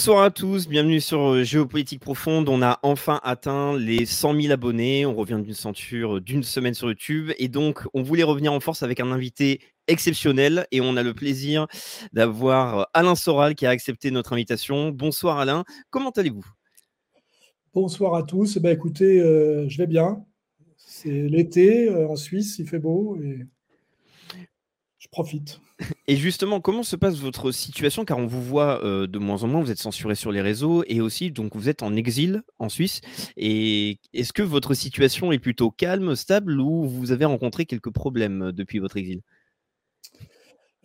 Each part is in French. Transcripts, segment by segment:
Bonsoir à tous, bienvenue sur euh, Géopolitique Profonde. On a enfin atteint les 100 000 abonnés. On revient d'une ceinture d'une semaine sur YouTube. Et donc, on voulait revenir en force avec un invité exceptionnel. Et on a le plaisir d'avoir Alain Soral qui a accepté notre invitation. Bonsoir Alain, comment allez-vous? Bonsoir à tous. Eh ben, écoutez, euh, je vais bien. C'est l'été euh, en Suisse, il fait beau et je profite. Et justement, comment se passe votre situation Car on vous voit euh, de moins en moins, vous êtes censuré sur les réseaux et aussi, donc, vous êtes en exil en Suisse. Et est-ce que votre situation est plutôt calme, stable ou vous avez rencontré quelques problèmes euh, depuis votre exil?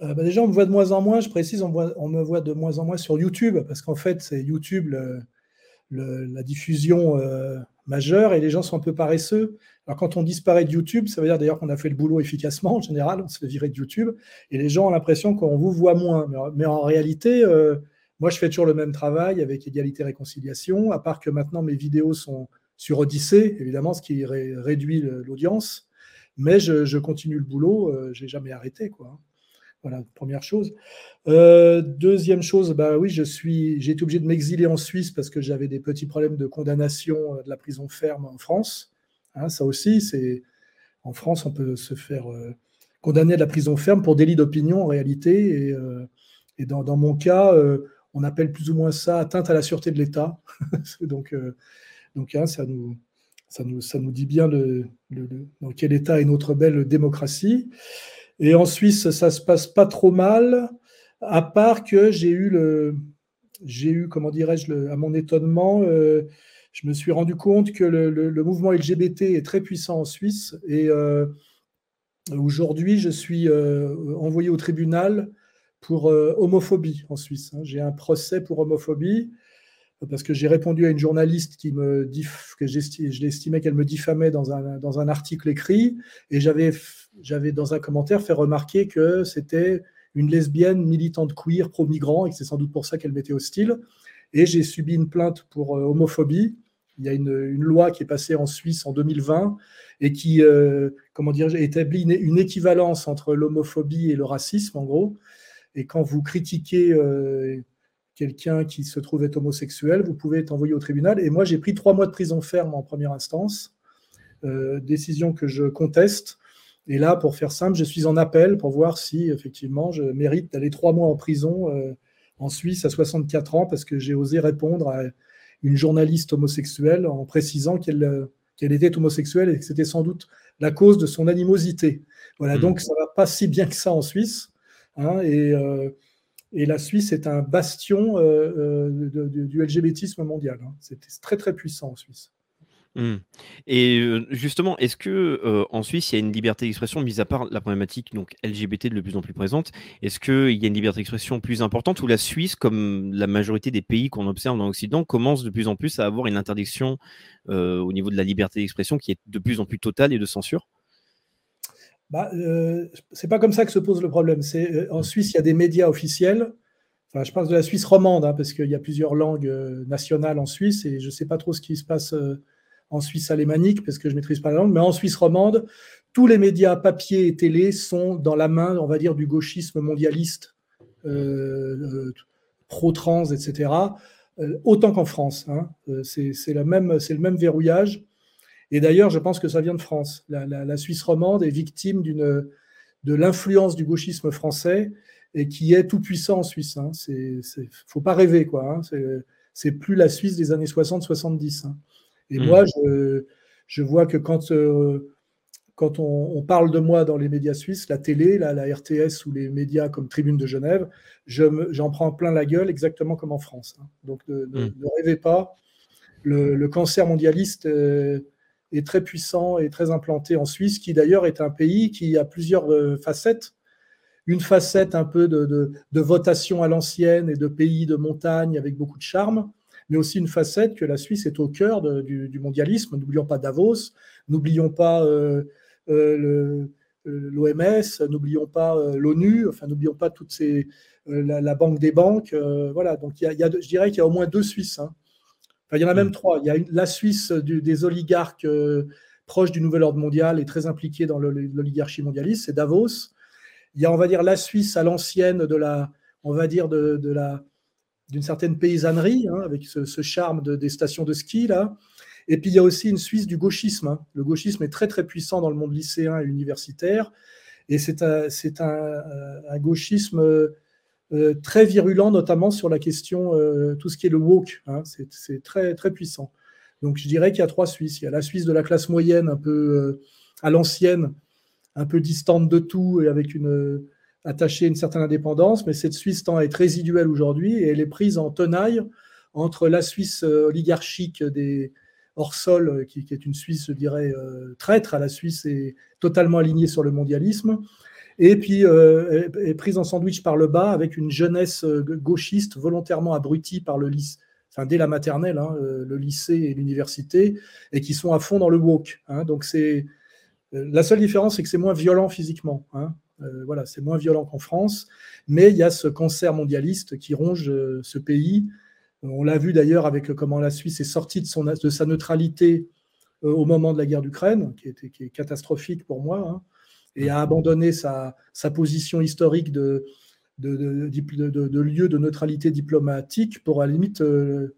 Euh, bah, déjà, on me voit de moins en moins, je précise, on, me voit de moins en moins sur YouTube parce qu'en fait, c'est YouTube la diffusion majeure et les gens sont un peu paresseux. Alors, quand on disparaît de YouTube, ça veut dire d'ailleurs qu'on a fait le boulot efficacement en général, on se fait virer de YouTube et les gens ont l'impression qu'on vous voit moins. Mais, en- réalité, euh, moi, je fais toujours le même travail avec égalité réconciliation, à part que maintenant mes vidéos sont sur Odyssée, évidemment, ce qui ré- réduit l'audience. Mais je, je continue le boulot, euh, j'ai jamais arrêté, quoi. Voilà, première chose. Euh, deuxième chose, bah oui, je suis, j'ai été obligé de m'exiler en Suisse parce que j'avais des petits problèmes de condamnation euh, de la prison ferme en France. Hein, ça aussi, c'est en France, on peut se faire euh, condamner à la prison ferme pour délit d'opinion en réalité. Et, euh, dans, mon cas, on appelle plus ou moins ça atteinte à la sûreté de l'État. donc, donc hein, ça nous, ça nous, ça nous dit bien dans quel état est notre belle démocratie. Et en Suisse, ça se passe pas trop mal, à part que j'ai eu le, j'ai eu, comment dirais-je, à mon étonnement, euh, je me suis rendu compte que le, mouvement LGBT est très puissant en Suisse. Et euh, aujourd'hui, je suis euh, envoyé au tribunal pour homophobie en Suisse. hein. J'ai un procès pour homophobie parce que j'ai répondu à une journaliste qui me dit que je l'estimais qu'elle me diffamait dans un, dans un article écrit, et j'avais j'avais dans un commentaire fait remarquer que c'était une lesbienne militante queer pro-migrant et que c'est sans doute pour ça qu'elle m'était hostile. Et j'ai subi une plainte pour euh, homophobie. Il y a une, loi qui est passée en Suisse en 2020 et qui, euh, comment dire, établit une, équivalence entre l'homophobie et le racisme, en gros. Et quand vous critiquez euh, quelqu'un qui se trouve être homosexuel, vous pouvez être envoyé au tribunal. Et moi, j'ai pris trois mois de prison ferme en première instance, décision que je conteste. Et là, pour faire simple, je suis en appel pour voir si effectivement je mérite d'aller trois mois en prison euh, en Suisse à 64 ans parce que j'ai osé répondre à une journaliste homosexuelle en précisant qu'elle euh, qu'elle était homosexuelle et que c'était sans doute la cause de son animosité. Voilà, Mhm. donc ça va pas si bien que ça en Suisse. hein, et, euh, et la Suisse est un bastion euh, euh, de- de- du LGBTisme mondial. hein. C'est très très puissant en Suisse. Hmm. Et justement, est-ce que euh, en Suisse, il y a une liberté d'expression, mis à part la problématique donc LGBT de plus en plus présente, est-ce qu'il y a une liberté d'expression plus importante ou la Suisse, comme la majorité des pays qu'on observe dans l'Occident, commence de plus en plus à avoir une interdiction euh, au niveau de la liberté d'expression qui est de plus en plus totale et de censure? Bah, euh, c'est pas comme ça que se pose le problème. C'est en Suisse, il y a des médias officiels. Enfin, je parle de la Suisse romande, hein, parce qu'il y a plusieurs langues nationales en Suisse, et je sais pas trop ce qui se passe en Suisse alémanique, parce que je maîtrise pas la langue. Mais en Suisse romande, tous les médias papier et télé sont dans la main, on va dire, du gauchisme mondialiste, euh, euh, pro-trans, etc. euh, autant qu'en France. hein. C'est le même verrouillage. Et d'ailleurs, je pense que ça vient de France. La, Suisse romande est victime de l'influence du gauchisme français et qui est tout puissant en Suisse. Hein. C'est, c'est- faut pas rêver, quoi. hein. C'est, plus la Suisse des années 60-70. hein. Et Mm. moi, je, je vois que quand, euh, quand on, parle de moi dans les médias suisses, la télé, la, la RTS ou les médias comme Tribune de Genève, j'en prends plein la gueule exactement comme en France. Hein. Donc ne, hmm. rêvez pas. Le, cancer mondialiste euh, est très puissant et très implanté en Suisse, qui d'ailleurs est un pays qui a plusieurs euh, facettes. Une facette un peu de, votation à l'ancienne et de pays de montagne avec beaucoup de charme, mais aussi une facette que la Suisse est au cœur du, mondialisme. N'oublions pas Davos, n'oublions pas euh, l'OMS, n'oublions pas l'ONU, enfin n'oublions pas toutes ces la, Banque des banques, voilà. Donc il y a, je dirais qu'il y a au moins deux Suisses. Hein il y en a même mm. trois. Il y a la Suisse des oligarques euh, proches du nouvel ordre mondial et très impliqués dans l'oligarchie mondialiste, c'est Davos. Il y a, on va dire, la Suisse à l'ancienne de la, on va dire, de, la, d'une certaine paysannerie, hein, avec ce, charme des stations de ski là. Et puis il y a aussi une Suisse du gauchisme. Hein. Le gauchisme est très très puissant dans le monde lycéen et universitaire, et c'est un, c'est un, gauchisme euh, très virulent, notamment sur la question, euh, tout ce qui est le woke. Hein, c'est très, très puissant. Donc je dirais qu'il y a trois Suisses. Il y a la Suisse de la classe moyenne, un peu euh, à l'ancienne, un peu distante de tout et avec une attachée à une certaine indépendance, mais cette Suisse tend à être résiduelle aujourd'hui et elle est prise en tenaille entre la Suisse oligarchique des hors-sol, qui, qui, est une Suisse, je dirais, traître à la Suisse et totalement alignée sur le mondialisme, et puis euh, est, prise en sandwich par le bas avec une jeunesse euh, gauchiste volontairement abrutie par le lycée, enfin dès la maternelle, hein, euh, le lycée et l'université, et qui sont à fond dans le woke. Hein. donc c'est la seule différence, c'est que c'est moins violent physiquement. Hein. Voilà, c'est moins violent qu'en France, mais il y a ce cancer mondialiste qui ronge ce pays. On l'a vu d'ailleurs avec comment la Suisse est sortie de, sa neutralité au moment de la guerre d'Ukraine, qui, qui, est catastrophique pour moi et a abandonné sa, position historique de, lieu de neutralité diplomatique pour à la limite euh,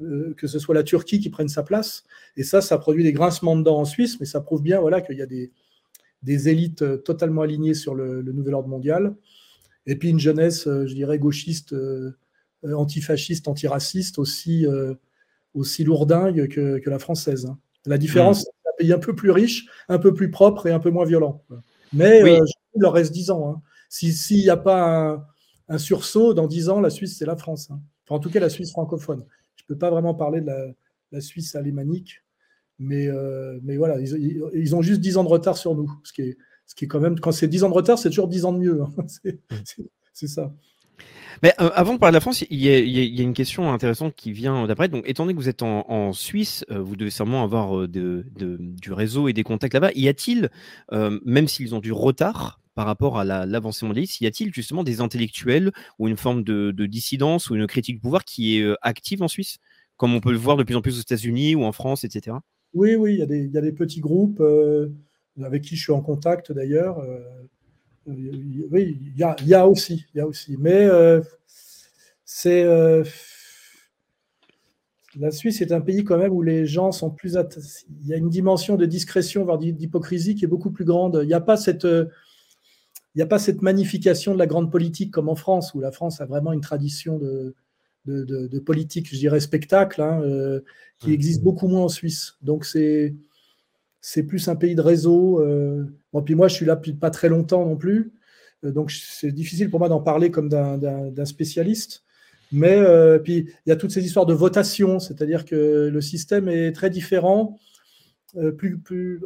euh, que ce soit la Turquie qui prenne sa place. Et ça, ça produit des grincements de dents en Suisse, mais ça prouve bien voilà, qu'il y a des, des élites euh, totalement alignées sur le, nouvel ordre mondial. Et puis une jeunesse, je dirais, gauchiste, antifasciste, antiraciste, aussi, aussi lourdingue que, que la française. Hein. La différence, mmh. c'est un pays un peu plus riche, un peu plus propre et un peu moins violent. Mais euh, il leur reste 10 ans. Hein. S'il n'y a pas un, sursaut, dans 10 ans, la Suisse, c'est la France. Hein. en tout cas, la Suisse francophone. Je ne peux pas vraiment parler de la, Suisse alémanique. Mais, euh, mais voilà, ils, ont juste 10 ans de retard sur nous. Ce qui est, ce qui est quand même, quand c'est 10 ans de retard, c'est toujours 10 ans de mieux. Hein. C'est ça. Mais euh, avant de parler de la France, il y, a, une question intéressante qui vient d'après. Donc, étant donné que vous êtes en, Suisse, euh, vous devez sûrement avoir du réseau et des contacts là-bas. Y a-t-il, même s'ils ont du retard par rapport à l'avancée mondialiste, y a-t-il justement des intellectuels ou une forme de, dissidence ou une critique du pouvoir qui est active en Suisse, comme on peut le voir de plus en plus aux États-Unis ou en France, etc. Oui, oui, il y, a des petits groupes avec qui je suis en contact d'ailleurs. Oui, il y a, aussi, y a aussi. Mais euh, c'est euh, la Suisse est un pays quand même où les gens sont plus. Il y a une dimension de discrétion, voire d'hypocrisie qui est beaucoup plus grande. Il n'y a pas cette il n'y a pas cette magnification de la grande politique comme en France, où la France a vraiment une tradition de, de, politique, je dirais, spectacle, hein, euh, qui existe beaucoup moins en Suisse. Donc c'est c'est plus un pays de réseau. Euh, bon, puis moi, je suis là depuis pas très longtemps non plus, euh, donc c'est difficile pour moi d'en parler comme d'un spécialiste. Mais euh, puis il y a toutes ces histoires de votation, c'est-à-dire que le système est très différent, plus, plus,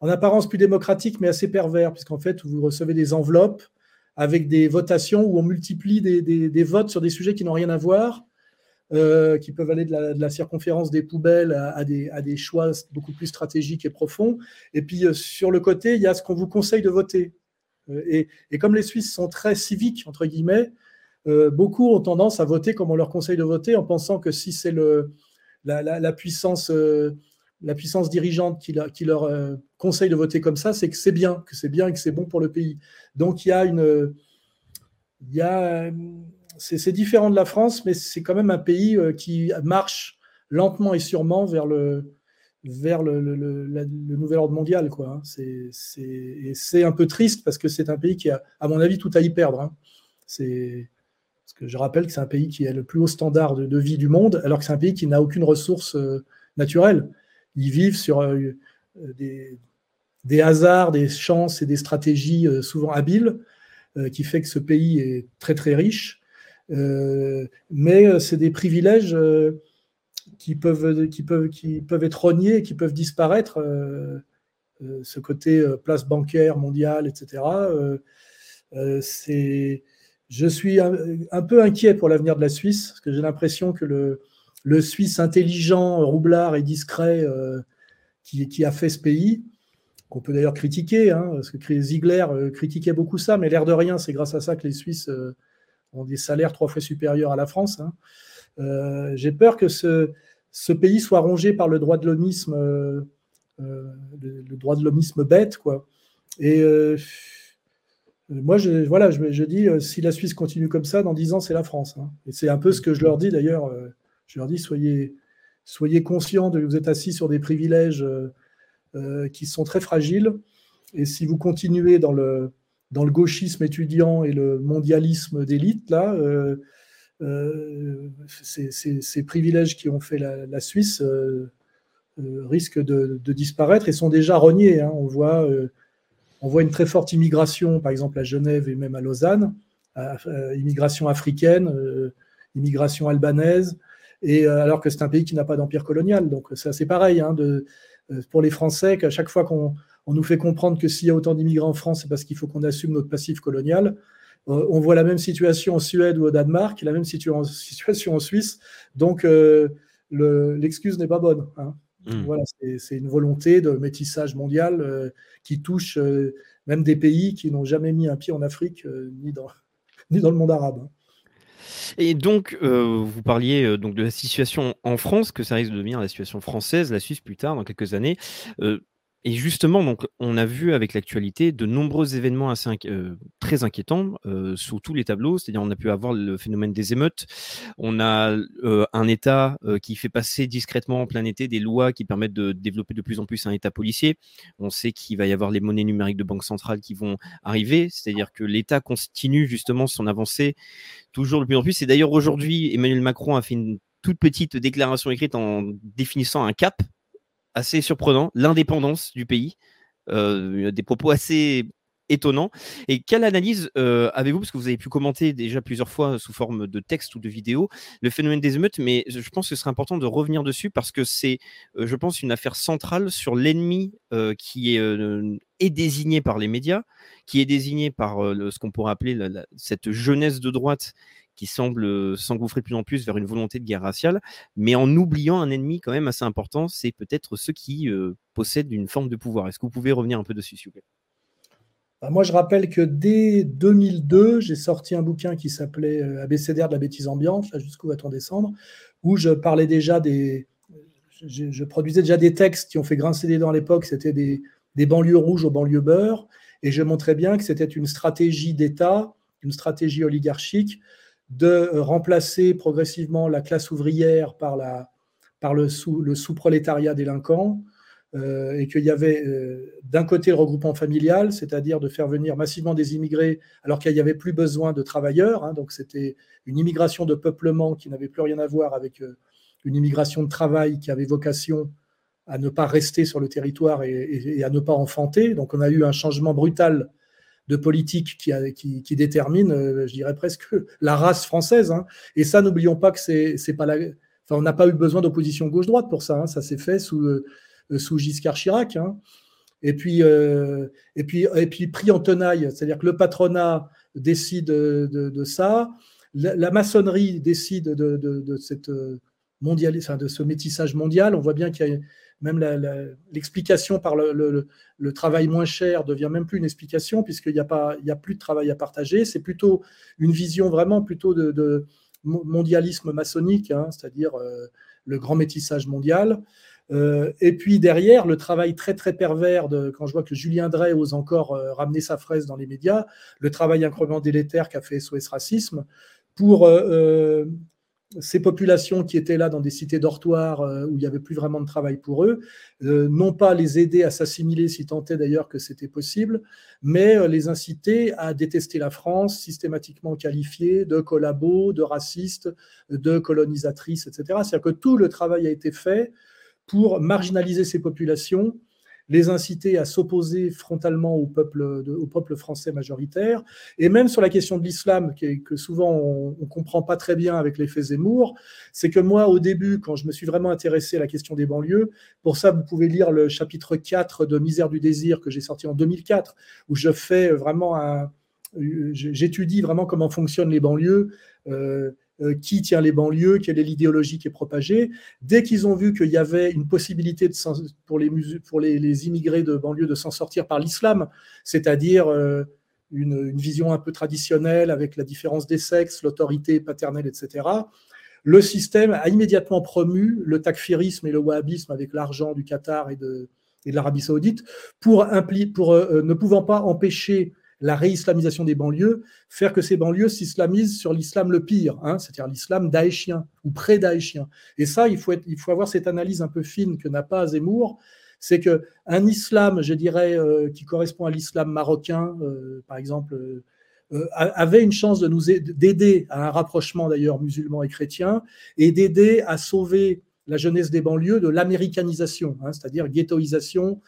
en apparence plus démocratique, mais assez pervers, puisqu'en fait, vous recevez des enveloppes avec des votations où on multiplie des, votes sur des sujets qui n'ont rien à voir. Euh, qui peuvent aller de la, circonférence des poubelles à, des, choix beaucoup plus stratégiques et profonds. Et puis euh, sur le côté, il y a ce qu'on vous conseille de voter. Euh, et, comme les Suisses sont très civiques, entre guillemets, beaucoup ont tendance à voter comme on leur conseille de voter en pensant que si c'est la, puissance, dirigeante qui leur conseille de voter comme ça, c'est que c'est bien, que c'est bien et que c'est bon pour le pays. Donc il y a une... Il y a, c'est différent de la France, mais c'est quand même un pays euh, qui marche lentement et sûrement vers le, vers le, nouvel ordre mondial. Quoi. Hein. C'est un peu triste parce que c'est un pays qui a, à mon avis, tout à y perdre. Hein. Parce que je rappelle que c'est un pays qui a le plus haut standard de, vie du monde, alors que c'est un pays qui n'a aucune ressource euh, naturelle. Ils vivent sur euh, des, des hasards, des chances et des stratégies souvent habiles qui fait que ce pays est très très riche. mais c'est des privilèges qui peuvent, qui, peuvent, qui peuvent être rognés, qui peuvent disparaître. ce côté place bancaire mondiale, etc. c'est je suis un, peu inquiet pour l'avenir de la Suisse, parce que j'ai l'impression que le, le, Suisse intelligent, roublard et discret euh, qui, a fait ce pays, qu'on peut d'ailleurs critiquer, hein, parce que Ziegler euh, critiquait beaucoup ça, mais l'air de rien, c'est grâce à ça que les Suisses euh, ont des salaires trois fois supérieurs à la France. Hein. j'ai peur que ce, pays soit rongé par le droit de l'homisme, le, droit de l'homisme bête, quoi. Et moi, je, voilà, je, dis, euh, si la Suisse continue comme ça, dans dix ans, c'est la France. Hein. Et c'est un peu ce que je leur dis d'ailleurs. Euh, je leur dis, soyez, soyez conscients de que vous êtes assis sur des privilèges euh, qui sont très fragiles. Et si vous continuez dans le, dans le gauchisme étudiant et le mondialisme d'élite, là, ces, privilèges qui ont fait la, Suisse risquent de, disparaître et sont déjà rognés. Hein. On voit on voit une très forte immigration, par exemple à Genève et même à Lausanne, euh, immigration africaine, euh, immigration albanaise, et euh, alors que c'est un pays qui n'a pas d'empire colonial. Donc c'est pareil hein, pour les Français qu'à chaque fois qu'on nous fait comprendre que s'il y a autant d'immigrants en France, c'est parce qu'il faut qu'on assume notre passif colonial. on voit la même situation en Suède ou au Danemark, la même situation en Suisse. Donc l'excuse n'est pas bonne. Hein. Mmh. Voilà, c'est une volonté de métissage mondial euh, qui touche euh, même des pays qui n'ont jamais mis un pied en Afrique euh, ni, dans, ni dans le monde arabe. Hein. Et donc, vous parliez donc de la situation en France, que ça risque de devenir la situation française, la Suisse plus tard, dans quelques années. Et justement, donc, on a vu avec l'actualité de nombreux événements assez euh, très inquiétants euh, sous tous les tableaux. C'est-à-dire, on a pu avoir le phénomène des émeutes. On a euh, un État qui fait passer discrètement en plein été des lois qui permettent de développer de plus en plus un État policier. On sait qu'il va y avoir les monnaies numériques de banque centrale qui vont arriver. C'est-à-dire que l'État continue justement son avancée toujours de plus en plus. Et d'ailleurs, aujourd'hui, Emmanuel Macron a fait une toute petite déclaration écrite en définissant un cap assez surprenant, l'indépendance du pays. Euh, des propos assez étonnants. Et quelle analyse euh, avez-vous, parce que vous avez pu commenter déjà plusieurs fois sous forme de texte ou de vidéo, le phénomène des émeutes, mais je pense que ce serait important de revenir dessus parce que c'est, euh, je pense, une affaire centrale sur l'ennemi qui est, est, désigné par les médias, qui est désigné par ce qu'on pourrait appeler cette jeunesse de droite qui semble euh, s'engouffrer de plus en plus vers une volonté de guerre raciale, mais en oubliant un ennemi quand même assez important, c'est peut-être ceux qui euh, possèdent une forme de pouvoir. Est-ce que vous pouvez revenir un peu dessus, s'il vous plaît? Bah, moi, je rappelle que dès 2002, j'ai sorti un bouquin qui s'appelait euh, Abécédaire de la bêtise ambiante, jusqu'où va-t-on descendre, où je parlais déjà des. Je, produisais déjà des textes qui ont fait grincer des dents à l'époque, c'était des, des banlieues rouges aux banlieues beurre, et je montrais bien que c'était une stratégie d'État, une stratégie oligarchique de remplacer progressivement la classe ouvrière par, la, par le, sous, le sous-prolétariat délinquant, euh, et qu'il y avait euh, d'un côté le regroupement familial, c'est-à-dire de faire venir massivement des immigrés alors qu'il n'y avait plus besoin de travailleurs, hein, donc c'était une immigration de peuplement qui n'avait plus rien à voir avec euh, une immigration de travail qui avait vocation à ne pas rester sur le territoire et, à ne pas enfanter. Donc on a eu un changement brutal de politique qui, qui, détermine, euh, je dirais presque, la race française. Hein. Et ça, n'oublions pas que c'est pas la. Enfin, on n'a pas eu besoin d'opposition gauche-droite pour ça. Hein. Ça s'est fait sous, euh, sous Giscard Chirac. Hein. Et puis, euh, et puis, et puis pris en tenaille, c'est-à-dire que le patronat décide de, ça, la, maçonnerie décide de, cette mondial, de ce métissage mondial. On voit bien qu'il y a même l'explication par le, travail moins cher devient même plus une explication puisqu'il n'y a, a plus de travail à partager. C'est plutôt une vision vraiment plutôt de, mondialisme maçonnique, hein, c'est-à-dire euh, le grand métissage mondial. Euh, et puis derrière, le travail très très pervers de, quand je vois que Julien Drey ose encore euh, ramener sa fraise dans les médias, le travail incroyablement délétère qu'a fait SOS Racisme pour ces populations qui étaient là dans des cités dortoirs euh, où il n'y avait plus vraiment de travail pour eux, euh, non pas les aider à s'assimiler, si tant est d'ailleurs que c'était possible, mais euh, les inciter à détester la France, systématiquement qualifiée de collabos, de racistes, de colonisatrices, etc. C'est-à-dire que tout le travail a été fait pour marginaliser ces populations les inciter à s'opposer frontalement au peuple, français majoritaire, et même sur la question de l'islam, que souvent on ne comprend pas très bien avec l'effet Zemmour, c'est que moi, au début, quand je me suis vraiment intéressé à la question des banlieues, pour ça, vous pouvez lire le chapitre 4 de Misère du désir que j'ai sorti en 2004, où je fais vraiment un... J'étudie vraiment comment fonctionnent les banlieues. Euh, qui tient les banlieues, quelle est l'idéologie qui est propagée. Dès qu'ils ont vu qu'il y avait une possibilité pour, les, immigrés de banlieue de s'en sortir par l'islam, c'est-à-dire euh, une, vision un peu traditionnelle avec la différence des sexes, l'autorité paternelle, etc., le système a immédiatement promu le takfirisme et le wahhabisme avec l'argent du Qatar et de, l'Arabie saoudite pour, pour euh, ne pouvant pas empêcher la réislamisation des banlieues, faire que ces banlieues s'islamisent sur l'islam le pire, hein, c'est-à-dire l'islam daéchien ou pré-daéchien. Et ça, il faut, avoir cette analyse un peu fine que n'a pas Zemmour, c'est que un islam, je dirais, euh, qui correspond à l'islam marocain, euh, par exemple, euh, avait une chance de nous d'aider à un rapprochement d'ailleurs musulman et chrétien et d'aider à sauver la jeunesse des banlieues de l'américanisation, hein, c'est-à-dire ghettoisation,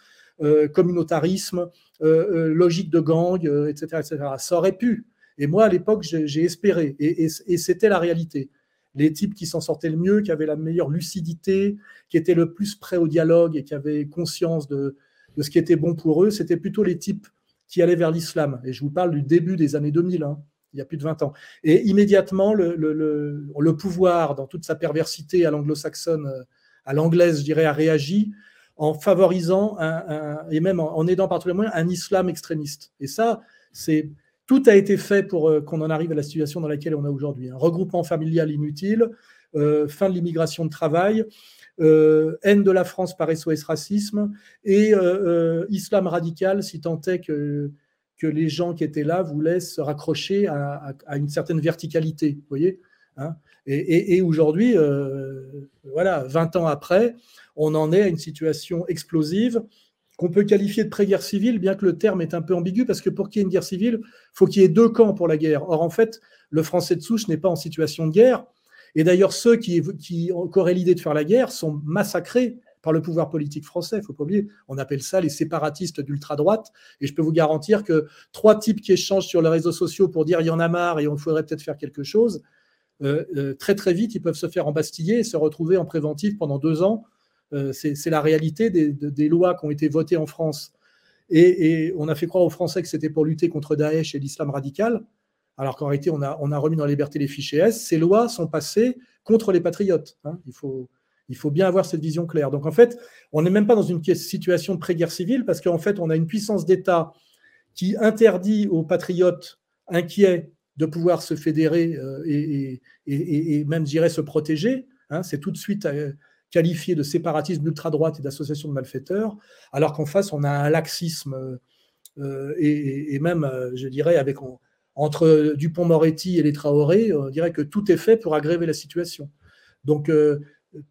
communautarisme, euh, euh, logique de gang, etc., euh, etc. Ça aurait pu. Et moi, à l'époque, j'ai espéré. Et, c'était la réalité. Les types qui s'en sortaient le mieux, qui avaient la meilleure lucidité, qui étaient le plus prêts au dialogue et qui avaient conscience de, ce qui était bon pour eux, c'était plutôt les types qui allaient vers l'islam. Et je vous parle du début des années 2000, hein, il y a plus de 20 ans. Et immédiatement, le, le pouvoir, dans toute sa perversité à l'anglo-saxonne, à l'anglaise, je dirais, a réagi en favorisant et même en, aidant par tous les moyens un islam extrémiste. Et ça, c'est tout a été fait pour euh, qu'on en arrive à la situation dans laquelle on est aujourd'hui. Un regroupement familial inutile, euh, fin de l'immigration de travail, euh, haine de la France par SOS racisme et islam radical, si tant est que, que les gens qui étaient là voulaient se raccrocher à, une certaine verticalité. Vous voyez hein et, aujourd'hui, voilà, 20 ans après, on en est à une situation explosive qu'on peut qualifier de pré-guerre civile, bien que le terme est un peu ambigu, parce que pour qu'il y ait une guerre civile, il faut qu'il y ait deux camps pour la guerre. Or, en fait, le français de souche n'est pas en situation de guerre. Et d'ailleurs, ceux qui, auraient l'idée de faire la guerre sont massacrés par le pouvoir politique français. Il ne faut pas oublier, on appelle ça les séparatistes d'ultra-droite. Et je peux vous garantir que trois types qui échangent sur les réseaux sociaux pour dire il y en a marre et on faudrait peut-être faire quelque chose, euh, euh, très très vite, ils peuvent se faire embastiller et se retrouver en préventif pendant deux ans c'est la réalité des, lois qui ont été votées en France. Et, on a fait croire aux Français que c'était pour lutter contre Daesh et l'islam radical, alors qu'en réalité, on a, remis dans la liberté les fichiers S. Ces lois sont passées contre les patriotes. Hein. Il, faut, bien avoir cette vision claire. Donc en fait, on n'est même pas dans une situation de pré-guerre civile, parce qu'en fait, on a une puissance d'État qui interdit aux patriotes inquiets de pouvoir se fédérer euh, et, même, je se protéger. Hein. C'est tout de suite euh, qualifié de séparatisme d'ultra-droite et d'association de malfaiteurs, alors qu'en face, on a un laxisme euh, et, même, euh, je dirais, avec entre Dupont-Moretti et les Traoré, on dirait que tout est fait pour aggraver la situation. Donc, euh,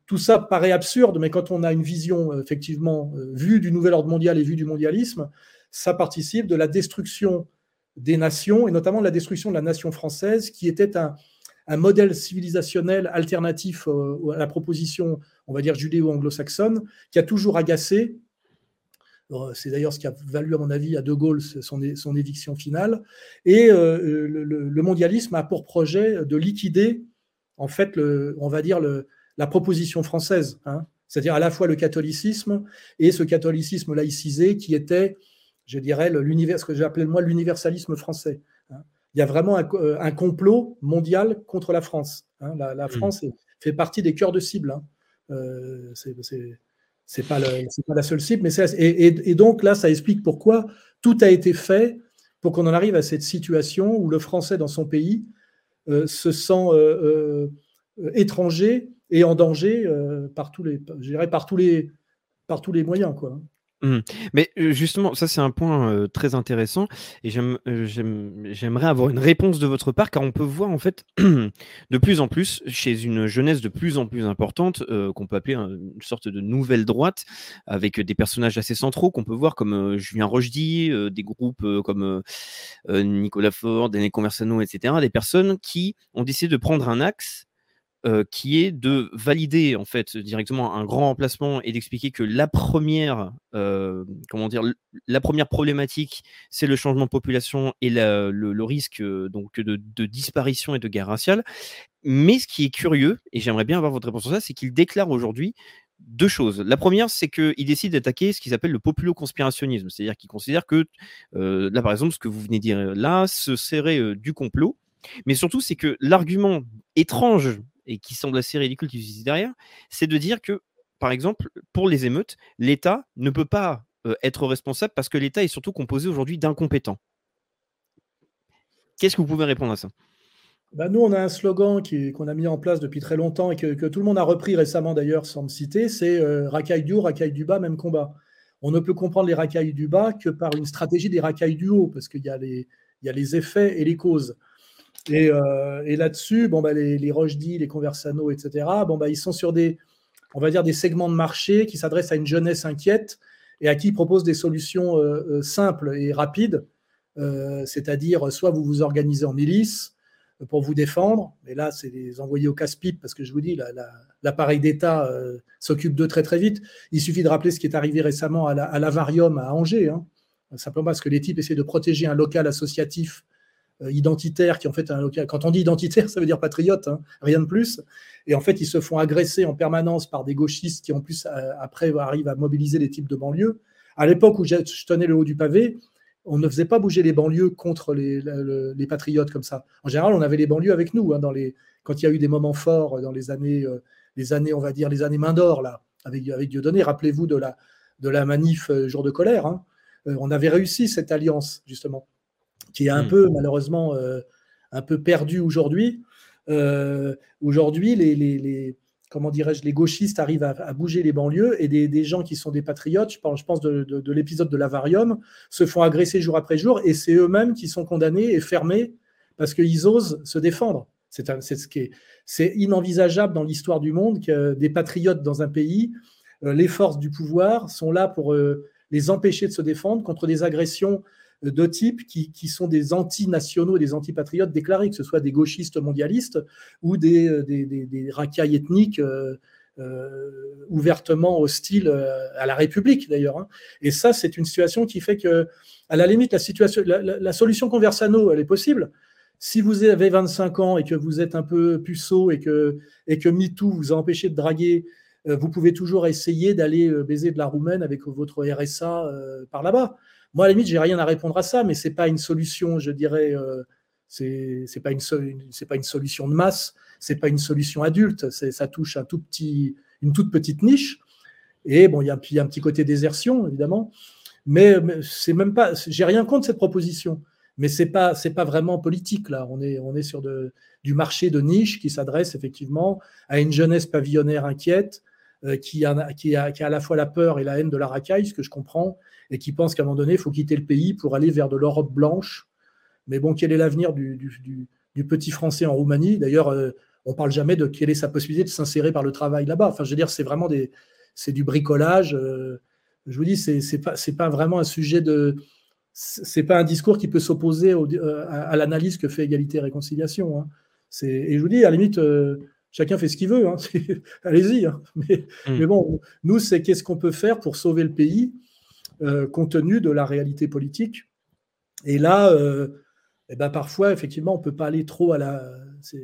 tout ça paraît absurde, mais quand on a une vision, effectivement, vue du nouvel ordre mondial et vue du mondialisme, ça participe de la destruction des nations, et notamment de la destruction de la nation française, qui était un modèle civilisationnel alternatif à la proposition, on va dire, judéo-anglo-saxonne, qui a toujours agacé. Euh, c'est d'ailleurs ce qui a valu, à mon avis, à De Gaulle son, éviction finale. Et euh, le, mondialisme a pour projet de liquider, en fait, on va dire, la proposition française. Hein. c'est-à-dire à la fois le catholicisme et ce catholicisme laïcisé qui était, je dirais, ce que j'appelais moi l'universalisme français il y a vraiment euh, un, complot mondial contre la France. Hein. La, mmh. France fait partie des cœurs de cible. Hein. Euh, c'est pas, la seule cible, mais et, et, donc là, ça explique pourquoi tout a été fait pour qu'on en arrive à cette situation où le Français dans son pays euh, se sent euh, étranger et en danger par tous les, par tous les, par tous les moyens, quoi. Mmh. Mais justement, ça c'est un point très intéressant et j'aimerais avoir une réponse de votre part car on peut voir en fait de plus en plus chez une jeunesse de plus en plus importante qu'on peut appeler une sorte de nouvelle droite avec des personnages assez centraux qu'on peut voir comme Julien Rochdy, des groupes comme Nicolas Ford, Denis Conversano, etc. Des personnes qui ont décidé de prendre un axe euh, qui est de valider en fait directement un grand remplacement et d'expliquer que la première, euh, comment dire, la première problématique, c'est le changement de population et le, risque donc de, disparition et de guerre raciale. Mais ce qui est curieux, et j'aimerais bien avoir votre réponse sur ça, c'est qu'il déclare aujourd'hui deux choses. La première, c'est qu'il décide d'attaquer ce qu'il appelle le populo-conspirationnisme, c'est-à-dire qu'il considère que, euh, là par exemple, ce que vous venez de dire là, ce serait euh, du complot, mais surtout, c'est que l'argument étrange et qui semble assez ridicule qui se derrière, c'est de dire que, par exemple, pour les émeutes, l'État ne peut pas euh, être responsable parce que l'État est surtout composé aujourd'hui d'incompétents. Qu'est-ce que vous pouvez répondre à ça? Bah, nous, on a un slogan qu'on a mis en place depuis très longtemps et que, tout le monde a repris récemment d'ailleurs, sans me citer, c'est euh, racaille du haut, racaille du bas, même combat. On ne peut comprendre les racailles du bas que par une stratégie des racailles du haut, parce qu'il y a les effets et les causes. Et, euh, là-dessus, bon, bah, les, les les Conversano, etc., bon, bah, ils sont sur des, on va dire, des segments de marché qui s'adressent à une jeunesse inquiète et à qui ils proposent des solutions euh, simples et rapides, c'est-à-dire soit vous vous organisez en milice, pour vous défendre. Mais là, c'est les envoyer au casse-pipe parce que je vous dis, l'appareil d'État euh, s'occupe d'eux très très vite. Il suffit de rappeler ce qui est arrivé récemment à l'Avarium à, Angers. Hein. Simplement parce que les types essaient de protéger un local associatif euh, identitaire qui en fait. Quand on dit identitaire, ça veut dire patriote, hein, rien de plus. Et en fait, ils se font agresser en permanence par des gauchistes qui en plus euh, après arrivent à mobiliser les types de banlieue. À l'époque où je tenais le haut du pavé, on ne faisait pas bouger les banlieues contre les, patriotes comme ça. En général, on avait les banlieues avec nous hein, dans les, quand il y a eu des moments forts dans les années, euh, les années, on va dire, les années main d'or là, avec, avec Dieudonné. Rappelez-vous de la, de la manif euh, jour de colère. Hein. Euh, on avait réussi cette alliance justement, qui est un hmm. peu malheureusement un peu perdue aujourd'hui. aujourd'hui, les comment dirais-je, les gauchistes arrivent à, bouger les banlieues et des, gens qui sont des patriotes, je pense, je pense de, l'épisode de l'Avarium, se font agresser jour après jour et c'est eux-mêmes qui sont condamnés et fermés parce qu'ils osent se défendre. C'est ce qui est, c'est inenvisageable dans l'histoire du monde que des patriotes dans un pays, euh, les forces du pouvoir sont là pour euh, les empêcher de se défendre contre des agressions de types qui, sont des anti-nationaux et des anti-patriotes déclarés, que ce soit des gauchistes mondialistes ou des, euh, des, racailles ethniques euh, euh, ouvertement hostiles à la République d'ailleurs. Hein. Et ça, c'est une situation qui fait que, à la limite, la, situation, la, solution Conversano, elle est possible. Si vous avez 25 ans et que vous êtes un peu puceau et que, et que MeToo vous a empêché de draguer, vous pouvez toujours essayer d'aller baiser de la roumaine avec votre RSA par là-bas. Moi, à la limite, j'ai rien à répondre à ça, mais c'est pas une solution, je dirais, euh, c'est pas une, solution de masse, c'est pas une solution adulte, ça touche une toute petite niche. Et bon, il y, a, un petit côté désertion, évidemment, mais, c'est même pas, j'ai rien contre cette proposition, mais c'est pas, pas vraiment politique là. On est, sur du marché de niche qui s'adresse effectivement à une jeunesse pavillonnaire inquiète, euh, qui, a, qui, a, à la fois la peur et la haine de la racaille, ce que je comprends, et qui pense qu'à un moment donné, il faut quitter le pays pour aller vers de l'Europe blanche. Mais bon, quel est l'avenir du, petit Français en Roumanie? D'ailleurs, euh, on ne parle jamais de quelle est sa possibilité de s'insérer par le travail là-bas. Enfin, je veux dire, c'est vraiment des, c'est du bricolage. Euh, je vous dis, c'est, c'est pas, pas vraiment un sujet de, c'est pas un discours qui peut s'opposer euh, à, l'analyse que fait Égalité et Réconciliation. Hein. Et je vous dis, à la limite, chacun fait ce qu'il veut. Hein. Allez-y. Hein. Mais, hmm. mais, bon, nous, c'est qu'est-ce qu'on peut faire pour sauver le pays? Euh, compte tenu de la réalité politique. Et là, euh, eh ben parfois, effectivement, on ne peut pas aller trop à la.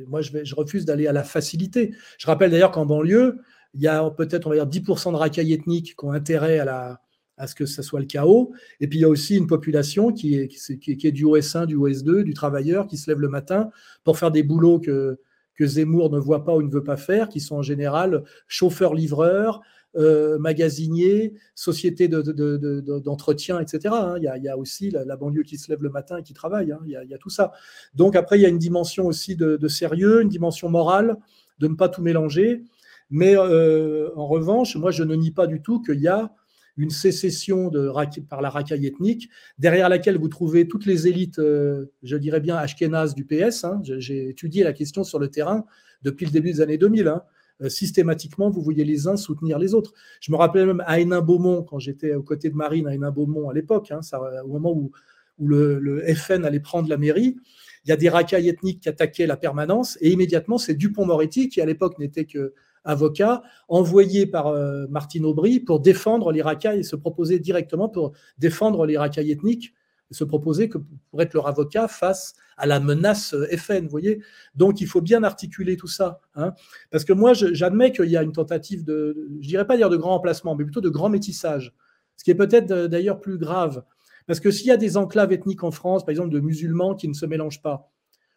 Moi, je, refuse d'aller à la facilité. Je rappelle d'ailleurs qu'en banlieue, il y a peut-être, on va dire, 10% de racailles ethniques qui ont intérêt à, la, à ce que ce soit le chaos. Et puis, il y a aussi une population qui est, qui est, du OS1, du OS2, du travailleur, qui se lève le matin pour faire des boulots que, que Zemmour ne voit pas ou ne veut pas faire, qui sont en général chauffeurs-livreurs, euh, magasiniers, sociétés d'entretien, etc. Hein. Il, y a, aussi la, banlieue qui se lève le matin et qui travaille. Hein. Il, y a, tout ça. Donc après, il y a une dimension aussi de, sérieux, une dimension morale, de ne pas tout mélanger. Mais euh, en revanche, moi, je ne nie pas du tout qu'il y a une sécession de, par la racaille ethnique, derrière laquelle vous trouvez toutes les élites, euh, je dirais bien, ashkénazes du PS. Hein. J'ai étudié la question sur le terrain depuis le début des années 2000. Euh, systématiquement, vous voyez les uns soutenir les autres. Je me rappelle même à Hénin-Beaumont, quand j'étais aux côtés de Marine à Hénin-Beaumont à l'époque, hein, au moment où, où le, FN allait prendre la mairie, il y a des racailles ethniques qui attaquaient la permanence, et immédiatement, c'est Dupont-Moretti, qui à l'époque n'était que avocat, envoyé par euh, Martine Aubry pour défendre les racailles et se proposer directement pour défendre les racailles ethniques, se proposer que pour être leur avocat face à la menace euh, FN, vous voyez. Donc il faut bien articuler tout ça, hein. parce que moi j'admets qu'il y a une tentative de, je dirais pas dire de grand remplacement, mais plutôt de grand métissage, ce qui est peut-être euh, d'ailleurs plus grave, parce que s'il y a des enclaves ethniques en France, par exemple de musulmans qui ne se mélangent pas,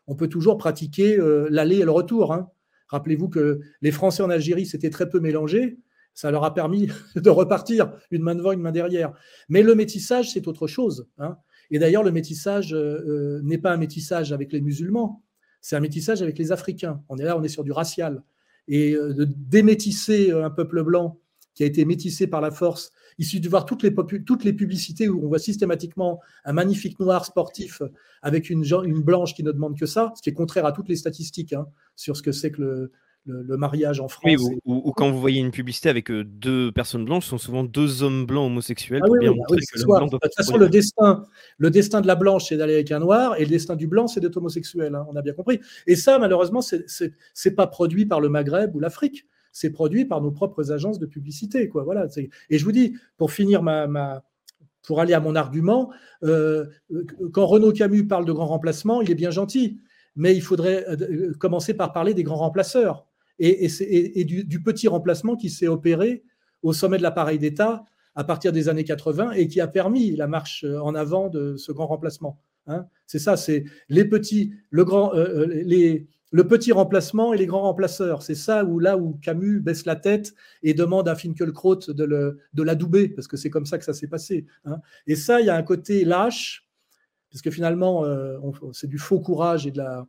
on peut toujours pratiquer l'aller et le retour. Hein. Rappelez-vous que les Français en Algérie s'étaient très peu mélangés. Ça leur a permis de repartir une main devant, une main derrière. Mais le métissage, c'est autre chose. Hein. Et d'ailleurs, le métissage euh, euh, n'est pas un métissage avec les musulmans, c'est un métissage avec les Africains. On est là, on est sur du racial. Et euh, de démétisser un peuple blanc qui a été métissé par la force il suffit de voir toutes les, toutes les publicités où on voit systématiquement un magnifique noir sportif avec une, une, blanche qui ne demande que ça, ce qui est contraire à toutes les statistiques hein, sur ce que c'est que le, le, mariage en France. Oui, ou, quand vous voyez une publicité avec euh, deux personnes blanches, ce sont souvent deux hommes blancs homosexuels. Ah oui, de toute façon, le destin, le destin de la blanche, c'est d'aller avec un noir, et le destin du blanc, c'est d'être homosexuel. Hein, on a bien compris. Et ça, malheureusement, c'est pas produit par le Maghreb ou l'Afrique c'est produit par nos propres agences de publicité. Quoi. Voilà, et je vous dis, pour finir ma, pour aller à mon argument, euh, quand Renaud Camus parle de grand remplacement, il est bien gentil, mais il faudrait euh, commencer par parler des grands remplaceurs et, du, petit remplacement qui s'est opéré au sommet de l'appareil d'État à partir des années 80 et qui a permis la marche en avant de ce grand remplacement. Hein. c'est ça, c'est les petits, le grand, euh, les, le petit remplacement et les grands remplaceurs. C'est ça où là où Camus baisse la tête et demande à Finkelkraut de, l'adouber, parce que c'est comme ça que ça s'est passé. Hein. Et ça, il y a un côté lâche, parce que finalement, euh, c'est du faux courage et de, la,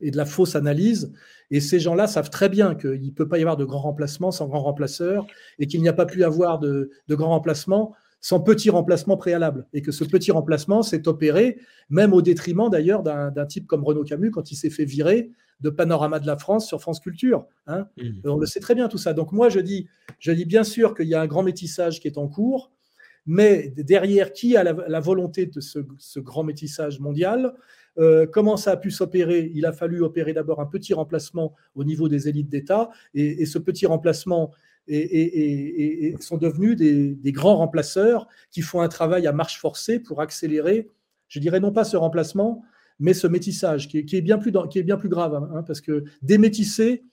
et de la fausse analyse. Et ces gens-là savent très bien qu'il ne peut pas y avoir de grands remplacements sans grands remplaceurs, et qu'il n'y a pas pu avoir de, de grands remplacements sans petit remplacement préalable. Et que ce petit remplacement s'est opéré, même au détriment d'ailleurs d'un type comme Renaud Camus, quand il s'est fait virer de Panorama de la France sur France Culture. Hein. Mmh. On le sait très bien tout ça. Donc moi, je dis, je dis bien sûr qu'il y a un grand métissage qui est en cours, mais derrière, qui a la, volonté de ce, grand métissage mondial? Euh, Comment ça a pu s'opérer? Il a fallu opérer d'abord un petit remplacement au niveau des élites d'État, et, ce petit remplacement et, sont devenus des, grands remplaceurs qui font un travail à marche forcée pour accélérer, je dirais non pas ce remplacement, mais ce métissage qui est, bien, plus grave, hein, parce que démétisser,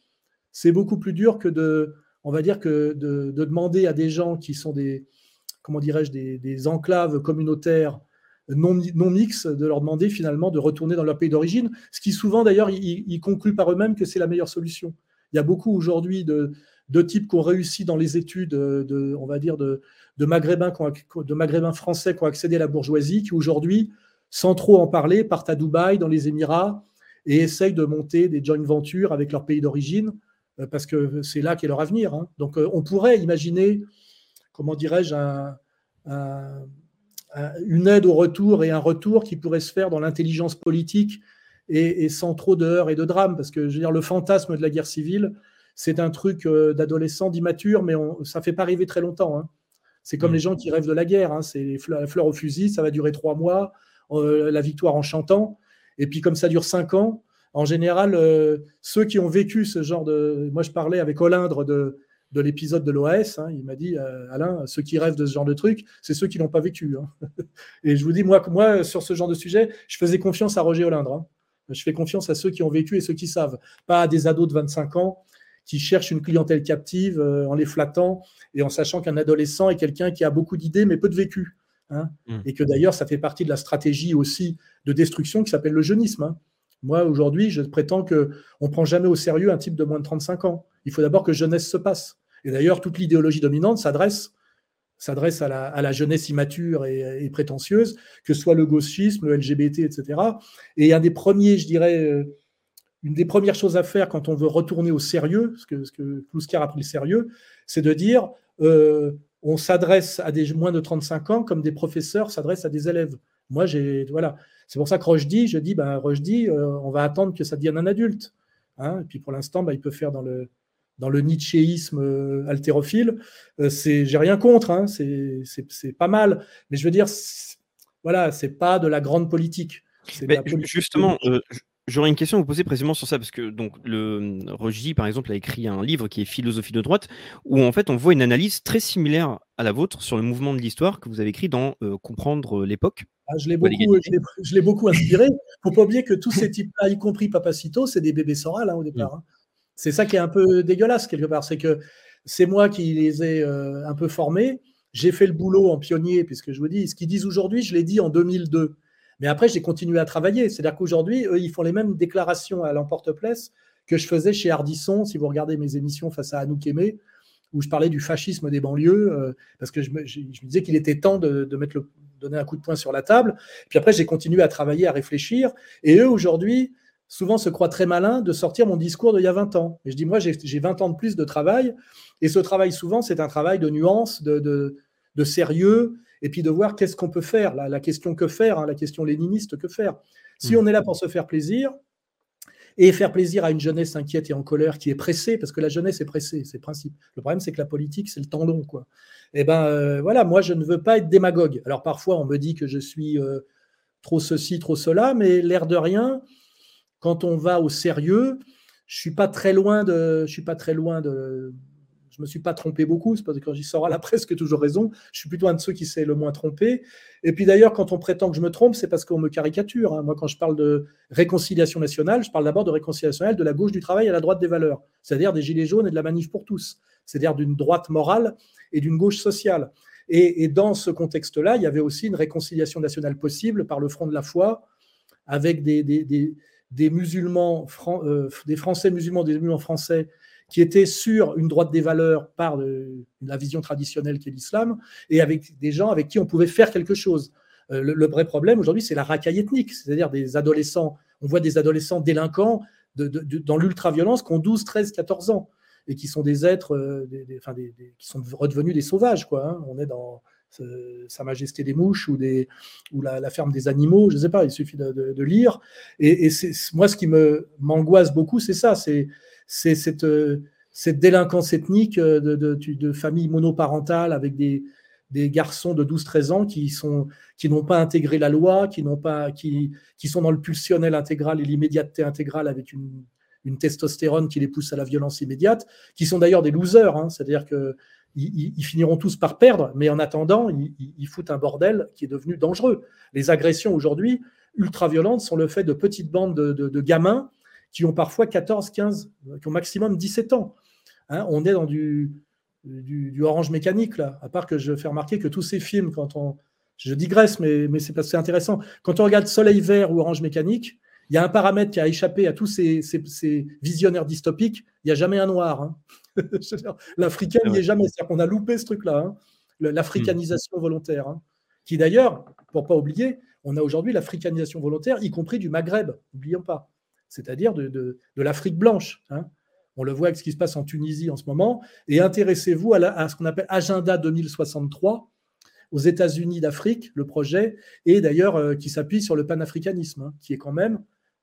c'est beaucoup plus dur que de, on va dire que de, demander à des gens qui sont des, comment dirais-je, des, enclaves communautaires non, non de leur demander finalement de retourner dans leur pays d'origine, ce qui souvent d'ailleurs, ils, concluent par eux-mêmes que c'est la meilleure solution. Il y a beaucoup aujourd'hui de, de types qui ont réussi dans les études, de, on va dire, de, de, maghrébins, français qui ont accédé à la bourgeoisie, qui aujourd'hui sans trop en parler, partent à Dubaï, dans les Émirats, et essayent de monter des joint ventures avec leur pays d'origine, euh, parce que c'est là qu'est leur avenir. Hein. Donc euh, on pourrait imaginer, comment dirais-je, une aide au retour et un retour qui pourrait se faire dans l'intelligence politique et, sans trop de heurts et de drames, parce que je veux dire, le fantasme de la guerre civile, c'est un truc euh, d'adolescent, d'immature, mais on, ça ne fait pas arriver très longtemps. Hein. C'est comme mm. les gens qui rêvent de la guerre, hein. c'est la fleur au fusil, ça va durer trois mois, euh, la victoire en chantant. Et puis comme ça dure cinq ans, en général, euh, ceux qui ont vécu ce genre de... Moi, je parlais avec Olindre de, de l'épisode de l'OAS. Hein. il m'a dit, euh, Alain, ceux qui rêvent de ce genre de truc, c'est ceux qui n'ont pas vécu. Hein. Et je vous dis, moi, moi, sur ce genre de sujet, je faisais confiance à Roger Olindre. Hein. Je fais confiance à ceux qui ont vécu et ceux qui savent, pas à des ados de 25 ans qui cherchent une clientèle captive en les flattant et en sachant qu'un adolescent est quelqu'un qui a beaucoup d'idées mais peu de vécu. Hein, mmh. et que d'ailleurs, ça fait partie de la stratégie aussi de destruction qui s'appelle le jeunisme. Moi, aujourd'hui, je prétends qu'on ne prend jamais au sérieux un type de moins de 35 ans. Il faut d'abord que jeunesse se passe. Et d'ailleurs, toute l'idéologie dominante s'adresse s'adresse à la, jeunesse immature et, prétentieuse, que soit le gauchisme, le LGBT, etc. Et un des premiers, je dirais, euh, une des premières choses à faire quand on veut retourner au sérieux, ce que, ce que a pris le sérieux, c'est de dire euh, on s'adresse à des moins de 35 ans comme des professeurs s'adressent à des élèves. Moi, j'ai voilà, c'est pour ça que Rochdy, je dis, ben Rochdy, euh, on va attendre que ça devienne un adulte. Hein. et puis pour l'instant, ben, il peut faire dans le dans le nietzschéisme euh, haltérophile. Euh, c'est, j'ai rien contre, hein, c'est, pas mal. Mais je veux dire, voilà, c'est pas de la grande politique. justement, J'aurais une question à vous poser précisément sur ça, parce que donc le Rogy, par exemple, a écrit un livre qui est Philosophie de droite, où en fait on voit une analyse très similaire à la vôtre sur le mouvement de l'histoire que vous avez écrit dans Comprendre l'époque. Ah, je l'ai beaucoup, beaucoup, inspiré. Il ne faut pas oublier que tous ces types-là, y compris Papacito, c'est des bébés Soral hein, au départ. Hein. C'est ça qui est un peu dégueulasse quelque part, c'est que c'est moi qui les ai un peu formés. J'ai fait le boulot en pionnier, puisque je vous dis, ce qu'ils disent aujourd'hui, je l'ai dit en 2002. Mais après, j'ai continué à travailler. C'est-à-dire qu'aujourd'hui, eux, ils font les mêmes déclarations à l'emporte-place que je faisais chez Ardisson, si vous regardez mes émissions face à Anouk Aimé, où je parlais du fascisme des banlieues, euh, parce que je me, disais qu'il était temps de, donner un coup de poing sur la table. Puis après, j'ai continué à travailler, à réfléchir. Et eux, aujourd'hui, souvent se croient très malins de sortir mon discours d'il y a 20 ans. Et je dis, moi, j'ai 20 ans de plus de travail. Et ce travail, souvent, c'est un travail de nuance, de, de sérieux, et puis de voir qu'est-ce qu'on peut faire. La, question que faire, hein, la question léniniste, que faire? Si mm. on est là pour se faire plaisir, et faire plaisir à une jeunesse inquiète et en colère qui est pressée, parce que la jeunesse est pressée, c'est le principe. Le problème, c'est que la politique, c'est le temps long. Quoi. Et eh ben euh, voilà, moi, je ne veux pas être démagogue. Alors parfois, on me dit que je suis euh, trop ceci, trop cela, mais l'air de rien, quand on va au sérieux, je suis pas très loin de, je suis pas très loin de, je me suis pas trompé beaucoup, c'est parce que quand j'y sors à la presse que toujours raison. Je suis plutôt un de ceux qui s'est le moins trompé. Et puis d'ailleurs, quand on prétend que je me trompe, c'est parce qu'on me caricature. Hein. Moi, quand je parle de réconciliation nationale, je parle d'abord de réconciliation nationale de la gauche du travail à la droite des valeurs, c'est-à-dire des gilets jaunes et de la manif pour tous, c'est-à-dire d'une droite morale et d'une gauche sociale. Et, dans ce contexte-là, il y avait aussi une réconciliation nationale possible par le front de la foi, avec des, des, musulmans, euh, des Français musulmans, des musulmans français qui était sur une droite des valeurs par la vision traditionnelle qu'est l'islam, et avec des gens avec qui on pouvait faire quelque chose. Euh, le, vrai problème aujourd'hui, c'est la racaille ethnique, c'est-à-dire des adolescents. On voit des adolescents délinquants dans l'ultra-violence qui ont 12, 13, 14 ans et qui sont des êtres, euh, qui sont redevenus des sauvages. Quoi, hein. On est dans Sa Majesté des mouches ou, la, ferme des animaux, je ne sais pas, il suffit de, lire. Et, moi, ce qui m'angoisse beaucoup, c'est ça, c'est euh, cette délinquance ethnique euh, de, de, de familles monoparentales avec des, garçons de 12-13 ans qui n'ont pas intégré la loi, qui sont dans le pulsionnel intégral et l'immédiateté intégrale avec une, une, testostérone qui les pousse à la violence immédiate, qui sont d'ailleurs des losers, hein, c'est-à-dire que ils, finiront tous par perdre, mais en attendant, ils, foutent un bordel qui est devenu dangereux. Les agressions aujourd'hui ultra-violentes sont le fait de petites bandes de, gamins qui ont parfois 14, 15, qui ont maximum 17 ans. Hein, on est dans du, orange mécanique, là, à part que je fais remarquer que tous ces films, quand on. Je digresse, mais, c'est parce intéressant. Quand on regarde Soleil vert ou Orange mécanique, il y a un paramètre qui a échappé à tous ces, ces, visionnaires dystopiques. Il n'y a jamais un noir. Hein. L'africain n'y est jamais. C'est-à-dire qu'on a loupé ce truc-là, hein. l'africanisation volontaire. Hein. Qui d'ailleurs, pour pas oublier, on a aujourd'hui l'africanisation volontaire, y compris du Maghreb. N'oublions pas c'est-à-dire de, l'Afrique blanche. Hein. On le voit avec ce qui se passe en Tunisie en ce moment. Et intéressez-vous à, ce qu'on appelle Agenda 2063 aux États-Unis d'Afrique, le projet, et d'ailleurs euh, qui s'appuie sur le panafricanisme, qui est quand même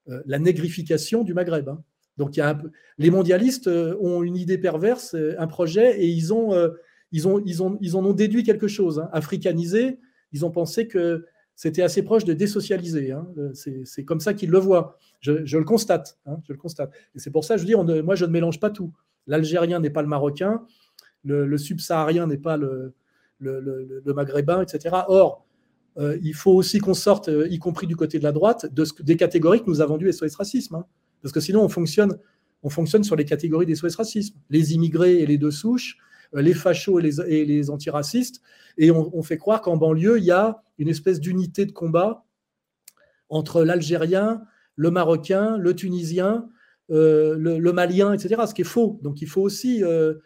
euh, la négrification du Maghreb. Hein. Donc les mondialistes euh, ont une idée perverse, un projet, et ils, ont, ils en ont déduit quelque chose. Africanisé, ils ont pensé que c'était assez proche de désocialiser. Hein. C'est comme ça qu'ils le voient. Je, le constate. Hein, je le constate. Et c'est pour ça que je dis, moi, je ne mélange pas tout. L'Algérien n'est pas le Marocain, le, subsaharien n'est pas le, Maghrébin, etc. Or, euh, il faut aussi qu'on sorte, euh, y compris du côté de la droite, de des catégories que nous avons vendues SOS Racisme. Hein. Parce que sinon, on fonctionne, on fonctionne sur les catégories des SOS Racisme. Les immigrés et les deux souches, euh, les fachos et les, et les antiracistes, et on, fait croire qu'en banlieue, il y a une espèce d'unité de combat entre l'Algérien, le Marocain, le Tunisien, euh, le, Malien, etc. Ce qui est faux. Donc il faut aussi, euh,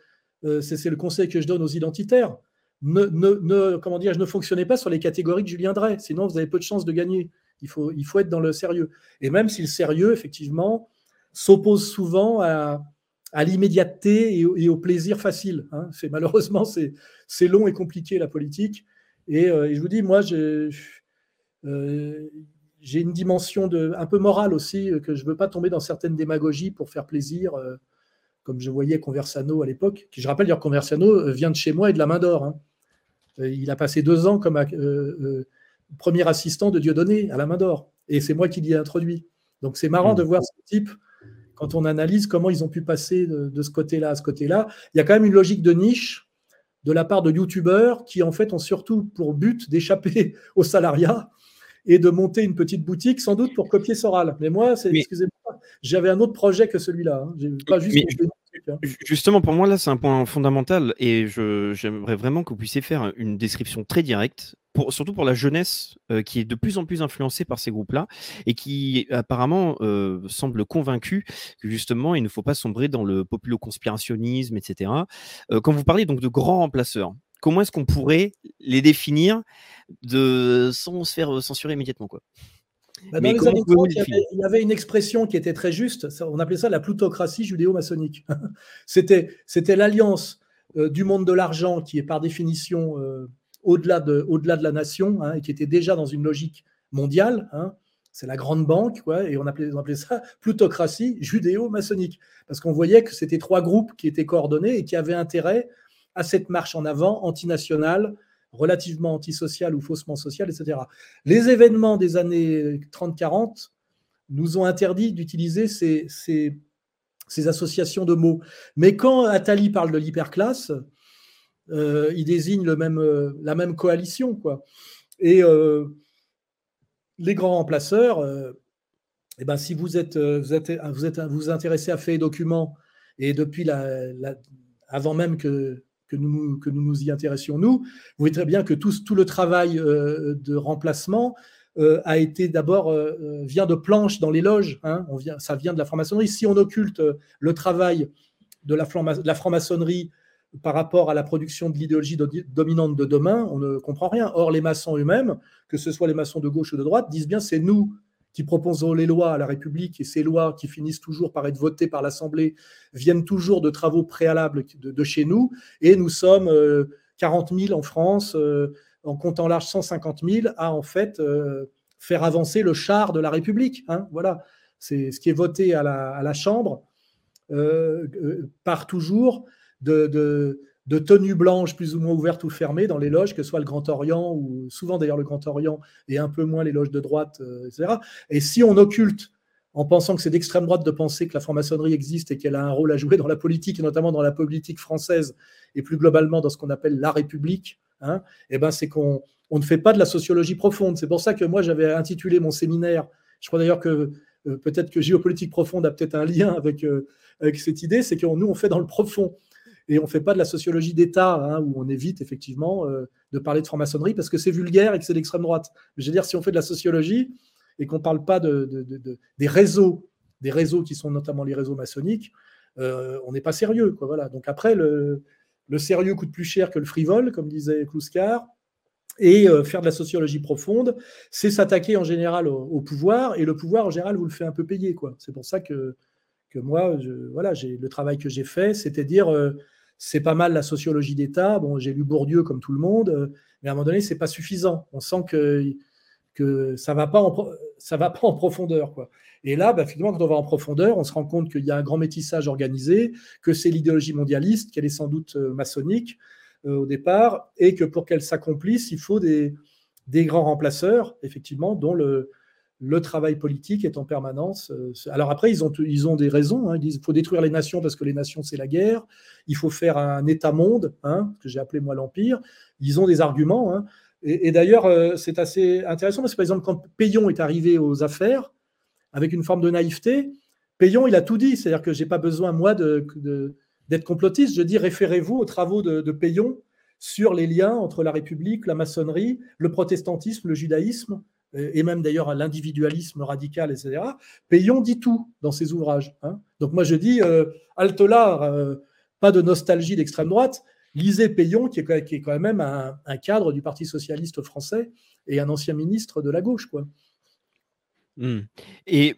c'est le conseil que je donne aux identitaires, ne, ne, comment dire, ne fonctionnez pas sur les catégories que Julien Drey, sinon vous avez peu de chances de gagner. Il faut, il faut être dans le sérieux. Et même si le sérieux, effectivement, s'oppose souvent à, l'immédiateté et, au plaisir facile. Hein. C'est malheureusement c'est long et compliqué la politique. Et, euh, je vous dis, moi, euh, j'ai une dimension de, un peu morale aussi, euh, que je ne veux pas tomber dans certaines démagogies pour faire plaisir, comme je voyais Conversano à l'époque. Qui, je rappelle, d'ailleurs, Conversano vient de chez moi et de la main d'or. Hein. Il a passé deux ans comme premier assistant de Dieudonné à la main d'or. Et c'est moi qui l'y ai introduit. Donc c'est marrant Mmh. de voir ce type, quand on analyse comment ils ont pu passer de, de ce côté-là à ce côté-là. Il y a quand même une logique de niche de la part de youtubeurs qui en fait ont surtout pour but d'échapper au salariat et de monter une petite boutique, sans doute pour copier Soral. Mais moi, c'est- excusez-moi, j'avais un autre projet que celui-là. hein. Pas juste Mais- Justement, pour moi, là, c'est un point fondamental et j'aimerais vraiment que vous puissiez faire une description très directe, pour, surtout pour la jeunesse euh, qui est de plus en plus influencée par ces groupes-là et qui apparemment euh, semble convaincue que justement, il ne faut pas sombrer dans le populo-conspirationnisme, etc. Euh, quand vous parlez donc de grands remplaceurs, comment est-ce qu'on pourrait les définir de, sans se faire censurer immédiatement quoi? Bah, Mais dans les comment années pouvez-vous 30, il y, avait, il y avait une expression qui était très juste. on appelait ça la plutocratie judéo-maçonnique. C'était c'était l'alliance euh, du monde de l'argent qui est par définition euh, au-delà de, la nation hein, et qui était déjà dans une logique mondiale. hein. C'est la grande banque, quoi, et on appelait, on appelait ça plutocratie judéo-maçonnique. Parce qu'on voyait que c'était trois groupes qui étaient coordonnés et qui avaient intérêt à cette marche en avant antinationale, relativement antisociale ou faussement sociale, etc. Les événements des années 30-40 nous ont interdit d'utiliser ces, associations de mots. Mais quand Attali parle de l'hyperclasse, euh, il désigne le même, euh, la même coalition. Quoi. Et euh, les grands remplaceurs, eh ben, si vous êtes, vous êtes, vous vous intéressez à faits et documents, et depuis la- avant même que, que, nous, nous y intéressions, nous, vous voyez très bien que tout, le travail euh, de remplacement euh, a été d'abord euh, vient de planches dans les loges. hein. ça vient de la franc-maçonnerie. Si on occulte le travail de la, franc-maçonnerie par rapport à la production de l'idéologie do- dominante de demain, on ne comprend rien. Or, les maçons eux-mêmes, que ce soit les maçons de gauche ou de droite, disent bien c'est nous qui proposons les lois à la République et ces lois qui finissent toujours par être votées par l'Assemblée viennent toujours de travaux préalables de, chez nous et nous sommes euh, 40 000 en France, euh, en comptant large 150 000, à en fait euh, faire avancer le char de la République. hein. voilà, c'est ce qui est voté à la, à la Chambre euh, euh, part toujours de, de tenues blanches plus ou moins ouvertes ou fermées dans les loges, que ce soit le Grand Orient ou souvent d'ailleurs le Grand Orient et un peu moins les loges de droite, euh, etc. Et si on occulte en pensant que c'est d'extrême droite de penser que la franc-maçonnerie existe et qu'elle a un rôle à jouer dans la politique, et notamment dans la politique française, et plus globalement dans ce qu'on appelle la République, hein, eh ben c'est qu'on on ne fait pas de la sociologie profonde. C'est pour ça que moi j'avais intitulé mon séminaire, je crois d'ailleurs que euh, peut-être que géopolitique profonde a peut-être un lien avec, euh, avec cette idée, c'est que nous on fait dans le profond. Et on ne fait pas de la sociologie d'État, hein, où on évite effectivement euh, de parler de franc-maçonnerie parce que c'est vulgaire et que c'est l'extrême droite. Je veux dire, si on fait de la sociologie, et qu'on ne parle pas de, de, de, de, des réseaux, des réseaux qui sont notamment les réseaux maçonniques, euh, on n'est pas sérieux. Quoi, voilà. Donc après, le, le, sérieux coûte plus cher que le frivole, comme disait Kluskar, et euh, faire de la sociologie profonde, c'est s'attaquer en général au, pouvoir, et le pouvoir, en général, vous le fait un peu payer. C'est pour ça que, que moi, voilà, le travail que j'ai fait, c'était dire, c'est pas mal la sociologie d'État, j'ai lu Bourdieu comme tout le monde, euh, mais à un moment donné, c'est pas suffisant. On sent que ça va pas va pas en profondeur quoi. Et là, bah, finalement, quand on va en profondeur, on se rend compte qu'il y a un grand métissage organisé, que c'est l'idéologie mondialiste, qu'elle est sans doute euh, maçonnique euh, au départ, et que pour qu'elle s'accomplisse, il faut des, des, grands remplaceurs, effectivement, dont le, le travail politique est en permanence. Euh, alors après, ils ont, ils ont des raisons. Hein, ils disent qu'il faut détruire les nations parce que les nations, c'est la guerre. Il faut faire un État-monde, hein, que j'ai appelé moi l'Empire. Ils ont des arguments. Hein. Et, d'ailleurs, euh, c'est assez intéressant parce que, par exemple, quand Payon est arrivé aux affaires, avec une forme de naïveté, Payon, il a tout dit. C'est-à-dire que je n'ai pas besoin, moi, d'être de, complotiste. Je dis, référez-vous aux travaux de, Payon sur les liens entre la République, la maçonnerie, le protestantisme, le judaïsme, et même d'ailleurs l'individualisme radical, etc. Payon dit tout dans ses ouvrages. Hein. Donc moi, je dis, euh, euh, pas de nostalgie d'extrême droite, lisez Payon, qui est, qui est quand même un, un, cadre du Parti socialiste français et un ancien ministre de la gauche. Quoi. Mmh. Et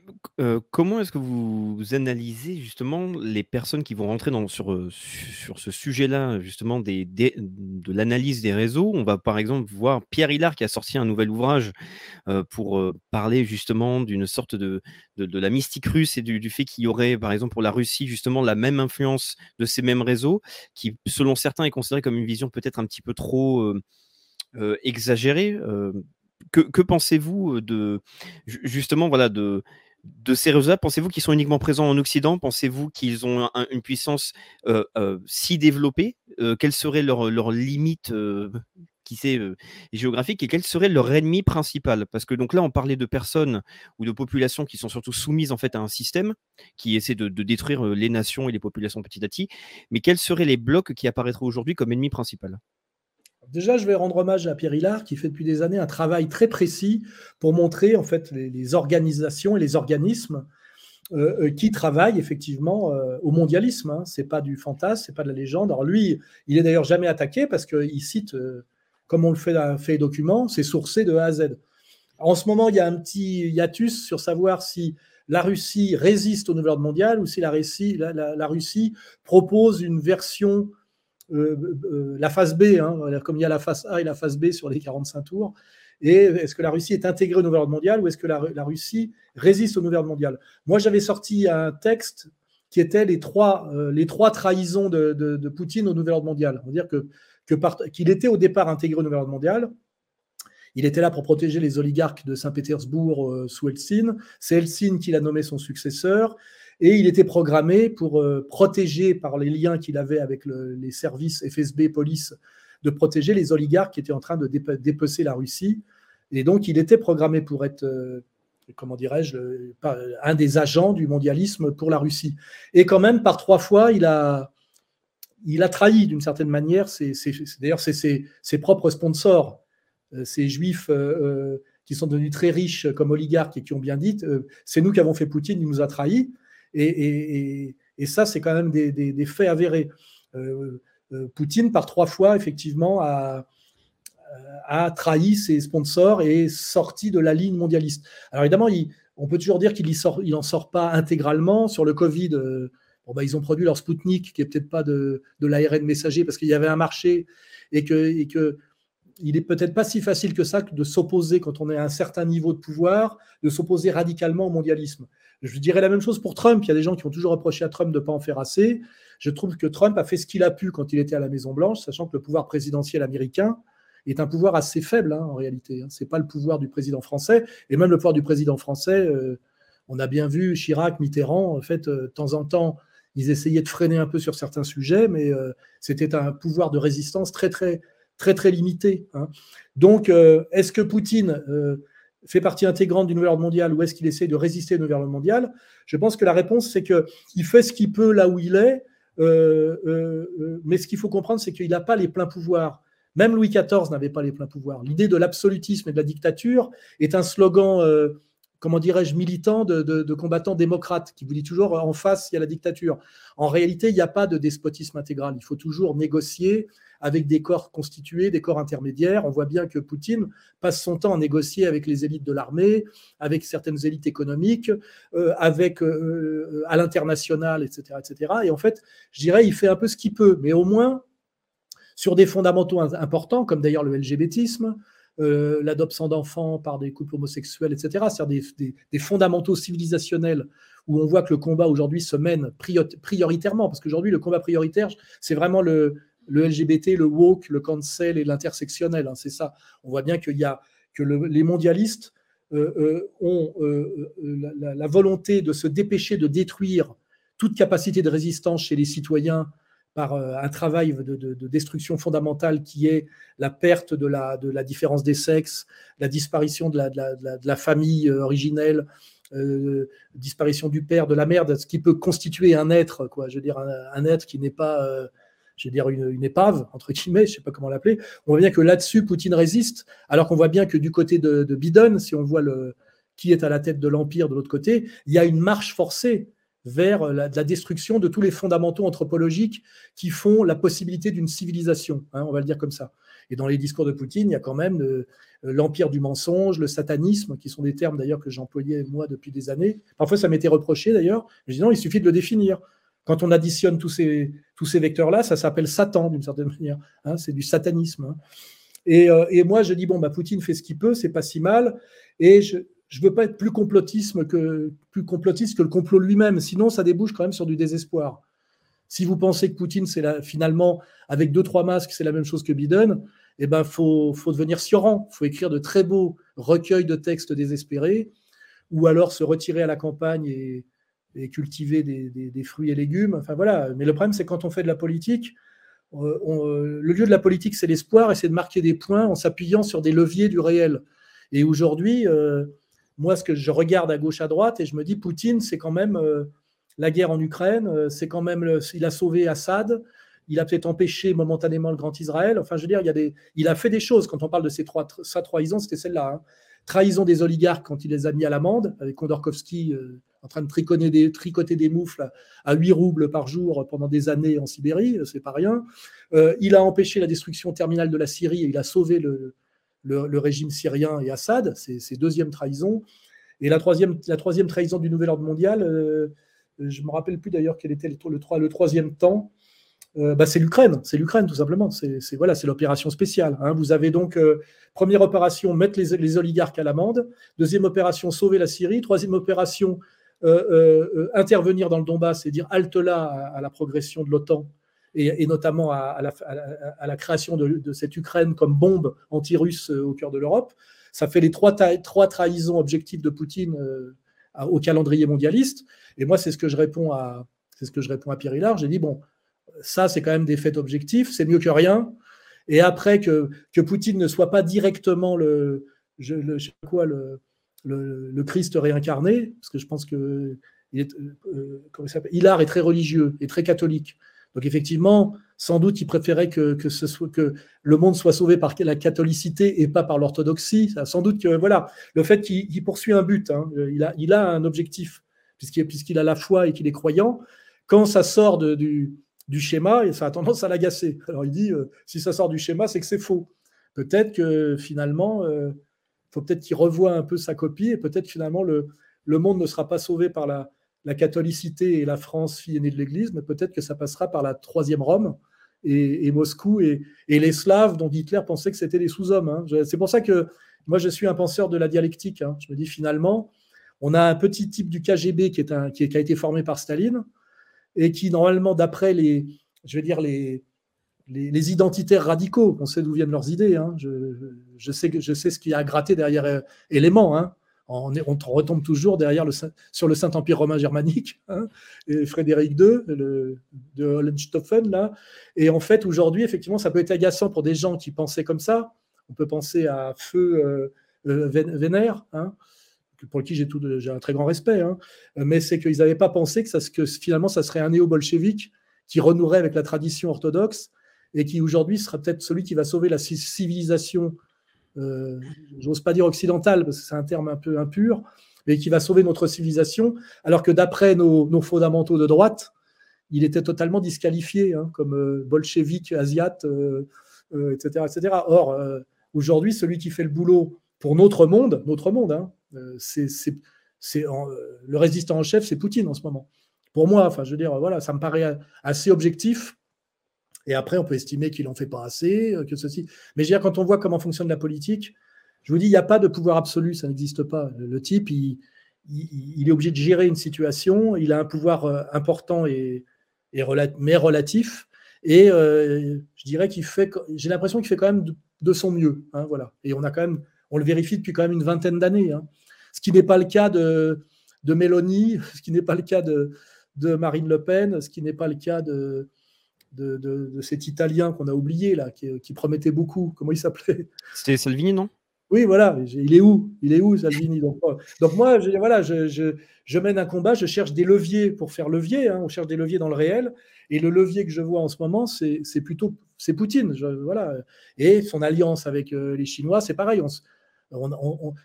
comment est-ce que vous, analysez justement les personnes qui vont rentrer dans, sur, sur ce sujet-là, justement, des, des, de l'analyse des réseaux? On va par exemple voir Pierre Hillard qui a sorti un nouvel ouvrage pour parler justement d'une sorte de, de, la mystique russe et du, du fait qu'il y aurait, par exemple, pour la Russie, justement, la même influence de ces mêmes réseaux, qui, selon certains, est considéré comme une vision peut-être un petit peu trop exagérée que, pensez-vous de justement voilà de de ces réseaux Pensez-vous qu'ils sont uniquement présents en Occident? Pensez-vous qu'ils ont une puissance si développée? Quelles seraient leurs, leurs limites qui sait, géographiques? Et quel serait leur ennemi principal? Parce que donc là, on parlait de personnes ou de populations qui sont surtout soumises en fait à un système qui essaie de, détruire les nations et les populations petit à petit. Mais quels seraient les blocs qui apparaîtraient aujourd'hui comme ennemis principal Déjà, je vais rendre hommage à Pierre Hillard qui fait depuis des années un travail très précis pour montrer en fait les, organisations et les organismes qui travaillent effectivement au mondialisme. Hein. C'est pas du fantasme, c'est pas de la légende. Alors lui, il est d'ailleurs jamais attaqué parce qu'il cite comme on le fait dans fait document, c'est sourcé de A à Z. En ce moment, il y a un petit hiatus sur savoir si la Russie résiste au nouvel ordre mondial ou si la Russie, propose une version, euh, euh, la phase B, hein, comme il y a la phase A et la phase B sur les 45 tours. Et est-ce que la Russie est intégrée au nouvel ordre mondial ou est-ce que la, Russie résiste au nouvel ordre mondial? Moi, j'avais sorti un texte qui était les trois, euh, les trois trahisons de, Poutine au nouvel ordre mondial. On va dire que qu'il était au départ intégré au nouvel ordre mondial. Il était là pour protéger les oligarques de Saint-Pétersbourg euh, sous Helsinki. C'est Helsinki qui l'a nommé son successeur. Et il était programmé pour euh, protéger, par les liens qu'il avait avec les services FSB, police, de protéger les oligarques qui étaient en train de dépecer la Russie. Et donc, il était programmé pour être, euh, comment dirais-je, un des agents du mondialisme pour la Russie. Et quand même, par trois fois, il a, il a trahi d'une certaine manière, d'ailleurs c'est ses, propres sponsors, euh, ces juifs euh, qui sont devenus très riches comme oligarques et qui ont bien dit, c'est nous qui avons fait Poutine, il nous a trahis. Et, ça, c'est quand même des, faits avérés. Poutine, par trois fois, effectivement, a, trahi ses sponsors et sorti de la ligne mondialiste. Alors évidemment, on peut toujours dire qu'il n'en sort pas intégralement. Sur le Covid, bah, ils ont produit leur Spoutnik, qui n'est peut-être pas de, l'ARN messager, parce qu'il y avait un marché et que il n'est peut-être pas si facile que ça de s'opposer quand on est à un certain niveau de pouvoir, de s'opposer radicalement au mondialisme. Je dirais la même chose pour Trump. Il y a des gens qui ont toujours reproché à Trump de ne pas en faire assez. Je trouve que Trump a fait ce qu'il a pu quand il était à la Maison-Blanche, sachant que le pouvoir présidentiel américain est un pouvoir assez faible hein, en réalité. Hein. Ce n'est pas le pouvoir du président français. Et même le pouvoir du président français, euh, on a bien vu Chirac, Mitterrand, en fait, euh, de temps en temps, ils essayaient de freiner un peu sur certains sujets, mais euh, c'était un pouvoir de résistance très, très, très, très limité. Hein. Donc, est-ce que Poutine fait partie intégrante du nouvel ordre mondial ou est-ce qu'il essaie de résister au nouvel ordre mondial Je pense que la réponse, c'est qu'il fait ce qu'il peut là où il est, mais ce qu'il faut comprendre, c'est qu'il n'a pas les pleins pouvoirs. Même Louis XIV n'avait pas les pleins pouvoirs. L'idée de l'absolutisme et de la dictature est un slogan comment dirais-je, militant de, combattants démocrates, qui vous dit toujours en face, il y a la dictature. En réalité, il n'y a pas de despotisme intégral. Il faut toujours négocier avec des corps constitués, des corps intermédiaires. On voit bien que Poutine passe son temps à négocier avec les élites de l'armée, avec certaines élites économiques, euh, avec euh, à l'international, etc., etc. Et en fait, je dirais, il fait un peu ce qu'il peut, mais au moins sur des fondamentaux importants, comme d'ailleurs le LGBTisme, euh, l'adoption d'enfants par des couples homosexuels, etc. C'est-à-dire des, fondamentaux civilisationnels où on voit que le combat aujourd'hui se mène prioritairement, parce qu'aujourd'hui, le combat prioritaire, c'est vraiment le, LGBT, le woke, le cancel et l'intersectionnel. Hein, c'est ça. On voit bien y a que les mondialistes euh, euh, ont la, volonté de se dépêcher de détruire toute capacité de résistance chez les citoyens par euh, un travail de, destruction fondamentale qui est la perte de la, différence des sexes, la disparition de la, famille euh, originelle, euh, disparition du père, de la mère, ce qui peut constituer un être, quoi. Je veux dire, un, être qui n'est pas, je veux dire, une, épave, entre guillemets, je ne sais pas comment l'appeler. On voit bien que là-dessus, Poutine résiste, alors qu'on voit bien que du côté de, de Biden, si on voit qui est à la tête de l'Empire de l'autre côté, il y a une marche forcée vers la, destruction de tous les fondamentaux anthropologiques qui font la possibilité d'une civilisation, hein, on va le dire comme ça. Et dans les discours de Poutine, il y a quand même euh, l'empire du mensonge, le satanisme, qui sont des termes d'ailleurs que j'employais moi depuis des années. Parfois, ça m'était reproché d'ailleurs. Je dis non, il suffit de le définir. Quand on additionne tous ces, tous ces vecteurs-là, ça s'appelle Satan d'une certaine manière. Hein, c'est du satanisme. Hein. Et, euh, et, moi, je dis bon, bah, Poutine fait ce qu'il peut, c'est pas si mal. Et je, je veux pas être plus complotiste que le complot lui-même. Sinon, ça débouche quand même sur du désespoir. Si vous pensez que Poutine, finalement avec deux trois masques, c'est la même chose que Biden, eh ben faut faut devenir Sioran. Faut écrire de très beaux recueil de textes désespérés, ou alors se retirer à la campagne et, cultiver des, fruits et légumes. Enfin voilà. Mais le problème, c'est quand on fait de la politique, le lieu de la politique, c'est l'espoir et c'est de marquer des points en s'appuyant sur des leviers du réel. Et aujourd'hui, moi, ce que je regarde à gauche, à droite, et je me dis, Poutine, c'est quand même la guerre en Ukraine, euh, c'est quand même, il a sauvé Assad, il a peut-être empêché momentanément le Grand Israël. Enfin, je veux dire, il, a fait des choses. Quand on parle de trois, sa trahison, c'était celle-là. Hein. Trahison des oligarques quand il les a mis à l'amende, avec Kondorkovsky euh, en train de tricoter des, tricoter des moufles à, 8 roubles par jour pendant des années en Sibérie, euh, c'est pas rien. il a empêché la destruction terminale de la Syrie et il a sauvé le, le, régime syrien et Assad. C'est deuxième trahison. Et la troisième, trahison du nouvel ordre mondial, je ne me rappelle plus d'ailleurs quel était le, le, troisième temps. Euh, bah, c'est l'Ukraine, c'est l'Ukraine tout simplement. C'est voilà, c'est l'opération spéciale. Hein. Vous avez donc euh, première opération mettre les, oligarques à l'amende, deuxième opération sauver la Syrie, troisième opération euh, intervenir dans le Donbass et dire halte là à, la progression de l'OTAN et, notamment à, la, création de, cette Ukraine comme bombe anti-russe au cœur de l'Europe. Ça fait les trois, trahisons objectives de Poutine au calendrier mondialiste. Et moi, c'est ce que je réponds à, Pierre Hillard. J'ai dit bon, ça, c'est quand même des faits objectifs, c'est mieux que rien. Et après que, Poutine ne soit pas directement le, quoi, le, Christ réincarné, parce que je pense que il est, euh, est très religieux et très catholique. Donc effectivement, sans doute, il préférait que, le monde soit sauvé par la catholicité et pas par l'orthodoxie. Sans doute que voilà, le fait qu'il poursuit un but, hein, il, a, un objectif, puisqu'il a la foi et qu'il est croyant. Quand ça sort du, schéma, ça a tendance à l'agacer. Alors il dit, euh, si ça sort du schéma, c'est que c'est faux. Peut-être que finalement, il euh, faut peut-être qu'il revoie un peu sa copie et peut-être finalement le, le monde ne sera pas sauvé par la, la catholicité et la France, fille aînée de l'Église, mais peut-être que ça passera par la troisième Rome et, Moscou et, les Slaves dont Hitler pensait que c'était des sous-hommes. Hein. C'est pour ça que moi, je suis un penseur de la dialectique. Hein. Je me dis finalement, on a un petit type du KGB qui, a été formé par Staline et qui, normalement, d'après les, je vais dire, les, les, identitaires radicaux, on sait d'où viennent leurs idées. Hein. Je, sais, je sais ce qui a gratté derrière euh, éléments. On, retombe toujours derrière le, sur le Saint-Empire romain germanique, hein, et Frédéric II, de Hohenstaufen, là. Et en fait, aujourd'hui, effectivement, ça peut être agaçant pour des gens qui pensaient comme ça. On peut penser à Feu euh, euh, Vénère, hein, pour qui j'ai un très grand respect, hein. mais c'est qu'ils n'avaient pas pensé que, que finalement, ça serait un néo-bolchevique qui renouerait avec la tradition orthodoxe et qui aujourd'hui sera peut-être celui qui va sauver la civilisation j'ose pas dire occidental parce que c'est un terme un peu impur, mais qui va sauver notre civilisation, alors que d'après nos, fondamentaux de droite, il était totalement disqualifié hein, comme euh, bolchevique, asiate, etc., euh, etc. Or, aujourd'hui, celui qui fait le boulot pour notre monde, notre monde, hein, c'est, le résistant en chef, c'est Poutine en ce moment. Pour moi, enfin, je veux dire, voilà, ça me paraît assez objectif et après, on peut estimer qu'il n'en fait pas assez, euh, que ceci. Mais je veux dire, quand on voit comment fonctionne la politique, je vous dis, il n'y a pas de pouvoir absolu, ça n'existe pas. Le, type, il, est obligé de gérer une situation, il a un pouvoir euh, important et, mais relatif. Et euh, je dirais qu'il fait, j'ai l'impression qu'il fait quand même de, son mieux. Hein, voilà. Et on a quand même, on le vérifie depuis quand même une vingtaine d'années. Hein. Ce qui n'est pas le cas de, Mélanie, ce qui n'est pas le cas de Marine Le Pen, ce qui n'est pas le cas de, de, cet Italien qu'on a oublié, là, qui, promettait beaucoup. Comment il s'appelait? C'était Salvini, non? Oui, voilà. Il est où? Il est où, Salvini? Donc, moi, je, voilà, je, mène un combat, je cherche des leviers pour faire levier. Hein. on cherche des leviers dans le réel. Et le levier que je vois en ce moment, c'est plutôt c'est Poutine. voilà. Et son alliance avec euh, les Chinois, c'est pareil.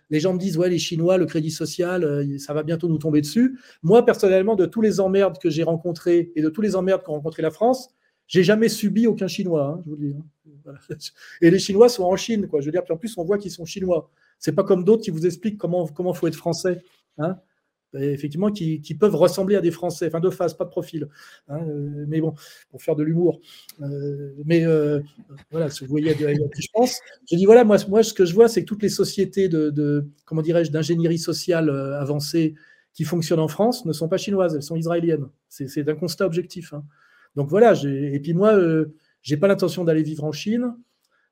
les gens me disent, ouais, les Chinois, le crédit social, euh, ça va bientôt nous tomber dessus. Moi, personnellement, de tous les emmerdes que j'ai rencontrés et de tous les emmerdes qu'ont rencontré la France, j'ai jamais subi aucun Chinois, hein, je vous le dis. Hein. Et les Chinois sont en Chine, quoi. Je veux dire, puis en plus, on voit qu'ils sont chinois. C'est pas comme d'autres qui vous expliquent comment comment faut être français. Hein. effectivement, qui, peuvent ressembler à des Français, enfin de face, pas de profil. Euh, mais bon, pour faire de l'humour. Euh, mais euh, voilà, si vous voyez à qui je pense. Je dis voilà, moi, moi, ce que je vois, c'est que toutes les sociétés de, comment dirais-je, d'ingénierie sociale avancée qui fonctionnent en France ne sont pas chinoises, elles sont israéliennes. C'est un constat objectif. Donc voilà, et puis moi, euh, j'ai pas l'intention d'aller vivre en Chine.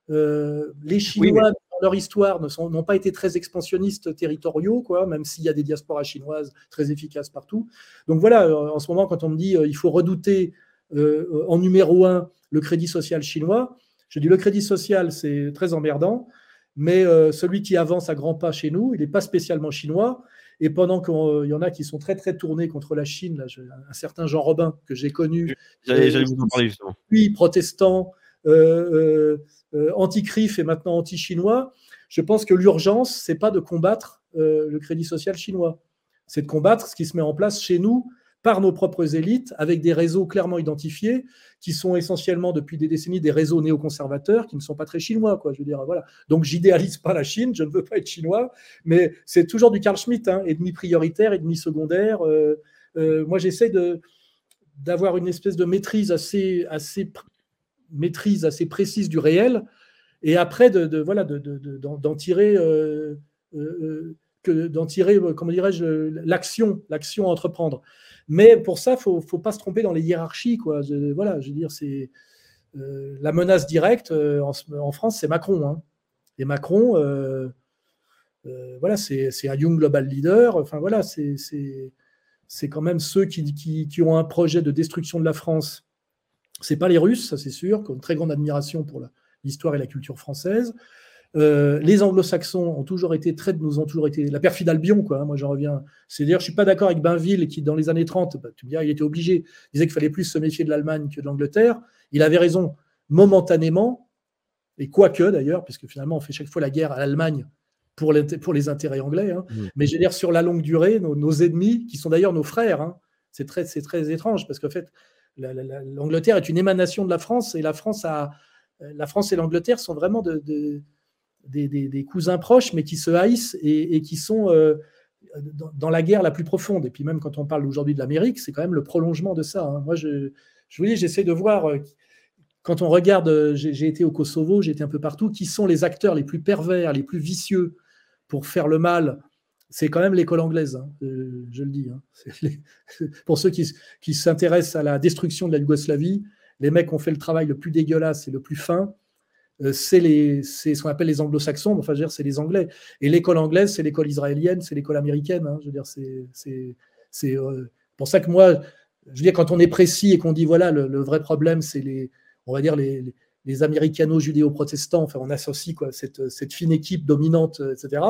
Euh, les Chinois leur histoire, n'ont pas été très expansionnistes territoriaux, quoi, même s'il y a des diasporas chinoises très efficaces partout. Donc voilà, en ce moment, quand on me dit il faut redouter en numéro un le crédit social chinois, je dis le crédit social, c'est très emmerdant, mais celui qui avance à grands pas chez nous, il n'est pas spécialement chinois. Et pendant qu'il y en a qui sont très très tournés contre la Chine, un certain Jean Robin que j'ai connu, j'allais vous en parler justement. Puis protestant, euh, euh, euh, anti-CRIF et maintenant anti-chinois, je pense que l'urgence, c'est pas de combattre le crédit social chinois, c'est de combattre ce qui se met en place chez nous par nos propres élites, avec des réseaux clairement identifiés, qui sont essentiellement depuis des décennies des réseaux néoconservateurs, qui ne sont pas très chinois, quoi. Je veux dire, voilà. Donc, j'idéalise pas la Chine, je ne veux pas être chinois, mais c'est toujours du Carl Schmitt, hein, et demi prioritaire, et demi secondaire. moi, j'essaie de d'avoir une espèce de maîtrise assez, assez maîtrise assez précise du réel, et après de, voilà d'en tirer euh, euh, que d'en tirer comment dirais-je l'action l'action à entreprendre. Mais pour ça, faut faut pas se tromper dans les hiérarchies quoi. voilà, je veux dire c'est euh, la menace directe en, France, c'est Macron. Hein. Et Macron, voilà, c'est un Young Global Leader. Enfin voilà, c'est quand même ceux qui, qui, qui, ont un projet de destruction de la France c'est pas les Russes, ça c'est sûr, qui ont une très grande admiration pour l'histoire et la culture française. Euh, les Anglo-Saxons ont toujours été très, nous ont toujours été la perfide Albion, quoi. Hein, moi, j'en reviens. C'est dire, je suis pas d'accord avec Bainville qui, dans les années 30, bah, tu me diras, il était obligé, il disait qu'il fallait plus se méfier de l'Allemagne que de l'Angleterre. Il avait raison momentanément, et quoique d'ailleurs, puisque finalement, on fait chaque fois la guerre à l'Allemagne pour, pour, les intérêts anglais. Hein. Mais je veux dire, sur la longue durée, nos, ennemis, qui sont d'ailleurs nos frères, hein, c'est très, très étrange parce qu'en fait, l'Angleterre est une émanation de la France et la France, a, la France et l'Angleterre sont vraiment de, des, cousins proches, mais qui se haïssent et, qui sont euh, dans, la guerre la plus profonde. Et puis même quand on parle aujourd'hui de l'Amérique, c'est quand même le prolongement de ça. Hein. Moi, je, je vous dis, j'essaie de voir, euh, quand on regarde, euh, j'ai été au Kosovo, j'ai été un peu partout, qui sont les acteurs les plus pervers, les plus vicieux pour faire le mal c'est quand même l'école anglaise, hein, je le dis. Hein. Pour ceux qui, s'intéressent à la destruction de la Yougoslavie, les mecs ont fait le travail le plus dégueulasse et le plus fin. Euh, c'est ce qu'on appelle les anglo-saxons, enfin, c'est les Anglais. Et l'école anglaise, c'est l'école israélienne, c'est l'école américaine. Hein, je veux dire, c'est euh, pour ça que moi, je veux dire, quand on est précis et qu'on dit, voilà, le, vrai problème, c'est les, on va dire, les, les américano-judéo-protestants, enfin, on associe quoi, cette, cette fine équipe dominante, etc.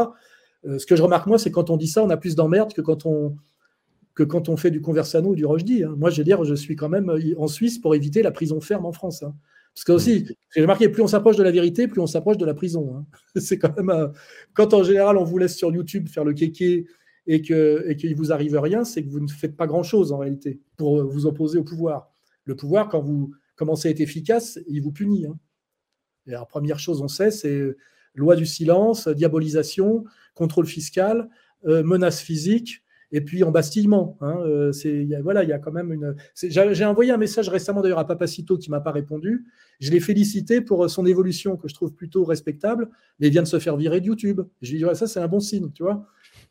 Euh, ce que je remarque, moi, c'est quand on dit ça, on a plus d'emmerdes que quand on que quand on fait du conversano ou du Rochdi. Hein. Moi, je veux dire, je suis quand même euh, en Suisse pour éviter la prison ferme en France. Hein. Parce que aussi, j'ai remarqué, plus on s'approche de la vérité, plus on s'approche de la prison. Hein. C'est quand même. Euh, quand en général, on vous laisse sur YouTube faire le kéké et que et qu'il vous arrive rien, c'est que vous ne faites pas grand chose en réalité pour vous opposer au pouvoir. Le pouvoir, quand vous commencez à être efficace, il vous punit. Et la première chose, on sait, c'est loi du silence, diabolisation, contrôle fiscal, euh, menace physique, et puis embastillement. Hein, euh, voilà, il y a quand même une. J'ai envoyé un message récemment d'ailleurs à Papacito qui m'a pas répondu. Je l'ai félicité pour son évolution que je trouve plutôt respectable, mais il vient de se faire virer de YouTube. Je lui dis ça c'est un bon signe, tu vois.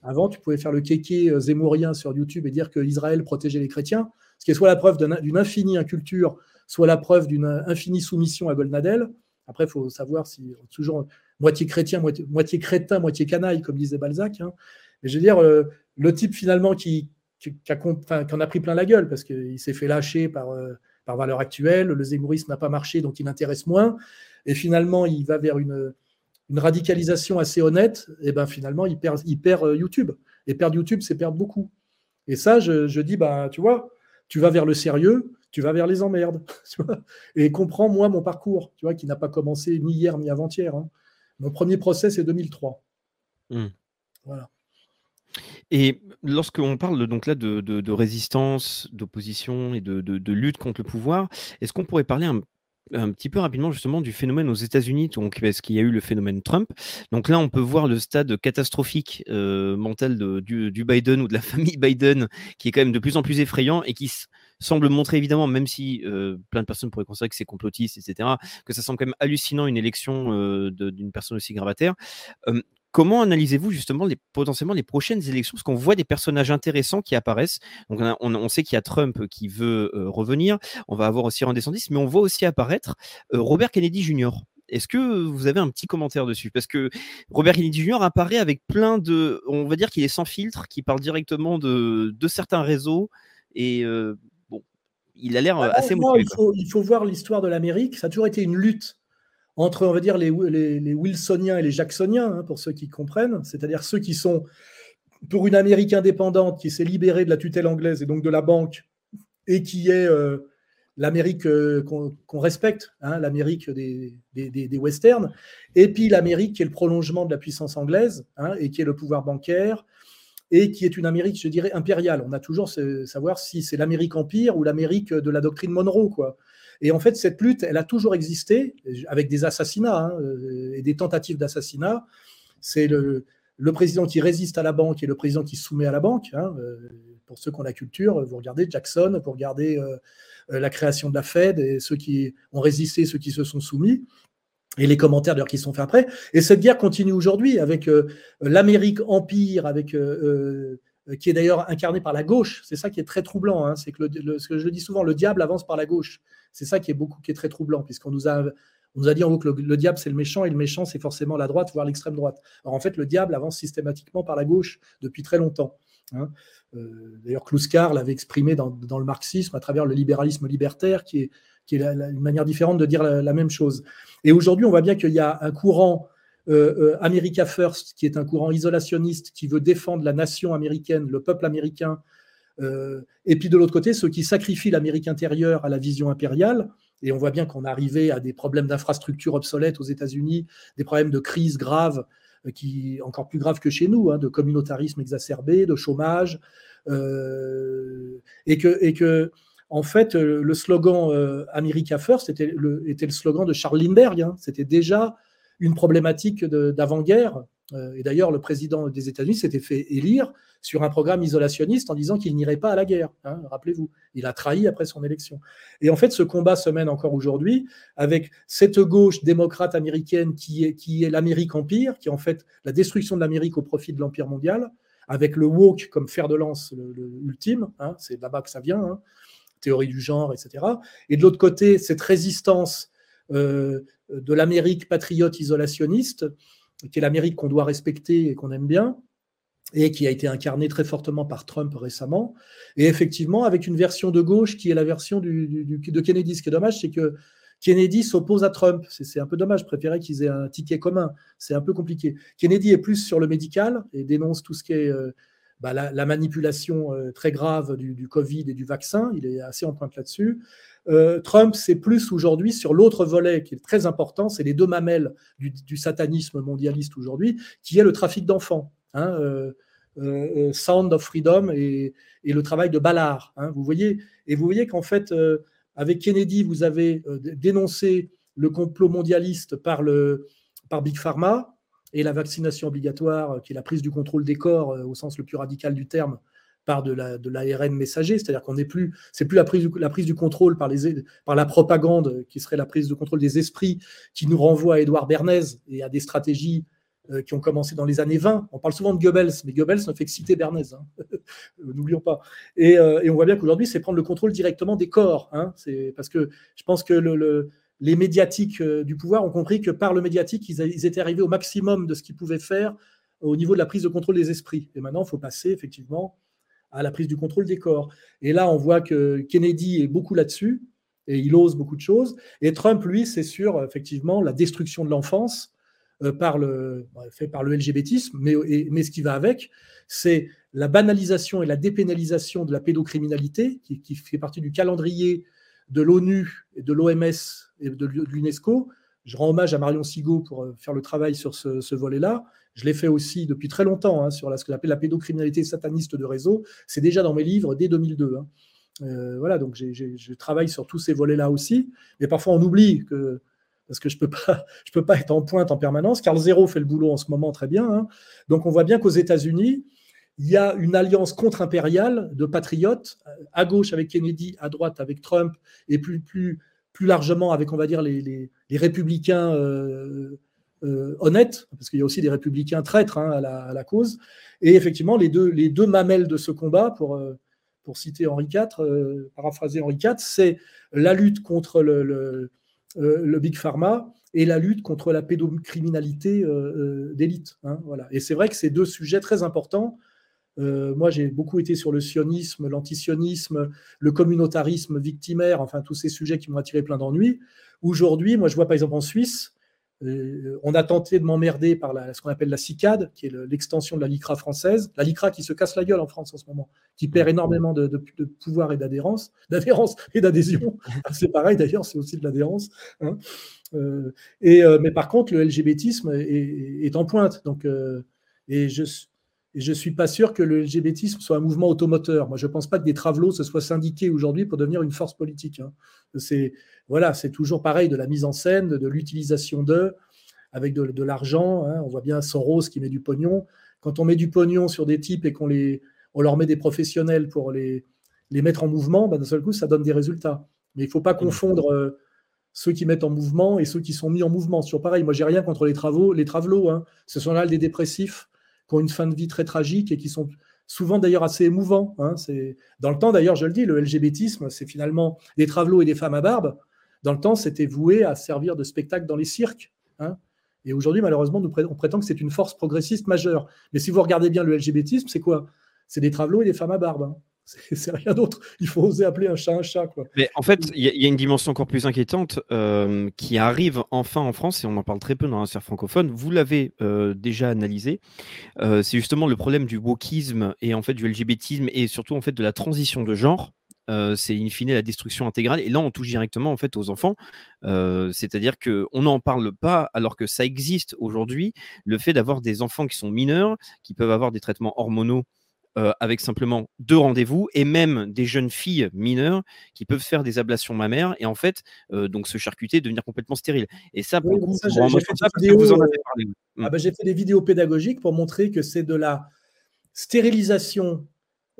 Avant, tu pouvais faire le kéké euh, zémourien sur YouTube et dire que Israël protégeait les chrétiens, ce qui est soit la preuve d'une infinie inculture, soit la preuve d'une infinie soumission à Goldnadel. Après, il faut savoir si toujours moitié chrétien, moitié, crétin, moitié canaille, comme disait Balzac. Hein. Je veux dire, euh, le type finalement qui, a, en a pris plein la gueule parce qu'il s'est fait lâcher par, euh, par valeur actuelle, le zémourisme n'a pas marché, donc il intéresse moins. Et finalement, il va vers une, radicalisation assez honnête, et ben finalement, il perd, il perd euh, YouTube. Et perdre YouTube, c'est perdre beaucoup. Et ça, je, dis, bah, tu vois, tu vas vers le sérieux, tu vas vers les emmerdes. et comprends, moi, mon parcours, tu vois, qui n'a pas commencé ni hier ni avant-hier. Hein. Mon premier procès, c'est 2003. Hmm. Voilà. Et lorsqu'on parle donc là de, résistance, d'opposition et de, lutte contre le pouvoir, est-ce qu'on pourrait parler un, petit peu rapidement justement du phénomène aux États-Unis, donc parce qu'il y a eu le phénomène Trump? Donc là, on peut voir le stade catastrophique euh, mental du, Biden ou de la famille Biden, qui est quand même de plus en plus effrayant et qui semble montrer évidemment, même si euh, plein de personnes pourraient considérer que c'est complotiste, etc., que ça semble quand même hallucinant une élection euh, d'une personne aussi gravataire. Comment analysez-vous justement les, potentiellement les prochaines élections? Parce qu'on voit des personnages intéressants qui apparaissent. Donc on, sait qu'il y a Trump qui veut euh, revenir. On va avoir aussi Ron DeSantis, mais on voit aussi apparaître Robert Kennedy Jr. Est-ce que vous avez un petit commentaire dessus? Parce que Robert Kennedy Jr. apparaît avec plein de. On va dire qu'il est sans filtre, qui parle directement de, de certains réseaux. Et euh, bon, il a l'air Ah, assez non, motivé. il, faut, il faut voir l'histoire de l'Amérique. Ça a toujours été une lutte entre, on va dire, les, Wilsoniens et les Jacksoniens, hein, pour ceux qui comprennent, c'est-à-dire ceux qui sont pour une Amérique indépendante qui s'est libérée de la tutelle anglaise et donc de la banque et qui est euh, l'Amérique euh, qu'on respecte, hein, l'Amérique des, westerns, et puis l'Amérique qui est le prolongement de la puissance anglaise hein, et qui est le pouvoir bancaire et qui est une Amérique, je dirais, impériale. On a toujours à savoir si c'est l'Amérique empire ou l'Amérique de la doctrine Monroe, quoi. Et en fait, cette lutte, elle a toujours existé, avec des assassinats hein, euh, et des tentatives d'assassinat. C'est le, président qui résiste à la banque et le président qui soumet à la banque. hein. Euh, Pour ceux qui ont la culture, vous regardez Jackson, vous regardez euh, la création de la Fed et ceux qui ont résisté, ceux qui se sont soumis et les commentaires d'ailleurs qui sont faits après. Et cette guerre continue aujourd'hui avec l'Amérique empire, avec qui est d'ailleurs incarné par la gauche. C'est ça qui est très troublant. hein. C'est que le, ce que je dis souvent, le diable avance par la gauche. C'est ça qui est beaucoup, qui est très troublant, puisqu'on nous a, on nous a dit en haut que le, le diable c'est le méchant et le méchant c'est forcément la droite, voire l'extrême droite. Alors en fait, le diable avance systématiquement par la gauche depuis très longtemps. hein. Euh, D'ailleurs, Kluskar l'avait exprimé dans, dans le marxisme à travers le libéralisme libertaire, qui est, qui est une manière différente de dire la même chose. Et aujourd'hui, on voit bien qu'il y a un courant euh, euh, America First, qui est un courant isolationniste qui veut défendre la nation américaine, le peuple américain, euh, et puis de l'autre côté, ceux qui sacrifient l'Amérique intérieure à la vision impériale. Et on voit bien qu'on arrivé à des problèmes d'infrastructures obsolètes aux États-Unis, des problèmes de crise graves, qui encore plus graves que chez nous, hein, de communautarisme exacerbé, de chômage, et que, et que en fait, le slogan America First était le, était le slogan de Charles Lindbergh. hein. C'était déjà une problématique d'avant-guerre. Euh, et d'ailleurs, le président des États-Unis s'était fait élire sur un programme isolationniste en disant qu'il n'irait pas à la guerre. hein, Rappelez-vous, il a trahi après son élection. Et en fait, ce combat se mène encore aujourd'hui avec cette gauche démocrate américaine qui est, qui est l'Amérique empire, qui est en fait la destruction de l'Amérique au profit de l'empire mondial, avec le woke comme fer de lance ultime. hein, C'est là-bas que ça vient. hein, théorie du genre, etc. Et de l'autre côté, cette résistance de l'Amérique patriote isolationniste, qui est l'Amérique qu'on doit respecter et qu'on aime bien, et qui a été incarnée très fortement par Trump récemment, et effectivement avec une version de gauche qui est la version de Kennedy. Ce qui est dommage, c'est que Kennedy s'oppose à Trump. C'est c'est un peu dommage, je préférais qu'ils aient un ticket commun. C'est un peu compliqué. Kennedy est plus sur le médical et dénonce tout ce qui est euh, bah, la, la manipulation euh, très grave du, Covid et du vaccin. Il est assez en pointe là-dessus. Euh, Trump, c'est plus aujourd'hui sur l'autre volet qui est très important, c'est les deux mamelles du, satanisme mondialiste aujourd'hui, qui est le trafic d'enfants. hein, euh, Sound of Freedom et, le travail de Ballard. hein, vous voyez, et vous voyez qu'en fait, avec Kennedy, vous avez dénoncé le complot mondialiste par, le, par Big Pharma et la vaccination obligatoire, euh, qui est la prise du contrôle des corps euh, au sens le plus radical du terme, par de la- de l'ARN messager, c'est-à-dire qu'on n'est plus, c'est plus la prise, du, la prise du contrôle par, les, par la propagande, euh, qui serait la prise de contrôle des esprits, qui nous renvoie à Édouard Bernays et à des stratégies qui ont commencé dans les années 20. On parle souvent de Goebbels, mais Goebbels ne fait que citer Bernays, hein. N'oublions pas. Et, et on voit bien qu'aujourd'hui, c'est prendre le contrôle directement des corps. hein. C'est parce que je pense que le- les médiatiques euh, du pouvoir ont compris que par le médiatique, ils, étaient arrivés au maximum de ce qu'ils pouvaient faire au niveau de la prise de contrôle des esprits. Et maintenant, il faut passer effectivement à la prise du contrôle des corps. Et là, on voit que Kennedy est beaucoup là-dessus, et il ose beaucoup de choses. Et Trump, lui, c'est sur effectivement la destruction de l'enfance euh, par le, fait par le LGBTisme, mais, et- ce qui va avec, c'est la banalisation et la dépénalisation de la pédocriminalité, qui fait partie du calendrier de l'ONU et de l'OMS et de l'UNESCO. Je rends hommage à Marion Sigaud pour euh, faire le travail sur ce, volet-là. Je l'ai fait aussi depuis très longtemps hein, sur ce qu'on appelle la pédocriminalité sataniste de réseau. C'est déjà dans mes livres dès 2002. hein. Euh, voilà, donc je travaille sur tous ces volets-là aussi. Mais parfois, on oublie que parce que je peux pas, peux pas être en pointe en permanence. Carl Zero fait le boulot en ce moment très bien. hein. Donc, on voit bien qu'aux États-Unis, il y a une alliance contre-impériale de patriotes, euh, à gauche avec Kennedy, à droite avec Trump, et plus, plus, plus largement avec, on va dire, les, les- républicains euh, euh, honnêtes, parce qu'il y a aussi des républicains traîtres hein, à, la, cause. Et effectivement, les deux, les deux mamelles de ce combat, pour, pour citer Henri IV, paraphraser Henri IV, c'est la lutte contre le, le- Big Pharma et la lutte contre la pédocriminalité d'élite. Hein, voilà. Et c'est vrai que c'est deux sujets très importants. Moi, j'ai beaucoup été sur le sionisme, l'antisionisme, le communautarisme victimaire, enfin tous ces sujets qui m'ont attiré plein d'ennuis. Aujourd'hui, moi, je vois par exemple en Suisse, euh, on a tenté de m'emmerder par ce qu'on appelle la CICAD, qui est l'extension de la LICRA française. La LICRA qui se casse la gueule en France en ce moment, qui perd énormément de, pouvoir et d'adhérence, d'adhérence et d'adhésion. c'est pareil d'ailleurs, c'est aussi de l'adhérence. Hein. Euh, et, euh, mais par contre, le LGBTisme est, en pointe. Donc, et je, et je ne suis pas sûr que le LGBTisme soit un mouvement automoteur. Moi, je ne pense pas que des travelots se soient syndiqués aujourd'hui pour devenir une force politique. Hein. C'est voilà, c'est toujours pareil de la mise en scène, de, l'utilisation d'eux, avec de, l'argent. Hein. On voit bien Soros qui met du pognon. Quand on met du pognon sur des types et qu'on les, on leur met des professionnels pour les, les mettre en mouvement, ben, d'un seul coup, ça donne des résultats. Mais il ne faut pas confondre euh, ceux qui mettent en mouvement et ceux qui sont mis en mouvement. C'est toujours pareil. Moi, j'ai rien contre les travaux, les travelots. Hein. Ce sont là des dépressifs qui ont une fin de vie très tragique et qui sont souvent d'ailleurs assez émouvants. Hein. Dans le temps d'ailleurs, je le dis, le LGBTisme, c'est finalement des travelots et des femmes à barbe. Dans le temps, c'était voué à servir de spectacle dans les cirques. Hein. Et aujourd'hui, malheureusement, on prétend que c'est une force progressiste majeure. Mais si vous regardez bien le LGBTisme, c'est quoi? C'est des travelots et des femmes à barbe. Hein. C'est rien d'autre. Il faut oser appeler un chat un chat. Quoi. Mais en fait, il y, a une dimension encore plus inquiétante euh, qui arrive enfin en France, et on en parle très peu dans la sphère francophone. Vous l'avez euh, déjà analysé. Euh, c'est justement le problème du wokisme et en fait du LGBTisme et surtout en fait de la transition de genre. c'est in fine la destruction intégrale. Et là, on touche directement en fait aux enfants. C'est-à-dire qu'on n'en parle pas alors que ça existe aujourd'hui. Le fait d'avoir des enfants qui sont mineurs, qui peuvent avoir des traitements hormonaux euh, avec simplement deux rendez-vous et même des jeunes filles mineures qui peuvent faire des ablations mammaires et en fait euh, donc se charcuter, devenir complètement stérile. Et ça, j'ai fait, des vidéos pédagogiques pour montrer que c'est de la stérilisation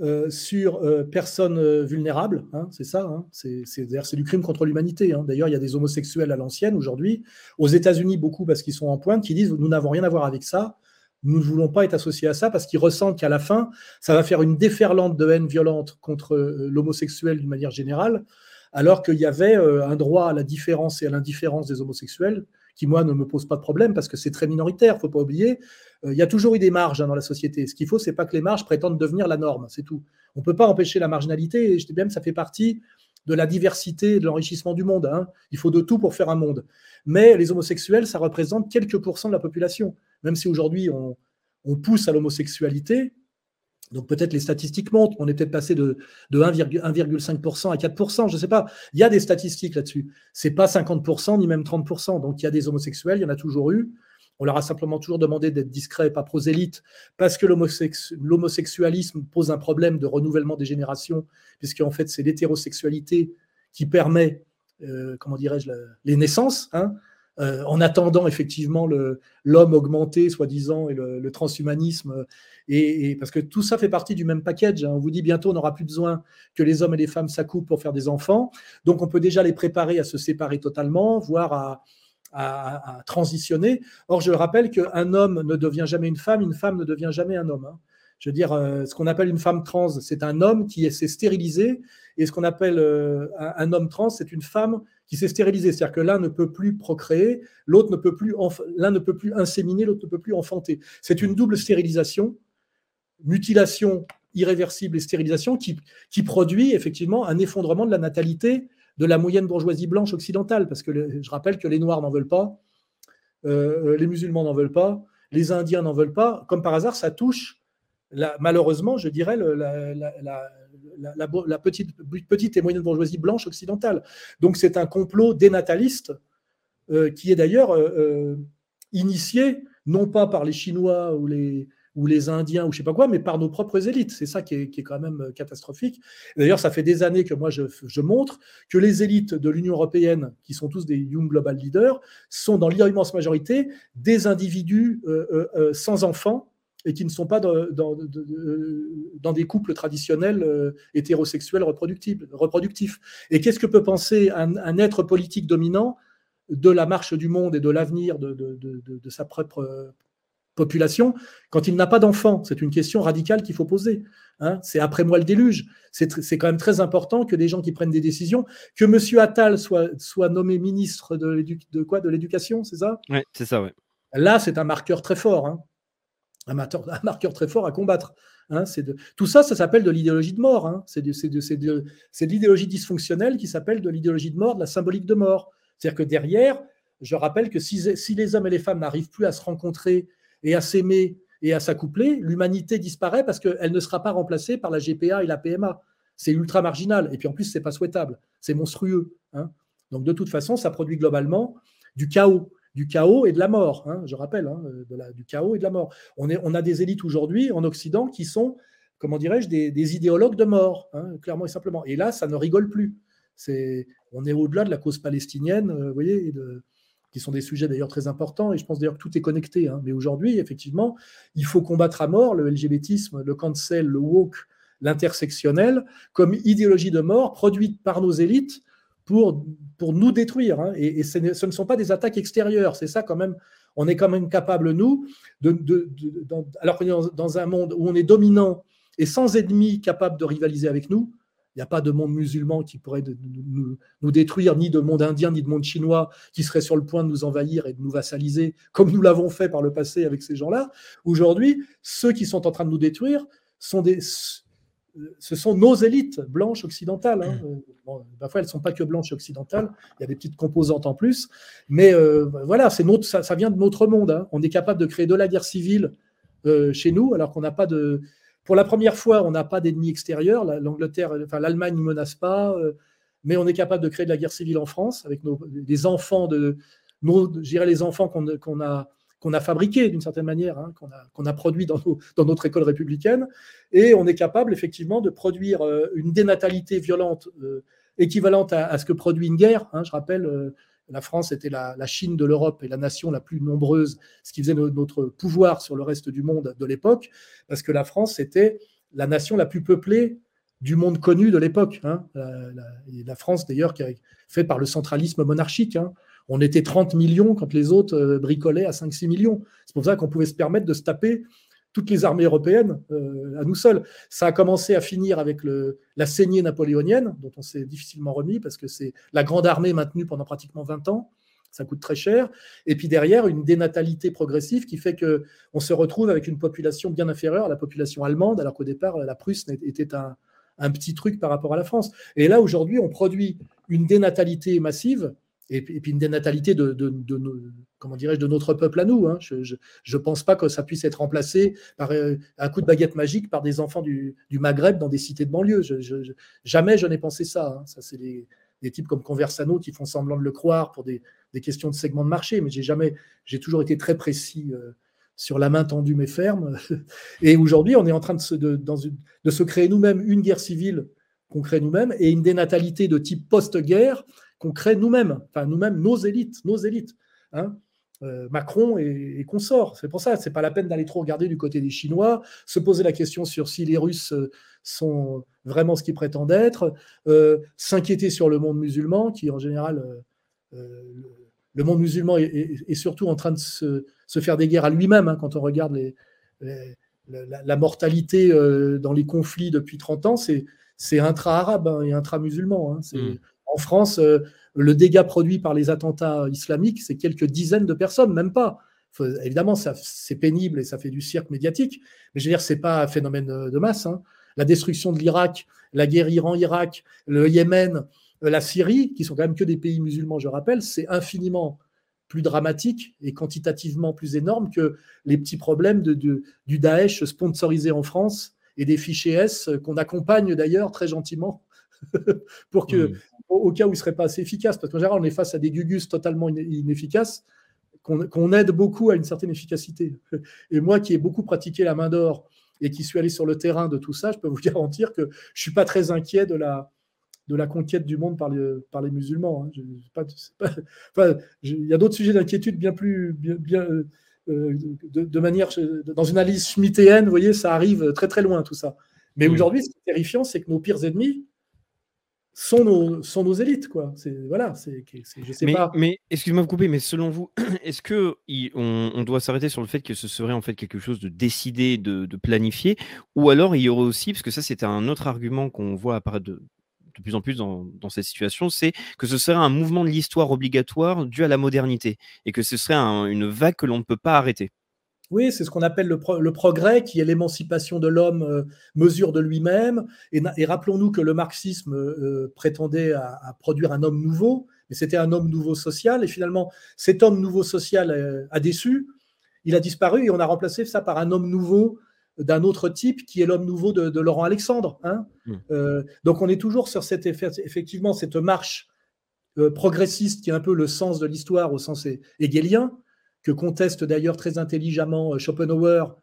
euh, sur personnes vulnérables, hein, c'est ça, hein, c'est, c'est, du crime contre l'humanité. Hein. D'ailleurs, il y a des homosexuels à l'ancienne aujourd'hui, aux États-Unis beaucoup parce qu'ils sont en pointe, qui disent nous n'avons rien à voir avec ça, nous ne voulons pas être associés à ça parce qu'ils ressentent qu'à la fin, ça va faire une déferlante de haine violente contre euh, l'homosexuel d'une manière générale, alors qu'il y avait euh, un droit à la différence et à l'indifférence des homosexuels qui, moi, ne me pose pas de problème parce que c'est très minoritaire, il ne faut pas oublier. Euh, il y a toujours eu des marges hein, dans la société. Ce qu'il faut, c'est pas que les marges prétendent devenir la norme, c'est tout. On ne peut pas empêcher la marginalité, et je dis bien que ça fait partie de la diversité de l'enrichissement du monde. Hein. Il faut de tout pour faire un monde. Mais les homosexuels, ça représente quelques pourcents de la population. Même si aujourd'hui on, pousse à l'homosexualité, donc peut-être les statistiques montent, on est peut-être passé de, 1,5% à 4%, je ne sais pas. Il y a des statistiques là-dessus. Ce n'est pas 50% ni même 30%. Donc il y a des homosexuels, il y en a toujours eu. On leur a simplement toujours demandé d'être discrets, pas prosélytes, parce que l'homosexualisme pose un problème de renouvellement des générations, puisqu'en fait, c'est l'hétérosexualité qui permet, euh, comment dirais-je, les naissances, hein, euh, en attendant effectivement l'homme augmenté, soi-disant, et le, transhumanisme. Et, parce que tout ça fait partie du même package. Hein. On vous dit bientôt, on n'aura plus besoin que les hommes et les femmes s'accouplent pour faire des enfants. Donc, on peut déjà les préparer à se séparer totalement, voire à, à, transitionner. Or, je rappelle qu'un homme ne devient jamais une femme, une femme ne devient jamais un homme. Hein. Je veux dire, euh, ce qu'on appelle une femme trans, c'est un homme qui s'est stérilisé, et ce qu'on appelle euh, un, homme trans, c'est une femme qui s'est stérilisée. C'est-à-dire que l'un ne peut plus procréer, l'autre ne peut plus, l'un ne peut plus inséminer, l'autre ne peut plus enfanter. C'est une double stérilisation, mutilation irréversible et stérilisation qui, qui produit effectivement un effondrement de la natalité de la moyenne bourgeoisie blanche occidentale, parce que je rappelle que les Noirs n'en veulent pas, euh, les musulmans n'en veulent pas, les Indiens n'en veulent pas. Comme par hasard, ça touche, malheureusement, je dirais, la, petite, petite et moyenne bourgeoisie blanche occidentale. Donc c'est un complot dénataliste euh, qui est d'ailleurs euh, initié, non pas par les Chinois ou les, ou les Indiens ou je sais pas quoi, mais par nos propres élites. C'est ça qui est, quand même euh, catastrophique. D'ailleurs, ça fait des années que moi je, montre que les élites de l'Union européenne, qui sont tous des Young Global Leaders, sont dans l'immense majorité des individus euh, euh, sans enfants et qui ne sont pas dans, des couples traditionnels hétérosexuels reproductifs. Et qu'est-ce que peut penser un, être politique dominant de la marche du monde et de l'avenir de, sa propre population quand il n'a pas d'enfants C'est une question radicale qu'il faut poser. Hein. c'est après moi le déluge. C'est quand même très important que des gens qui prennent des décisions, que M. Attal soit, soit nommé ministre de, de quoi? De l'éducation, c'est ça? Oui, c'est ça, ouais. Là, c'est un marqueur très fort. Hein. Un, marqueur, très fort à combattre. Hein. de... Tout ça, ça s'appelle de l'idéologie de mort. Hein. C'est de, de, de l'idéologie dysfonctionnelle qui s'appelle de l'idéologie de mort, de la symbolique de mort. C'est-à-dire que derrière, je rappelle que si, si les hommes et les femmes n'arrivent plus à se rencontrer et à s'aimer et à s'accoupler, l'humanité disparaît parce qu'elle ne sera pas remplacée par la GPA et la PMA. C'est ultra marginal. Et puis en plus, c'est pas souhaitable. C'est monstrueux. Hein. Donc de toute façon, ça produit globalement du chaos du chaos et de la mort. Hein, je rappelle, hein, du chaos et de la mort. On, a des élites aujourd'hui en Occident qui sont, comment dirais-je, des, idéologues de mort, clairement et simplement. Et là, ça ne rigole plus. On est au-delà de la cause palestinienne, euh, vous voyez, qui sont des sujets d'ailleurs très importants, et je pense d'ailleurs que tout est connecté. Hein. Mais aujourd'hui, effectivement, il faut combattre à mort le LGBTisme, le cancel, le woke, l'intersectionnel, comme idéologie de mort produite par nos élites pour, pour nous détruire. Hein. Et, ce, ne, sont pas des attaques extérieures, c'est ça quand même. On est quand même capable, nous, de, alors qu'on est dans, un monde où on est dominant et sans ennemis capables de rivaliser avec nous, il n'y a pas de monde musulman qui pourrait nous, détruire, ni de monde indien, ni de monde chinois qui serait sur le point de nous envahir et de nous vassaliser, comme nous l'avons fait par le passé avec ces gens-là. Aujourd'hui, ceux qui sont en train de nous détruire sont des, ce sont nos élites blanches occidentales. Hein. parfois, elles ne sont pas que blanches occidentales, il y a des petites composantes en plus. Mais euh, voilà, c'est notre, ça, vient de notre monde. Hein. On est capable de créer de la guerre civile euh, chez nous, alors qu'on n'a pas de, pour la première fois, on n'a pas d'ennemis extérieurs. L'Angleterre, enfin l'Allemagne ne menace pas, euh, mais on est capable de créer de la guerre civile en France avec nos, les enfants de nos, les enfants qu'on a qu'on a fabriqués d'une certaine manière, hein, qu'on a, a produit dans, dans, notre école républicaine, et on est capable effectivement de produire euh, une dénatalité violente euh, équivalente à, ce que produit une guerre. Hein. je rappelle, la France était la, Chine de l'Europe et la nation la plus nombreuse, ce qui faisait notre pouvoir sur le reste du monde de l'époque, parce que la France était la nation la plus peuplée du monde connu de l'époque. Hein. La, France, d'ailleurs, qui est faite par le centralisme monarchique. Hein. On était 30 millions quand les autres euh, bricolaient à 5-6 millions. C'est pour ça qu'on pouvait se permettre de se taper toutes les armées européennes euh, à nous seuls. Ça a commencé à finir avec le, la saignée napoléonienne, dont on s'est difficilement remis parce que c'est la grande armée maintenue pendant pratiquement 20 ans. Ça coûte très cher. Et puis derrière, une dénatalité progressive qui fait qu'on se retrouve avec une population bien inférieure à la population allemande, alors qu'au départ, la Prusse était un, un petit truc par rapport à la France. Et là, aujourd'hui, on produit une dénatalité massive et, puis une dénatalité de, comment dirais-je, de notre peuple à nous. Hein. Je ne pense pas que ça puisse être remplacé par euh, un coup de baguette magique par des enfants du, Maghreb dans des cités de banlieue. Jamais je n'ai pensé ça. Hein. Ça, c'est des, types comme Conversano qui font semblant de le croire pour des, questions de segment de marché, mais j'ai jamais, j'ai toujours été très précis euh, sur la main tendue mais ferme. Et aujourd'hui, on est en train de se, de se créer nous-mêmes une guerre civile qu'on crée nous-mêmes et une dénatalité de type post-guerre qu'on crée nous-mêmes, enfin nous-mêmes, nos élites, nos élites. Hein. Euh, Macron et, consorts. C'est pour ça, c'est pas la peine d'aller trop regarder du côté des Chinois, se poser la question sur si les Russes euh, sont vraiment ce qu'ils prétendent être, euh, s'inquiéter sur le monde musulman, qui en général, le monde musulman est, surtout en train de se, faire des guerres à lui-même hein, quand on regarde la, mortalité dans les conflits depuis 30 ans, c'est intra-arabe hein, et intra-musulman. Hmm. En France, le dégât produit par les attentats islamiques, c'est quelques dizaines de personnes, même pas. évidemment, c'est pénible et ça fait du cirque médiatique, mais je veux dire, c'est pas un phénomène de masse. Hein. La destruction de l'Irak, la guerre Iran-Irak, le Yémen, euh, la Syrie, qui sont quand même que des pays musulmans, je rappelle, c'est infiniment plus dramatique et quantitativement plus énorme que les petits problèmes du Daesh sponsorisé en France et des fichiers S qu'on accompagne d'ailleurs très gentiment pour que, au, cas où il ne serait pas assez efficace, parce qu'en général, on est face à des gugus totalement inefficaces, qu'on aide beaucoup à une certaine efficacité. Et moi qui ai beaucoup pratiqué la main d'or et qui suis allé sur le terrain de tout ça, je peux vous garantir que je ne suis pas très inquiet de la, de la conquête du monde par les, par les musulmans. Hein. il y a d'autres sujets d'inquiétude bien plus. Bien, euh, de, manière. Dans une analyse schmittéenne, vous voyez, ça arrive très très loin tout ça. Mais aujourd'hui, ce qui est terrifiant, c'est que nos pires ennemis, sont nos, sont nos élites, quoi. C'est voilà, c'est, je sais mais, pas. Mais excusez-moi de vous couper, mais selon vous, est-ce que on, on, doit s'arrêter sur le fait que ce serait en fait quelque chose de décidé, de, de planifié, ou alors il y aurait aussi, parce que ça c'était un autre argument qu'on voit apparaître de, de plus en plus dans, dans cette situation, c'est que ce serait un mouvement de l'histoire obligatoire dû à la modernité, et que ce serait un, une vague que l'on ne peut pas arrêter. Oui, c'est ce qu'on appelle le, pro le, progrès, qui est l'émancipation de l'homme, euh, mesure de lui-même. Et, et rappelons-nous que le marxisme euh, prétendait à, à, produire un homme nouveau, mais c'était un homme nouveau social. Et finalement, cet homme nouveau social euh, a déçu, il a disparu et on a remplacé ça par un homme nouveau d'un autre type qui est l'homme nouveau de, de, Laurent Alexandre. Hein mmh. Euh, donc on est toujours sur cette, effectivement cette marche euh, progressiste qui est un peu le sens de l'histoire au sens hegelien, que conteste d'ailleurs très intelligemment euh, Schopenhauer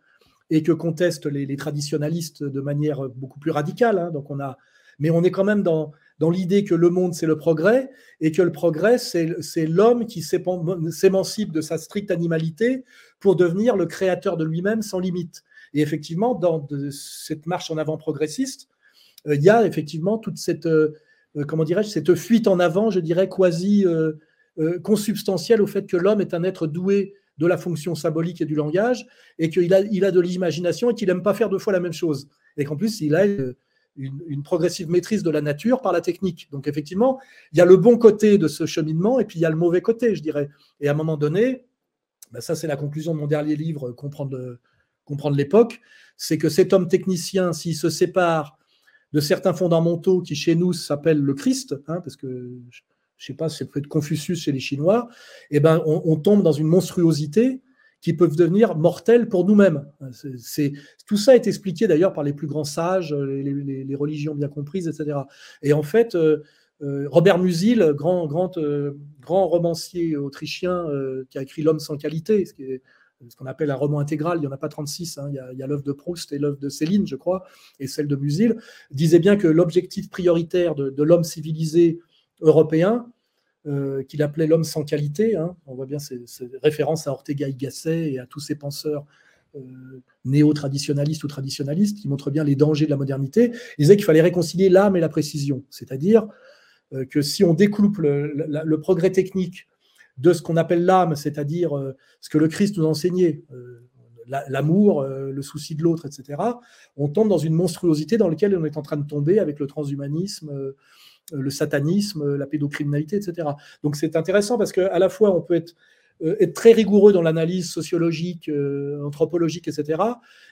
et que contestent les, les traditionalistes de manière beaucoup plus radicale. Hein. Donc on a, mais on est quand même dans, dans l'idée que le monde c'est le progrès et que le progrès c'est l'homme qui s'émancipe de sa stricte animalité pour devenir le créateur de lui-même sans limite. Et effectivement, dans cette marche en avant progressiste, euh, il y a effectivement toute cette, euh, comment cette fuite en avant, je dirais, quasi euh, consubstantielle au fait que l'homme est un être doué de la fonction symbolique et du langage, et qu'il a, il a de l'imagination et qu'il n'aime pas faire deux fois la même chose. Et qu'en plus, il a une, une, progressive maîtrise de la nature par la technique. Donc effectivement, il y a le bon côté de ce cheminement, et puis il y a le mauvais côté, je dirais. Et à un moment donné, ben ça c'est la conclusion de mon dernier livre, Comprendre comprendre l'époque, c'est que cet homme technicien, s'il se sépare de certains fondamentaux qui chez nous s'appellent le Christ, hein, parce que je sais pas, c'est peut-être Confucius chez les Chinois, eh ben, on, tombe dans une monstruosité qui peut devenir mortelle pour nous-mêmes. Tout ça est expliqué d'ailleurs par les plus grands sages, les, religions bien comprises, etc. Et en fait, euh, euh, Robert Musil, grand, grand, euh, grand romancier autrichien qui a écrit L'homme sans qualité, ce qu'on appelle un roman intégral, il n'y en a pas 36, hein. il y a, l'œuvre de Proust et l'œuvre de Céline, je crois, et celle de Musil, disait bien que l'objectif prioritaire de l'homme civilisé européen, euh, qu'il appelait l'homme sans qualité, hein, on voit bien ces, ces, références à Ortega y Gasset et à tous ces penseurs euh, néo-traditionalistes ou traditionalistes qui montrent bien les dangers de la modernité, il disait qu'il fallait réconcilier l'âme et la précision, c'est-à-dire euh, que si on découpe le, le, progrès technique de ce qu'on appelle l'âme, c'est-à-dire ce que le Christ nous enseignait, l'amour, le souci de l'autre, etc., on tombe dans une monstruosité dans laquelle on est en train de tomber avec le transhumanisme, le satanisme, la pédocriminalité, etc. Donc c'est intéressant parce qu'à la fois on peut être, être très rigoureux dans l'analyse sociologique, anthropologique, etc.,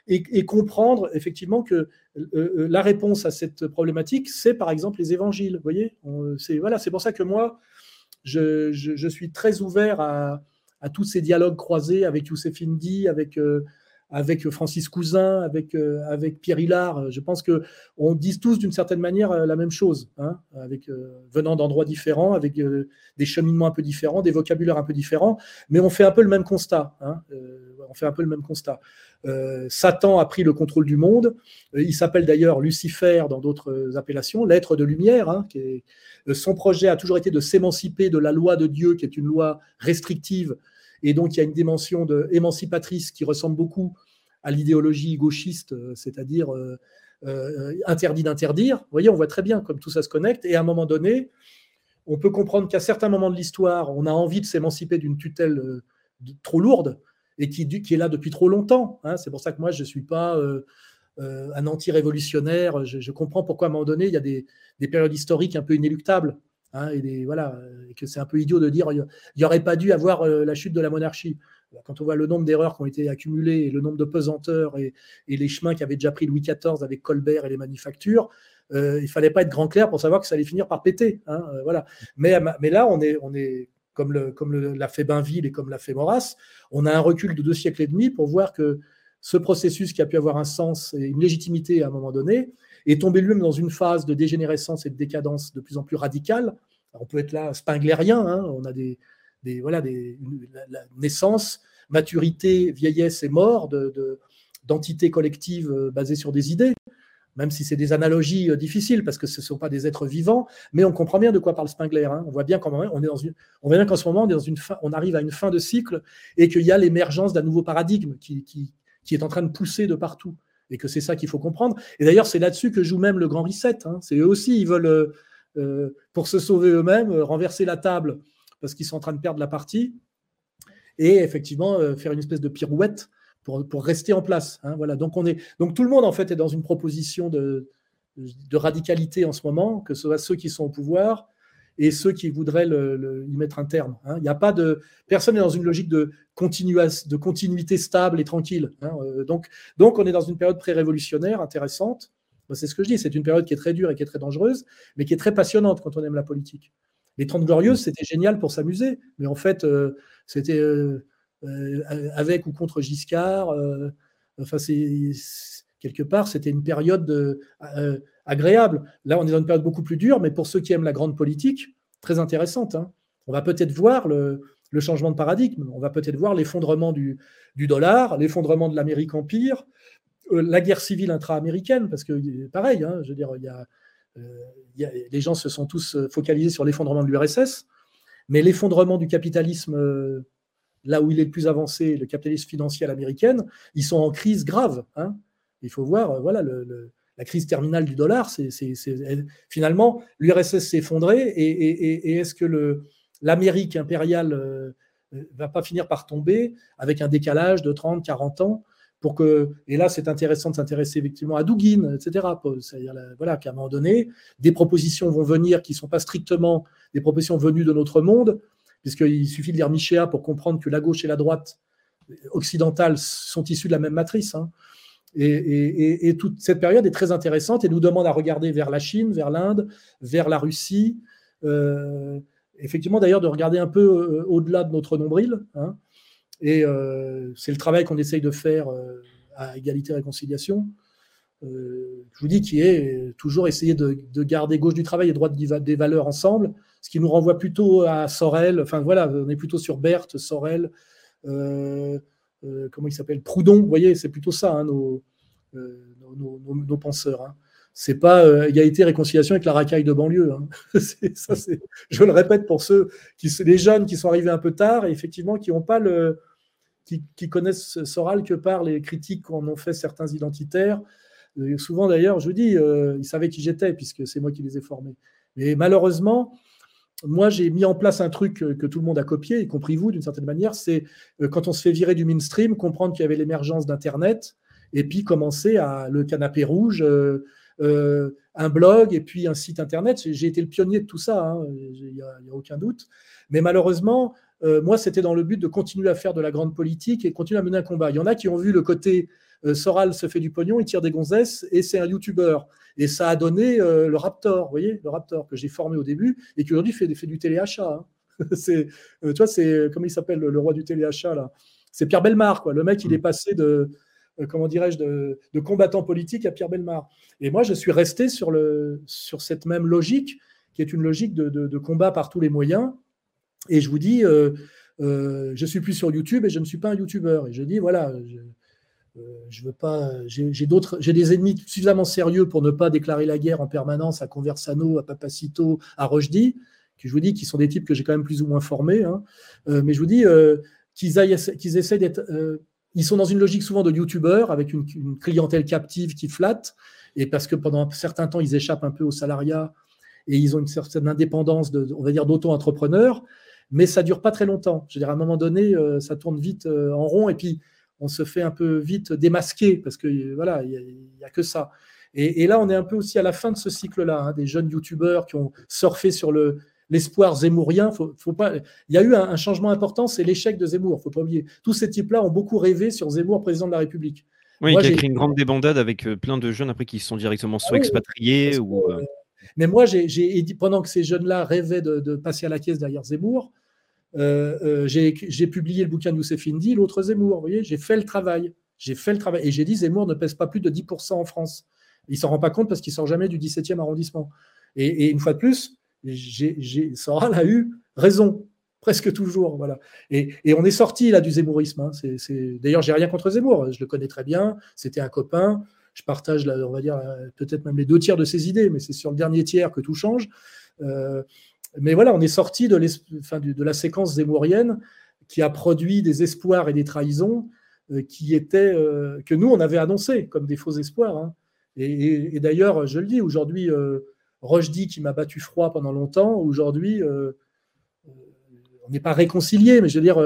et, comprendre effectivement que la réponse à cette problématique, c'est par exemple les évangiles. Voyez, c'est voilà, c'est pour ça que moi, je, je, suis très ouvert à, à, tous ces dialogues croisés avec Youssef Indy, avec, euh, avec Francis Cousin, avec, euh, avec Pierre Hillard. Je pense qu'on dit tous d'une certaine manière euh, la même chose, hein, avec, euh, venant d'endroits différents, avec euh, des cheminements un peu différents, des vocabulaires un peu différents, mais on fait un peu le même constat. Hein, on fait un peu le même constat. Satan a pris le contrôle du monde. il s'appelle d'ailleurs Lucifer dans d'autres appellations, l'être de lumière, hein, son projet a toujours été de s'émanciper de la loi de Dieu, qui est une loi restrictive, et donc il y a une dimension de, émancipatrice qui ressemble beaucoup à l'idéologie gauchiste, c'est-à-dire euh, euh, interdit d'interdire. Vous voyez, on voit très bien comme tout ça se connecte, et à un moment donné, on peut comprendre qu'à certains moments de l'histoire, on a envie de s'émanciper d'une tutelle euh, trop lourde, et qui, est là depuis trop longtemps. Hein. C'est pour ça que moi, je ne suis pas euh, euh, un anti-révolutionnaire. Je, comprends pourquoi à un moment donné, il y a des périodes historiques un peu inéluctables. Hein, et, voilà, et que c'est un peu idiot de dire il n'y aurait pas dû avoir euh, la chute de la monarchie. Quand on voit le nombre d'erreurs qui ont été accumulées et le nombre de pesanteurs et, les chemins qu'avait déjà pris Louis XIV avec Colbert et les manufactures, euh, il fallait pas être grand clair pour savoir que ça allait finir par péter. Hein, euh, voilà. Mais, mais là, on est, on est comme, comme l'a fait Bainville et comme l'a fait Maurras, on a un recul de deux siècles et demi pour voir que ce processus qui a pu avoir un sens et une légitimité à un moment donné est tombé lui-même dans une phase de dégénérescence et de décadence de plus en plus radicale. On peut être là spinglérien, hein, on a des, voilà, des, la, naissance, maturité, vieillesse et mort d'entités de, collectives euh, basées sur des idées, même si c'est des analogies euh, difficiles parce que ce ne sont pas des êtres vivants, mais on comprend bien de quoi parle Spengler. Hein. On voit bien qu'en on est ce moment on est dans une fin, on arrive à une fin de cycle et qu'il y a l'émergence d'un nouveau paradigme qui, qui est en train de pousser de partout et que c'est ça qu'il faut comprendre. Et d'ailleurs, c'est là-dessus que joue même le Grand Reset. Hein. C'est eux aussi, ils veulent, pour se sauver eux-mêmes, renverser la table parce qu'ils sont en train de perdre la partie, et effectivement faire une espèce de pirouette pour, pour rester en place. Hein, voilà. donc, on est, donc tout le monde en fait est dans une proposition de, de radicalité en ce moment, que ce soit ceux qui sont au pouvoir et ceux qui voudraient le, y mettre un terme. Hein. Il n'y a pas de personne n'est dans une logique de, de continuité stable et tranquille. Hein. Euh, donc, donc, on est dans une période pré-révolutionnaire intéressante. C'est ce que je dis. C'est une période qui est très dure et qui est très dangereuse, mais qui est très passionnante quand on aime la politique. Les Trente Glorieuses, c'était génial pour s'amuser, mais en fait, euh, c'était euh, avec ou contre Giscard. enfin, c'est quelque part, c'était une période euh, agréable. Là, on est dans une période beaucoup plus dure, mais pour ceux qui aiment la grande politique, très intéressante. Hein. On va peut-être voir le, changement de paradigme, on va peut-être voir l'effondrement du, dollar, l'effondrement de l'Amérique empire, euh, la guerre civile intra-américaine, parce que pareil, hein, je veux dire, euh, il y a, les gens se sont tous focalisés sur l'effondrement de l'URSS, mais l'effondrement du capitalisme là où il est le plus avancé, le capitalisme financier à l'américaine, ils sont en crise grave. Hein. Il faut voir, euh, voilà, la crise terminale du dollar, c'est finalement l'URSS s'est effondré et, est-ce que l'Amérique impériale euh, euh, va pas finir par tomber avec un décalage de 30, 40 ans pour que, et là c'est intéressant de s'intéresser effectivement à Dugin, etc. C'est-à-dire voilà, qu'à un moment donné, des propositions vont venir qui ne sont pas strictement des propositions venues de notre monde, puisqu'il suffit de lire Michéa pour comprendre que la gauche et la droite occidentale sont issues de la même matrice. Hein. Et, toute cette période est très intéressante et nous demande à regarder vers la Chine, vers l'Inde, vers la Russie. Euh, effectivement, d'ailleurs, de regarder un peu euh, au-delà de notre nombril. Hein. et euh, c'est le travail qu'on essaye de faire à égalité et réconciliation. je vous dis qui est toujours essayer de, garder gauche du travail et droite des valeurs ensemble, ce qui nous renvoie plutôt à Sorel. Enfin voilà, on est plutôt sur Berthe, Sorel. Comment il s'appelle Proudhon, vous voyez, c'est plutôt ça, hein, euh, nos, nos, penseurs. Hein. C'est pas euh, égalité, réconciliation avec la racaille de banlieue. Hein. ça, je le répète pour ceux qui, les jeunes qui sont arrivés un peu tard et effectivement qui n'ont pas le, qui, connaissent Soral que par les critiques qu'en ont fait certains identitaires. souvent d'ailleurs, je vous dis, ils savaient qui j'étais puisque c'est moi qui les ai formés. Mais malheureusement, moi, j'ai mis en place un truc que, tout le monde a copié, y compris vous, d'une certaine manière, c'est euh, quand on se fait virer du mainstream, comprendre qu'il y avait l'émergence d'Internet, et puis commencer à le canapé rouge, euh, euh, un blog, et puis un site Internet. J'ai été le pionnier de tout ça, hein, il n'y a, aucun doute. Mais malheureusement, moi, c'était dans le but de continuer à faire de la grande politique et continuer à mener un combat. Il y en a qui ont vu le côté Soral se fait du pognon, il tire des gonzesses, et c'est un YouTuber. Et ça a donné euh, le Raptor, vous voyez, le Raptor que j'ai formé au début et qui aujourd'hui fait, fait, du téléachat. Hein. c'est, euh, tu vois, c'est comment il s'appelle le, roi du téléachat là? C'est Pierre Belmar, quoi. Le mec, il est mm. passé de euh, comment dirais-je de, combattant politique à Pierre Belmar. Et moi, je suis resté sur le sur cette même logique qui est une logique de, combat par tous les moyens. Et je vous dis, je suis plus sur YouTube et je ne suis pas un YouTuber. Et je dis, voilà, euh, je veux pas. J'ai d'autres. J'ai des ennemis suffisamment sérieux pour ne pas déclarer la guerre en permanence à Conversano, à Papacito, à Rochdy, que je vous dis qui sont des types que j'ai quand même plus ou moins formés. Hein. Euh, mais je vous dis euh, qu'ils essaient d'être. ils sont dans une logique souvent de youtubeurs avec une, clientèle captive qui flatte et parce que pendant un certain temps ils échappent un peu au salariat et ils ont une certaine indépendance, on va dire, d'auto-entrepreneurs, mais ça dure pas très longtemps. Je veux dire, à un moment donné, ça tourne vite en rond et puis on se fait un peu vite démasquer parce que voilà, il n'y a, que ça. Et, là, on est un peu aussi à la fin de ce cycle-là, hein, des jeunes youtubeurs qui ont surfé sur le, l'espoir zémourien. Faut, faut pas... Il y a eu un, changement important, c'est l'échec de Zemmour, faut pas oublier. Tous ces types-là ont beaucoup rêvé sur Zemmour, président de la République. Oui, il a créé une grande débandade avec euh, plein de jeunes après qui sont directement soit ah expatriés ou. Euh, mais moi, j'ai, pendant que ces jeunes-là rêvaient de, passer à la caisse derrière Zemmour, euh, euh, j'ai publié le bouquin de Youssef Indy, l'autre Zemmour. Voyez, j'ai fait le travail. J'ai fait le travail. Et j'ai dit Zemmour ne pèse pas plus de 10% en France. Il s'en rend pas compte parce qu'il sort jamais du 17e arrondissement. Et, une fois de plus, Soral a eu raison presque toujours. Voilà. Et, on est sorti là du zémourisme. Hein. D'ailleurs, j'ai rien contre Zemmour. Je le connais très bien. C'était un copain. Je partage, on va dire, peut-être même les deux tiers de ses idées, mais c'est sur le dernier tiers que tout change. Euh, mais voilà, on est sorti de, de, la séquence zémourienne qui a produit des espoirs et des trahisons euh, qui étaient, euh, que nous, on avait annoncés comme des faux espoirs. Hein. Et, d'ailleurs, je le dis, aujourd'hui, Rochdy qui m'a battu froid pendant longtemps, aujourd'hui, on n'est pas réconcilié, mais je veux dire,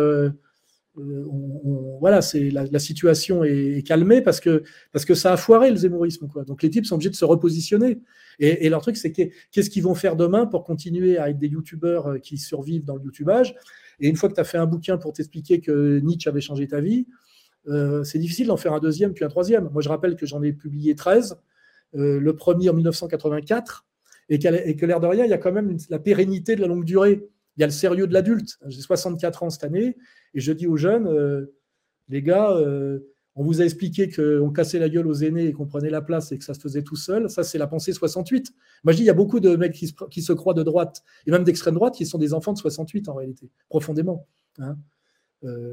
voilà, c'est la, situation est, calmée parce que, parce que ça a foiré le zémorisme. Quoi. Donc les types sont obligés de se repositionner. Et, leur truc, c'est qu'est-ce qu'ils vont faire demain pour continuer à être des youtubeurs qui survivent dans le youtubage? Et une fois que tu as fait un bouquin pour t'expliquer que Nietzsche avait changé ta vie, euh, c'est difficile d'en faire un deuxième puis un troisième. Moi, je rappelle que j'en ai publié 13, euh, le premier en 1984, et, que l'air de rien, il y a quand même la pérennité de la longue durée. Il y a le sérieux de l'adulte. J'ai 64 ans cette année, et je dis aux jeunes, euh, les gars, on vous a expliqué qu'on cassait la gueule aux aînés et qu'on prenait la place et que ça se faisait tout seul. Ça, c'est la pensée 68. Moi, je dis, il y a beaucoup de mecs qui se, croient de droite, et même d'extrême droite, qui sont des enfants de 68 en réalité, profondément. Hein.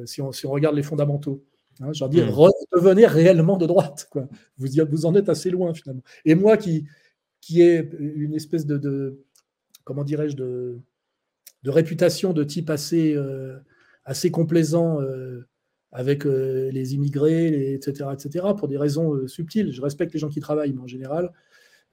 si on regarde les fondamentaux. Hein, je leur dis, redevenez réellement de droite. Quoi. Vous, vous en êtes assez loin finalement. Et moi qui, qui ai une espèce de, comment dirais-je, de, de, réputation de type assez, euh, assez complaisant euh, avec euh, les immigrés, etc., etc., pour des raisons subtiles. Je respecte les gens qui travaillent, mais en général,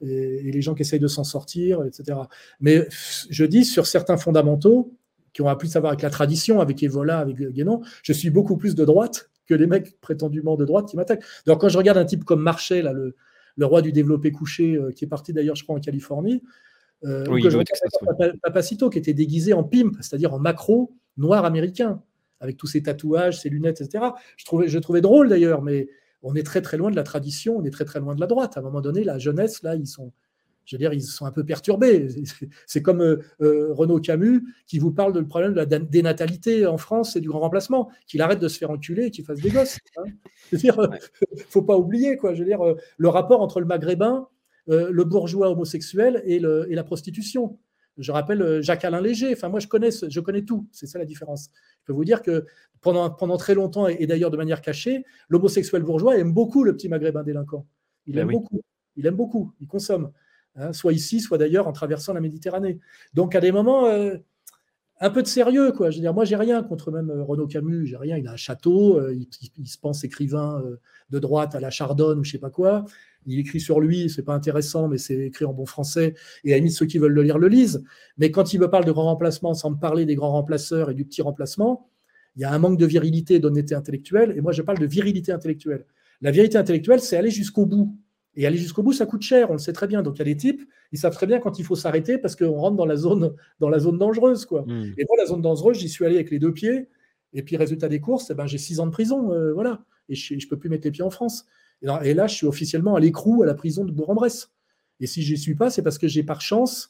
et, les gens qui essayent de s'en sortir, etc. Mais je dis, sur certains fondamentaux, qui ont appris à savoir avec la tradition, avec Evola, avec Guénon, je suis beaucoup plus de droite que les mecs prétendument de droite qui m'attaquent. Donc quand je regarde un type comme Marshall, là, le, roi du développé couché, qui est parti d'ailleurs, je crois, en Californie, euh, ou que je regarde Papacito, qui était déguisé en pimp, c'est-à-dire en macro noir américain, avec tous ses tatouages, ses lunettes, etc. Je trouvais, je trouvais drôle d'ailleurs, mais on est très très loin de la tradition, on est très très loin de la droite. À un moment donné, la jeunesse, là, ils sont, je veux dire, ils sont un peu perturbés. C'est comme euh, euh, Renaud Camus qui vous parle du problème de la dénatalité en France et du grand remplacement, qu'il arrête de se faire enculer et qu'il fasse des gosses. Hein. Je veux dire, faut pas oublier quoi. Je veux dire, euh, le rapport entre le maghrébin, le bourgeois homosexuel et, le, et, la prostitution. Je rappelle Jacques-Alain Léger. Enfin, moi, je connais, je connais tout. C'est ça la différence. Je peux vous dire que pendant, pendant très longtemps, et, d'ailleurs de manière cachée, l'homosexuel bourgeois aime beaucoup le petit maghrébin délinquant. Il ben aime beaucoup. Il aime beaucoup. Il consomme. Hein, soit ici, soit d'ailleurs en traversant la Méditerranée. Donc à des moments, euh, un peu de sérieux, quoi. Je veux dire, moi, j'ai rien contre même euh, Renaud Camus, j'ai rien. Il a un château, euh, il, se pense écrivain de droite à la Chardonne ou je sais pas quoi. Il écrit sur lui, c'est pas intéressant, mais c'est écrit en bon français. Et à la ceux qui veulent le lire le lisent. Mais quand il me parle de grand remplacement, sans me parler des grands remplaceurs et du petit remplacement, il y a un manque de virilité, d'honnêteté intellectuelle. Et moi, je parle de virilité intellectuelle. La vérité intellectuelle, c'est aller jusqu'au bout. Et aller jusqu'au bout, ça coûte cher, on le sait très bien. Donc il y a des types, ils savent très bien quand il faut s'arrêter parce qu'on rentre dans la zone, dans la zone dangereuse. Quoi. Hmm. Et moi, la zone dangereuse, j'y suis allé avec les deux pieds. Et puis, résultat des courses, eh ben, j'ai six ans de prison. Euh, voilà. Et je ne peux plus mettre les pieds en France. Et, là, je suis officiellement à l'écrou, à la prison de Bourg-en-Bresse. Et si je n'y suis pas, c'est parce que j'ai par chance,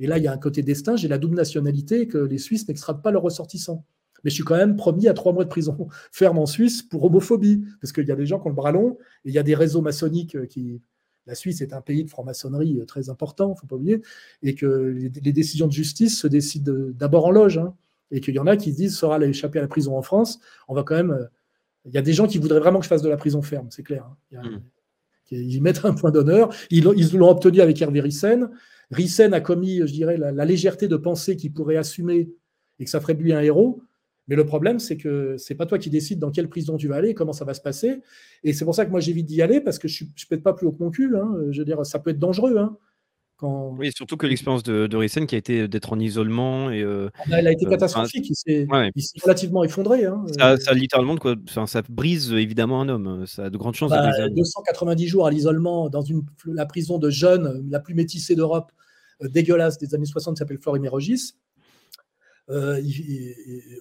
et là, il y a un côté destin, j'ai la double nationalité que les Suisses n'extradent pas leurs ressortissants. Mais je suis quand même promis à trois mois de prison ferme en Suisse pour homophobie, parce qu'il y a des gens qui ont le bras long, et il y a des réseaux maçonniques euh, qui. La Suisse est un pays de franc-maçonnerie euh, très important, il ne faut pas oublier, et que les, décisions de justice se décident d'abord en loge, hein, et qu'il y en a qui se disent sera échapper à la prison en France, on va quand même. Il y a des gens qui voudraient vraiment que je fasse de la prison ferme, c'est clair. Hein. Hmm. Ils mettent un point d'honneur. Ils l'ont obtenu avec Hervé Rissen. Rissen a commis, je dirais, la, la légèreté de penser qu'il pourrait assumer et que ça ferait de lui un héros. Mais le problème, c'est que c'est pas toi qui décides dans quelle prison tu vas aller, comment ça va se passer. Et c'est pour ça que moi j'évite d'y aller parce que je ne pète pas plus haut que mon cul. Hein. Je veux dire, ça peut être dangereux. Hein, quand... Oui, surtout que l'expérience de, de Rissen qui a été d'être en isolement. Et, euh, ah, elle a été euh, catastrophique. il s'est relativement effondré. Hein. Ça, ça, littéralement, quoi, ça brise évidemment un homme. Ça a de grandes chances de bah, briser 290 jours à l'isolement dans une, la prison de jeunes, la plus métissée d'Europe, euh, dégueulasse des années 60, qui s'appelle Florimérogis. Euh,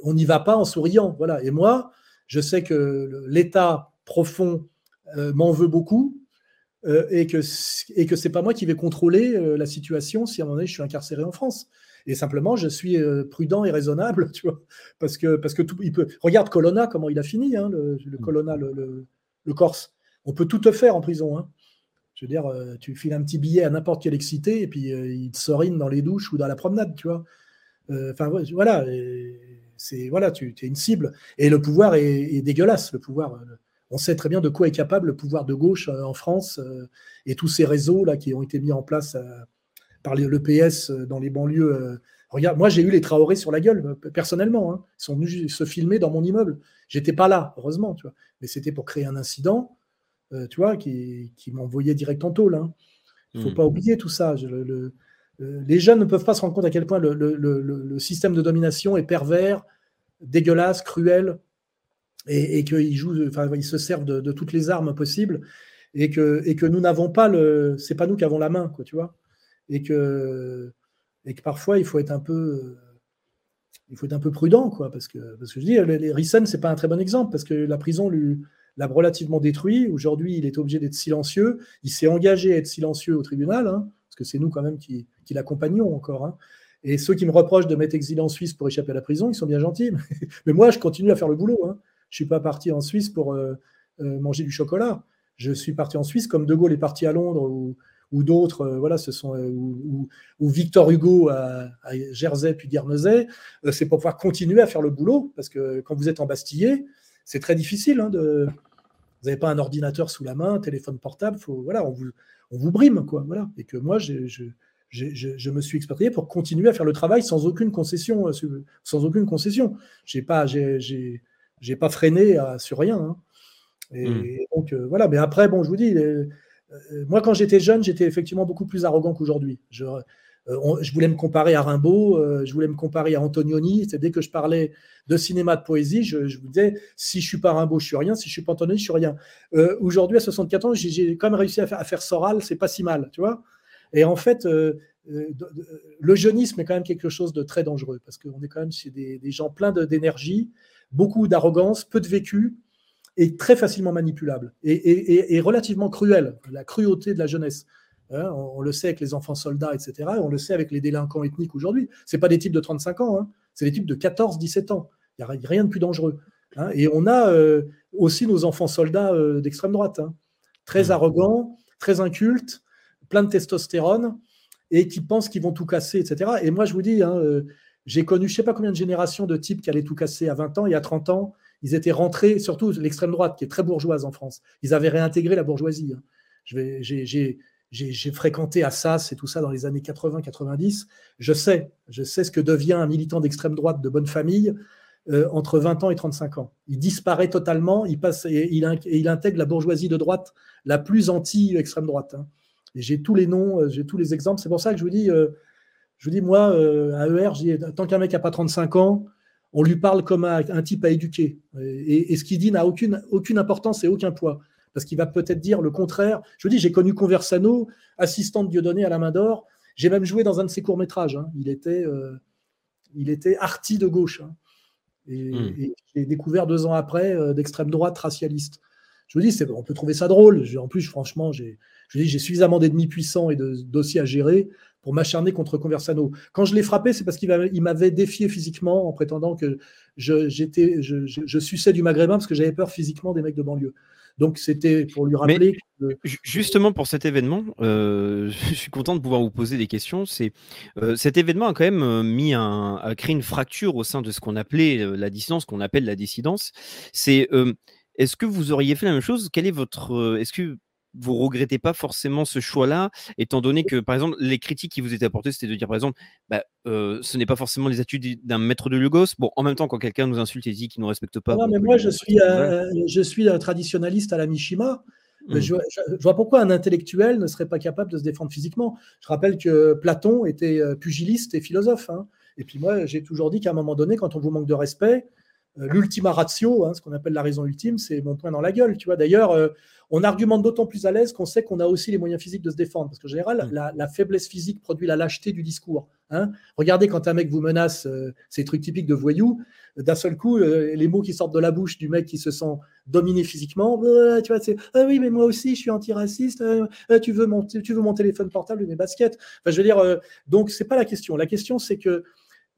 on n'y va pas en souriant. Voilà. Et moi, je sais que l'état profond euh, m'en veut beaucoup euh, et que et que c'est pas moi qui vais contrôler la situation si à un moment donné je suis incarcéré en France. Et simplement, je suis prudent et raisonnable, tu vois, parce que parce que tout, il peut. Regarde Colonna, comment il a fini, hein, le, le, Colonna, le, Corse. On peut tout te faire en prison. Hein. Je veux dire, tu files un petit billet à n'importe quel excité et puis il te sorine dans les douches ou dans la promenade, tu vois. Euh, enfin, voilà, c'est voilà, tu es une cible. Et le pouvoir est, dégueulasse. Le pouvoir, euh, on sait très bien de quoi est capable le pouvoir de gauche euh, en France et tous ces réseaux là qui ont été mis en place par le PS dans les banlieues. Regarde, moi j'ai eu les Traoré sur la gueule personnellement. Hein. Ils sont venus se filmer dans mon immeuble. J'étais pas là, heureusement, tu vois. Mais c'était pour créer un incident, tu vois, qui, qui m'envoyait direct en tôle. Hein. Il ne faut Hmm. pas oublier tout ça. Je- le- le- le- les jeunes ne peuvent pas se rendre compte à quel point le système de domination est pervers, dégueulasse, cruel, et, et qu'ils jouent, enfin, ils se servent de, toutes les armes possibles, et que, et que nous n'avons pas le, c'est pas nous qui avons la main, quoi, tu vois, et que, et que parfois il faut être un peu, il faut être un peu prudent, quoi, parce que, parce que je dis, les, les Rissen, c'est pas un très bon exemple, parce que la prison l'a relativement détruit. Aujourd'hui, il est obligé d'être silencieux. Il s'est engagé à être silencieux au tribunal, hein, parce que c'est nous quand même qui, qui l'accompagnons encore. hein. Et ceux qui me reprochent de m'être exilé en Suisse pour échapper à la prison, ils sont bien gentils. Mais moi, je continue à faire le boulot. Hein. Je suis pas parti en Suisse pour euh, euh, manger du chocolat. Je suis parti en Suisse comme De Gaulle est parti à Londres ou, d'autres, euh, voilà, ce sont ou, Victor Hugo à, Jersey puis Guernesey. C'est pour pouvoir continuer à faire le boulot parce que quand vous êtes embastillé, c'est très difficile. hein. Vous n'avez pas un ordinateur sous la main, un téléphone portable. Voilà, on vous, on vous brime, quoi. Voilà. Et que moi, j'ai- je, j'ai- je, je me suis expatrié pour continuer à faire le travail sans aucune concession, sans aucune concession. J'ai pas, j'ai, j'ai, pas freiné à- sur rien. hein. Et Mm. donc euh, voilà. Mais après, bon, je vous dis, euh, euh, moi quand j'étais jeune, j'étais effectivement beaucoup plus arrogant qu'aujourd'hui. Je, euh, on- je voulais me comparer à Rimbaud, euh, je voulais me comparer à Antonioni. Dès que je parlais de cinéma, de poésie, je, je vous disais, si je suis pas Rimbaud, je suis rien. Si je suis pas Antonioni, je suis rien. Euh, Aujourd'hui, à 64 ans, j'ai- quand même réussi à faire, à faire Soral, c'est pas si mal, tu vois. Et en fait, euh, euh, le jeunisme est quand même quelque chose de très dangereux parce qu'on est quand même chez des, des gens pleins de- d'énergie, beaucoup d'arrogance, peu de vécu et très facilement manipulable et, et- et- et relativement cruel. La cruauté de la jeunesse. Hein, on, on le sait avec les enfants soldats, etc. et on le sait avec les délinquants ethniques aujourd'hui. C'est pas des types de 35 ans, hein, c'est des types de 14, 17 ans. Il n'y a rien de plus dangereux. hein. Et on a euh, aussi nos enfants soldats euh, d'extrême droite, très Mhm. arrogants, très incultes, plein de testostérone et qui pensent qu'ils vont tout casser, etc. Et moi, je vous dis, hein, euh, j'ai connu je ne sais pas combien de générations de types qui allaient tout casser à 20 ans et à 30 ans. Ils étaient rentrés, surtout l'extrême droite, qui est très bourgeoise en France. Ils avaient réintégré la bourgeoisie. hein. J'ai fréquenté Assas et tout ça dans les années 80-90. Je sais, je sais ce que devient un militant d'extrême droite de bonne famille euh, entre 20 ans et 35 ans. Il disparaît totalement, il, passe, et il, intègre la bourgeoisie de droite la plus anti-extrême droite. hein. J'ai tous les noms, euh, j'ai tous les exemples. C'est pour ça que je vous dis, euh, je vous dis moi, euh, à ER, tant qu'un mec n'a pas 35 ans, on lui parle comme un, un type à éduquer. Et, et ce qu'il dit n'a aucune, aucune importance et aucun poids. Parce qu'il va peut-être dire le contraire. Je vous dis, j'ai connu Conversano, assistant de Dieudonné à la main d'or. J'ai même joué dans un de ses courts-métrages. hein. Il, était, euh, il était arty de gauche. hein. Et, Hmm. et j'ai découvert deux ans après euh, d'extrême droite racialiste. Je vous dis, c'est- on peut trouver ça drôle. En plus, franchement, j'ai je vous dis, j'ai suffisamment d'ennemis puissants et de dossiers à gérer pour m'acharner contre Conversano. Quand je l'ai frappé, c'est parce qu'il m'avait- défié physiquement en prétendant que je, j'étais, je, je- je suçais du maghrébin parce que j'avais peur physiquement des mecs de banlieue. Donc c'était pour lui rappeler que Justement pour cet événement, euh, je suis content de pouvoir vous poser des questions. C'est euh, cet événement a quand même euh, mis un, a créé une fracture au sein de ce qu'on appelait la dissidence, qu'on appelle la dissidence. C'est euh, est-ce que vous auriez fait la même chose? Quel est votre Est-ce que vous regrettez pas forcément ce choix-là, étant donné que, par exemple, les critiques qui vous étaient apportées, c'était de dire, par exemple, bah, euh, ce n'est pas forcément les attitudes d'un maître de Lugos. Bon, en même temps, quand quelqu'un nous insulte et dit qu'il ne nous respecte pas. Ah non, mais on moi, je suis, voilà. euh, je suis un traditionnaliste à la Mishima. Mm. Je, vois- je- je vois pourquoi un intellectuel ne serait pas capable de se défendre physiquement. Je rappelle que Platon était euh, pugiliste et philosophe. hein. Et puis moi, j'ai toujours dit qu'à un moment donné, quand on vous manque de respect, euh, l'ultima ratio, hein, ce qu'on appelle la raison ultime, c'est mon point dans la gueule. Tu vois. D'ailleurs, euh, on argumente d'autant plus à l'aise qu'on sait qu'on a aussi les moyens physiques de se défendre. Parce qu'en général, Mm. la, la faiblesse physique produit la lâcheté du discours. hein. Regardez quand un mec vous menace, euh, ces trucs typiques de voyous, d'un seul coup, euh, les mots qui sortent de la bouche du mec qui se sent dominé physiquement, euh, tu vois, c'est ah oui, mais moi aussi, je suis antiraciste. euh, euh, tu veux mon, tu veux mon téléphone portable, mes baskets. Enfin, je veux dire, euh, donc c'est pas la question. La question, c'est que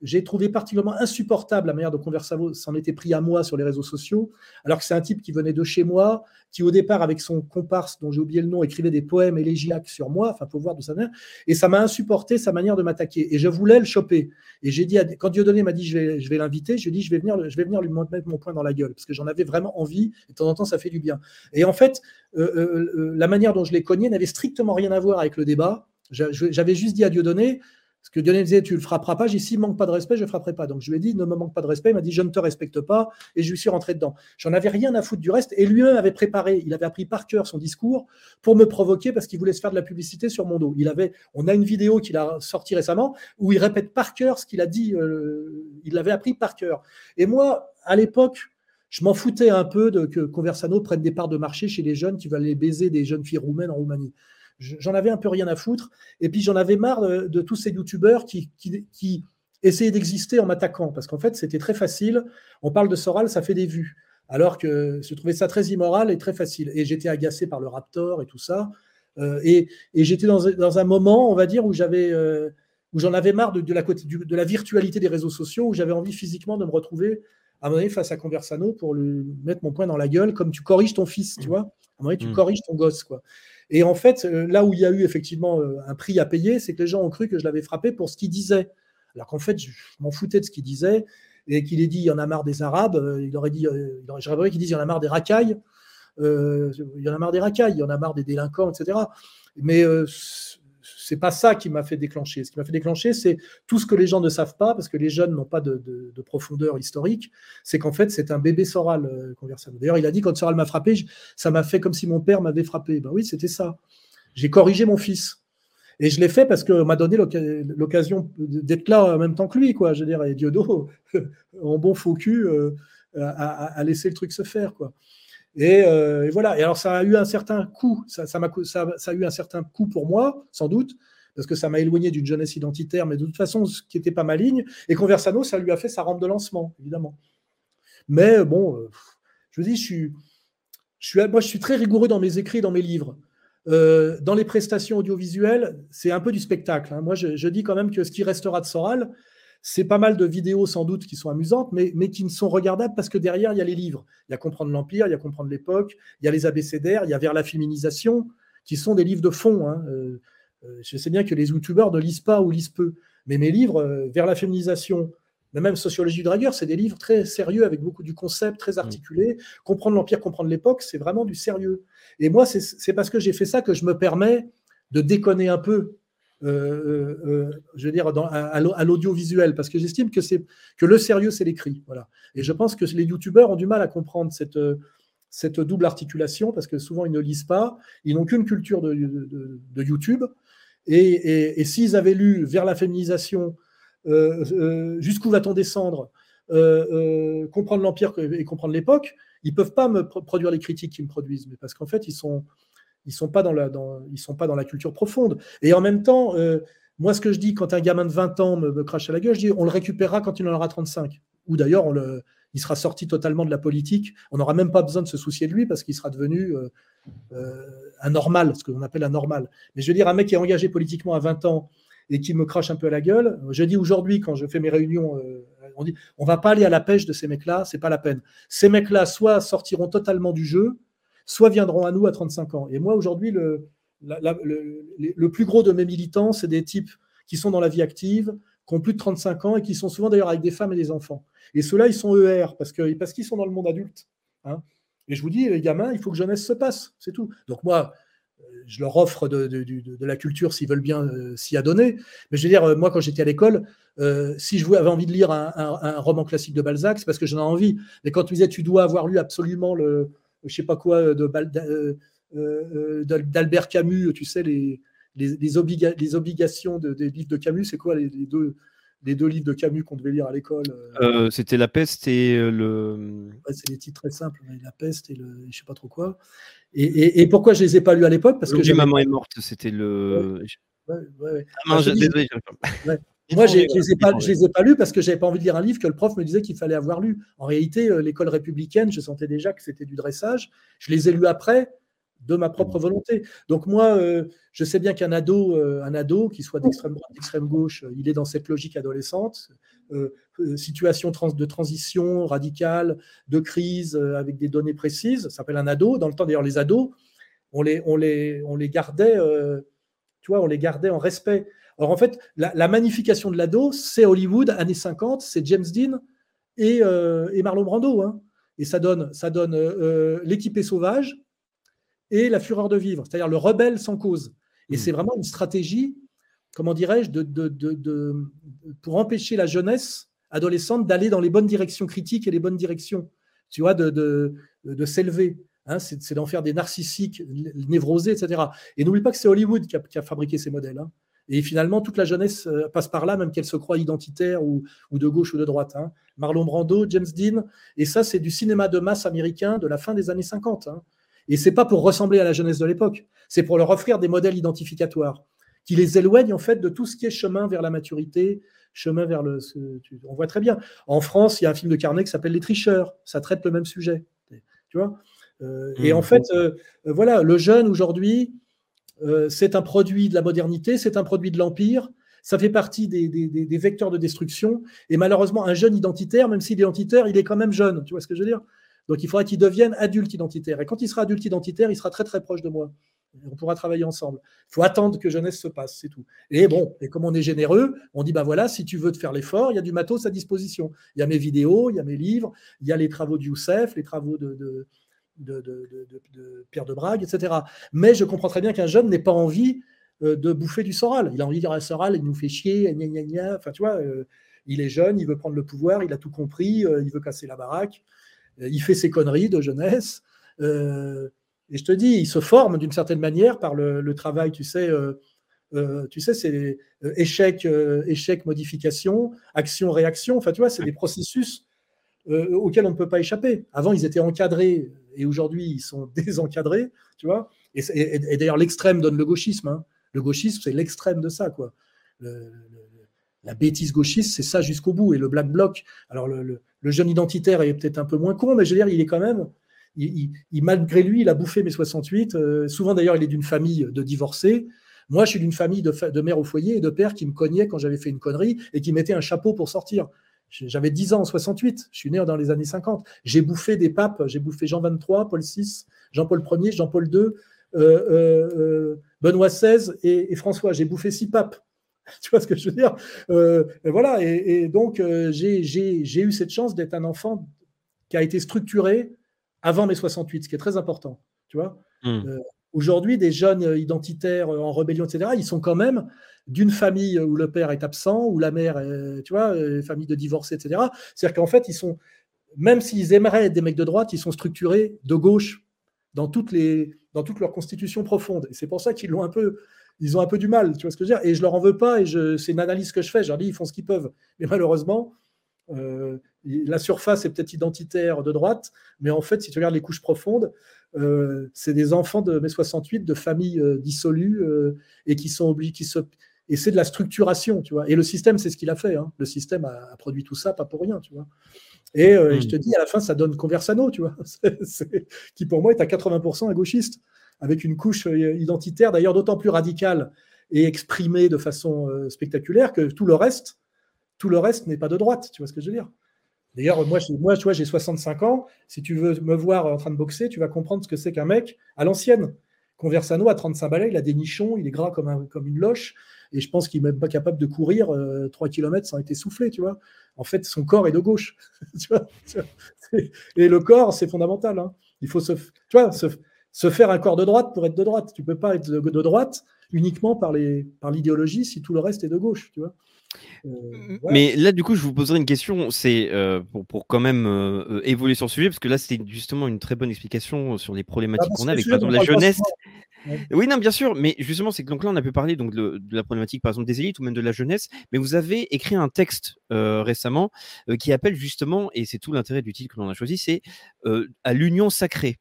j'ai trouvé particulièrement insupportable la manière dont Conversavo s'en était pris à moi sur les réseaux sociaux, alors que c'est un type qui venait de chez moi, qui au départ, avec son comparse, dont j'ai oublié le nom, écrivait des poèmes élégiaques sur moi, enfin, faut voir d'où ça vient, et ça m'a insupporté sa manière de m'attaquer. Et je voulais le choper. Et j'ai dit, à- quand Dieudonné m'a dit, je vais, je vais l'inviter, je lui ai dit, je vais venir, je vais venir lui mettre mon poing dans la gueule, parce que j'en avais vraiment envie, et de temps en temps, ça fait du bien. Et en fait, euh, euh, euh, la manière dont je l'ai cogné n'avait strictement rien à voir avec le débat. J'avais juste dit à Dieudonné, Parce que Lionel disait, tu le frapperas pas. J'ai dit, s'il manque pas de respect, je ne frapperai pas. Donc je lui ai dit, ne me manque pas de respect. Il m'a dit, je ne te respecte pas. Et je lui suis rentré dedans. J'en avais rien à foutre du reste. Et lui-même avait préparé, il avait appris par cœur son discours pour me provoquer parce qu'il voulait se faire de la publicité sur mon dos. On a une vidéo qu'il a sortie récemment où il répète par cœur ce qu'il a dit. euh, il l'avait appris par cœur. Et moi, à l'époque, je m'en foutais un peu de que Conversano prenne des parts de marché chez les jeunes qui veulent aller baiser des jeunes filles roumaines en Roumanie. Je- J'en avais un peu rien à foutre. Et puis j'en avais marre de, de tous ces youtubeurs qui, qui, qui essayaient d'exister en m'attaquant. Parce qu'en fait, c'était très facile. On parle de Soral, ça fait des vues. Alors que je trouvais ça très immoral et très facile. Et j'étais agacé par le Raptor et tout ça. Euh, et et j'étais dans, dans un moment, on va dire, où j'avais. euh, où j'en avais marre de, de la, côté- du- de la virtualité des réseaux sociaux, où j'avais envie physiquement de me retrouver à un moment donné face à Conversano pour lui mettre mon poing dans la gueule, comme tu corriges ton fils, tu vois. À un moment donné, tu Mm. corriges ton gosse, quoi. Et en fait, euh, là où il y a eu effectivement euh, un prix à payer, c'est que les gens ont cru que je l'avais frappé pour ce qu'il disait. Alors qu'en fait, je m'en foutais de ce qu'il disait et qu'il ait dit il y en a marre des Arabes. euh, Il aurait dit, j'aurais voulu qu'il dise il y en a marre des racailles. il y en a marre des racailles, il y en a marre des délinquants, etc. Mais euh, c'est pas ça qui m'a fait déclencher. Ce qui m'a fait déclencher, c'est tout ce que les gens ne savent pas, parce que les jeunes n'ont pas de, de- de profondeur historique, c'est qu'en fait, c'est un bébé Soral, euh. D'ailleurs, il a dit, quand Soral m'a frappé, ça m'a fait comme si mon père m'avait frappé. Ben oui, c'était ça. J'ai corrigé mon fils. Et je l'ai fait parce qu'on m'a donné l'oc- l'occasion d'être là en même temps que lui, quoi. Je veux dire, et Diodo, en bon faux cul, euh, a laissé le truc se faire, quoi. Et, euh, et voilà. Et alors, ça a eu un certain coût. Ça, co- ça- a eu un certain coût pour moi, sans doute, parce que ça m'a éloigné d'une jeunesse identitaire, mais de toute façon, ce qui n'était pas ma ligne. Et Conversano, ça lui a fait sa rampe de lancement, évidemment. Mais bon, euh, je vous dis, je suis, je suis, moi, je suis très rigoureux dans mes écrits, dans mes livres. Euh, dans les prestations audiovisuelles, c'est un peu du spectacle. hein. Moi, je, je dis quand même que ce qui restera de Soral, c'est pas mal de vidéos sans doute qui sont amusantes, mais, mais qui ne sont regardables parce que derrière, il y a les livres. Il y a Comprendre l'Empire, il y a Comprendre l'époque, il y a les abécédaires, il y a Vers la féminisation, qui sont des livres de fond. hein. Euh, euh, je sais bien que les youtubeurs ne lisent pas ou lisent peu, mais mes livres, euh, Vers la féminisation, mais même Sociologie du dragueur, c'est des livres très sérieux avec beaucoup du concept, très articulé. Comprendre l'Empire, comprendre l'époque, c'est vraiment du sérieux. Et moi, c'est- parce que j'ai fait ça que je me permets de déconner un peu, je veux dire, à, à l'au- à l'audiovisuel, parce que j'estime que, que le sérieux, c'est l'écrit. Voilà. Et je pense que les youtubeurs ont du mal à comprendre cette, euh, cette double articulation, parce que souvent, ils ne lisent pas, ils n'ont qu'une culture de, de- YouTube. Et, et- s'ils avaient lu Vers la féminisation, euh, euh, Jusqu'où va-t-on descendre, euh, euh, comprendre l'Empire et comprendre l'époque, ils peuvent pas me pro- produire les critiques qu'ils me produisent, mais parce qu'en fait, ils sont, ils sont pas dans la, ils sont pas dans la culture profonde. Et en même temps, euh, moi, ce que je dis quand un gamin de 20 ans me, crache à la gueule, je dis, on le récupérera quand il en aura 35. Ou d'ailleurs, il sera sorti totalement de la politique. On n'aura même pas besoin de se soucier de lui parce qu'il sera devenu euh, euh, un normal, ce qu'on appelle un normal. Mais je veux dire, un mec qui est engagé politiquement à 20 ans et qui me crache un peu à la gueule, je dis aujourd'hui, quand je fais mes réunions, on dit, on va pas aller à la pêche de ces mecs-là, c'est pas la peine. Ces mecs-là, soit sortiront totalement du jeu, soit viendront à nous à 35 ans. Et moi, aujourd'hui, le, plus gros de mes militants, c'est des types qui sont dans la vie active, qui ont plus de 35 ans et qui sont souvent d'ailleurs avec des femmes et des enfants. Et ceux-là, ils sont ER parce qu'ils sont dans le monde adulte. hein. Et je vous dis, les gamins, il faut que jeunesse se passe, c'est tout. Donc moi, je leur offre de, la culture s'ils veulent bien euh, s'y adonner. Mais je veux dire, euh, moi, quand j'étais à l'école, euh, si je avais envie de lire un, un- un roman classique de Balzac, c'est parce que j'en ai envie. Mais quand tu disais, tu dois avoir lu absolument le, je sais pas quoi, euh, euh, d'Al- d'Albert Camus, tu sais, les, les, les obliga- les obligations de- des livres de Camus, c'est quoi les, deux, les deux livres de Camus qu'on devait lire à l'école euh, Euh, C'était la peste et euh, le. ouais, C'est des titres très simples, mais La peste et le, je sais pas trop quoi. Et, et- et pourquoi je les ai pas lus à l'époque? Parce que j'avais- maman est morte. C'était le. ouais, ouais, ouais. Ah, je désolé, pas. Moi, je ne les, ai pas- je les ai pas lus parce que j'avais pas envie de lire un livre que le prof me disait qu'il fallait avoir lu. En réalité, euh, l'école républicaine, je sentais déjà que c'était du dressage. Je les ai lus après, de ma propre volonté. Donc moi, euh, je sais bien qu'un ado, euh, un ado, qui soit d'extrême droite, d'extrême gauche, euh, il est dans cette logique adolescente, situation trans- de transition radicale, de crise, avec des données précises. Ça s'appelle un ado. Dans le temps, d'ailleurs, les ados, on les, on les, on les gardait, tu vois, on les gardait en respect. Alors en fait, la, la magnification de l'ado, c'est Hollywood, années 50, c'est James Dean et, euh, et Marlon Brando. hein. Et ça donne, ça donne euh, euh, l'équipé sauvage et la fureur de vivre, c'est-à-dire le rebelle sans cause. Et Mm. c'est vraiment une stratégie comment dirais-je, de, de, de, pour empêcher la jeunesse adolescente d'aller dans les bonnes directions critiques et les bonnes directions, tu vois, de, de, s'élever. Hein, c'est d'en faire des narcissiques, névrosés, etc. Et n'oublie pas que c'est Hollywood qui a, qui a, fabriqué ces modèles. Hein. Et finalement, toute la jeunesse euh, passe par là, même qu'elle se croit identitaire ou, ou, de gauche ou de droite. Hein. Marlon Brando, James Dean, et ça, c'est du cinéma de masse américain de la fin des années 50. Hein. Et c'est pas pour ressembler à la jeunesse de l'époque, c'est pour leur offrir des modèles identificatoires qui les éloignent en fait de tout ce qui est chemin vers la maturité, chemin vers le. On voit très bien. En France, il y a un film de Carnet qui s'appelle Les Tricheurs. Ça traite le même sujet. Tu vois? Euh, Et en mmh. fait, euh, voilà, le jeune aujourd'hui, euh, c'est un produit de la modernité, c'est un produit de l'empire. Ça fait partie des, vecteurs de destruction. Et malheureusement, un jeune identitaire, même s'il est identitaire, il est quand même jeune. Tu vois ce que je veux dire? Donc il faudra qu'il devienne adulte identitaire. Et quand il sera adulte identitaire, il sera très très proche de moi. On pourra travailler ensemble. Il faut attendre que jeunesse se passe, c'est tout. Et bon, et comme on est généreux, on dit bah voilà, si tu veux te faire l'effort, il y a du matos à disposition. Il y a mes vidéos, il y a mes livres, il y a les travaux de Youssef, les travaux de, de, Pierre de Brague, etc. Mais je comprends très bien qu'un jeune n'ait pas envie euh, de bouffer du Soral. Il a envie de dire à Soral, il nous fait chier, gna gna gna. Enfin, tu vois, euh, il est jeune, il veut prendre le pouvoir, il a tout compris, euh, il veut casser la baraque, il fait ses conneries de jeunesse. et je te dis, il se forme d'une certaine manière par le, travail, tu sais. tu sais, c'est échec, échec, modification, action, réaction. Enfin, tu vois, c'est des processus auxquels on ne peut pas échapper. Avant, ils étaient encadrés et aujourd'hui, ils sont désencadrés, tu vois. Et, d'ailleurs, l'extrême donne le gauchisme. Hein. Le gauchisme, c'est l'extrême de ça, quoi. la bêtise gauchiste, c'est ça jusqu'au bout. Et le black bloc, alors le, jeune identitaire est peut-être un peu moins con, mais je veux dire, il est quand même, il, malgré lui, il a bouffé mes 68. Euh, souvent, d'ailleurs, il est d'une famille de divorcés. Moi, je suis d'une famille de, de mère au foyer et de père qui me cognait quand j'avais fait une connerie et qui mettait un chapeau pour sortir. J'avais 10 ans en 68, je suis né dans les années 50. J'ai bouffé des papes, j'ai bouffé Jean 23, Paul VI, Jean-Paul Ier, Jean-Paul II, euh, euh, euh, Benoît XVI et, François. J'ai bouffé six papes. Tu vois ce que je veux dire? Voilà, et, donc j'ai eu cette chance d'être un enfant qui a été structuré avant mes 68, ce qui est très important. Tu vois? Mmh. Aujourd'hui, des jeunes identitaires en rébellion, etc., ils sont quand même d'une famille où le père est absent, où la mère, est, tu vois, famille de divorcés, etc. C'est-à-dire qu'en fait, ils sont, même s'ils aimeraient être des mecs de droite, ils sont structurés de gauche dans toutes les, dans toute leur constitution profonde. Et c'est pour ça qu'ils l'ont un peu, ils ont un peu du mal, tu vois ce que je veux dire. Et je leur en veux pas, et c'est une analyse que je fais. Je leur dis, ils font ce qu'ils peuvent. Mais malheureusement, euh, la surface est peut-être identitaire de droite, mais en fait, si tu regardes les couches profondes, euh, c'est des enfants de mai 68, de familles euh, dissolues et qui sont obligés, qui se, et c'est de la structuration, tu vois. Et le système, c'est ce qu'il a fait. Hein. Le système a, produit tout ça, pas pour rien, tu vois. Et, je te hmm. dis, à la fin, ça donne Conversano, tu vois, qui pour moi est à 80% à gauchiste, avec une couche identitaire, d'ailleurs d'autant plus radicale et exprimée de façon spectaculaire que tout le reste, tout le reste n'est pas de droite, tu vois ce que je veux dire. D'ailleurs, moi, moi, tu vois, j'ai 65 ans. Si tu veux me voir en train de boxer, tu vas comprendre ce que c'est qu'un mec à l'ancienne. Conversano, à 35 balais, il a des nichons, il est gras comme, un, comme une loche, et je pense qu'il n'est même pas capable de courir 3 euh, km sans être essoufflé, tu vois. En fait, son corps est de gauche. et le corps, c'est fondamental. Hein. Il faut se, tu faire un corps de droite pour être de droite. Tu ne peux pas être de, de droite uniquement par l'idéologie par si tout le reste est de gauche, tu vois. Euh, mais là, du coup, je vous poserai une question, c'est euh, pour, pour, quand même euh, évoluer sur le sujet, parce que là, c'est justement une très bonne explication sur les problématiques bah, qu'on a avec, par exemple, la jeunesse. Oui, non, bien sûr, mais justement, c'est que donc là, on a pu parler donc, de, la problématique, par exemple, des élites ou même de la jeunesse, mais vous avez écrit un texte récemment qui appelle justement, et c'est tout l'intérêt du titre que l'on a choisi, c'est à l'union sacrée.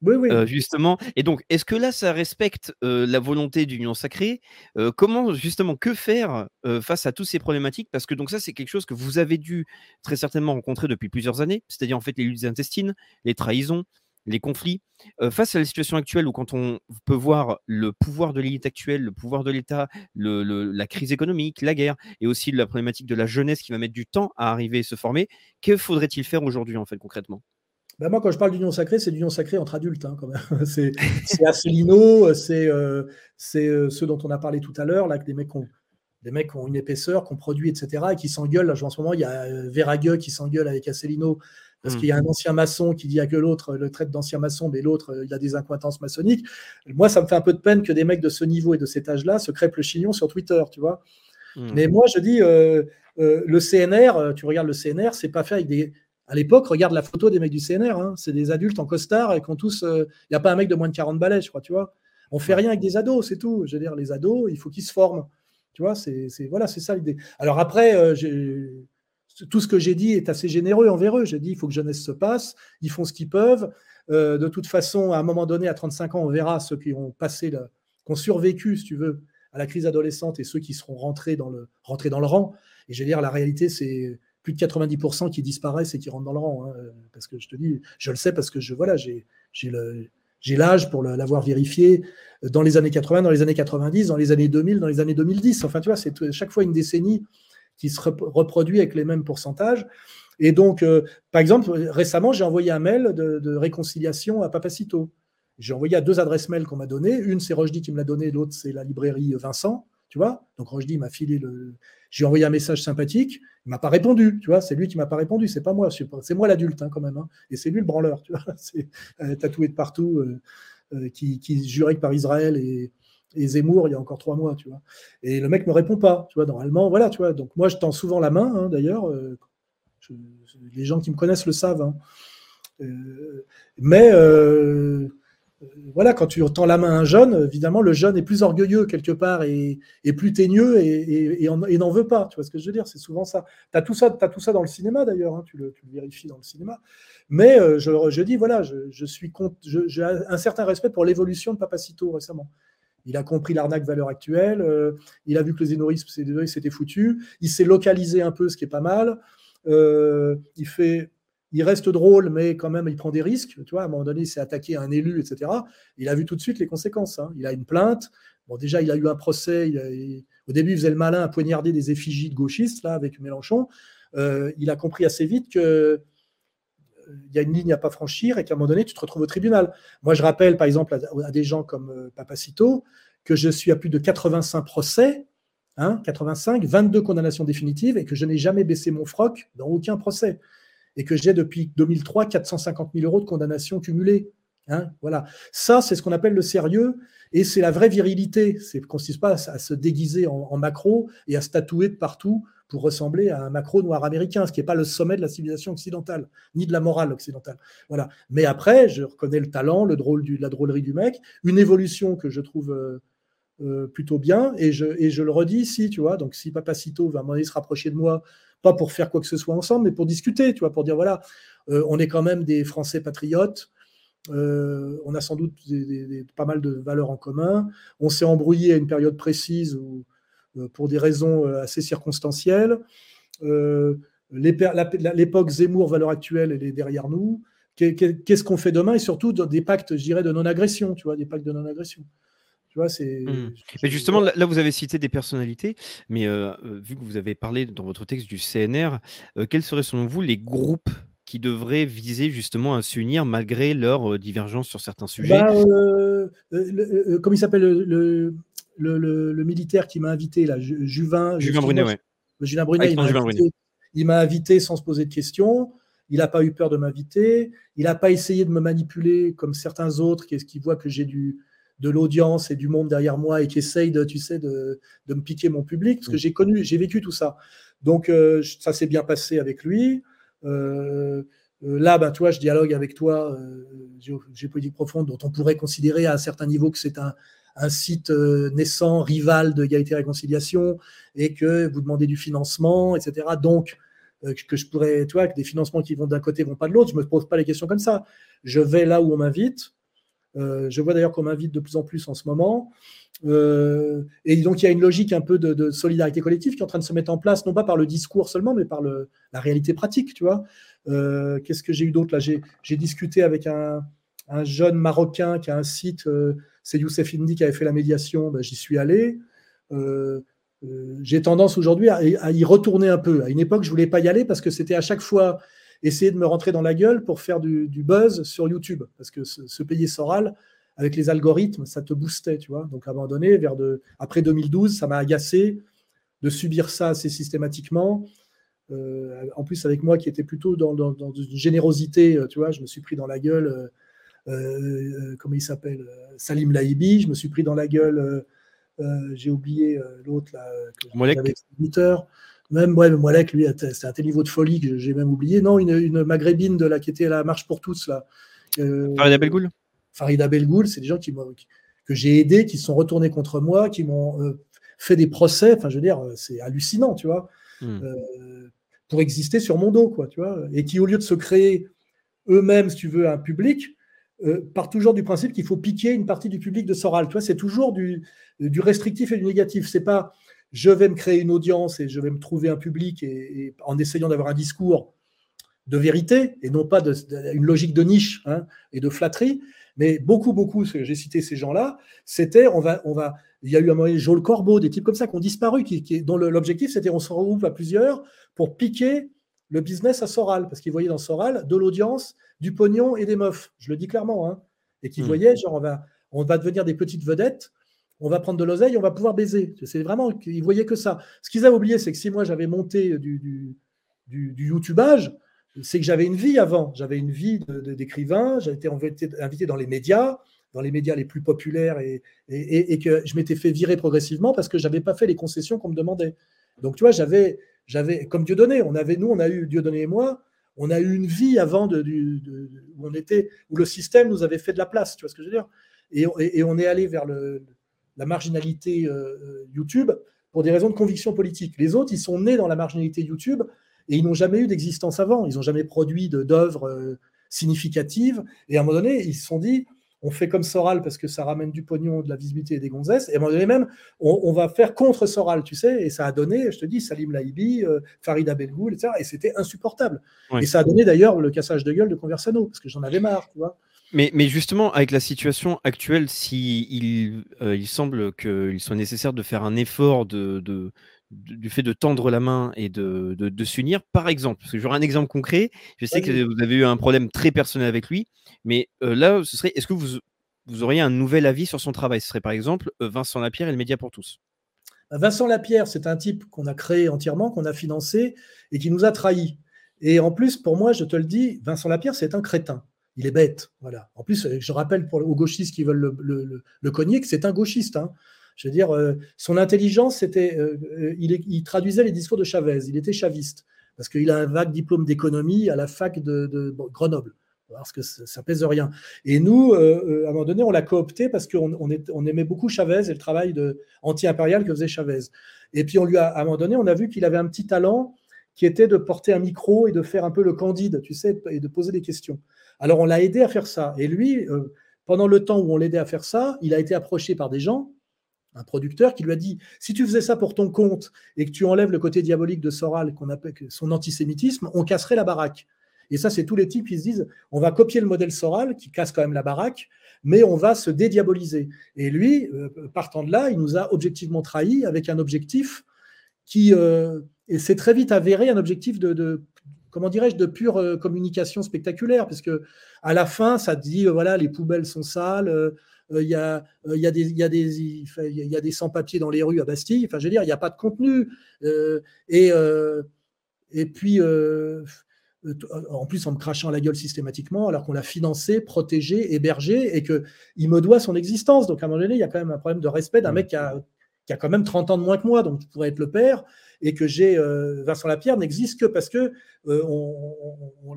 Oui, oui. justement. Et donc, est-ce que là, ça respecte la volonté d'union sacrée? Comment, justement, que faire face à toutes ces problématiques? Parce que donc ça, c'est quelque chose que vous avez dû très certainement rencontrer depuis plusieurs années, c'est-à-dire en fait les luttes intestines, les trahisons, les conflits. face à la situation actuelle où quand on peut voir le pouvoir de l'élite actuelle, le pouvoir de l'État, la crise économique, la guerre, et aussi la problématique de la jeunesse qui va mettre du temps à arriver et se former, que faudrait-il faire aujourd'hui, en fait, concrètement? Ben moi, quand je parle d'union sacrée, c'est d'union sacrée entre adultes, hein, quand même. c'est Asselineau, c'est euh, euh, ceux dont on a parlé tout à l'heure, là, que des mecs ont, des mecs ont une épaisseur, qu'on produit, etc., et qui s'engueulent. En ce moment, il y a euh, Verragueux qui s'engueule avec Asselineau parce Mm. qu'il y a un ancien maçon qui dit à que l'autre le traite d'ancien maçon, mais l'autre, euh, il a des incointances maçonniques. Moi, ça me fait un peu de peine que des mecs de ce niveau et de cet âge-là se crêpent le chignon sur Twitter, tu vois. Mm. Mais moi, je dis, euh, euh, le CNR, euh, tu regardes le CNR, c'est pas fait avec des. À l'époque, regarde la photo des mecs du CNR, hein, c'est des adultes en costard et qui ont tous. Il n'y a pas un mec de moins de 40 balais, je crois, tu vois. On fait rien avec des ados, c'est tout. Je veux dire, les ados, il faut qu'ils se forment. Tu vois, c'est voilà, c'est ça l'idée. Alors après, euh, tout ce que j'ai dit est assez généreux envers eux. J'ai dit, il faut que jeunesse se passe, ils font ce qu'ils peuvent. Euh, de toute façon, à un moment donné, à 35 ans, on verra ceux qui ont passé, le- qui ont survécu, si tu veux, à la crise adolescente et ceux qui seront rentrés dans le, rentrés dans le rang. Et je veux dire, la réalité, c'est plus de 90% qui disparaissent et qui rentrent dans le rang. hein. Parce que je te dis, je le sais parce que je, voilà, j'ai l'âge pour l'avoir vérifié dans les années 80, dans les années 90, dans les années 2000, dans les années 2010. Enfin, tu vois, c'est chaque fois une décennie qui se rep- reproduit avec les mêmes pourcentages. Et donc, euh, par exemple, récemment, j'ai envoyé un mail de, réconciliation à Papacito. J'ai envoyé à deux adresses mail qu'on m'a données. Une, c'est Rochdy qui me l'a donnée, l'autre, c'est la librairie Vincent. Tu vois Donc, m'a filé le. J'ai envoyé un message sympathique. Il m'a pas répondu. Tu vois C'est lui qui m'a pas répondu. C'est pas moi. C'est moi l'adulte, hein, quand même. hein. Et c'est lui le branleur. Tu vois C'est euh, tatoué de partout, euh, euh, qui, qui jurait que par Israël et, Zemmour il y a encore trois mois. Tu vois Et le mec me répond pas. Tu vois Normalement, voilà. Tu vois Donc, moi, je tends souvent la main, hein, d'ailleurs. les gens qui me connaissent le savent. mais voilà, quand tu tends la main à un jeune, évidemment, le jeune est plus orgueilleux quelque part et, plus teigneux et, et- et en- et n'en veut pas. Tu vois ce que je veux dire C'est souvent ça. Tu as tout ça, t'as tout ça dans le cinéma d'ailleurs, hein, tu, le, vérifies dans le cinéma. Mais euh, je, dis, voilà, je, j'ai un certain respect pour l'évolution de Papacito récemment. Il a compris l'arnaque valeur actuelle, euh, il a vu que le zénorisme c'est- c'était foutu, il s'est localisé un peu, ce qui est pas mal. Euh, il fait, il reste drôle, mais quand même, il prend des risques. Tu vois, à un moment donné, il s'est attaqué à un élu, etc. Il a vu tout de suite les conséquences. hein. Il a une plainte. Déjà, il a eu un procès. au début, il faisait le malin à poignarder des effigies de gauchistes, là, avec Mélenchon. Euh, il a compris assez vite que euh, y a une ligne à pas franchir et qu'à un moment donné, tu te retrouves au tribunal. Moi, je rappelle, par exemple, à, des gens comme euh, Papacito, que je suis à plus de 85 procès, hein, 85, 22 condamnations définitives, et que je n'ai jamais baissé mon froc dans aucun procès et que j'ai depuis 2003 450 000 euros de condamnation cumulée. Hein, voilà. Ça, c'est ce qu'on appelle le sérieux et c'est la vraie virilité. C'est ne consiste pas à, se déguiser en, en macro et à se tatouer de partout pour ressembler à un macro noir américain, ce qui n'est pas le sommet de la civilisation occidentale, ni de la morale occidentale. Voilà. Mais après, je reconnais le talent, le drôle la drôlerie du mec, une évolution que je trouve euh, euh, plutôt bien, et je, le redis ici, tu vois. Donc, si Papacito va donné se rapprocher de moi, pas pour faire quoi que ce soit ensemble, mais pour discuter, tu vois, pour dire voilà, euh, on est quand même des Français patriotes. euh, on a sans doute pas mal de valeurs en commun. On s'est embrouillé à une période précise euh, pour des raisons assez circonstancielles. L'époque Zemmour, valeur actuelle, elle est derrière nous. Qu'est- qu'est- Qu'est-ce qu'on fait demain? Et surtout des pactes, je dirais, de non-agression, tu vois, des pactes de non-agression. Tu vois, c'est. Mmh. Mais justement, là, vous avez cité des personnalités, mais euh, euh, vu que vous avez parlé dans votre texte du CNR, euh, quels seraient selon vous les groupes qui devraient viser justement à s'unir malgré leurs divergences sur certains sujets? Bah, euh, le- comment il s'appelle le, militaire qui m'a invité là, Ju- Juvin. Julien Brunet, ouais. Julien Brunet, il Alexandre m'a Julien invité, il m'a invité sans se poser de questions. Il n'a pas eu peur de m'inviter. Il n'a pas essayé de me manipuler comme certains autres qui, qui voient que j'ai du, de l'audience et du monde derrière moi et qui essayent de, tu sais, de, de me piquer mon public parce que j'ai connu, j'ai vécu tout ça. Donc euh, ça s'est bien passé avec lui. Euh, euh, là, ben, toi, je dialogue avec toi, euh, Gé- Géopolitique Profonde, dont on pourrait considérer à un certain niveau que c'est un, un site naissant, rival de Égalité et Réconciliation, et que vous demandez du financement, etc. Donc, que je pourrais, tu vois, que des financements qui vont d'un côté vont pas de l'autre, je me pose pas les questions comme ça. Je vais là où on m'invite. Euh, je vois d'ailleurs qu'on m'invite de plus en plus en ce moment. Euh, et donc, il y a une logique un peu de, solidarité collective qui est en train de se mettre en place, non pas par le discours seulement, mais par la réalité pratique, tu vois. Euh, Qu'est-ce que j'ai eu d'autre là? J'ai discuté avec un, un jeune Marocain qui a un site, c'est Youssef Indy qui avait fait la médiation, ben, j'y suis allé. J'ai tendance aujourd'hui à, à y retourner un peu. À une époque, je voulais pas y aller parce que c'était à chaque fois essayer de me rentrer dans la gueule pour faire du, du buzz sur YouTube. Parce que se, se payer Soral, avec les algorithmes, ça te boostait, tu vois. Donc à un moment donné, vers de, après 2012, ça m'a agacé de subir ça assez systématiquement. euh, en plus avec moi qui était plutôt dans, une générosité, euh, tu vois, je me suis pris dans la gueule, comment il s'appelle, Salim Laïbi, je me suis pris dans la gueule, j'ai oublié l'autre là, que Même ouais, Moalek, lui, c'était un tel niveau de folie que j'ai même oublié. Non, une, maghrébine de la qui était à la marche pour tous là. Farida Belgoul. Farida Belgoul, c'est des gens qui, que j'ai aidés, qui se sont retournés contre moi, qui m'ont fait des procès. Enfin, je veux dire, c'est hallucinant, tu vois. Hmm pour exister sur mon dos, quoi, tu vois, et qui, au lieu de se créer eux-mêmes, si tu veux, un public, euh, partent toujours du principe qu'il faut piquer une partie du public de Soral. Tu vois, c'est toujours du, du, restrictif et du négatif. C'est pas je vais me créer une audience et je vais me trouver un public et, en essayant d'avoir un discours de vérité et non pas de, une logique de niche hein, et de flatterie. Mais beaucoup, beaucoup, j'ai cité ces gens-là, c'était on va, on va, il y a eu un moment Joel Corbeau, des types comme ça qui ont disparu, qui, qui dont l'objectif c'était on se regroupe à plusieurs pour piquer le business à Soral, parce qu'ils voyaient dans Soral de l'audience, du pognon et des meufs. Je le dis clairement. Hein. Et qu'ils hmm. voyaient, genre, on va, on va devenir des petites vedettes, on va prendre de l'oseille, on va pouvoir baiser. C'est vraiment, ils voyaient que ça. Ce qu'ils avaient oublié, c'est que si moi j'avais monté du, du, YouTubeage, c'est que j'avais une vie avant. J'avais une vie d'écrivain, j'avais été invité dans les médias, dans les médias les plus populaires, et, que je m'étais fait virer progressivement parce que je n'avais pas fait les concessions qu'on me demandait. Donc, tu vois, j'avais, comme Dieudonné, on avait, nous, on a eu, Dieudonné et moi, on a eu une vie avant de, où on était, où le système nous avait fait de la place, tu vois ce que je veux dire? Et, on est allé vers le, la marginalité euh, YouTube pour des raisons de conviction politique. Les autres, ils sont nés dans la marginalité YouTube et ils n'ont jamais eu d'existence avant. Ils n'ont jamais produit d'œuvres euh, significatives. Et à un moment donné, ils se sont dit, on fait comme Soral parce que ça ramène du pognon, de la visibilité et des gonzesses. Et à un moment donné même, on, va faire contre Soral, tu sais. Et ça a donné, je te dis, Salim Laïbi, euh, Farida Belgoul, etc. Et c'était insupportable. Et ça a donné d'ailleurs le cassage de gueule de Conversano, parce que j'en avais marre, tu vois. Mais, mais, justement, avec la situation actuelle, si il, euh, il semble qu'il soit nécessaire de faire un effort de, du fait de tendre la main et de, de, s'unir, par exemple, parce que j'aurai un exemple concret, je sais que vous avez eu un problème très personnel avec lui, mais euh, là, ce serait, est-ce que vous, vous auriez un nouvel avis sur son travail? Ce serait par exemple euh, Vincent Lapierre et le Média pour tous. Bah, Vincent Lapierre, c'est un type qu'on a créé entièrement, qu'on a financé et qui nous a trahis. Et en plus, pour moi, je te le dis, Vincent Lapierre, c'est un crétin. Il est bête. Voilà. En plus, je rappelle pour, aux gauchistes qui veulent le, le, cogner que c'est un gauchiste. Hein. Je veux dire, euh, son intelligence, c'était, euh, euh, il, traduisait les discours de Chavez. Il était chaviste parce qu'il a un vague diplôme d'économie à la fac de, Grenoble. Parce que ça, pèse rien. Et nous, à un moment donné, on l'a coopté parce qu'on on, aimait beaucoup Chavez et le travail anti-impérial que faisait Chavez. Et puis, on lui a, à un moment donné, on a vu qu'il avait un petit talent qui était de porter un micro et de faire un peu le candide, tu sais, et de poser des questions. Alors, on l'a aidé à faire ça. Et lui, pendant le temps où on l'aidait à faire ça, il a été approché par des gens un producteur qui lui a dit si tu faisais ça pour ton compte et que tu enlèves le côté diabolique de Soral, qu'on appelle son antisémitisme, on casserait la baraque. Et ça, c'est tous les types qui se disent on va copier le modèle Soral, qui casse quand même la baraque, mais on va se dédiaboliser. Et lui, euh, partant de là, il nous a objectivement trahis avec un objectif qui euh, s'est très vite avéré un objectif de, comment dirais-je, de pure euh, communication spectaculaire, parce que à la fin, ça dit voilà, les poubelles sont sales il y, a, y, a des, y, a des, y a des sans-papiers dans les rues à Bastille. Enfin, je veux dire, il n'y a pas de contenu. Euh, et, euh, et puis, euh, en plus, en me crachant la gueule systématiquement, alors qu'on l'a financé, protégé, hébergé, et qu'il me doit son existence. Donc, à un moment donné, il y a quand même un problème de respect d'un mec qui a, qui a, quand même 30 ans de moins que moi, donc pourrait être le père, et que j'ai Vincent Lapierre n'existe que parce que on, on,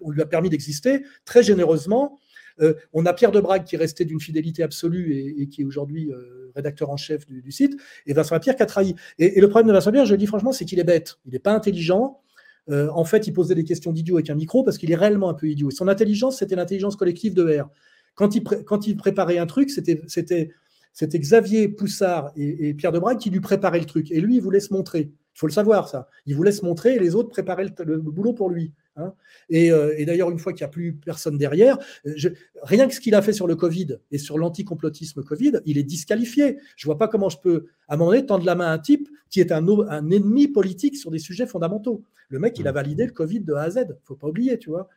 on, lui a permis d'exister très généreusement euh, on a Pierre Debrague qui est resté d'une fidélité absolue et, qui est aujourd'hui euh, rédacteur en chef du, site, et Vincent Lapierre qui a trahi. Et, le problème de Vincent Lapierre, je le dis franchement, c'est qu'il est bête. Il n'est pas intelligent. Euh, en fait, il posait des questions d'idiot avec un micro parce qu'il est réellement un peu idiot. son intelligence, c'était l'intelligence collective de R. Quand il, quand il préparait un truc, c'était Xavier Poussard et, et, Pierre Debrague qui lui préparaient le truc. Et lui, il voulait se montrer. Il faut le savoir, ça. Il voulait se montrer et les autres préparaient le boulot pour lui. Hein. Euh, et, d'ailleurs, une fois qu'il n'y a plus personne derrière, rien que ce qu'il a fait sur le Covid et sur l'anticomplotisme Covid, il est disqualifié. Je ne vois pas comment je peux, à un moment donné, tendre la main à un type qui est un, un ennemi politique sur des sujets fondamentaux. Le mec, il a validé le Covid de A à Z. Il faut pas oublier, tu vois.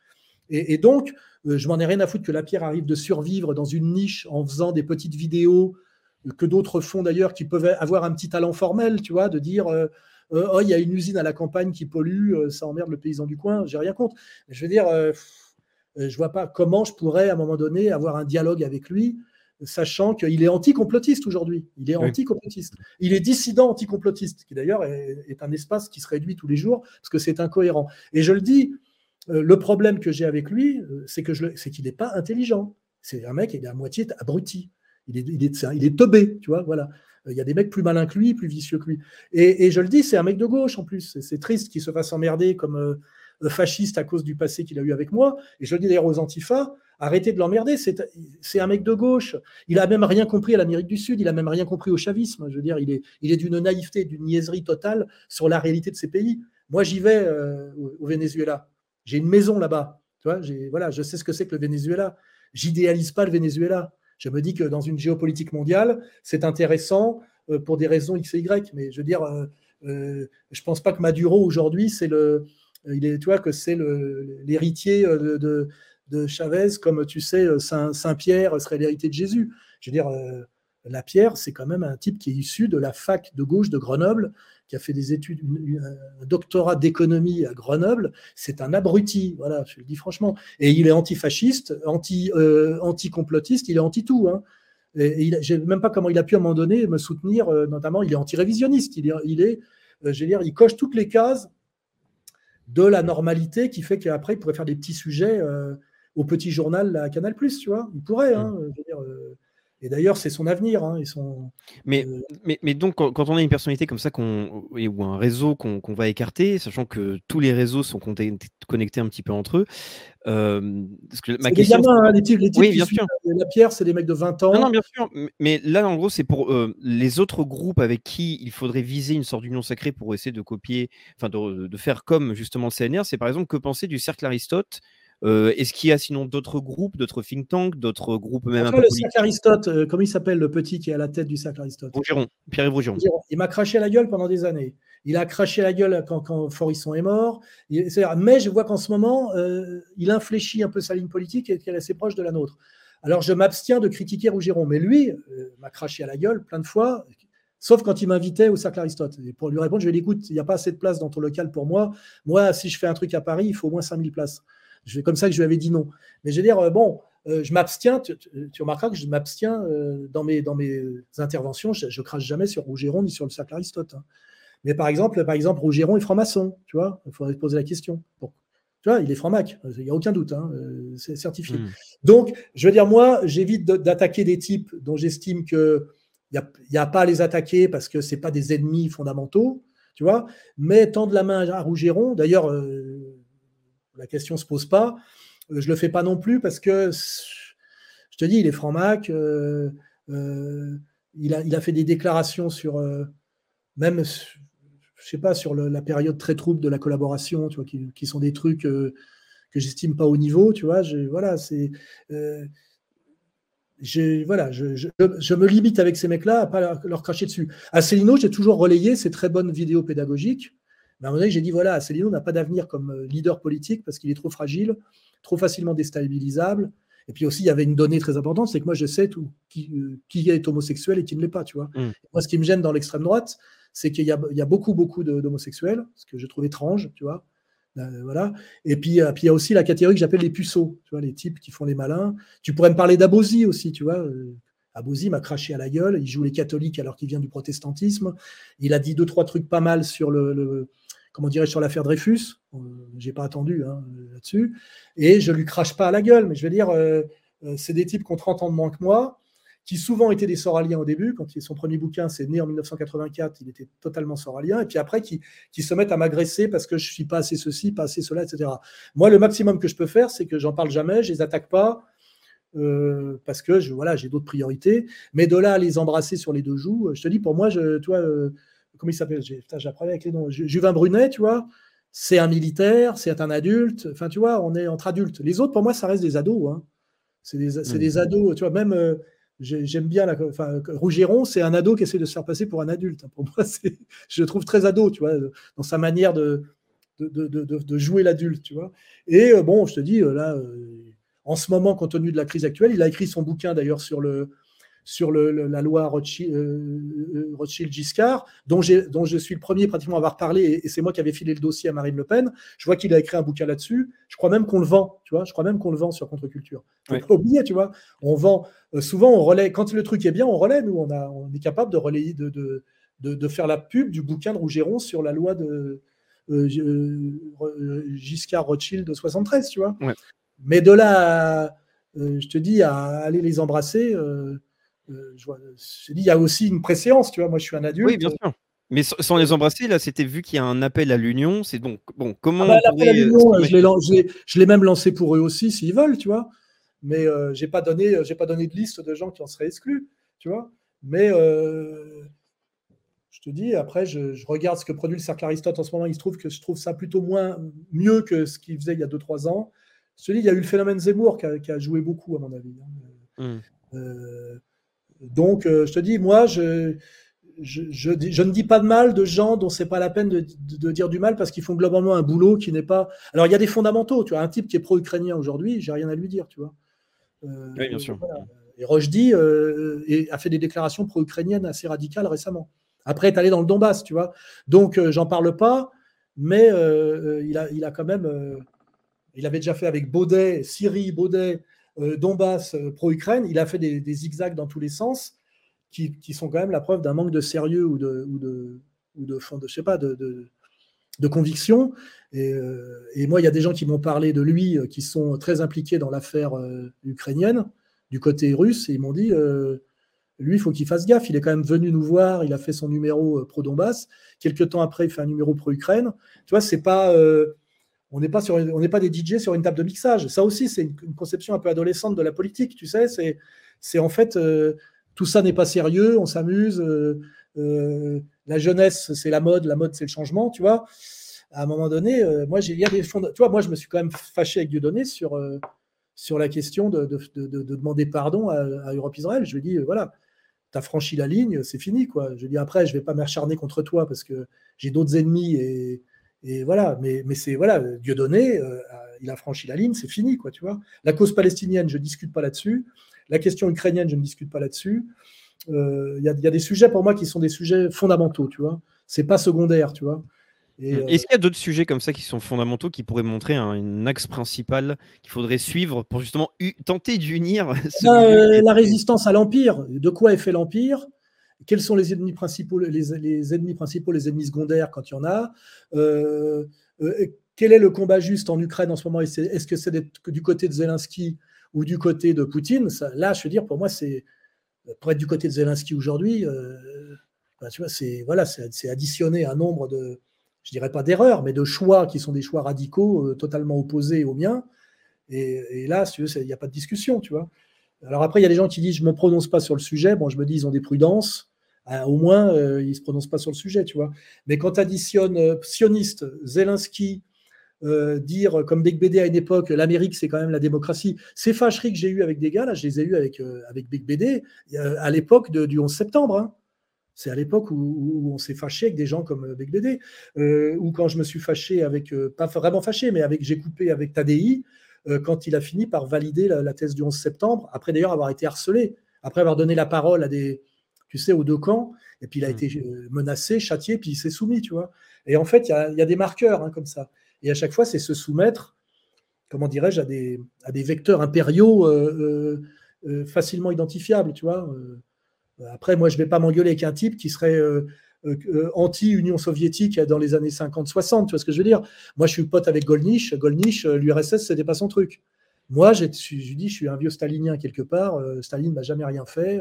Et, donc, euh, je m'en ai rien à foutre que la pierre arrive de survivre dans une niche en faisant des petites vidéos que d'autres font d'ailleurs, qui peuvent avoir un petit talent formel, tu vois, de dire. Euh, oh, il y a une usine à la campagne qui pollue, ça emmerde le paysan du coin, j'ai rien contre. je veux dire, je vois pas comment je pourrais, à un moment donné, avoir un dialogue avec lui sachant qu'il est anti-complotiste aujourd'hui. Il est anti-complotiste. Il est dissident anti-complotiste, qui d'ailleurs est, un espace qui se réduit tous les jours parce que c'est incohérent. Et je le dis, euh, le problème que j'ai avec lui, euh, c'est que c'est qu'il n'est pas intelligent. C'est un mec, il est à moitié abruti. Il est, il est, il est teubé, tu vois, voilà. Euh, il y a des mecs plus malins que lui, plus vicieux que lui. Et, je le dis, c'est un mec de gauche en plus. C'est triste qu'il se fasse emmerder comme fasciste à cause du passé qu'il a eu avec moi. Et je le dis d'ailleurs aux antifas, Arrêtez de l'emmerder. C'est un mec de gauche. Il a même rien compris à l'Amérique du Sud. Il a même rien compris au chavisme. Je veux dire, il est, il est d'une naïveté, d'une niaiserie totale sur la réalité de ces pays. Moi, j'y vais euh, au Venezuela. J'ai une maison là-bas. Tu vois, voilà, je sais ce que c'est que le Venezuela. J'idéalise pas le Venezuela. Je me dis que dans une géopolitique mondiale, c'est intéressant euh, pour des raisons X et Y. Mais je veux dire, euh, euh je pense pas que Maduro aujourd'hui, c'est le, il est, que c'est l'héritier de, de Chavez, comme tu sais, euh, Saint-Pierre serait l'héritier de Jésus. Je veux dire, euh, la Pierre, c'est quand même un type qui est issu de la fac de gauche de Grenoble, qui a fait des études, un doctorat d'économie à Grenoble. C'est un abruti, voilà, je le dis franchement. Et il est antifasciste, anti, euh, anti-complotiste, il est anti-tout. Hein. Et, je ne sais même pas comment il a pu à un moment donné me soutenir, notamment, il est anti-révisionniste. Il est, il est je veux dire, il coche toutes les cases de la normalité qui fait qu'après, il pourrait faire des petits sujets au petit journal à Canal+, tu vois. Il pourrait, hein, mm. euh, et d'ailleurs, c'est son avenir. Hein, mais, euh, mais, mais, donc, quand, on a une personnalité comme ça ou un réseau qu'on va écarter, sachant que tous les réseaux sont connectés un petit peu entre eux, euh, ma question, gamins, hein, les types, les oui, bien sûr. La pierre, c'est des mecs de 20 ans. Non, non bien sûr. Mais là, en gros, c'est pour les autres groupes avec qui il faudrait viser une sorte d'union sacrée pour essayer de copier, enfin de, de, faire comme justement le CNR. C'est par exemple que penser du cercle Aristote euh, est-ce qu'il y a sinon d'autres groupes, d'autres think tanks, d'autres groupes même Après, Le cercle Aristote, euh, comment il s'appelle le petit qui est à la tête du cercle Aristote? Pierre-Yves. Il m'a craché la gueule pendant des années. Il a craché la gueule quand, quand Forisson est mort. mais je vois qu'en ce moment, euh, il infléchit un peu sa ligne politique et qu'elle est assez proche de la nôtre. Alors je m'abstiens de critiquer Rougeron, mais lui m'a craché à la gueule plein de fois, sauf quand il m'invitait au cercle Aristote. Et pour lui répondre, je lui dire écoute, il n'y a pas assez de place dans ton local pour moi. Moi, si je fais un truc à Paris, il faut au moins 5000 places. C'est comme ça que je lui avais dit non. Mais je veux dire, euh, bon, euh, je m'abstiens, tu, remarqueras que je m'abstiens euh, dans, mes, dans mes interventions, je, ne crache jamais sur Rougeron ni sur le cercle Aristote. Hein. Mais par exemple, par exemple, Rougeron est franc-maçon, tu vois, il faudrait poser la question. Tu vois, il est franc-mac, il n'y a aucun doute, hein, c'est certifié. Hmm. Donc, je veux dire, moi, j'évite d'attaquer des types dont j'estime qu'il n'y a, y a pas à les attaquer parce que ce pas des ennemis fondamentaux, tu vois, mais tendre la main à Rougeron, d'ailleurs, la question se pose pas. Euh, je le fais pas non plus parce que, je te dis, il est franc-mac. Euh, euh, il, a, il, a, fait des déclarations sur, même, je sais pas, sur la période très trouble de la collaboration, tu vois, qui, sont des trucs que j'estime pas au niveau, tu vois. Je, voilà, c'est. Voilà, je, me limite avec ces mecs-là à pas leur, cracher dessus. À Céline, j'ai toujours relayé ces très bonnes vidéos pédagogiques mais à un moment donné, j'ai dit voilà, Asselineau n'a pas d'avenir comme euh, leader politique parce qu'il est trop fragile, trop facilement déstabilisable. Et puis aussi, il y avait une donnée très importante, c'est que moi, je sais tout, qui, euh, qui, est homosexuel et qui ne l'est pas, tu vois. Mm. Moi, ce qui me gêne dans l'extrême droite, c'est qu'il y, y a, beaucoup, beaucoup d'homosexuels, ce que je trouve étrange, tu vois. Euh, voilà. Et puis, puis, il y a aussi la catégorie que j'appelle les puceaux, tu vois, les types qui font les malins. Tu pourrais me parler d'Abosi aussi, tu vois. Abosi m'a craché à la gueule. Il joue les catholiques alors qu'il vient du protestantisme. Il a dit deux, trois trucs pas mal sur le, comment sur l'affaire Dreyfus. Euh, J'ai pas attendu hein, là-dessus. Et je lui crache pas à la gueule. Mais je veux dire, euh, euh, c'est des types qui ont 30 ans de moins que moi, qui souvent étaient des soraliens au début. Quand son premier bouquin, c'est né en 1984, il était totalement soralien. Et puis après, qui, qui se mettent à m'agresser parce que je suis pas assez ceci, pas assez cela, etc. Moi, le maximum que je peux faire, c'est que j'en parle jamais, je les attaque pas euh, parce que je, voilà, j'ai d'autres priorités. Mais de là à les embrasser sur les deux joues, je te dis, pour moi, je, toi, euh, comment il s'appelle? J'apprends avec les noms. Juvin Brunet, tu vois, c'est un militaire, c'est un adulte. Enfin, tu vois, on est entre adultes. Les autres, pour moi, ça reste des ados. Hein. C'est des, des, mmh. ados, tu vois, même. Euh, j'aime bien la, enfin, Rougeron, c'est un ado qui essaie de se faire passer pour un adulte. Pour moi, je le trouve très ado, tu vois, dans sa manière de, de, de, de jouer l'adulte, tu vois. Et bon, je te dis, là, en ce moment, compte tenu de la crise actuelle. Il a écrit son bouquin d'ailleurs sur le, sur la loi Rothschild-Giscard, dont, dont, je suis le premier pratiquement à avoir parlé, et, c'est moi qui avais filé le dossier à Marine Le Pen. Je vois qu'il a écrit un bouquin là-dessus. Je crois même qu'on le vend, tu vois. Je crois même qu'on le vend sur Contre-Culture. Pas oublier, tu vois. On vend souvent, on relaie. Quand le truc est bien, on relaie. Nous, on, a, on est capable de relayer, de, de, de, faire la pub du bouquin de Rougeron sur la loi de Giscard Rothschild de 73, tu vois. Mais de là, je te dis, à aller les embrasser. Euh, je, je dis, il y a aussi une préséance, tu vois. Moi, je suis un adulte. Oui, bien sûr. Mais sans les embrasser, là, c'était vu qu'il y a un appel à l'union. C'est donc, bon, comment. Ah bah, à l'union, je l'ai même lancé pour eux aussi, s'ils veulent, tu vois. Mais euh, je n'ai pas, donné, pas donné de liste de gens qui en seraient exclus, tu vois. Mais euh, je te dis, après, je, regarde ce que produit le cercle Aristote en ce moment. Il se trouve que je trouve ça plutôt moins, mieux que ce qu'il faisait il y a 2-3 ans. Je te dis, il y a eu le phénomène Zemmour qui a, joué beaucoup, à mon avis. Hein. Mmh. Donc, euh, je te dis, moi, je, je, ne dis pas de mal de gens dont c'est pas la peine de, dire du mal parce qu'ils font globalement un boulot qui n'est pas. Alors, il y a des fondamentaux. Tu vois, un type qui est pro-ukrainien aujourd'hui, j'ai rien à lui dire, tu vois. Euh, oui, bien sûr. Et Rochdy euh, a fait des déclarations pro-ukrainiennes assez radicales récemment. Après, est allé dans le Donbass, tu vois. Donc, j'en parle pas, mais il, a, il a quand même. Il avait déjà fait avec Baudet, Syrie, Baudet, euh, Donbass euh, pro-Ukraine, il a fait des, zigzags dans tous les sens qui, sont quand même la preuve d'un manque de sérieux ou de, ou de, je sais pas, de, conviction. Euh, et, moi, il y a des gens qui m'ont parlé de lui, qui sont très impliqués dans l'affaire ukrainienne, du côté russe, et ils m'ont dit, lui, il faut qu'il fasse gaffe. Il est quand même venu nous voir, il a fait son numéro pro-Donbass. Quelques temps après, il fait un numéro pro-Ukraine. Tu vois, c'est pas on n'est pas, sur, pas des DJ sur une table de mixage. Ça aussi, c'est une, conception un peu adolescente de la politique, tu sais. C'est, en fait, euh, tout ça n'est pas sérieux, on s'amuse. Euh, euh, la jeunesse, c'est la mode, la mode, c'est le changement, tu vois. À un moment donné, moi, j'ai, des fonds. Tu moi, je me suis quand même fâché avec Dieudonné sur, sur la question de, de, demander pardon à, Europe Israël. Je lui ai dit, voilà, tu as franchi la ligne, c'est fini, quoi. Je lui ai dit, après, je vais pas m'acharner contre toi parce que j'ai d'autres ennemis et et voilà, mais, mais c'est voilà, Dieudonné, euh, il a franchi la ligne, c'est fini, quoi, tu vois. La cause palestinienne, je ne discute pas là-dessus. La question ukrainienne, je ne discute pas là-dessus. Euh, il y, a des sujets pour moi qui sont des sujets fondamentaux, tu vois. C'est pas secondaire, tu vois. Mmh. Euh, Est-ce qu'il y a d'autres sujets comme ça qui sont fondamentaux qui pourraient montrer un, axe principal qu'il faudrait suivre pour justement tenter d'unir La résistance à l'Empire. De quoi est fait l'Empire? Quels sont les ennemis principaux, les, ennemis principaux, les ennemis secondaires quand il y en a euh, euh, Quel est le combat juste en Ukraine en ce moment? Est-ce que c'est du côté de Zelensky ou du côté de Poutine? Là, je veux dire, pour moi, c'est pour être du côté de Zelensky aujourd'hui, euh, bah, tu vois, c'est voilà, c'est additionner un nombre de, je dirais pas d'erreurs, mais de choix qui sont des choix radicaux, totalement opposés aux miens. Et, là, il n'y a pas de discussion, tu vois. Alors après, il y a des gens qui disent je ne me prononce pas sur le sujet. Bon, je me dis ils ont des prudences. Euh, au moins, euh, ils ne se prononcent pas sur le sujet, tu vois. Mais quand tu additionnes euh, sioniste, Zelensky, dire comme Big BD à une époque, l'Amérique c'est quand même la démocratie. Ces fâcheries que j'ai eues avec des gars, là, je les ai eues avec, avec Big BD à l'époque du 11 septembre. Hein. C'est à l'époque où, on s'est fâché avec des gens comme Big BD. ou quand je me suis fâché avec, pas vraiment fâché, mais avec j'ai coupé avec Tadi, quand il a fini par valider la, thèse du 11 septembre, après d'ailleurs avoir été harcelé, après avoir donné la parole à des, tu sais, aux deux camps, et puis il a mmh. été euh, menacé, châtié, puis il s'est soumis, tu vois. Et en fait, il y a, des marqueurs hein, comme ça. Et à chaque fois, c'est se soumettre, comment dirais-je, à des, à des vecteurs impériaux euh, facilement identifiables, tu vois. après, moi, je ne vais pas m'engueuler avec un type qui serait euh, euh, anti-Union soviétique dans les années 50-60, tu vois ce que je veux dire? Moi, je suis pote avec Golnisch. Golnisch, euh, l'URSS, c'était pas son truc. Moi, je dis, je suis un vieux stalinien quelque part. Staline n'a jamais rien fait.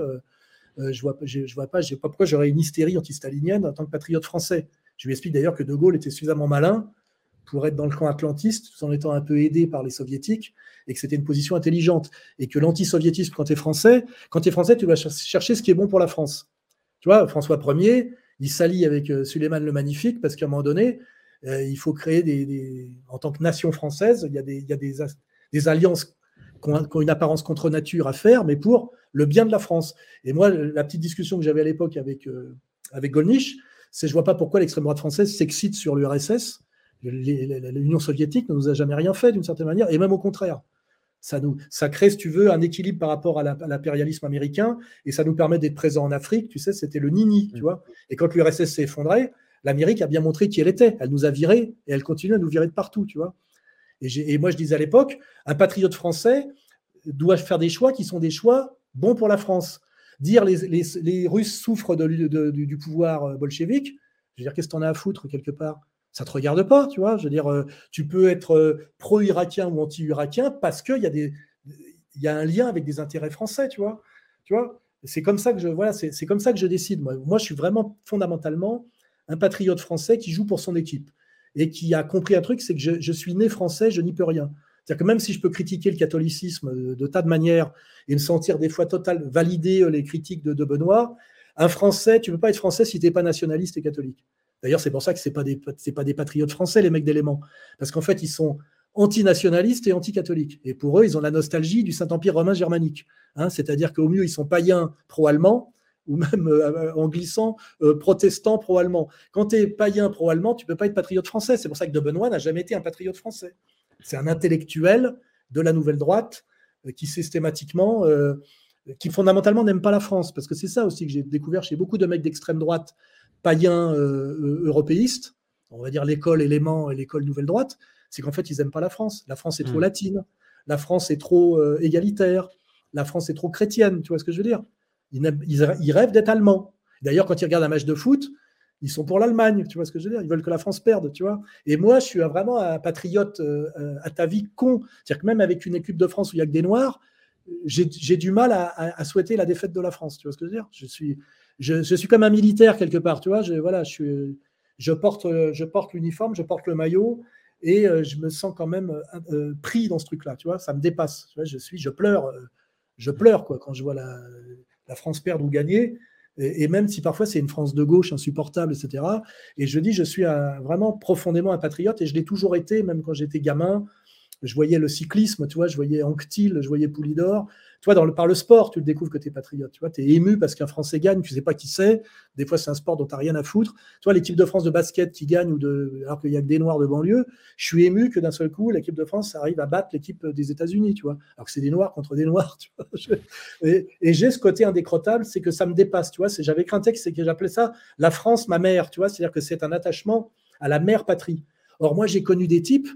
je vois, je, vois pas, je pas pourquoi j'aurais une hystérie anti-stalinienne en tant que patriote français. Je lui explique d'ailleurs que De Gaulle était suffisamment malin pour être dans le camp atlantiste, tout en étant un peu aidé par les soviétiques, et que c'était une position intelligente. Et que l'antisoviétisme, quand tu es français, quand tu es français, tu dois chercher ce qui est bon pour la France. Tu vois, François Ier, il s'allie avec euh, Suleiman le Magnifique parce qu'à un moment donné, euh, il faut créer des, En tant que nation française, il y a des, alliances qui ont, une apparence contre nature à faire, mais pour le bien de la France. Et moi, la petite discussion que j'avais à l'époque avec, euh, avec Golnisch, c'est je vois pas pourquoi l'extrême droite française s'excite sur l'URSS. L'Union soviétique ne nous a jamais rien fait d'une certaine manière, et même au contraire. Ça, nous, ça crée, si tu veux, un équilibre par rapport à l'impérialisme américain et ça nous permet d'être présents en Afrique. Tu sais, c'était le Nini, tu mm. vois. Et quand l'URSS s'est effondré, l'Amérique a bien montré qui elle était. Elle nous a virés et elle continue à nous virer de partout, tu vois. Et, et moi, je disais à l'époque, un patriote français doit faire des choix qui sont des choix bons pour la France. Dire les, les, les Russes souffrent de, du pouvoir euh, bolchevique, je veux dire, qu'est-ce que t'en as à foutre quelque part? Ça te regarde pas, tu vois. Je veux dire, euh, tu peux être euh, pro-irakien ou anti-irakien parce qu'il y a des, il y a un lien avec des intérêts français, tu vois. Tu vois. C'est comme ça que je, voilà, c'est comme ça que je décide. Moi. moi, je suis vraiment fondamentalement un patriote français qui joue pour son équipe et qui a compris un truc, c'est que je, suis né français, je n'y peux rien. C'est-à-dire que même si je peux critiquer le catholicisme de, tas de manières et me sentir des fois total valider euh, les critiques de Benoît, un Français, tu ne peux pas être français si tu n'es pas nationaliste et catholique. D'ailleurs, c'est pour ça que ce pas, des, pas des patriotes français, les mecs d'éléments. Parce qu'en fait, ils sont antinationalistes et anticatholiques. Et pour eux, ils ont la nostalgie du Saint-Empire romain germanique. Hein. C'est-à-dire qu'au mieux, ils sont païens pro-allemands, ou même euh, en glissant euh, protestants pro-allemands. Quand tu es païen pro-allemand, tu ne peux pas être patriote français. C'est pour ça que De Benoît n'a jamais été un patriote français. C'est un intellectuel de la nouvelle droite euh, qui systématiquement, qui fondamentalement n'aime pas la France. Parce que c'est ça aussi que j'ai découvert chez beaucoup de mecs d'extrême droite païens euh, euh, européistes, on va dire l'école élément et l'école nouvelle droite, c'est qu'en fait, ils n'aiment pas la France. La France est trop hmm. latine, la France est trop euh, égalitaire, la France est trop chrétienne, tu vois ce que je veux dire? Ils, rêvent d'être allemands. D'ailleurs, quand ils regardent un match de foot, ils sont pour l'Allemagne, tu vois ce que je veux dire? Ils veulent que la France perde, tu vois? Et moi, je suis vraiment un patriote à ta vie con. C'est-à-dire que même avec une équipe de France où il n'y a que des Noirs, j'ai du mal à, à, souhaiter la défaite de la France, tu vois ce que je veux dire? Je suis, je, suis comme un militaire quelque part, tu vois. Je, voilà, je, porte, je porte l'uniforme, je porte le maillot et euh, je me sens quand même euh, euh, pris dans ce truc-là, tu vois. Ça me dépasse. Je suis, je pleure, je pleure quoi quand je vois la, la France perdre ou gagner. Et, même si parfois c'est une France de gauche insupportable, etc. Et je dis, je suis vraiment profondément un patriote et je l'ai toujours été, même quand j'étais gamin. Je voyais le cyclisme, tu vois, je voyais Anctil, je voyais Poulidor, toi, dans le, par le sport, tu le découvres que tu es patriote. Tu vois, es ému parce qu'un Français gagne, tu sais pas qui c'est. Des fois, c'est un sport dont tu rien à foutre. Tu vois, l'équipe de France de basket qui gagne, ou de, alors qu'il y a que des Noirs de banlieue, je suis ému que d'un seul coup, l'équipe de France arrive à battre l'équipe des États-Unis, tu vois. Alors que c'est des Noirs contre des Noirs, tu vois. Et, j'ai ce côté indécrottable, c'est que ça me dépasse, tu vois. J'avais écrit un texte, c'est que j'appelais ça la France, ma mère, tu vois. C'est-à-dire que c'est un attachement à la mère patrie. Or, moi, j'ai connu des types,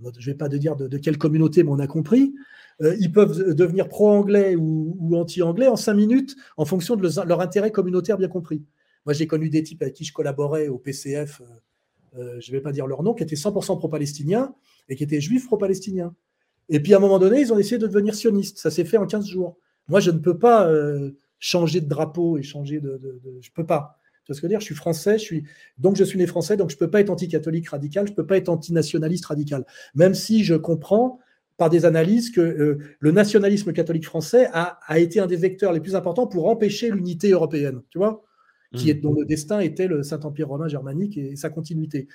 je ne vais pas te dire de, quelle communauté, mais on a compris, euh, ils peuvent devenir pro-anglais ou, anti-anglais en cinq minutes en fonction de leur intérêt communautaire bien compris. Moi, j'ai connu des types avec qui je collaborais au PCF, euh, euh, je ne vais pas dire leur nom, qui étaient 100% pro-palestiniens et qui étaient juifs pro-palestiniens. Et puis à un moment donné, ils ont essayé de devenir sionistes. Ça s'est fait en 15 jours. Moi, je ne peux pas changer de drapeau et changer de. je ne peux pas. Tu vois ce que je veux dire? Je suis français, je suis, donc je suis né français, donc je ne peux pas être anticatholique radical, je ne peux pas être antinationaliste radical. Même si je comprends par des analyses que euh, le nationalisme catholique français a, été un des vecteurs les plus importants pour empêcher l'unité européenne, tu vois, qui mmh. est, dont le destin était le Saint-Empire romain germanique et, sa continuité.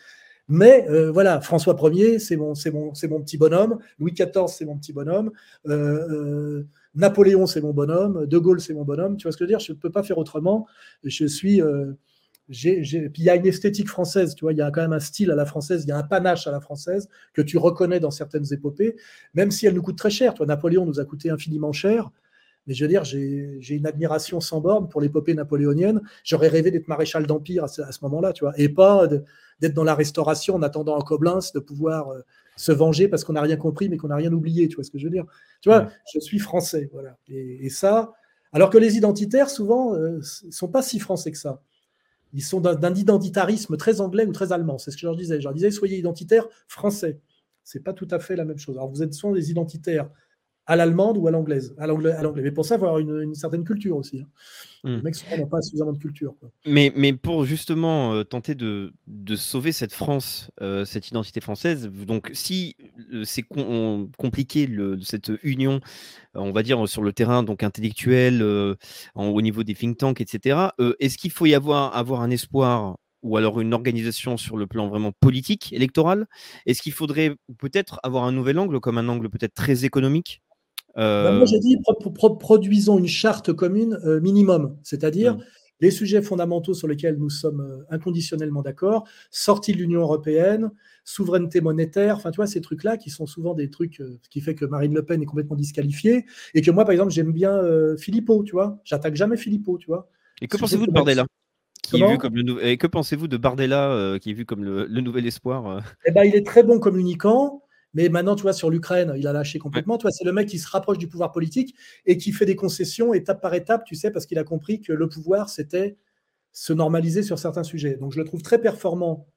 Mais euh, voilà, François Ier, c'est mon, petit bonhomme. Louis XIV, c'est mon petit bonhomme. Euh, Napoléon, c'est mon bonhomme. De Gaulle, c'est mon bonhomme. Tu vois ce que je veux dire? Je ne peux pas faire autrement. Je suis puis il y a une esthétique française, tu vois, il y a quand même un style à la française, il y a un panache à la française que tu reconnais dans certaines épopées, même si elles nous coûtent très cher. Toi, Napoléon nous a coûté infiniment cher, mais je veux dire, j'ai une admiration sans borne pour l'épopée napoléonienne. J'aurais rêvé d'être maréchal d'empire à ce, moment-là, tu vois, et pas d'être dans la restauration en attendant en Coblins, de pouvoir euh, se venger parce qu'on n'a rien compris, mais qu'on n'a rien oublié, tu vois ce que je veux dire Tu vois, je suis français, voilà. Et, ça, alors que les identitaires, souvent, ne euh, sont pas si français que ça ils sont d'un identitarisme très anglais ou très allemand. C'est ce que je leur disais. Je leur disais, soyez identitaires français. C'est pas tout à fait la même chose. Alors, vous êtes soit des identitaires à l'allemande ou à l'anglaise. À l'anglais, Mais pour ça, il faut avoir une, certaine culture aussi. Hein. Hmm. Les mecs n'ont pas suffisamment de culture. Mais, mais pour justement euh, tenter de, de, sauver cette France, euh, cette identité française, donc si euh, c'est compliqué le, cette union, on va dire sur le terrain donc intellectuel, au niveau des think tanks, etc., est-ce qu'il faut y avoir, avoir un espoir ou alors une organisation sur le plan vraiment politique, électoral? Est-ce qu'il faudrait peut-être avoir un nouvel angle, comme un angle peut-être très économique bah, moi, j'ai dit, produisons une charte commune euh, minimum, c'est-à-dire, mmh. les sujets fondamentaux sur lesquels nous sommes euh, inconditionnellement d'accord, sortie de l'Union européenne, souveraineté monétaire, enfin tu vois, ces trucs-là qui sont souvent des trucs euh, qui fait que Marine Le Pen est complètement disqualifiée et que moi, par exemple, j'aime bien euh, Philippot, tu vois. J'attaque jamais Philippot, tu vois. Et que pensez-vous de Bardella? qui est vu comme le Et que pensez-vous de Bardella, qui est vu comme le, nouvel espoir Eh ben, il est très bon communicant. Mais maintenant, tu vois, sur l'Ukraine, il a lâché complètement. Tu vois, c'est le mec qui se rapproche du pouvoir politique et qui fait des concessions étape par étape, tu sais, parce qu'il a compris que le pouvoir, c'était se normaliser sur certains sujets. Donc, je le trouve très performant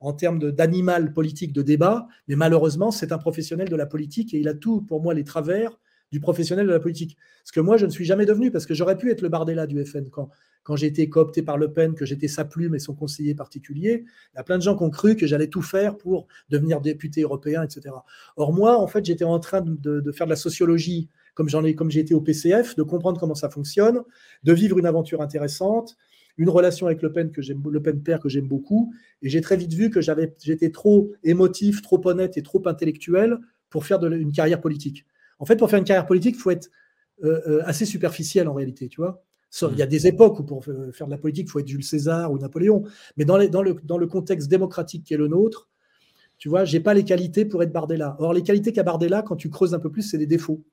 en termes d'animal politique de débat, mais malheureusement, c'est un professionnel de la politique et il a tout, pour moi, les travers du professionnel de la politique. Ce que moi, je ne suis jamais devenu, parce que j'aurais pu être le Bardella du FN quand, quand j'ai été coopté par Le Pen, que j'étais sa plume et son conseiller particulier. Il y a plein de gens qui ont cru que j'allais tout faire pour devenir député européen, etc. Or, moi, en fait, j'étais en train de, faire de la sociologie, comme j'en ai, comme j'ai été au PCF, de comprendre comment ça fonctionne, de vivre une aventure intéressante, une relation avec Le Pen que j'aime, Le Pen père que j'aime beaucoup, et j'ai très vite vu que j'avais, j'étais trop émotif, trop honnête et trop intellectuel pour faire de, une carrière politique. En fait, pour faire une carrière politique, il faut être euh, euh, assez superficiel en réalité, tu vois. Il y a mm. des époques où pour faire de la politique, il faut être Jules César ou Napoléon. Mais dans, dans, le, dans le contexte démocratique qui est le nôtre, tu vois, j'ai pas les qualités pour être Bardella. Or, les qualités qu'a Bardella, quand tu creuses un peu plus, c'est des défauts.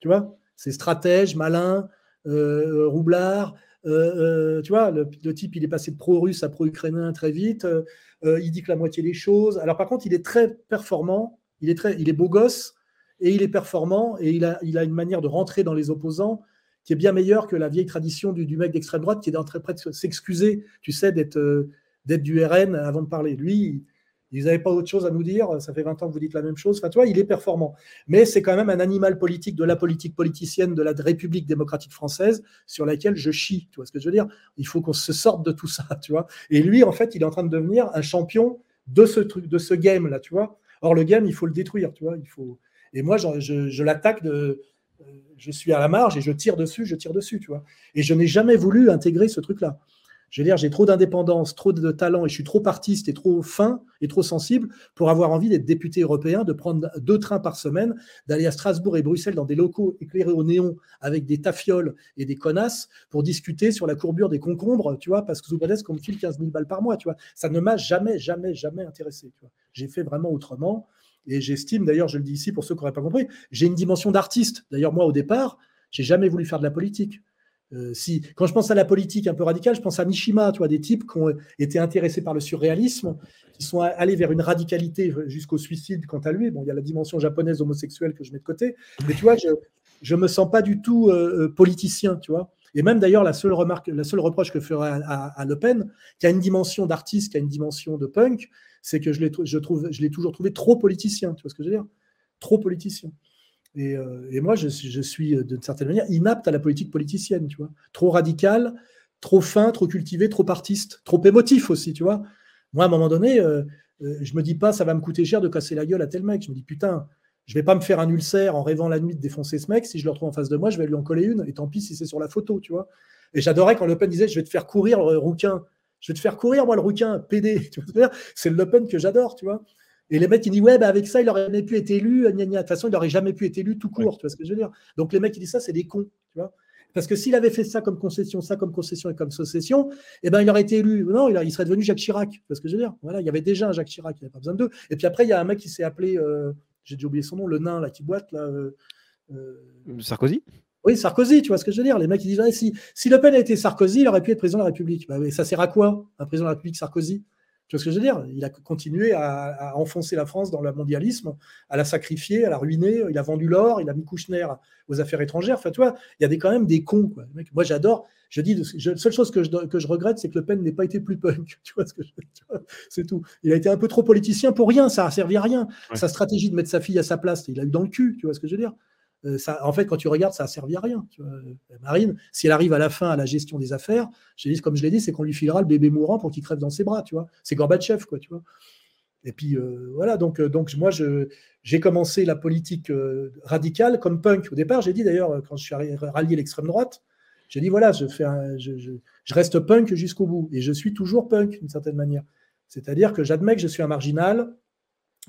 Tu vois, c'est stratège, malin, euh, roublard. tu vois, le, type, il est passé de pro-russe à pro-ukrainien très vite. il dit que la moitié des choses. Alors, par contre, il est très performant. Il est, très, il est beau gosse et il est performant et il a, il a une manière de rentrer dans les opposants qui est bien meilleure que la vieille tradition du, mec d'extrême droite qui est d'entrer près de s'excuser, tu sais, d'être euh, du RN avant de parler. Lui, ils n'avaient pas autre chose à nous dire. Ça fait 20 ans que vous dites la même chose. Enfin, tu vois, il est performant. Mais c'est quand même un animal politique de la politique politicienne de la République démocratique française sur laquelle je chie. Tu vois ce que je veux dire? Il faut qu'on se sorte de tout ça, tu vois. Et lui, en fait, il est en train de devenir un champion de ce truc, de ce game-là, tu vois. Or, le game, il faut le détruire, tu vois. Il faut, et moi, je, l'attaque de. Je suis à la marge et je tire dessus, je tire dessus, tu vois. Et je n'ai jamais voulu intégrer ce truc-là. Je veux dire, j'ai trop d'indépendance, trop de talent et je suis trop artiste et trop fin et trop sensible pour avoir envie d'être député européen, de prendre deux trains par semaine, d'aller à Strasbourg et Bruxelles dans des locaux éclairés au néon avec des tafioles et des connasses pour discuter sur la courbure des concombres, tu vois, parce que Zoubades qu'on me file 15 000 balles par mois, tu vois. Ça ne m'a jamais, jamais, jamais intéressé, J'ai fait vraiment autrement. Et j'estime, d'ailleurs, je le dis ici pour ceux qui n'auraient pas compris, j'ai une dimension d'artiste. D'ailleurs, moi, au départ, j'ai jamais voulu faire de la politique. Euh, si, quand je pense à la politique un peu radicale, je pense à Mishima, tu vois, des types qui ont été intéressés par le surréalisme, qui sont allés vers une radicalité jusqu'au suicide quant à lui. Bon, il y a la dimension japonaise homosexuelle que je mets de côté, mais tu vois, je ne me sens pas du tout euh, euh, politicien, tu vois. Et même d'ailleurs, la seule remarque, la seule reproche que ferait à, Le Pen, qui a une dimension d'artiste, qui a une dimension de punk, c'est que je l'ai, je je toujours trouvé trop politicien. Tu vois ce que je veux dire? Trop politicien. Et, euh, moi, je, je suis euh, d'une certaine manière inapte à la politique politicienne, tu vois. Trop radical, trop fin, trop cultivé, trop artiste, trop émotif aussi, tu vois. Moi, à un moment donné, euh, je me dis pas, ça va me coûter cher de casser la gueule à tel mec. Je me dis, putain, je vais pas me faire un ulcère en rêvant la nuit de défoncer ce mec. Si je le retrouve en face de moi, je vais lui en coller une. Et tant pis si c'est sur la photo, tu vois. Et j'adorais quand Le Pen disait, je vais te faire courir, le rouquin. Je vais te faire courir, moi, le rouquin, PD. C'est le Le Pen que j'adore, tu vois. Et les mecs, ils disent, ouais, bah avec ça, il aurait jamais pu être élu. De toute façon, il n'aurait jamais pu être élu tout court, tu vois ce que je veux dire? Donc les mecs, ils disent ça, c'est des cons, tu vois. Parce que s'il avait fait ça comme concession, ça comme concession et comme succession, eh ben, il aurait été élu. Non, il, serait devenu Jacques Chirac. Tu vois ce que je veux dire? Voilà, il y avait déjà un Jacques Chirac, il n'y avait pas besoin d'eux. Et puis après, il y a un mec qui s'est appelé, euh, j'ai déjà oublié son nom, le nain là qui boite là. Euh, euh, Sarkozy? Oui, Sarkozy, tu vois ce que je veux dire Les mecs, ils disent si, si, Le Pen a été Sarkozy, il aurait pu être président de la République. Bah, ça sert à quoi, un président de la République Sarkozy? Tu vois ce que je veux dire? Il a continué à, enfoncer la France dans le mondialisme, à la sacrifier, à la ruiner. Il a vendu l'or, il a mis Kouchner aux affaires étrangères. Enfin, tu vois, il y a des, quand même des cons. Quoi. Moi, j'adore. Je dis, la seule chose que je, que je regrette, c'est que Le Pen n'ait pas été plus punk. Tu vois ce que je C'est tout. Il a été un peu trop politicien pour rien. Ça n'a servi à rien. Sa stratégie de mettre sa fille à sa place, il a eu dans le cul. Tu vois ce que je veux dire? Euh, en fait, quand tu regardes, ça n'a servi à rien. Euh, Marine, si elle arrive à la fin à la gestion des affaires, comme je l'ai dit, c'est qu'on lui filera le bébé mourant pour qu'il crève dans ses bras, tu vois. C'est Gorbatchev, quoi, tu vois. Et puis euh, voilà, donc, donc moi, j'ai commencé la politique radicale comme punk. Au départ, j'ai dit d'ailleurs, quand je suis rallié l'extrême droite, j'ai dit voilà, je, je, reste punk jusqu'au bout. Et je suis toujours punk d'une certaine manière. C'est-à-dire que j'admets que je suis un marginal,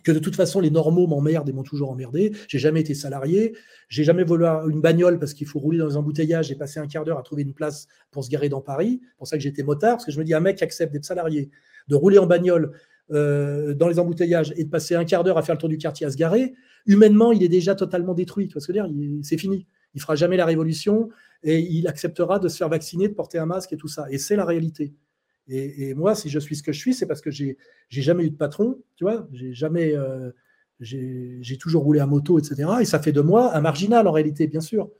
que de toute façon les normaux m'emmerdent et m'ont toujours emmerdé. J'ai jamais été salarié, j'ai jamais volé une bagnole parce qu'il faut rouler dans un embouteillage. J'ai passé un quart d'heure à trouver une place pour se garer dans Paris. C'est pour ça que j'étais motard, parce que je me dis un mec qui accepte d'être salarié, de rouler en bagnole euh, dans les embouteillages et de passer un quart d'heure à faire le tour du quartier à se garer, humainement il est déjà totalement détruit. Tu vois ce que je veux dire? C'est fini. Il fera jamais la révolution et il acceptera de se faire vacciner, de porter un masque et tout ça. Et c'est la réalité. Et, moi, si je suis ce que je suis, c'est parce que j'ai jamais eu de patron, tu vois, j'ai jamais, euh, j'ai toujours roulé à moto, etc. Et ça fait de moi un marginal en réalité, bien sûr,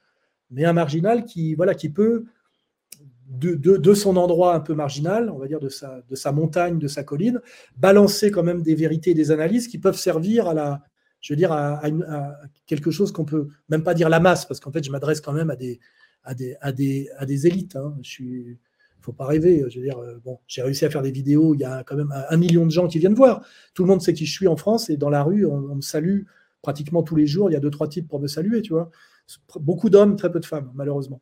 mais un marginal qui, voilà, qui peut de, son endroit un peu marginal, on va dire de sa, de sa montagne, de sa colline, balancer quand même des vérités et des analyses qui peuvent servir à la, je veux dire, à, quelque chose qu'on peut même pas dire la masse, parce qu'en fait, je m'adresse quand même à des, à des, à des, à des élites. Hein. Je suis, faut pas rêver. Je veux dire, euh, bon, j'ai réussi à faire des vidéos. Il y a quand même un million de gens qui viennent voir. Tout le monde sait qui je suis en France et dans la rue, on, me salue pratiquement tous les jours. Il y a deux trois types pour me saluer, tu vois. Beaucoup d'hommes, très peu de femmes, malheureusement.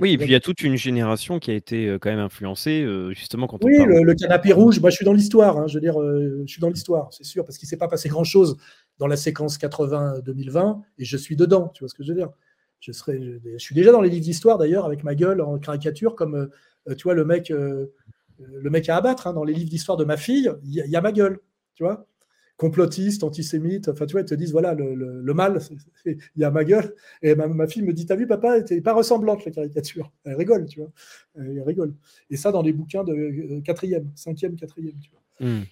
Oui, et puis il y a toute une génération qui a été euh, quand même influencée, euh, justement, quand on Oui, le, canapé rouge, moi je suis dans l'histoire, hein, je veux dire, je suis dans l'histoire, c'est sûr, parce qu'il ne s'est pas passé grand-chose dans la séquence 80-2020, et je suis dedans, tu vois ce que je veux dire je, serai, je, suis déjà dans les livres d'histoire, d'ailleurs, avec ma gueule en caricature, comme tu vois, le mec, euh, le mec à abattre, hein, dans les livres d'histoire de ma fille, il y, a ma gueule, tu vois complotiste, antisémite, enfin tu vois, ils te disent voilà, le, mal, il y a ma gueule. Et ma, fille me dit T'as vu, papa, t'es pas ressemblante la caricature. Elle rigole, tu vois. Elle rigole. Et ça dans les bouquins de euh, quatrième, cinquième, quatrième, tu vois. Hmm.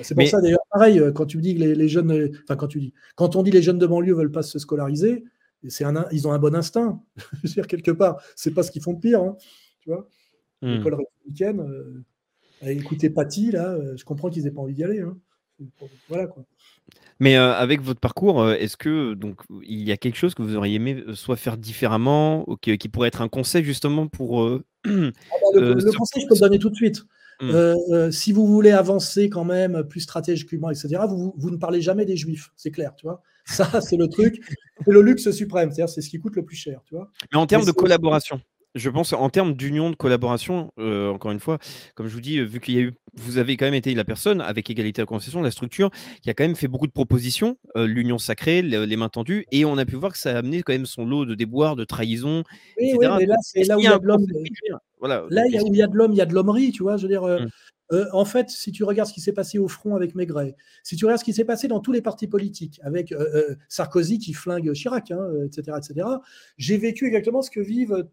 C'est pour ça d'ailleurs, pareil, quand tu dis que les, jeunes, enfin quand tu dis, quand on dit les jeunes de banlieue veulent pas se scolariser, c'est un, ils ont un bon instinct. Je veux dire, quelque part, c'est pas ce qu'ils font de pire, hein, tu vois. Hmm. l'école républicaine. Euh, écouter Paty, là, euh, je comprends qu'ils n'aient pas envie d'y aller. Hein. Voilà quoi. Mais euh, avec votre parcours, est-ce que donc il y a quelque chose que vous auriez aimé soit faire différemment, ou qui, pourrait être un conseil justement pour ah bah, le, conseil, je peux le donner tout de suite. Hmm. si vous voulez avancer quand même plus stratégiquement, etc., vous, vous ne parlez jamais des juifs, c'est clair, tu vois. Ça, c'est le truc, c'est le luxe suprême, c'est-à-dire c'est ce qui coûte le plus cher, tu vois. Mais en termes de collaboration, je pense en termes d'union, de collaboration, euh, encore une fois, comme je vous dis, vu qu'il y a eu, vous avez quand même été la personne avec égalité à concession, la structure qui a quand même fait beaucoup de propositions, euh, l'union sacrée, les, mains tendues, et on a pu voir que ça a amené quand même son lot de déboires, de trahisons, oui, Oui, mais là, c'est là où il y a de l'homme. Voilà. Là, il y a, où il y a de l'homme, il y a de l'hommerie, tu vois. Je veux dire. Euh, mmh. en fait, si tu regardes ce qui s'est passé au front avec Maigret, si tu regardes ce qui s'est passé dans tous les partis politiques, avec Sarkozy qui flingue Chirac, etc., hein, etc., j'ai vécu exactement ce que vivent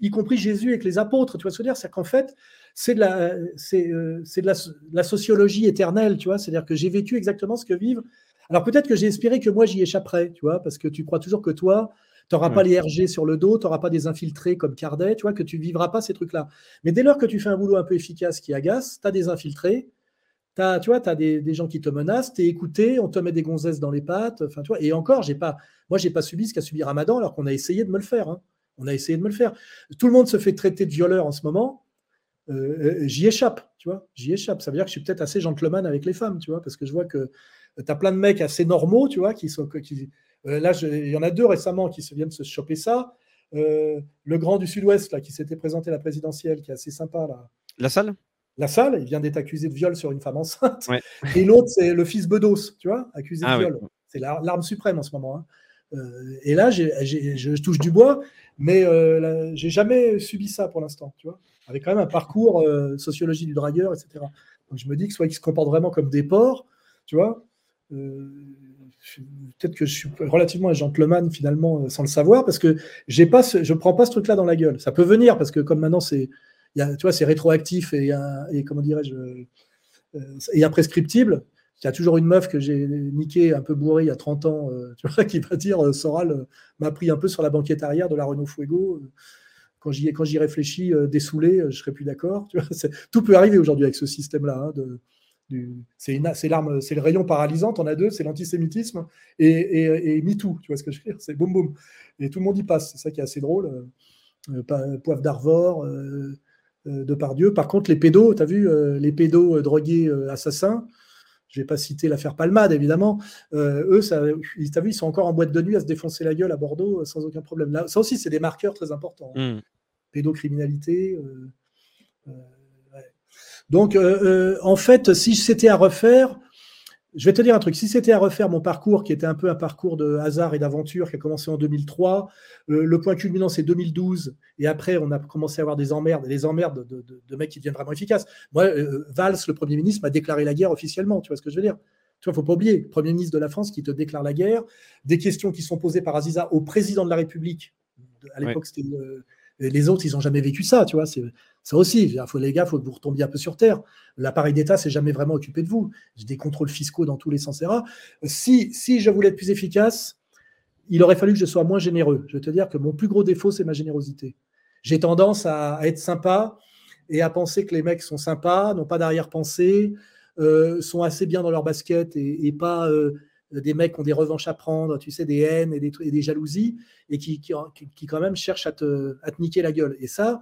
y compris Jésus avec les apôtres, tu vois ce que je veux dire? C'est qu'en fait, c'est de, la, c'est, euh, de la, sociologie éternelle, tu vois? C'est-à-dire que j'ai vécu exactement ce que vivent. Alors peut-être que j'ai espéré que moi j'y échapperais, tu vois, parce que tu crois toujours que toi, tu n'auras pas les RG sur le dos, tu n'auras pas des infiltrés comme Cardet, tu vois, que tu vivras pas ces trucs-là. Mais dès lors que tu fais un boulot un peu efficace qui agace, tu as des infiltrés, as, tu vois, tu as des, gens qui te menacent, tu es écouté, on te met des gonzesses dans les pattes, enfin, tu vois, et encore, j'ai pas, moi, j'ai pas subi ce qu'a subi Ramadan alors qu'on a essayé de me le faire. Hein. On a essayé de me le faire. Tout le monde se fait traiter de violeur en ce moment. Euh, euh, j'y échappe, tu vois. J'y échappe. Ça veut dire que je suis peut-être assez gentleman avec les femmes, tu vois, parce que je vois que tu as plein de mecs assez normaux, tu vois, qui sont. Qui, euh, là, il y en a deux récemment qui se viennent se choper ça. le grand du Sud-Ouest, là, qui s'était présenté à la présidentielle, qui est assez sympa, là. La salle? La salle, il vient d'être accusé de viol sur une femme enceinte. Et l'autre, c'est le fils Bedos, tu vois, accusé de ah viol. C'est l'arme suprême en ce moment. Hein. et là, je touche du bois. Mais euh, j'ai jamais subi ça pour l'instant, tu vois. Avec quand même un parcours euh, sociologie du dragueur, etc. Donc je me dis que soit ils se comportent vraiment comme des porcs, tu vois. Euh, peut-être que je suis relativement un gentleman finalement sans le savoir parce que j'ai pas je prends pas ce truc-là dans la gueule. Ça peut venir parce que comme maintenant c'est, tu vois, c'est rétroactif et comment dirais-je, et imprescriptible. Il y a toujours une meuf que j'ai niquée un peu bourrée il y a 30 ans, euh, tu vois, qui va dire euh, Soral euh, m'a pris un peu sur la banquette arrière de la Renault Fuego. quand j'y quand j'y réfléchis, dessoulé, je serais plus d'accord. Tout peut arriver aujourd'hui avec ce système-là. Hein, c'est l'arme, c'est le rayon paralysant. On a deux, c'est l'antisémitisme et, et, et, MeToo. Tu vois ce que je veux dire C'est boum boum. Et tout le monde y passe. C'est ça qui est assez drôle. Poivre d'Arvor, de Pardieu. Par contre, les pédos, tu as vu, les pédos drogués assassins, je ne vais pas citer l'affaire Palmade, évidemment. Euh, eux, ça, vu, ils sont encore en boîte de nuit à se défoncer la gueule à Bordeaux euh, sans aucun problème. Là, ça aussi, c'est des marqueurs très importants. Hein. Hmm. Pédocriminalité. Euh, Donc, en fait, si c'était à refaire, je vais te dire un truc. Si c'était à refaire mon parcours, qui était un peu un parcours de hasard et d'aventure, qui a commencé en 2003, euh, le point culminant c'est 2012, et après on a commencé à avoir des emmerdes, des emmerdes de, mecs qui deviennent vraiment efficaces. Moi, euh, Valls, le Premier ministre, m'a déclaré la guerre officiellement. Tu vois ce que je veux dire? Tu vois, faut pas oublier, Premier ministre de la France qui te déclare la guerre, des questions qui sont posées par Aziza au président de la République. À l'époque, c'était les autres, ils n'ont jamais vécu ça, tu vois. Ça aussi. Il faut, les gars, il faut que vous retombiez un peu sur terre. L'appareil d'État s'est jamais vraiment occupé de vous. J'ai des contrôles fiscaux dans tous les sens. Si, si je voulais être plus efficace, il aurait fallu que je sois moins généreux. Je vais te dire que mon plus gros défaut, c'est ma générosité. J'ai tendance à, être sympa et à penser que les mecs sont sympas, n'ont pas d'arrière-pensée, euh, sont assez bien dans leur basket et, pas euh, des mecs qui ont des revanches à prendre, tu sais, des haines et des, des jalousies, et qui, qui, quand même cherchent à te, à te niquer la gueule. Et ça,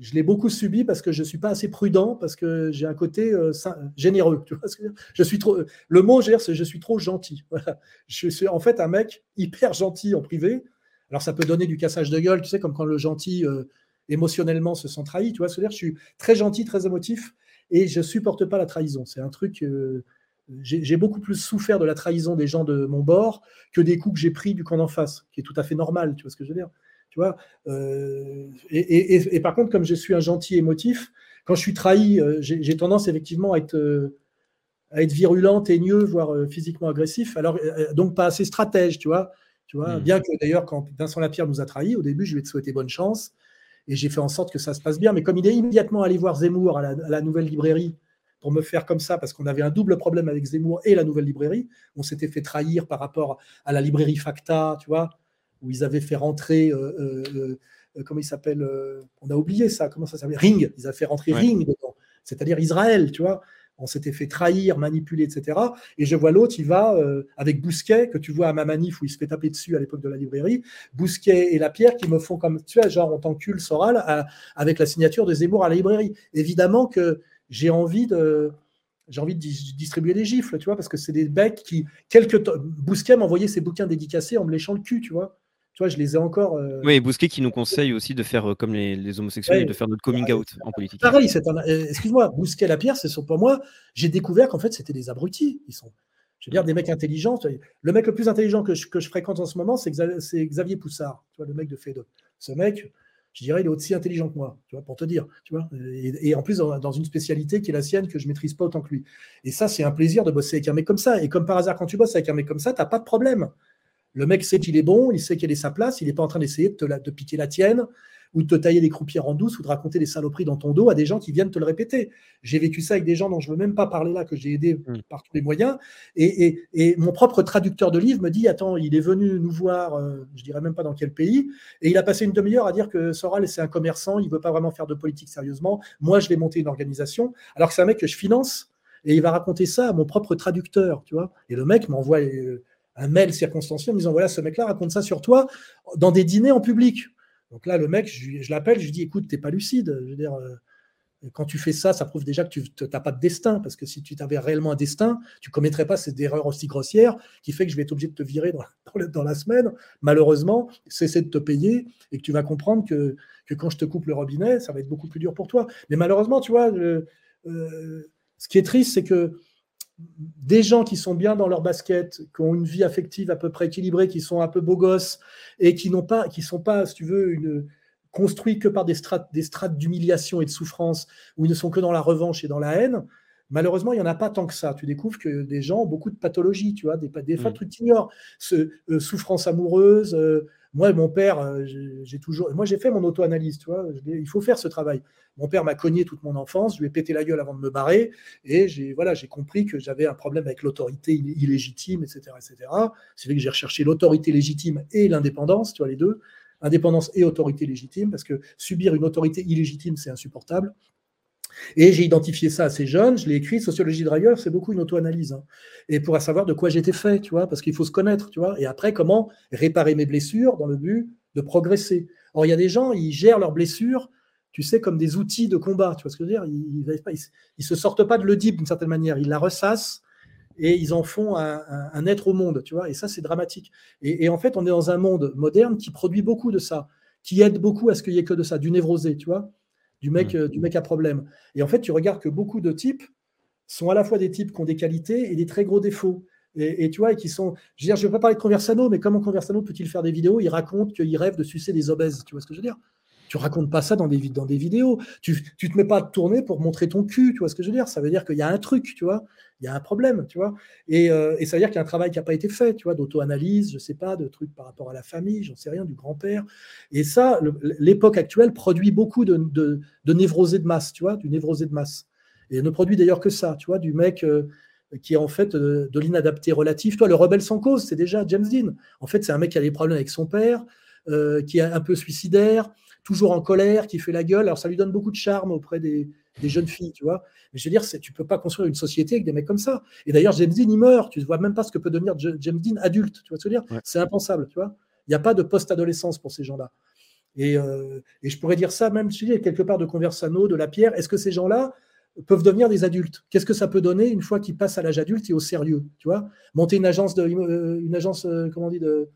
je l'ai beaucoup subi parce que je ne suis pas assez prudent, parce que j'ai un côté euh, généreux. Tu vois je suis trop, le mot, c'est je suis trop gentil. Je suis en fait un mec hyper gentil en privé. Alors ça peut donner du cassage de gueule, tu sais, comme quand le gentil euh, émotionnellement se sent trahi. Tu vois, c'est-à-dire je suis très gentil, très émotif, et je supporte pas la trahison. C'est un truc. Euh, j'ai beaucoup plus souffert de la trahison des gens de mon bord que des coups que j'ai pris du camp d'en face, qui est tout à fait normal. Tu vois ce que je veux dire tu vois euh, et, par contre, comme je suis un gentil émotif, quand je suis trahi, euh, j'ai tendance effectivement à être, euh, à être virulent, teigneux, voire physiquement agressif. Alors, donc pas assez stratège, tu vois. Tu vois hmm. Bien que d'ailleurs, quand Vincent Lapierre nous a trahis, au début, je lui ai souhaité bonne chance et j'ai fait en sorte que ça se passe bien. Mais comme il est immédiatement allé voir Zemmour à la, nouvelle librairie pour me faire comme ça, parce qu'on avait un double problème avec Zemmour et la nouvelle librairie, on s'était fait trahir par rapport à la librairie Facta, tu vois où ils avaient fait rentrer, euh, euh, euh, comment il s'appelle On a oublié ça, comment ça s'appelle Ring, ils avaient fait rentrer Ring dedans, c'est-à-dire Israël, tu vois. On s'était fait trahir, manipuler, etc. Et je vois l'autre, il va avec Bousquet, que tu vois à ma manif où il se fait taper dessus à l'époque de la librairie, Bousquet et la pierre qui me font comme, tu vois, genre on t'encule Soral avec la signature de Zemmour à la librairie. Évidemment que j'ai envie de, j'ai envie de distribuer des gifles, tu vois, parce que c'est des becs qui, quelques temps, Bousquet m'envoyait ses bouquins dédicacés en me léchant le cul, tu vois je les ai encore. Euh, oui, Bousquet qui nous conseille aussi de faire euh, comme les, homosexuels, de faire notre coming out en politique. Pareil, euh, excuse-moi, Bousquet la pierre, c'est pour moi. J'ai découvert qu'en fait, c'était des abrutis. Ils sont, je veux dire, des mecs intelligents. Le mec le plus intelligent que je, que je fréquente en ce moment, c'est Xavier Poussard, tu vois, le mec de FEDO. Ce mec, je dirais, il est aussi intelligent que moi, tu vois, pour te dire, tu vois. Et, en plus, dans, une spécialité qui est la sienne, que je maîtrise pas autant que lui. Et ça, c'est un plaisir de bosser avec un mec comme ça. Et comme par hasard, quand tu bosses avec un mec comme ça, tu n'as pas de problème. Le mec sait qu'il est bon, il sait quelle est sa place, il n'est pas en train d'essayer de, piquer la tienne ou de te tailler des croupières en douce ou de raconter des saloperies dans ton dos à des gens qui viennent te le répéter. J'ai vécu ça avec des gens dont je ne veux même pas parler là, que j'ai aidé mm. par tous les moyens. Et, mon propre traducteur de livre me dit Attends, il est venu nous voir, euh, je dirais même pas dans quel pays, et il a passé une demi-heure à dire que Soral, c'est un commerçant, il ne veut pas vraiment faire de politique sérieusement. Moi, je vais monter une organisation, alors que c'est un mec que je finance. Et il va raconter ça à mon propre traducteur, tu vois. Et le mec m'envoie euh, un mail circonstanciel en me disant voilà, ce mec-là raconte ça sur toi dans des dîners en public. Donc là, le mec, je, l'appelle, je lui dis écoute, t'es pas lucide. Je veux euh, quand tu fais ça, ça prouve déjà que tu n'as pas de destin, parce que si tu avais réellement un destin, tu commettrais pas cette erreur aussi grossière qui fait que je vais être obligé de te virer dans, la semaine. Malheureusement, cesser de te payer et que tu vas comprendre que, quand je te coupe le robinet, ça va être beaucoup plus dur pour toi. Mais malheureusement, tu vois, euh, ce qui est triste, c'est que des gens qui sont bien dans leur basket, qui ont une vie affective à peu près équilibrée, qui sont un peu beaux gosses et qui n'ont pas, qui sont pas, si tu veux, une, construits que par des strates, des strates d'humiliation et de souffrance, où ils ne sont que dans la revanche et dans la haine. Malheureusement, il n'y en a pas tant que ça. Tu découvres que des gens ont beaucoup de pathologies, tu vois, des, des mmh. trucs que tu ignores. Ce, euh, souffrance amoureuse, euh, moi, mon père, euh, j'ai toujours. Moi, j'ai fait mon auto-analyse, tu. Il faut faire ce travail. Mon père m'a cogné toute mon enfance, je lui ai pété la gueule avant de me barrer, et j'ai voilà, j'ai compris que j'avais un problème avec l'autorité illégitime, etc., etc. C'est vrai que j'ai recherché l'autorité légitime et l'indépendance, tu vois, les deux, indépendance et autorité légitime, parce que subir une autorité illégitime, c'est insupportable. Et j'ai identifié ça assez jeune, je l'ai écrit, Sociologie de c'est beaucoup une auto-analyse. Hein. Et pour savoir de quoi j'étais fait, tu vois, parce qu'il faut se connaître, tu vois. Et après, comment réparer mes blessures dans le but de progresser. Or, il y a des gens, ils gèrent leurs blessures, tu sais, comme des outils de combat, tu vois ce que je veux dire Ils ne se sortent pas de l'Oedipe d'une certaine manière, ils la ressassent et ils en font un, être au monde, tu vois. Et ça, c'est dramatique. Et, et, en fait, on est dans un monde moderne qui produit beaucoup de ça, qui aide beaucoup à ce qu'il n'y ait que de ça, du névrosé, tu vois du mec, mmh. euh, du mec à problème. Et en fait, tu regardes que beaucoup de types sont à la fois des types qui ont des qualités et des très gros défauts. Et, tu vois, et qui sont. Je veux dire, je ne vais pas parler de Conversano, mais comment Conversano peut-il faire des vidéos? Il raconte qu'il rêve de sucer des obèses. Tu vois ce que je veux dire? Tu racontes pas ça dans des, vidéos. Tu, tu te mets pas à tourner pour montrer ton cul, tu vois ce que je veux dire? Ça veut dire qu'il y a un truc, tu vois? Il y a un problème, tu vois? Et, euh, ça veut dire qu'il y a un travail qui n'a pas été fait, tu vois, d'auto-analyse, je sais pas, de trucs par rapport à la famille, j'en sais rien, du grand-père. Et ça, l'époque actuelle produit beaucoup de, de, de névrosés de masse, tu vois, du névrosé de masse. Et ne produit d'ailleurs que ça, tu vois, du mec euh, qui est en fait euh, de, l'inadapté relatif. Toi, le rebelle sans cause, c'est déjà James Dean. En fait, c'est un mec qui a des problèmes avec son père, qui est un peu suicidaire, toujours en colère, qui fait la gueule. Alors ça lui donne beaucoup de charme auprès des, jeunes filles, tu vois. Mais je veux dire, tu peux pas construire une société avec des mecs comme ça. Et d'ailleurs, James Dean, il meurt. Tu ne vois même pas ce que peut devenir James Dean adulte. Tu vois ce que je veux dire? C'est impensable, tu vois. Il n'y a pas de post-adolescence pour ces gens-là. Et, euh, je pourrais dire ça même, je dis, quelque part de Conversano, de La Pierre. Est-ce que ces gens-là peuvent devenir des adultes? Qu'est-ce que ça peut donner une fois qu'ils passent à l'âge adulte et au sérieux Tu vois? Monter une agence de, euh, une agence, euh, comment on dit, de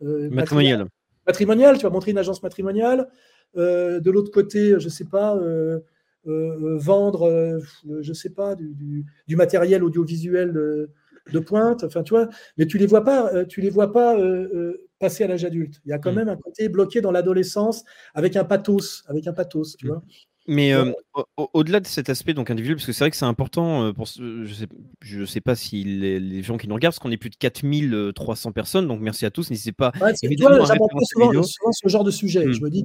matrimoniale. Matrimoniale, tu vas montrer une agence matrimoniale. Euh, de l'autre côté, je ne sais pas, euh, euh, vendre, je sais pas, du, matériel audiovisuel de, pointe. Enfin, tu vois, mais tu les vois pas, tu les vois pas passer à l'âge adulte. Il y a quand mm. même un côté bloqué dans l'adolescence avec un pathos, avec un pathos, tu mm. vois. Mais au-delà de cet aspect donc individuel, parce que c'est vrai que c'est important, pour, je ne sais, pas si les, gens qui nous regardent, parce qu'on est plus de 4300 personnes, donc merci à tous, n'hésitez pas. Ouais, souvent, souvent, ce genre de sujet. Mmh. Je me dis,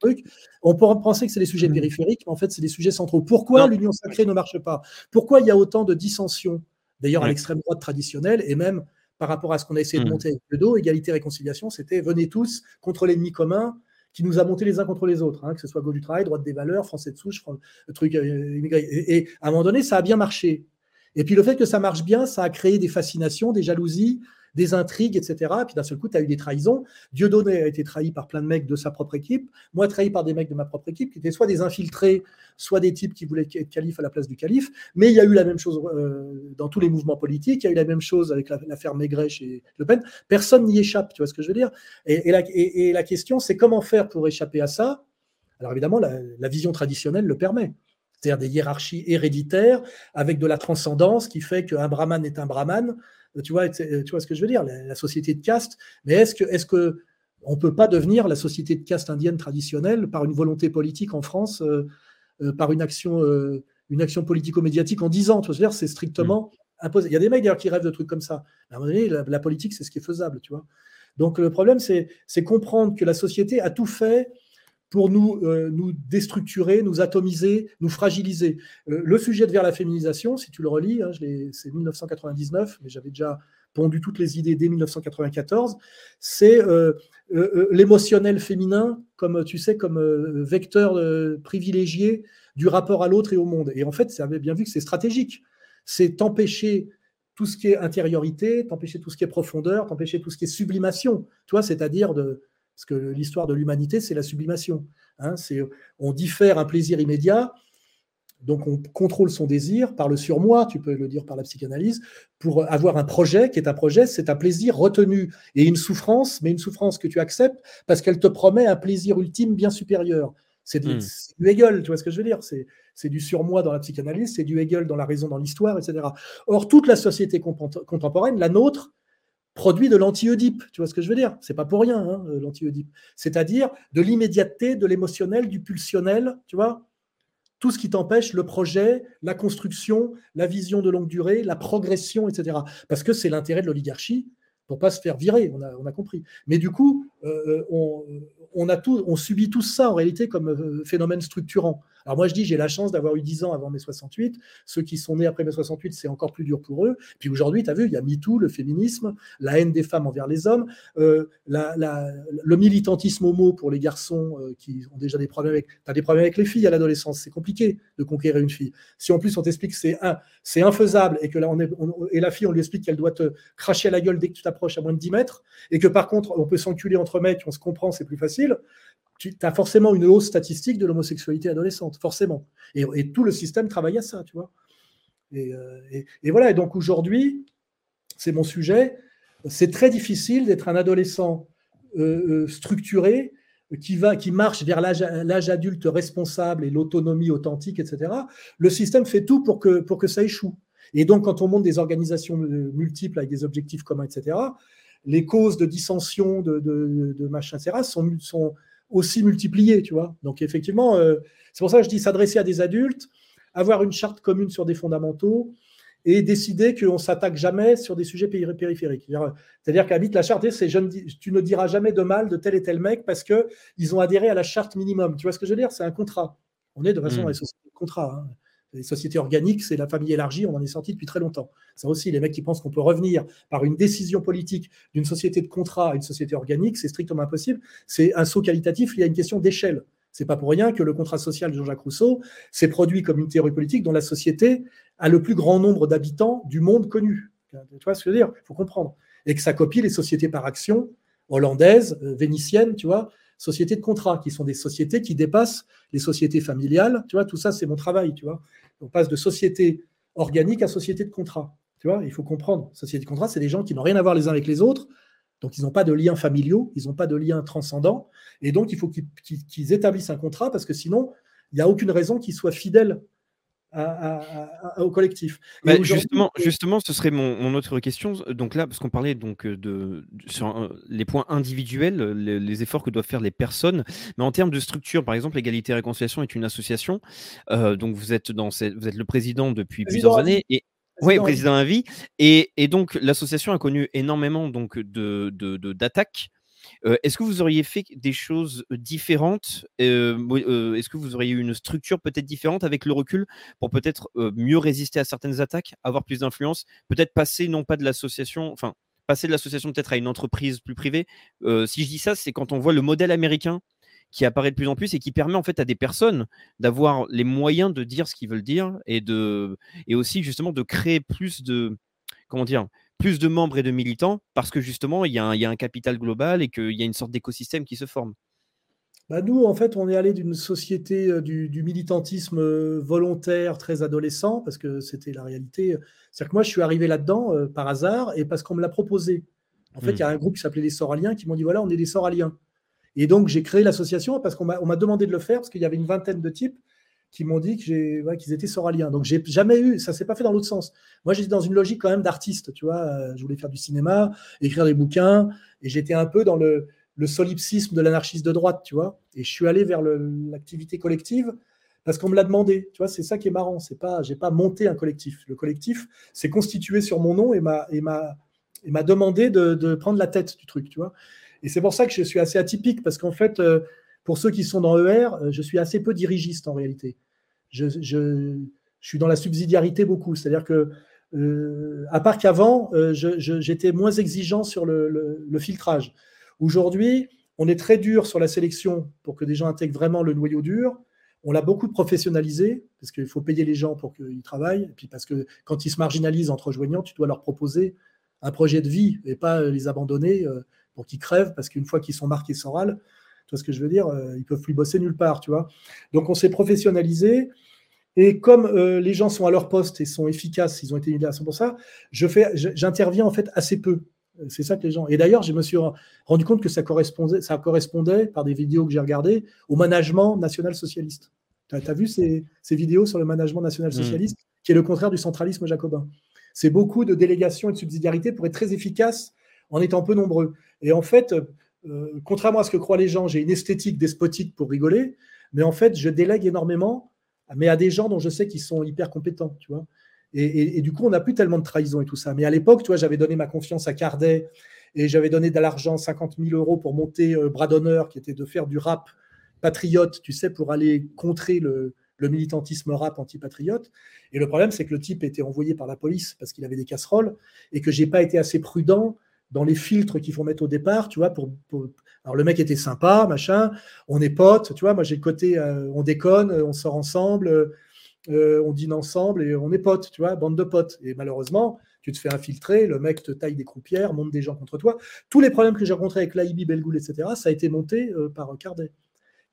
Truc. On pourrait penser que c'est des sujets mmh. périphériques, mais en fait, c'est des sujets centraux. Pourquoi l'union sacrée ne marche pas? Pourquoi il y a autant de dissensions D'ailleurs, à l'extrême droite traditionnelle, et même par rapport à ce qu'on a essayé de mmh. monter avec le dos, égalité, réconciliation, c'était venez tous contre l'ennemi commun, qui nous a monté les uns contre les autres, hein, que ce soit Go du Travail, Droite des Valeurs, Français de souche, truc euh, immigré. Et, à un moment donné, ça a bien marché. Et puis le fait que ça marche bien, ça a créé des fascinations, des jalousies, des intrigues, etc. Et puis d'un seul coup, tu as eu des trahisons. Dieudonné a été trahi par plein de mecs de sa propre équipe, moi trahi par des mecs de ma propre équipe, qui étaient soit des infiltrés, soit des types qui voulaient être calife à la place du calife. Mais il y a eu la même chose euh, dans tous les mouvements politiques, il y a eu la même chose avec l'affaire Maigret chez Le Pen. Personne n'y échappe, tu vois ce que je veux dire et, la, question, c'est comment faire pour échapper à ça? Alors évidemment, la vision traditionnelle le permet c'est-à-dire des hiérarchies héréditaires avec de la transcendance qui fait qu'un brahman est un brahman, tu vois, tu vois ce que je veux dire, la, société de caste. Mais est-ce que, est-ce que on peut pas devenir la société de caste indienne traditionnelle par une volonté politique en France, euh, euh, par une action, euh, une action politico-médiatique en 10 ans? Tu vois, c'est strictement mmh. imposé. Il y a des mecs d'ailleurs qui rêvent de trucs comme ça. À un moment donné, la, politique, c'est ce qui est faisable, tu vois. Donc le problème, c'est comprendre que la société a tout fait pour nous, euh, nous déstructurer, nous atomiser, nous fragiliser. Euh, le sujet de vers la féminisation, si tu le relis, hein, c'est 1999, mais j'avais déjà pondu toutes les idées dès 1994, c'est euh, l'émotionnel féminin comme, tu sais, comme vecteur privilégié du rapport à l'autre et au monde. Et en fait, ça avait bien vu que c'est stratégique. C'est t'empêcher tout ce qui est intériorité, t'empêcher tout ce qui est profondeur, t'empêcher tout ce qui est sublimation, tu c'est-à-dire de, parce que l'histoire de l'humanité, c'est la sublimation. Hein, on diffère un plaisir immédiat, donc on contrôle son désir par le surmoi, tu peux le dire par la psychanalyse, pour avoir un projet qui est un projet, c'est un plaisir retenu et une souffrance, mais une souffrance que tu acceptes parce qu'elle te promet un plaisir ultime bien supérieur. C'est du, hmm. Hegel, tu vois ce que je veux dire? C'est du surmoi dans la psychanalyse, c'est du Hegel dans la raison, dans l'histoire, etc. Or, toute la société contemporaine, la nôtre, produit de l'anti-Oedipe. Tu vois ce que je veux dire? C'est pas pour rien, hein, euh, l'anti-Oedipe. C'est-à-dire de l'immédiateté, de l'émotionnel, du pulsionnel, tu vois? Tout ce qui t'empêche le projet, la construction, la vision de longue durée, la progression, etc. Parce que c'est l'intérêt de l'oligarchie pour pas se faire virer, on a, compris. Mais du coup, euh, euh, on, on subit tout ça en réalité comme phénomène structurant. Alors moi, je dis, j'ai la chance d'avoir eu 10 ans avant mai 68. Ceux qui sont nés après mai 68, c'est encore plus dur pour eux. Puis aujourd'hui, tu as vu, il y a MeToo, le féminisme, la haine des femmes envers les hommes, euh, le militantisme homo pour les garçons euh, qui ont déjà des problèmes avec... Tu des problèmes avec les filles à l'adolescence, c'est compliqué de conquérir une fille. Si en plus on t'explique que c'est c'est infaisable et que la fille, on lui explique qu'elle doit te cracher à la gueule dès que tu t'approches à moins de 10 mètres et que par contre, on peut s'enculer entre mecs, on se comprend, c'est plus facile tu as forcément une hausse statistique de l'homosexualité adolescente, forcément. Et, tout le système travaille à ça, tu vois. Euh, et, voilà, et donc aujourd'hui, c'est mon sujet, c'est très difficile d'être un adolescent euh, euh, structuré qui, va, qui marche vers l'âge adulte responsable et l'autonomie authentique, etc., le système fait tout pour que, pour que ça échoue. Et donc, quand on monte des organisations multiples avec des objectifs communs, etc., les causes de dissension, de, de, machin, etc., sont aussi multipliées, tu vois. Donc, effectivement, euh, c'est pour ça que je dis s'adresser à des adultes, avoir une charte commune sur des fondamentaux, et décider qu'on ne s'attaque jamais sur des sujets périphériques. C'est-à-dire qu'à la charte, c'est tu ne diras jamais de mal de tel et tel mec parce qu'ils ont adhéré à la charte minimum. Tu vois ce que je veux dire? C'est un contrat. On est de façon dans les sociétés de contrat. Hein. Les sociétés organiques, c'est la famille élargie, on en est sorti depuis très longtemps. Ça aussi, les mecs qui pensent qu'on peut revenir par une décision politique d'une société de contrat à une société organique, c'est strictement impossible. C'est un saut qualitatif, il y a une question d'échelle. C'est pas pour rien que le contrat social de Jean-Jacques Rousseau s'est produit comme une théorie politique dont la société a le plus grand nombre d'habitants du monde connu. Tu vois ce que je veux dire? Il faut comprendre. Et que ça copie les sociétés par action hollandaises, euh, vénitiennes, tu vois, sociétés de contrat, qui sont des sociétés qui dépassent les sociétés familiales. Tu vois, tout ça, c'est mon travail, tu vois. On passe de société organique à société de contrat. Tu vois, il faut comprendre. Société de contrat, c'est des gens qui n'ont rien à voir les uns avec les autres, donc, ils n'ont pas de liens familiaux, ils n'ont pas de liens transcendants. Et donc, il faut qu'ils établissent un contrat parce que sinon, il n'y a aucune raison qu'ils soient fidèles au collectif. justement, justement, ce serait mon, autre question. Donc là, parce qu'on parlait donc de, sur les points individuels, les, efforts que doivent faire les personnes, mais en termes de structure, par exemple, l'égalité et réconciliation est une association. Euh, donc vous êtes dans vous êtes le président depuis plusieurs années et oui, président à vie. Et, donc, l'association a connu énormément donc, de, d'attaques. Euh, est-ce que vous auriez fait des choses différentes? Est-ce que vous auriez eu une structure peut-être différente avec le recul pour peut-être mieux résister à certaines attaques, avoir plus d'influence, peut-être passer non pas de l'association, enfin passer de l'association peut-être à une entreprise plus privée? si je dis ça, c'est quand on voit le modèle américain qui apparaît de plus en plus et qui permet en fait à des personnes d'avoir les moyens de dire ce qu'ils veulent dire et de et aussi justement de créer plus de comment dire plus de membres et de militants parce que justement il y a un, il y a un capital global et qu'il y a une sorte d'écosystème qui se forme. Bah nous, en fait, on est allé d'une société euh, du, du, militantisme euh, volontaire très adolescent, parce que c'était la réalité. C'est-à-dire que moi, je suis arrivé là-dedans euh, par hasard et parce qu'on me l'a proposé. En fait, il y a hmm. un groupe qui s'appelait les Soraliens qui m'ont dit voilà, on est des Soraliens. Et donc, j'ai créé l'association parce qu'on m'a demandé de le faire, parce qu'il y avait une vingtaine de types qui m'ont dit qu'ils étaient soraliens. Donc, j'ai jamais eu, ça s'est pas fait dans l'autre sens. Moi, j'étais dans une logique quand même d'artiste, tu vois. Euh, je voulais faire du cinéma, écrire des bouquins, et j'étais un peu dans le, solipsisme de l'anarchiste de droite, tu vois. Et je suis allé vers l'activité collective parce qu'on me l'a demandé. Tu vois, c'est ça qui est marrant. C'est pas, j'ai pas monté un collectif. Le collectif s'est constitué sur mon nom et m'a et m'a demandé de, de, prendre la tête du truc, tu vois. Et c'est pour ça que je suis assez atypique, parce qu'en fait, euh, pour ceux qui sont dans ER, euh, je suis assez peu dirigiste en réalité. Je, suis dans la subsidiarité beaucoup. C'est-à-dire que, euh, à part qu'avant, j'étais moins exigeant sur le, filtrage. Aujourd'hui, on est très dur sur la sélection pour que des gens intègrent vraiment le noyau dur. On l'a beaucoup professionnalisé, parce qu'il faut payer les gens pour qu'ils travaillent, et puis parce que quand ils se marginalisent entre joignants, tu dois leur proposer un projet de vie et pas les abandonner pour qu'ils crèvent, parce qu'une fois qu'ils sont marqués sans râle, tu vois ce que je veux dire, euh, ils peuvent plus bosser nulle part, tu vois. Donc on s'est professionnalisé. Et comme euh, les gens sont à leur poste et sont efficaces, ils ont été mis à pour ça, je fais, j'interviens en fait assez peu. Euh, c'est ça que les gens. Et d'ailleurs, je me suis rendu compte que ça correspondait, ça correspondait par des vidéos que j'ai regardées au management national socialiste. Tu as, vu ces, ces, vidéos sur le management national mmh. qui est le contraire du centralisme jacobin? C'est beaucoup de délégation et de subsidiarité pour être très efficace en étant peu nombreux. Et en fait, euh, contrairement à ce que croient les gens, j'ai une esthétique despotique pour rigoler, mais en fait, je délègue énormément, mais à des gens dont je sais qu'ils sont hyper compétents, tu vois. Et, du coup, on n'a plus tellement de trahison et tout ça. Mais à l'époque, tu vois, j'avais donné ma confiance à Cardet et j'avais donné de l'argent, 50 000 euros pour monter euh, d'honneur, qui était de faire du rap patriote, tu sais, pour aller contrer le, le militantisme rap anti-patriote. Et le problème, c'est que le type était envoyé par la police parce qu'il avait des casseroles et que j'ai pas été assez prudent dans les filtres qu'il faut mettre au départ, tu vois, pour, alors le mec était sympa, machin, on est potes, tu vois, moi j'ai le côté, euh, on déconne, on sort ensemble, euh, on dîne ensemble et on est potes, tu vois, bande de potes. Et malheureusement, tu te fais infiltrer, le mec te taille des croupières, monte des gens contre toi. Tous les problèmes que j'ai rencontrés avec l'AIB, Belgoul, etc., ça a été monté euh, par Cardet,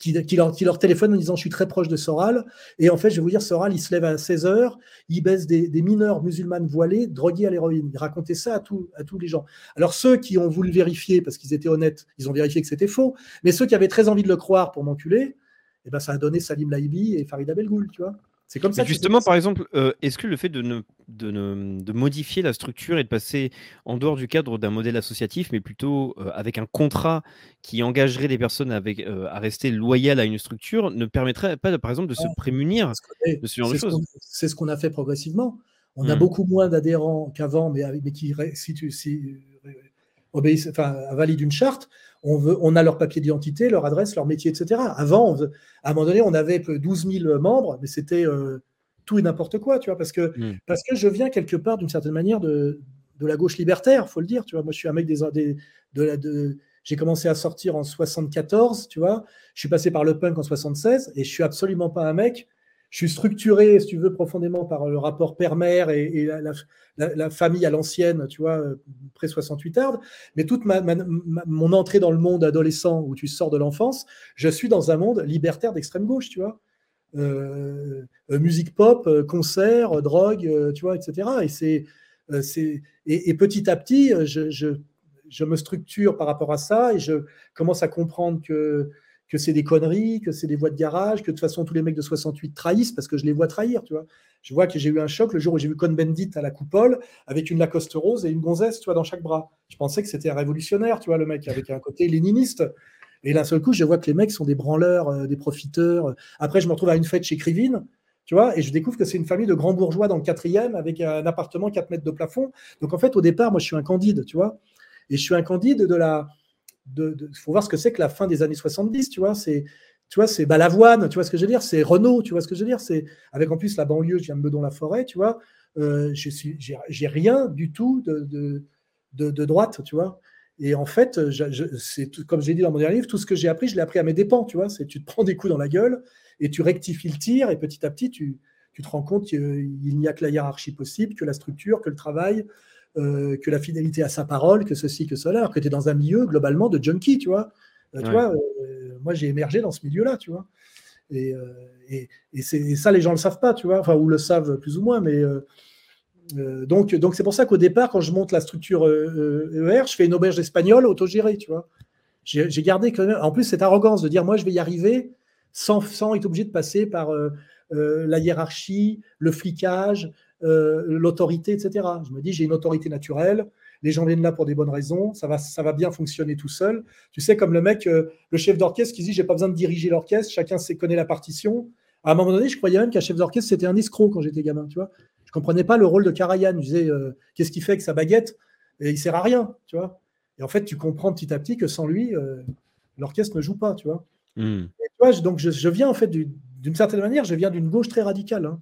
qui, leur, téléphone en disant je suis très proche de Soral. Et en fait, je vais vous dire, Soral, il se lève à 16h, il baisse des, mineurs musulmanes voilés, drogués à l'héroïne. Il racontait ça à tous les gens. Alors ceux qui ont voulu vérifier, parce qu'ils étaient honnêtes, ils ont vérifié que c'était faux, mais ceux qui avaient très envie de le croire pour m'enculer, eh ben, ça a donné Salim Laibi et Farida Belgoul, tu vois. C'est comme ça. justement, par exemple, euh, est-ce que le fait de, ne, de, modifier la structure et de passer en dehors du cadre d'un modèle associatif, mais plutôt euh, avec un contrat qui engagerait les personnes avec, euh, à rester loyales à une structure, ne permettrait pas, par exemple, de se prémunir de ce genre de choses? C'est ce qu'on a fait progressivement. On a mmh. beaucoup moins d'adhérents qu'avant, mais, mais, qui si tu, si, obéissent, enfin, valident une charte on, veut, on a leur papier d'identité, leur adresse, leur métier, etc. Avant, à un moment donné, on avait 12 000 membres, mais c'était euh, tout et n'importe quoi, tu vois, parce que, hmm. parce que je viens quelque part, d'une certaine manière, de, de, la gauche libertaire, faut le dire, tu vois. Moi, je suis un mec des, des de la, de, j'ai commencé à sortir en 74, tu vois. Je suis passé par le punk en 76 et je suis absolument pas un mec je suis structuré, si tu veux, profondément par le rapport père-mère et, la, famille à l'ancienne, tu vois, euh, près 68 ardes. Mais toute mon entrée dans le monde adolescent où tu sors de l'enfance, je suis dans un monde libertaire d'extrême gauche, tu vois. Euh, euh, musique pop, concert, drogue, tu vois, etc. Et, c'est, et, petit à petit, je me structure par rapport à ça et je commence à comprendre que que c'est des conneries, que c'est des voies de garage, que de toute façon tous les mecs de 68 trahissent parce que je les vois trahir, tu vois. Je vois que j'ai eu un choc le jour où j'ai vu Cohn-Bendit à la coupole avec une Lacoste rose et une gonzesse, tu vois, dans chaque bras. Je pensais que c'était un révolutionnaire, tu vois, le mec avec un côté léniniste. Et d'un seul coup, je vois que les mecs sont des branleurs, euh, des profiteurs. Après, je me retrouve à une fête chez Krivine, tu vois, et je découvre que c'est une famille de grands bourgeois dans le quatrième avec un appartement 4 mètres de plafond. Donc en fait, au départ, moi, je suis un candide, tu vois. Et je suis un candide de la, il faut voir ce que c'est que la fin des années 70, tu vois, c'est tu vois, c'est Balavoine, tu vois ce que je veux dire, c'est Renault, tu vois ce que je veux dire, c'est avec en plus la banlieue, je viens de Meudon-la-Forêt, tu vois, euh, je j'ai rien du tout de, de, de, droite, tu vois. Et en fait, c'est comme j'ai dit dans mon dernier livre, tout ce que j'ai appris, je l'ai appris à mes dépens, tu vois. C'est tu te prends des coups dans la gueule et tu rectifies le tir et petit à petit, tu, tu te rends compte qu'il n'y a que la hiérarchie possible, que la structure, que le travail, euh, que la fidélité à sa parole, que ceci, que cela, alors que tu es dans un milieu globalement de junkie, tu vois. Euh, tu vois euh, moi, j'ai émergé dans ce milieu-là, tu vois. Et, et, et, ça, les gens ne le savent pas, tu vois, enfin, ou le savent plus ou moins, mais. donc, donc c'est pour ça qu'au départ, quand je monte la structure ER, je fais une auberge espagnole autogérée, tu vois. J'ai gardé quand même, en plus, cette arrogance de dire, moi, je vais y arriver sans, sans être obligé de passer par la hiérarchie, le flicage, euh, l'autorité, etc. Je me dis, j'ai une autorité naturelle, les gens viennent là pour des bonnes raisons, ça va, ça va bien fonctionner tout seul. Tu sais, comme le mec, euh, le chef d'orchestre qui dit, j'ai pas besoin de diriger l'orchestre, chacun sait, connaît la partition. À un moment donné, je croyais même qu'un chef d'orchestre, c'était un escroc quand j'étais gamin, tu vois. Je comprenais pas le rôle de Karajan. Je disais, euh, qu'est-ce qu'il fait avec sa baguette? Et il sert à rien, tu vois. Et en fait, tu comprends petit à petit que sans lui, l'orchestre ne joue pas, tu vois. Hmm. tu vois donc je, viens en fait d'une certaine manière, je viens d'une gauche très radicale. Hein.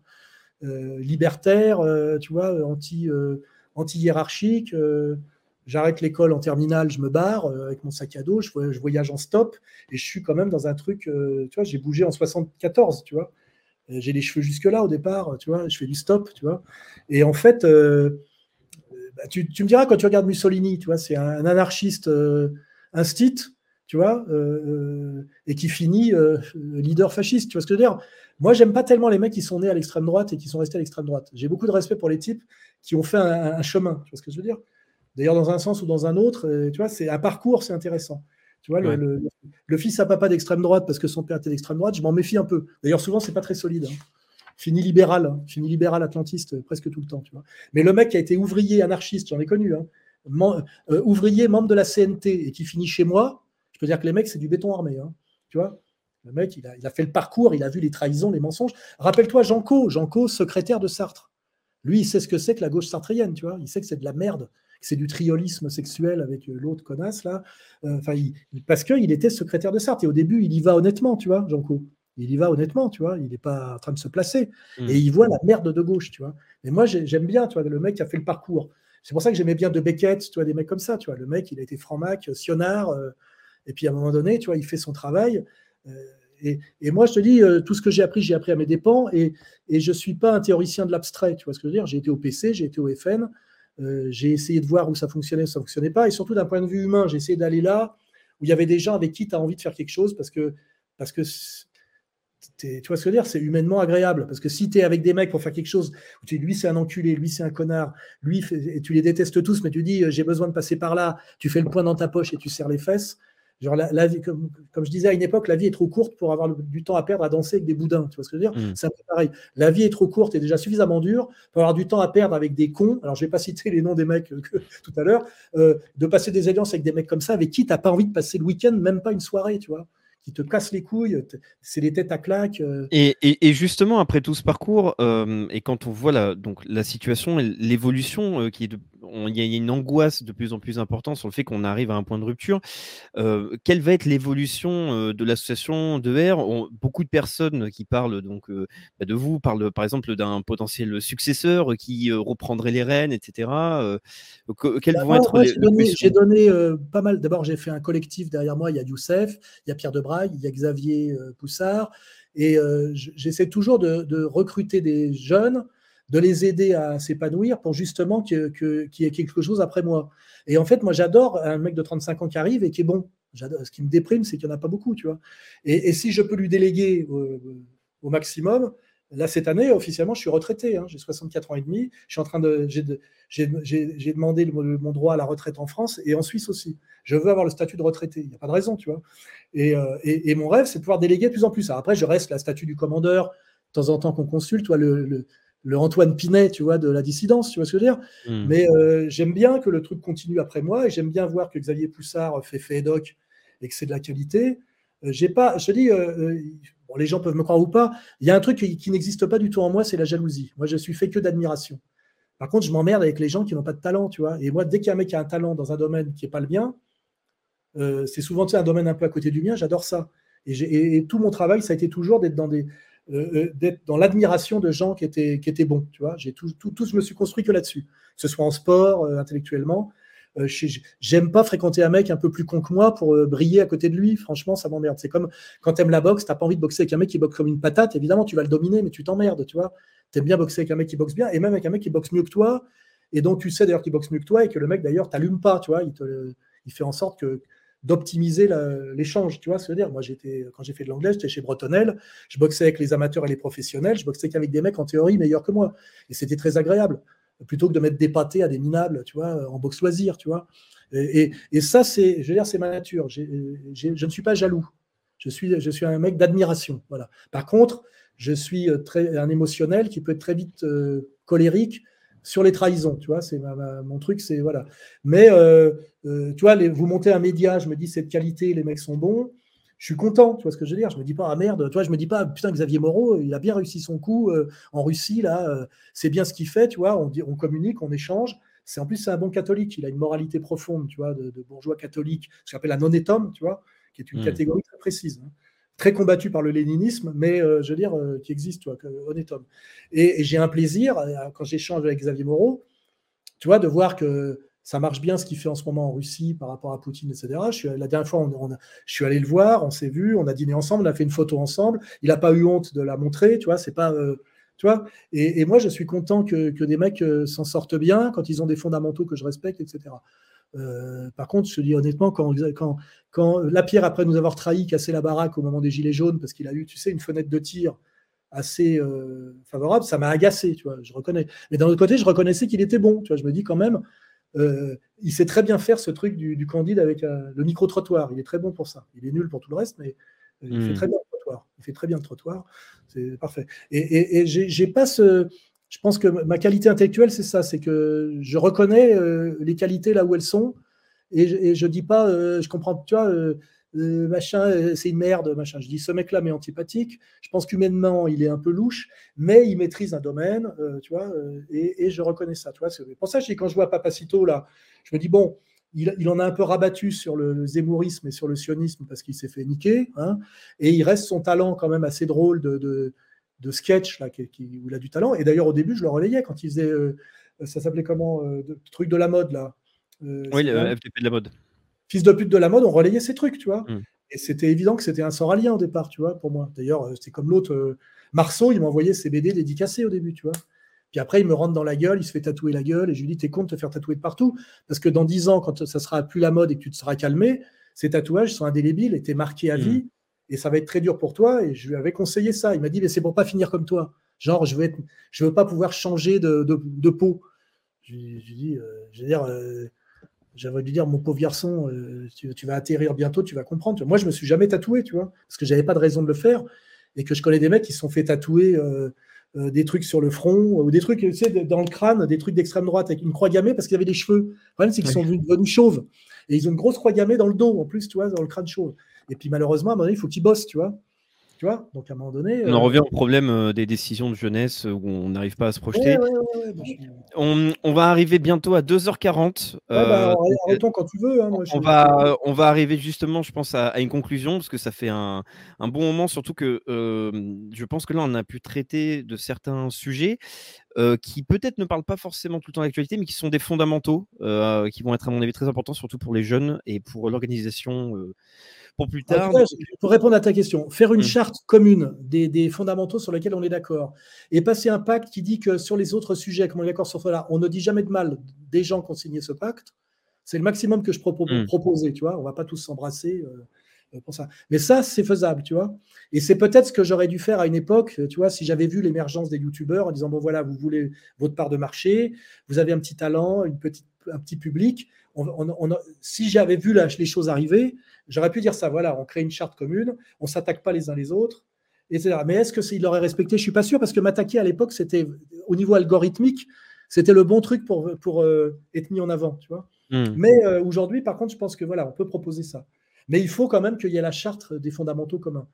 Euh, libertaire, euh, tu vois, anti, euh, anti-hiérarchique. J'arrête l'école en terminale, je me barre avec mon sac à dos, je, voyage en stop et je suis quand même dans un truc, tu vois, j'ai bougé en 74, tu vois. J'ai les cheveux jusque-là au départ, tu vois, je fais du stop, tu vois. Et en fait, bah, tu, me diras quand tu regardes Mussolini, tu vois, c'est un, anarchiste euh, instit, tu vois, et qui finit leader fasciste, tu vois ce que je veux dire? Moi, j'aime pas tellement les mecs qui sont nés à l'extrême droite et qui sont restés à l'extrême droite. J'ai beaucoup de respect pour les types qui ont fait un, chemin. Tu vois ce que je veux dire? D'ailleurs, dans un sens ou dans un autre, euh, tu vois, c'est un parcours, c'est intéressant. Tu vois, le, fils à papa d'extrême droite parce que son père était d'extrême droite, je m'en méfie un peu. D'ailleurs, souvent, c'est pas très solide. Hein. Fini libéral, hein. fini libéral atlantiste euh, presque tout le temps. Tu vois. Mais le mec qui a été ouvrier anarchiste, j'en ai connu, hein. euh, ouvrier membre de la CNT et qui finit chez moi, je peux dire que les mecs, c'est du béton armé. tu vois? Le mec, il a, fait le parcours, il a vu les trahisons, les mensonges. Rappelle-toi Jean-Co, Jean-Co, secrétaire de Sartre. Lui, il sait ce que c'est que la gauche sartrienne, tu vois. Il sait que c'est de la merde, que c'est du triolisme sexuel avec euh, l'autre connasse, là. Euh, enfin, parce qu'il était secrétaire de Sartre. Et au début, il y va honnêtement, tu vois, Jean-Co. Il y va honnêtement, tu vois. Il n'est pas en train de se placer. Hmm. Et il voit la merde de gauche, tu vois. Et moi, j'aime bien, tu vois, le mec qui a fait le parcours. C'est pour ça que j'aimais bien De Beckett, tu vois, des mecs comme ça, tu vois. Le mec, il a été franc-mac, sionard. Euh, et puis, à un moment donné, tu vois, il fait son travail. Euh, et, moi, je te dis, euh, tout ce que j'ai appris, j'ai appris à mes dépens, et, je ne suis pas un théoricien de l'abstrait, tu vois ce que je veux dire J'ai été au PC, j'ai été au FN, euh, j'ai essayé de voir où ça fonctionnait, où ça ne fonctionnait pas, et surtout d'un point de vue humain, j'ai essayé d'aller là où il y avait des gens avec qui tu as envie de faire quelque chose, parce que parce que tu vois ce que je veux dire C'est humainement agréable. Parce que si tu es avec des mecs pour faire quelque chose, où tu dis lui c'est un enculé, lui c'est un connard, lui, et tu les détestes tous, mais tu dis j'ai besoin de passer par là, tu fais le point dans ta poche et tu serres les fesses. Genre la, vie, comme, je disais à une époque, la vie est trop courte pour avoir du temps à perdre à danser avec des boudins. Tu vois ce que je veux dire? Mm. C'est un peu pareil. La vie est trop courte et déjà suffisamment dure pour avoir du temps à perdre avec des cons. Alors je vais pas citer les noms des mecs tout à l'heure. Euh, de passer des alliances avec des mecs comme ça, avec qui tu n'as pas envie de passer le week-end, même pas une soirée, tu vois? Qui te casse les couilles, c'est des têtes à claque. Euh. Et, et, justement, après tout ce parcours, euh, et quand on voit la, donc, la situation, l'évolution, euh, qui est de, il y a une angoisse de plus en plus importante sur le fait qu'on arrive à un point de rupture. quelle va être l'évolution de l'association de R? Beaucoup de personnes qui parlent donc bah, de vous parlent par exemple d'un potentiel successeur qui reprendrait les rênes, etc. quelles bah, vont être J'ai donné, pas mal. D'abord, j'ai fait un collectif derrière moi. Il y a Youssef, il y a Pierre Debraille, il y a Xavier Poussard. Et j'essaie toujours de, recruter des jeunes de les aider à s'épanouir pour justement qu'il y ait quelque chose après moi. Et en fait, moi, j'adore un mec de 35 ans qui arrive et qui est bon. Ce qui me déprime, c'est qu'il n'y en a pas beaucoup, tu vois. Et, si je peux lui déléguer au, maximum, là, cette année, officiellement, je suis retraité. Hein. j'ai 64 ans et demi. Je suis en train de, j'ai demandé mon droit à la retraite en France et en Suisse aussi. Je veux avoir le statut de retraité. Il n'y a pas de raison, tu vois. Euh, et, mon rêve, c'est de pouvoir déléguer de plus en plus. après, je reste la statut du commandeur. De temps en temps qu'on consulte, toi, le, le Antoine Pinet, tu vois, de la dissidence, tu vois ce que je veux dire? Hmm. Mais euh, j'aime bien que le truc continue après moi et j'aime bien voir que Xavier Poussard fait fait doc et que c'est de la qualité. Euh, j'ai pas, je te dis, euh, bon, les gens peuvent me croire ou pas, il y a un truc qui, n'existe pas du tout en moi, c'est la jalousie. Moi, je suis fait que d'admiration. Par contre, je m'emmerde avec les gens qui n'ont pas de talent, tu vois. Et moi, dès qu'il y a un mec qui a un talent dans un domaine qui n'est pas le mien, c'est souvent un domaine un peu à côté du mien, j'adore ça. Et, et, tout mon travail, ça a été toujours d'être dans des, euh, euh, d'être dans l'admiration de gens qui étaient, qui étaient bons. J'ai tout, tout, je me suis construit que là-dessus, que ce soit en sport, euh, intellectuellement. J'aime pas fréquenter un mec un peu plus con que moi pour briller à côté de lui. Franchement, ça m'emmerde. C'est comme quand tu aimes la boxe, t'as pas envie de boxer avec un mec qui boxe comme une patate. Évidemment, tu vas le dominer, mais tu t'emmerdes. Tu vois, t'aimes bien boxer avec un mec qui boxe bien, et même avec un mec qui boxe mieux que toi, et dont tu sais d'ailleurs qu'il boxe mieux que toi, et que le mec d'ailleurs t'allume pas. Tu vois, il fait en sorte que d'optimiser l'échange. Tu vois ce que je veux dire? Moi, j'étais, quand j'ai fait de l'anglais, j'étais chez Bretonnel, je boxais avec les amateurs et les professionnels, je boxais qu'avec des mecs en théorie meilleurs que moi. Et c'était très agréable, plutôt que de mettre des pâtés à des minables, tu vois, en boxe loisir, tu vois. Et, ça, c'est, je veux dire, c'est ma nature. je ne suis pas jaloux. Je suis, je suis un mec d'admiration. Voilà. Par contre, je suis euh, très, un émotionnel qui peut être très vite euh, colérique sur les trahisons, tu vois, c'est mon truc, c'est voilà. Mais euh, euh, tu vois, vous montez un média, je me dis cette qualité, les mecs sont bons, je suis content, tu vois ce que je veux dire. Je me dis pas ah merde, tu vois, je me dis pas putain Xavier Moreau, il a bien réussi son coup euh, en Russie là, c'est bien ce qu'il fait, tu vois. On, communique, on échange. C'est en plus c'est un bon catholique, il a une moralité profonde, tu vois, de, bourgeois catholique, ce qu'on appelle la non-étome, tu vois, qui est une mmh. catégorie très précise. Hein très combattu par le léninisme, mais euh, je veux dire, euh, qui existe, toi, honnête homme. Et, j'ai un plaisir, euh, quand j'échange avec Xavier Moreau, tu vois, de voir que ça marche bien ce qu'il fait en ce moment en Russie par rapport à Poutine, etc. La dernière fois, on, je suis allé le voir, on s'est vu, on a dîné ensemble, on a fait une photo ensemble. Il n'a pas eu honte de la montrer, tu vois, c'est pas. tu vois et, moi, je suis content que, que des mecs s'en sortent bien quand ils ont des fondamentaux que je respecte, etc. Euh, par contre, je te dis honnêtement, quand, quand, quand Lapierre, après nous avoir trahi, cassé la baraque au moment des Gilets jaunes, parce qu'il a eu, tu sais, une fenêtre de tir assez euh, favorable, ça m'a agacé, tu vois, je reconnais. Mais d'un autre côté, je reconnaissais qu'il était bon, tu vois, je me dis quand même, euh, il sait très bien faire ce truc du, du Candide avec le micro-trottoir, il est très bon pour ça. Il est nul pour tout le reste, mais il fait hmm. très bien le trottoir. Il fait très bien le trottoir, c'est parfait. Et, et, et j'ai pas ce je pense que ma qualité intellectuelle, c'est ça, c'est que je reconnais euh, les qualités là où elles sont, et, je, ne dis pas, euh, je comprends, tu vois, euh, machin, c'est une merde, machin. Je dis, ce mec-là m'est antipathique. Je pense qu'humainement, il est un peu louche, mais il maîtrise un domaine, tu vois, et, je reconnais ça, tu vois. Pour ça quand je vois Papacito là, je me dis bon. Il, en a un peu rabattu sur le, zémourisme et sur le sionisme parce qu'il s'est fait niquer, hein, et il reste son talent quand même assez drôle de sketch là, qui, où il a du talent. Et d'ailleurs, au début, je le relayais quand il faisait. Euh, ça s'appelait comment euh, de, Truc de la mode, là. Euh, oui, le FTP de la mode. Fils de pute de la mode, on relayait ces trucs, tu vois. Hmm. Et c'était évident que c'était un soralien au départ, tu vois, pour moi. D'ailleurs, c'était comme l'autre. Marceau, il m'envoyait ses BD dédicacés au début, tu vois. Puis après, il me rentre dans la gueule, il se fait tatouer la gueule, et je lui dis, t'es con de te faire tatouer de partout. Parce que dans dix ans, quand ça sera plus la mode et que tu te seras calmé, ces tatouages sont indélébiles et t'es marqué à hmm. vie. Et ça va être très dur pour toi. Et je lui avais conseillé ça. Il m'a dit, mais c'est pour pas finir comme toi. Genre, je veux, être, je veux pas pouvoir changer de, de, de peau. Je, je dis, euh, je veux dire, euh, j'avais dû dire, mon pauvre garçon, euh, tu, tu, vas atterrir bientôt, tu vas comprendre. Moi, je me suis jamais tatoué, tu vois, parce que j'avais pas de raison de le faire, et que je connais des mecs qui se sont fait tatouer euh, euh, des trucs sur le front ou des trucs, tu sais, dans le crâne, des trucs d'extrême droite avec une croix gammée parce qu'ils avaient des cheveux. Le problème, c'est qu'ils sont devenus chauves et ils ont une grosse croix gammée dans le dos, en plus, tu vois, dans le crâne chauve. Et puis malheureusement, à un moment donné, il faut qu'ils bossent, tu vois. Tu vois Donc à un moment donné. On en revient au problème euh, des décisions de jeunesse où on n'arrive pas à se projeter. Ouais, ouais, ouais, on, on, va arriver bientôt à 2h40. Bah, euh, arrêtons quand tu veux. Hein, moi, on, va, on va arriver justement, je pense, à, à, une conclusion parce que ça fait un, un bon moment, surtout que euh, je pense que là, on a pu traiter de certains sujets. Euh, qui peut-être ne parlent pas forcément tout le temps d'actualité, mais qui sont des fondamentaux, euh, qui vont être à mon avis très importants, surtout pour les jeunes et pour l'organisation euh, pour plus tard. Cas, pour répondre à ta question, faire une mmh. charte commune des, des, fondamentaux sur lesquels on est d'accord et passer un pacte qui dit que sur les autres sujets, comme on est d'accord sur cela, on ne dit jamais de mal des gens qui ont signé ce pacte. C'est le maximum que je propose, mmh. proposer, tu vois. On va pas tous s'embrasser. Pour ça. Mais ça, c'est faisable, tu vois. Et c'est peut-être ce que j'aurais dû faire à une époque, tu vois, si j'avais vu l'émergence des youtubeurs en disant, bon voilà, vous voulez votre part de marché, vous avez un petit talent, une petite, un petit public. On, on, on, si j'avais vu les choses arriver, j'aurais pu dire ça, voilà, on crée une charte commune, on ne s'attaque pas les uns les autres, etc. Mais est-ce que s'il l'aurait respecté? Je ne suis pas sûr, parce que m'attaquer à l'époque, c'était, au niveau algorithmique, c'était le bon truc pour, pour euh, être mis en avant, tu vois. Mmh. Mais euh, aujourd'hui, par contre, je pense que voilà, on peut proposer ça. Mais il faut quand même qu'il y ait la charte des fondamentaux communs.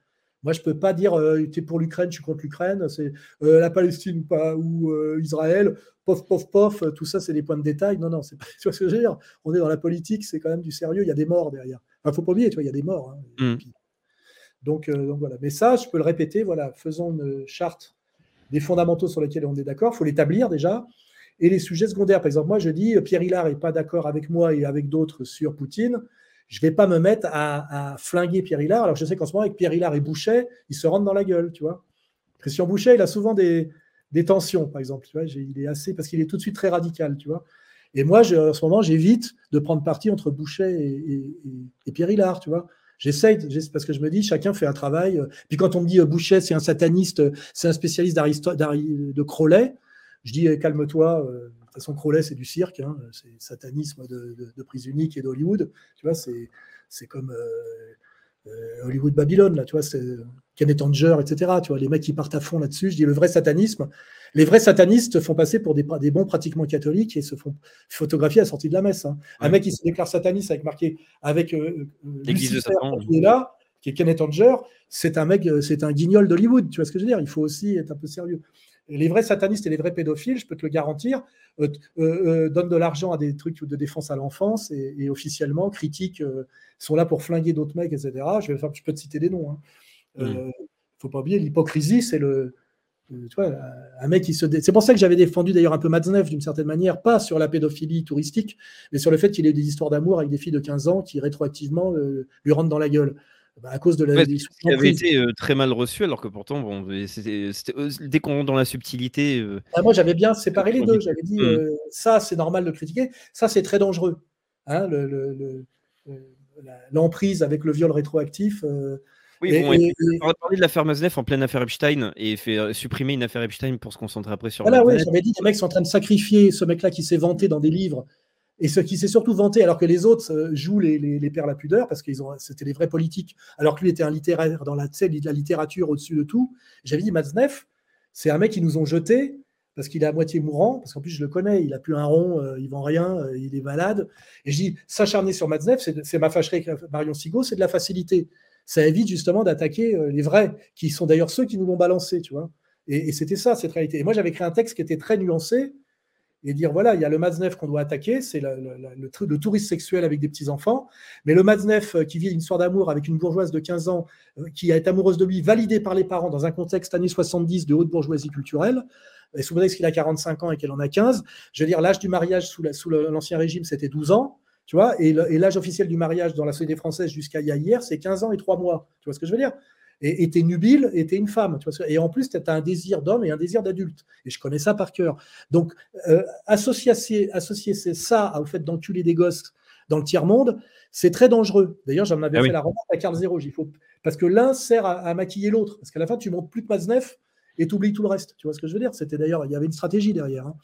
Moi, je ne peux pas dire euh, tu es pour l'Ukraine, je suis contre l'Ukraine, c'est euh, la Palestine ou, pas, ou euh, Israël, pof, pof, pof, tout ça, c'est des points de détail. Non, non, c'est pas, tu vois ce que je veux dire? On est dans la politique, c'est quand même du sérieux, il y a des morts derrière. Il ne faut pas oublier, tu vois, il y a des morts. Hein. Mm. Puis, donc, donc, voilà. Mais ça, je peux le répéter, voilà, faisons une charte des fondamentaux sur lesquels on est d'accord, il faut l'établir déjà. Et les sujets secondaires, par exemple, moi je dis Pierre Hillard n'est pas d'accord avec moi et avec d'autres sur Poutine je ne vais pas me mettre à, flinguer Pierre Hillard. Alors je sais qu'en ce moment, avec Pierre Hillard et Boucher, ils se rentrent dans la gueule, tu vois. Christian Boucher, il a souvent des, tensions, par exemple. Il est assez parce qu'il est tout de suite très radical, tu vois. Et moi, en ce moment, j'évite de prendre parti entre Boucher et, Pierre Hillard, tu vois. J'essaye, parce que je me dis, chacun fait un travail. Puis quand on me dit Boucher, c'est un sataniste, c'est un spécialiste de Crowley, je dis, calme-toi, euh, toute façon, Crowley, c'est du cirque, hein, c'est satanisme de, de, de, prise unique et d'Hollywood. Tu vois, c'est comme euh, euh, Hollywood Babylone, là, tu vois, c'est Kenneth Anger, etc. Tu vois, les mecs qui partent à fond là-dessus. Je dis le vrai satanisme. Les vrais satanistes font passer pour des, des bons pratiquement catholiques et se font photographier à la sortie de la messe. Hein. Ouais. Un mec qui se déclare sataniste avec marqué avec euh, l'église de Satan qui est là, qui est Kenneth Anger, c'est un mec, c'est un guignol d'Hollywood. Tu vois ce que je veux dire? Il faut aussi être un peu sérieux les vrais satanistes et les vrais pédophiles, je peux te le garantir, euh, euh, donnent de l'argent à des trucs de défense à l'enfance et, et, officiellement critiquent, euh, sont là pour flinguer d'autres mecs, etc. Je, vais je peux te citer des noms. Il hein. ne mmh. faut pas oublier, l'hypocrisie, c'est le. Tu vois, un mec qui se. Dé... C'est pour ça que j'avais défendu d'ailleurs un peu Matzneff d'une certaine manière, pas sur la pédophilie touristique, mais sur le fait qu'il ait des histoires d'amour avec des filles de 15 ans qui rétroactivement lui rentrent dans la gueule bah, à cause de la. Ouais, qui avait été euh, très mal reçu, alors que pourtant, bon, c'était euh, dès qu'on dans la subtilité. Euh, ah, moi, j'avais bien séparé les deux. J'avais dit, mmh. ça, c'est normal de critiquer, ça, c'est très dangereux. Hein, L'emprise le, le, avec le viol rétroactif. Oui, et, bon, et, et, on a parlé de l'affaire Maznev en pleine affaire Epstein et fait supprimer une affaire Epstein pour se concentrer après sur. Voilà, oui, j'avais dit, les mecs sont en train de sacrifier ce mec-là qui s'est vanté dans des livres et ce qui s'est surtout vanté, alors que les autres euh, jouent les, les, les pères la pudeur, parce qu'ils ont, c'était les vrais politiques, alors que lui était un littéraire dans la, la littérature au-dessus de tout. J'avais dit, Matzneff, c'est un mec qui nous ont jeté parce qu'il est à moitié mourant, parce qu'en plus je le connais, il a plus un rond, euh, il vend rien, euh, il est malade. Et je dis, s'acharner sur Matzneff, c'est ma fâcherie avec Marion Sigaud, c'est de la facilité. Ça évite justement d'attaquer les vrais, qui sont d'ailleurs ceux qui nous l'ont balancé, tu vois. Et, et c'était ça, cette réalité. Et moi, j'avais écrit un texte qui était très nuancé, et dire voilà, il y a le Maznev qu'on doit attaquer, c'est le, le, le, tourisme sexuel avec des petits-enfants, mais le Maznev qui vit une histoire d'amour avec une bourgeoise de 15 ans qui est amoureuse de lui, validée par les parents dans un contexte années 70 de haute bourgeoisie culturelle, et prétexte qu'il a 45 ans et qu'elle en a 15, je veux dire, l'âge du mariage sous, sous l'Ancien Régime, c'était 12 ans, tu vois, et l'âge officiel du mariage dans la société française jusqu'à hier, c'est 15 ans et 3 mois. Tu vois ce que je veux dire? Et était nubile, était une femme. Tu vois, et en plus, tu as un désir d'homme et un désir d'adulte. Et je connais ça par cœur. Donc, euh, associer, associer ça au fait d'enculer des gosses dans le tiers-monde, c'est très dangereux. D'ailleurs, j'en avais Ah fait oui. la remarque à Carl Zero. Faut... Parce que l'un sert à, à maquiller l'autre. Parce qu'à la fin, tu montes plus de Maznev et tu oublies tout le reste. Tu vois ce que je veux dire? C'était d'ailleurs, il y avait une stratégie derrière. hein.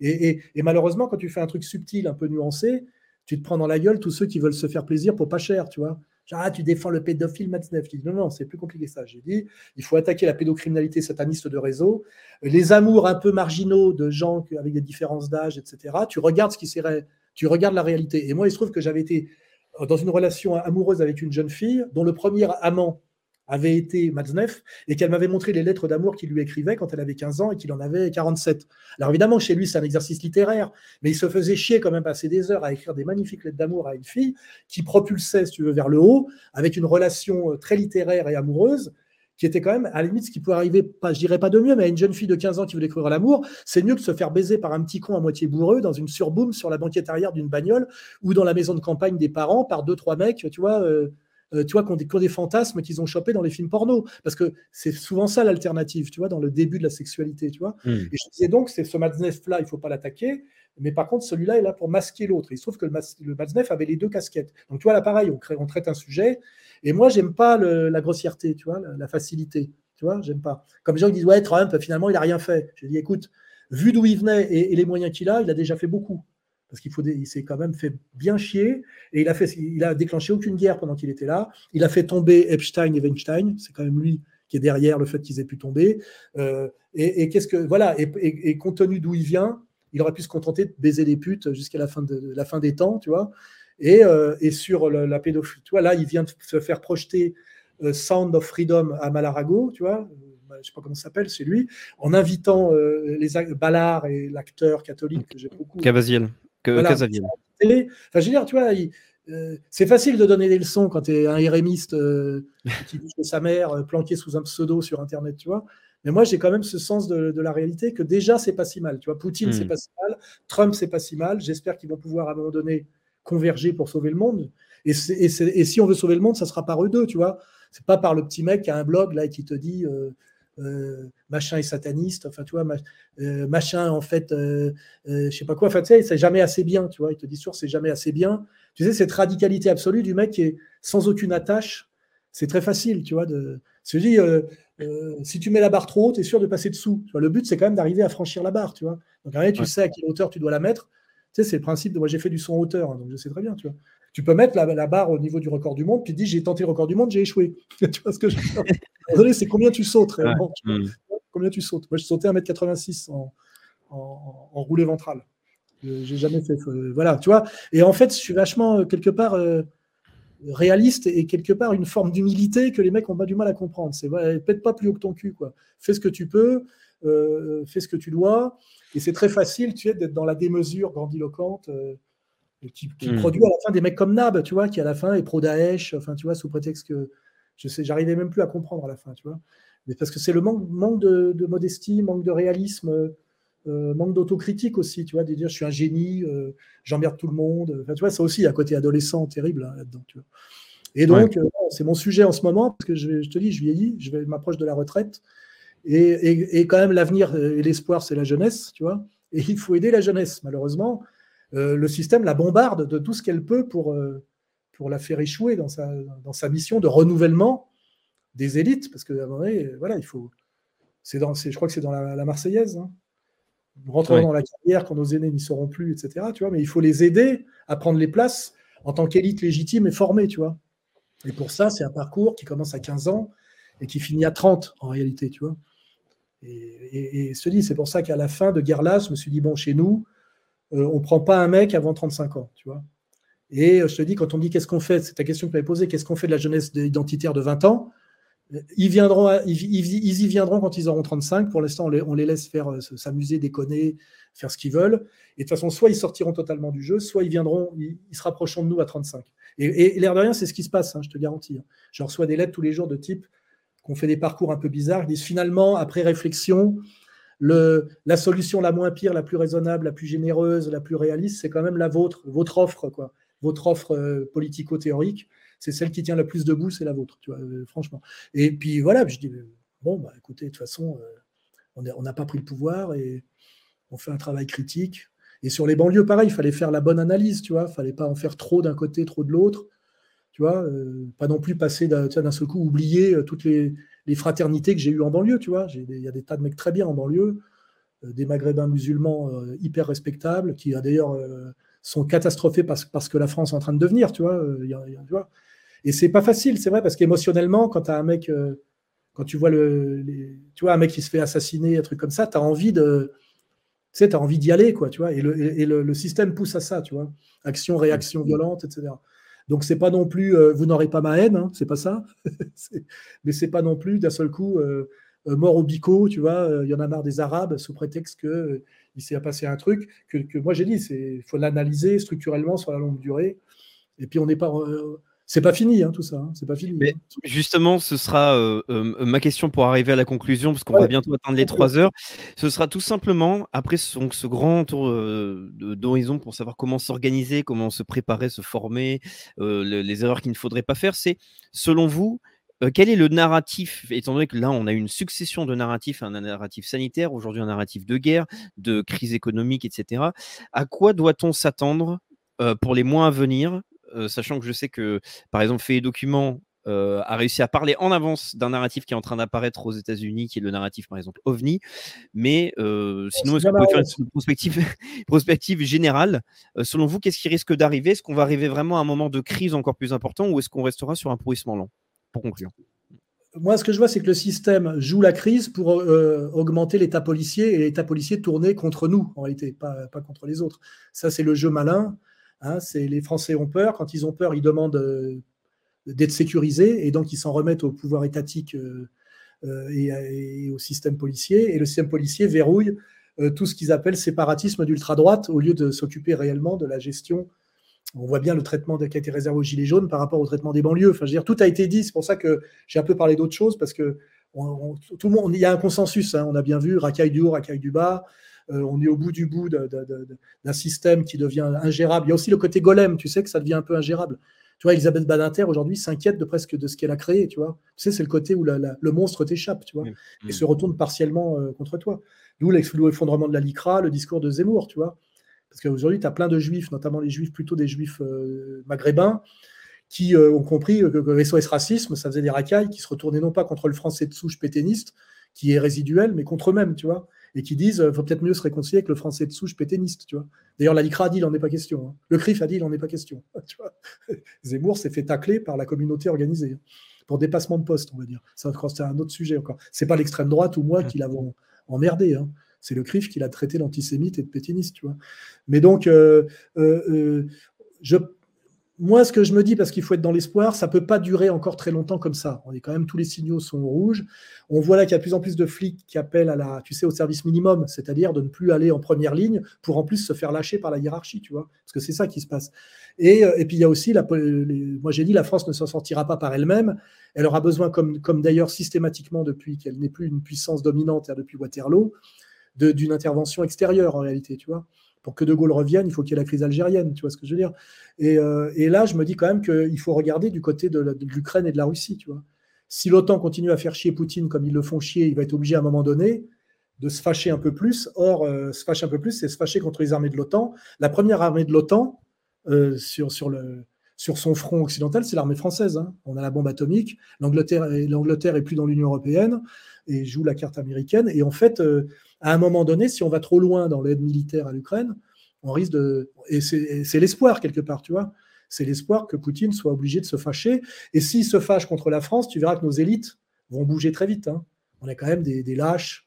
Et, et- et malheureusement, quand tu fais un truc subtil, un peu nuancé, tu te prends dans la gueule tous ceux qui veulent se faire plaisir pour pas cher, tu vois. Ah, tu défends le pédophile Matzneff. Je dis non, non, c'est plus compliqué que ça. J'ai dit, il faut attaquer la pédocriminalité sataniste de réseau, les amours un peu marginaux de gens avec des différences d'âge, etc. Tu regardes ce qui serait, tu regardes la réalité. Et moi, il se trouve que j'avais été dans une relation amoureuse avec une jeune fille dont le premier amant avait été Matzneff et qu'elle m'avait montré les lettres d'amour qu'il lui écrivait quand elle avait 15 ans et qu'il en avait 47. Alors évidemment, chez lui, c'est un exercice littéraire, mais il se faisait chier quand même passer des heures à écrire des magnifiques lettres d'amour à une fille qui propulsait, si tu veux, vers le haut, avec une relation euh, très littéraire et amoureuse, qui était quand même, à la limite, ce qui peut arriver, pas, je dirais pas de mieux, mais à une jeune fille de 15 ans qui veut découvrir l'amour, c'est mieux que se faire baiser par un petit con à moitié bourreux dans une surboom sur la banquette arrière d'une bagnole ou dans la maison de campagne des parents par deux, trois mecs, tu vois, euh, euh, tu vois, qui ont, des, qui ont des fantasmes qu'ils ont chopés dans les films porno. Parce que c'est souvent ça l'alternative, tu vois, dans le début de la sexualité, tu vois. Hmm. Et je disais donc, c'est ce Matzneff-là, il ne faut pas l'attaquer. Mais par contre, celui-là est là pour masquer l'autre. Il se trouve que le, le Matzneff avait les deux casquettes. Donc, tu vois, là, pareil, on, crée- on traite un sujet. Et moi, j'aime pas le- la grossièreté, tu vois, la, la facilité. Tu vois, j'aime pas. Comme les gens qui disent, ouais, Trump, finalement, il n'a rien fait. Je dis, écoute, vu d'où il venait et, et les moyens qu'il a, il a déjà fait beaucoup. Parce qu'il faut, il s'est quand même fait bien chier. Et il a, fait, il a déclenché aucune guerre pendant qu'il était là. Il a fait tomber Epstein et Weinstein. C'est quand même lui qui est derrière le fait qu'ils aient pu tomber. Euh, et qu'est-ce que. Voilà. Et, compte tenu d'où il vient, il aurait pu se contenter de baiser des putes jusqu'à la fin, des temps, tu vois. Et, euh, sur la pédophilie, tu vois, là, il vient de se faire projeter euh, Sound of Freedom à Malarago, tu vois, euh, je sais pas comment ça s'appelle, c'est lui, en invitant les Ballard et l'acteur catholique que j'ai beaucoup Cavaziel. Que, Voilà. Casaviel. télé. Enfin, je veux dire, tu vois, il- euh, c'est facile de donner des leçons quand tu es un hérémiste euh, qui vit chez sa mère, euh, planqué sous un pseudo sur Internet, tu vois. Mais moi, j'ai quand même ce sens de, de la réalité que déjà, c'est pas si mal. Tu vois, Poutine, c'est pas si mal. Trump, c'est pas si mal. J'espère qu'ils vont pouvoir à un moment donné converger pour sauver le monde. Et, si on veut sauver le monde, ça sera par eux deux, tu vois. C'est pas par le petit mec qui a un blog là et qui te dit euh, machin est sataniste, enfin, tu vois, ma- euh, machin, en fait, euh, euh, je sais pas quoi. Enfin, tu sais, c'est jamais assez bien, tu vois. Il te dit sûr, c'est jamais assez bien. Tu sais, cette radicalité absolue du mec qui est sans aucune attache, c'est très facile, tu vois. De... Euh, euh, si tu mets la barre trop haut, tu es sûr de passer dessous. Tu vois, le but, c'est quand même d'arriver à franchir la barre, tu vois. Donc, après, tu Ouais. sais à quelle hauteur tu dois la mettre. Tu sais, c'est le principe de moi, j'ai fait du son hauteur, hein, donc je sais très bien, tu vois. Tu peux mettre la, la barre au niveau du record du monde, puis tu dis, j'ai tenté le record du monde, j'ai échoué. tu vois ce que je veux dire? Désolé, c'est combien tu sautes réellement. Hmm. Combien tu sautes? Moi, je sautais 1m86 en, en, en roulé ventral. J'ai jamais fait. euh, voilà, tu vois. Et en fait, je suis vachement, euh, quelque part, euh, réaliste et quelque part une forme d'humilité que les mecs ont pas du mal à comprendre. C'est ouais, pète pas plus haut que ton cul, quoi. Fais ce que tu peux, euh, fais ce que tu dois. Et c'est très facile, tu sais, d'être dans la démesure grandiloquente. Qui, qui Mm. produit à la fin des mecs comme Nab, tu vois, qui à la fin est pro Daesh, enfin, tu vois, sous prétexte que je sais, j'arrivais même plus à comprendre à la fin, tu vois. Mais parce que c'est le manque, manque de, de modestie, manque de réalisme, euh, manque d'autocritique aussi, tu vois, de dire je suis un génie, euh, j'emmerde tout le monde. Enfin, tu vois, ça aussi, à côté adolescent, terrible hein, là-dedans, tu vois. Et donc, euh, c'est mon sujet en ce moment, parce que je, te dis, je vieillis, je m'approche de la retraite. Et, et- et quand même, l'avenir euh, et l'espoir, c'est la jeunesse, tu vois. Et il faut aider la jeunesse, malheureusement. Euh, le système la bombarde de tout ce qu'elle peut pour, euh, pour la faire échouer dans sa, dans sa mission de renouvellement des élites, parce que à un moment donné, voilà, il faut. C'est dans, c'est- je crois que c'est dans la, la Marseillaise. Hein. Nous rentrons Ouais. dans la carrière quand nos aînés n'y seront plus, etc. Tu vois, mais il faut les aider à prendre les places en tant qu'élite légitime et formée, tu vois. Et pour ça, c'est un parcours qui commence à 15 ans et qui finit à 30 en réalité, tu vois. Et, et, et je te dis, c'est pour ça qu'à la fin de Guerre je me suis dit, bon, chez nous, euh, on ne prend pas un mec avant 35 ans, tu vois. Et euh, je te dis, quand on dit qu'est-ce qu'on fait, c'est ta question que tu m'avais posée, qu'est-ce qu'on fait de la jeunesse identitaire de 20 ans? Euh, ils, viendront, ils, y viendront quand ils auront 35. Pour l'instant, on les, laisse faire s'amuser, déconner, faire ce qu'ils veulent. Et de toute façon, soit ils sortiront totalement du jeu, soit ils viendront, ils, ils se rapprocheront de nous à 35. Et, l'air de rien, c'est ce qui se passe, hein, je te garantis. hein. Je reçois des lettres tous les jours de type qu'on fait des parcours un peu bizarres. Ils disent finalement, après réflexion, la solution la moins pire, la plus raisonnable, la plus généreuse, la plus réaliste, c'est quand même la vôtre, votre offre, quoi. Votre offre euh, politico-théorique, c'est celle qui tient le plus debout, c'est la vôtre, tu vois, euh, franchement. Et puis voilà, je dis, euh, bon, bah, écoutez, de toute façon, on n'a pas pris le pouvoir et on fait un travail critique. Et sur les banlieues, pareil, il fallait faire la bonne analyse, tu vois. Fallait pas en faire trop d'un côté, trop de l'autre. Tu vois, euh, pas non plus passer d'un seul coup, oublier euh, toutes les, fraternités que j'ai eues en banlieue, tu vois. Il y a des tas de mecs très bien en banlieue, euh, des maghrébins musulmans hyper respectables, qui d'ailleurs sont catastrophés parce, parce, que la France est en train de devenir, tu vois. tu vois. Et c'est pas facile, c'est vrai, parce qu'émotionnellement, quand tu as un mec, quand tu vois, le, tu vois un mec qui se fait assassiner, un truc comme ça, tu as envie de tu sais, as envie d'y aller, quoi, tu vois, et, le, système pousse à ça, tu vois, action, réaction violente, etc. Donc c'est pas non plus, euh, vous n'aurez pas ma haine, hein, c'est pas ça, mais c'est pas non plus d'un seul coup euh, euh, mort au bico, tu vois, il y en a marre des Arabes sous prétexte que il s'est passé un truc que, moi j'ai dit, c'est faut l'analyser structurellement sur la longue durée, et puis on n'est pas c'est pas fini, hein, tout ça. Hein, c'est pas fini. Mais hein. justement, ce sera euh, euh, ma question pour arriver à la conclusion, parce qu'on va bientôt atteindre les trois heures. Ce sera tout simplement, après ce, grand tour euh, d'horizon pour savoir comment s'organiser, comment se préparer, se former, les erreurs qu'il ne faudrait pas faire, c'est, selon vous, quel est le narratif, étant donné que là, on a une succession de narratifs, un narratif sanitaire, aujourd'hui un narratif de guerre, de crise économique, etc. À quoi doit-on s'attendre pour les mois à venir sachant que je sais que, par exemple, Fait Documents euh, a réussi à parler en avance d'un narratif qui est en train d'apparaître aux États-Unis, qui est le narratif, par exemple, OVNI. Mais euh, sinon, est-ce qu'on peut faire une prospective, prospective générale? Selon vous, qu'est-ce qui risque d'arriver? Est-ce qu'on va arriver vraiment à un moment de crise encore plus important ou est-ce qu'on restera sur un pourrissement lent? Pour conclure. Moi, ce que je vois, c'est que le système joue la crise pour augmenter l'état policier et l'état policier tourné contre nous, en réalité, pas, pas contre les autres. Ça, c'est le jeu malin. Hein, c'est les Français ont peur. Quand ils ont peur, ils demandent euh, d'être sécurisés et donc ils s'en remettent au pouvoir étatique euh, euh, et, au système policier. Et le système policier verrouille tout ce qu'ils appellent séparatisme d'ultra-droite au lieu de s'occuper réellement de la gestion. On voit bien le traitement qui a été réservé aux Gilets jaunes par rapport au traitement des banlieues. Enfin, je veux dire, tout a été dit. C'est pour ça que j'ai un peu parlé d'autres choses parce que tout le monde, il y a un consensus. Hein. on a bien vu racaille du haut, racaille du bas. Euh, on est au bout du bout d'un système qui devient ingérable. Il y a aussi le côté golem, tu sais que ça devient un peu ingérable. Tu vois, Elisabeth Badinter aujourd'hui s'inquiète de presque de ce qu'elle a créé, tu vois. Tu sais, c'est le côté où le monstre t'échappe, tu vois, et se retourne partiellement euh, contre toi. D'où l'effondrement de la LICRA, le discours de Zemmour, tu vois. Parce qu'aujourd'hui, tu as plein de juifs, notamment les juifs plutôt des juifs euh, maghrébins, qui ont compris que, que SOS Racisme, ça faisait des racailles qui se retournaient non pas contre le français de souche péténiste, qui est résiduel, mais contre eux-mêmes, tu vois et qui disent euh, faut peut-être mieux se réconcilier avec le français de souche péténiste. Tu vois. D'ailleurs, la LICRA a dit il n'en est pas question. Hein. Le CRIF a dit il n'en est pas question. Tu vois. Zemmour s'est fait tacler par la communauté organisée hein, pour dépassement de poste, on va dire. Ça, c'est un autre sujet encore. C'est pas l'extrême droite ou moi qui l'avons emmerdé. Hein. C'est le CRIF qui l'a traité d'antisémite et de péténiste. Tu vois. Mais donc, euh, euh, je moi, ce que je me dis, parce qu'il faut être dans l'espoir, ça ne peut pas durer encore très longtemps comme ça. On est quand même, tous les signaux sont rouges. On voit là qu'il y a de plus en plus de flics qui appellent à la, tu sais, au service minimum, c'est-à-dire de ne plus aller en première ligne pour en plus se faire lâcher par la hiérarchie, tu vois, parce que c'est ça qui se passe. Et, euh, et, puis il y a aussi, la, moi j'ai dit, la France ne s'en sortira pas par elle-même. Elle aura besoin, comme, comme d'ailleurs systématiquement depuis qu'elle n'est plus une puissance dominante, depuis Waterloo, d'une intervention extérieure en réalité, tu vois pour que De Gaulle revienne, il faut qu'il y ait la crise algérienne, tu vois ce que je veux dire euh, et, là, je me dis quand même qu'il faut regarder du côté de, l'Ukraine et de la Russie, tu vois. Si l'OTAN continue à faire chier Poutine comme ils le font chier, il va être obligé à un moment donné de se fâcher un peu plus. Or, euh, se fâcher un peu plus, c'est se fâcher contre les armées de l'OTAN. La première armée de l'OTAN euh, sur, son front occidental, c'est l'armée française. Hein. On a la bombe atomique. L'Angleterre est plus dans l'Union européenne et joue la carte américaine. Et en fait, à un moment donné, si on va trop loin dans l'aide militaire à l'Ukraine, on risque de. Et c'est l'espoir, quelque part, tu vois. C'est l'espoir que Poutine soit obligé de se fâcher. Et s'il se fâche contre la France, tu verras que nos élites vont bouger très vite. Hein. On a quand même des, lâches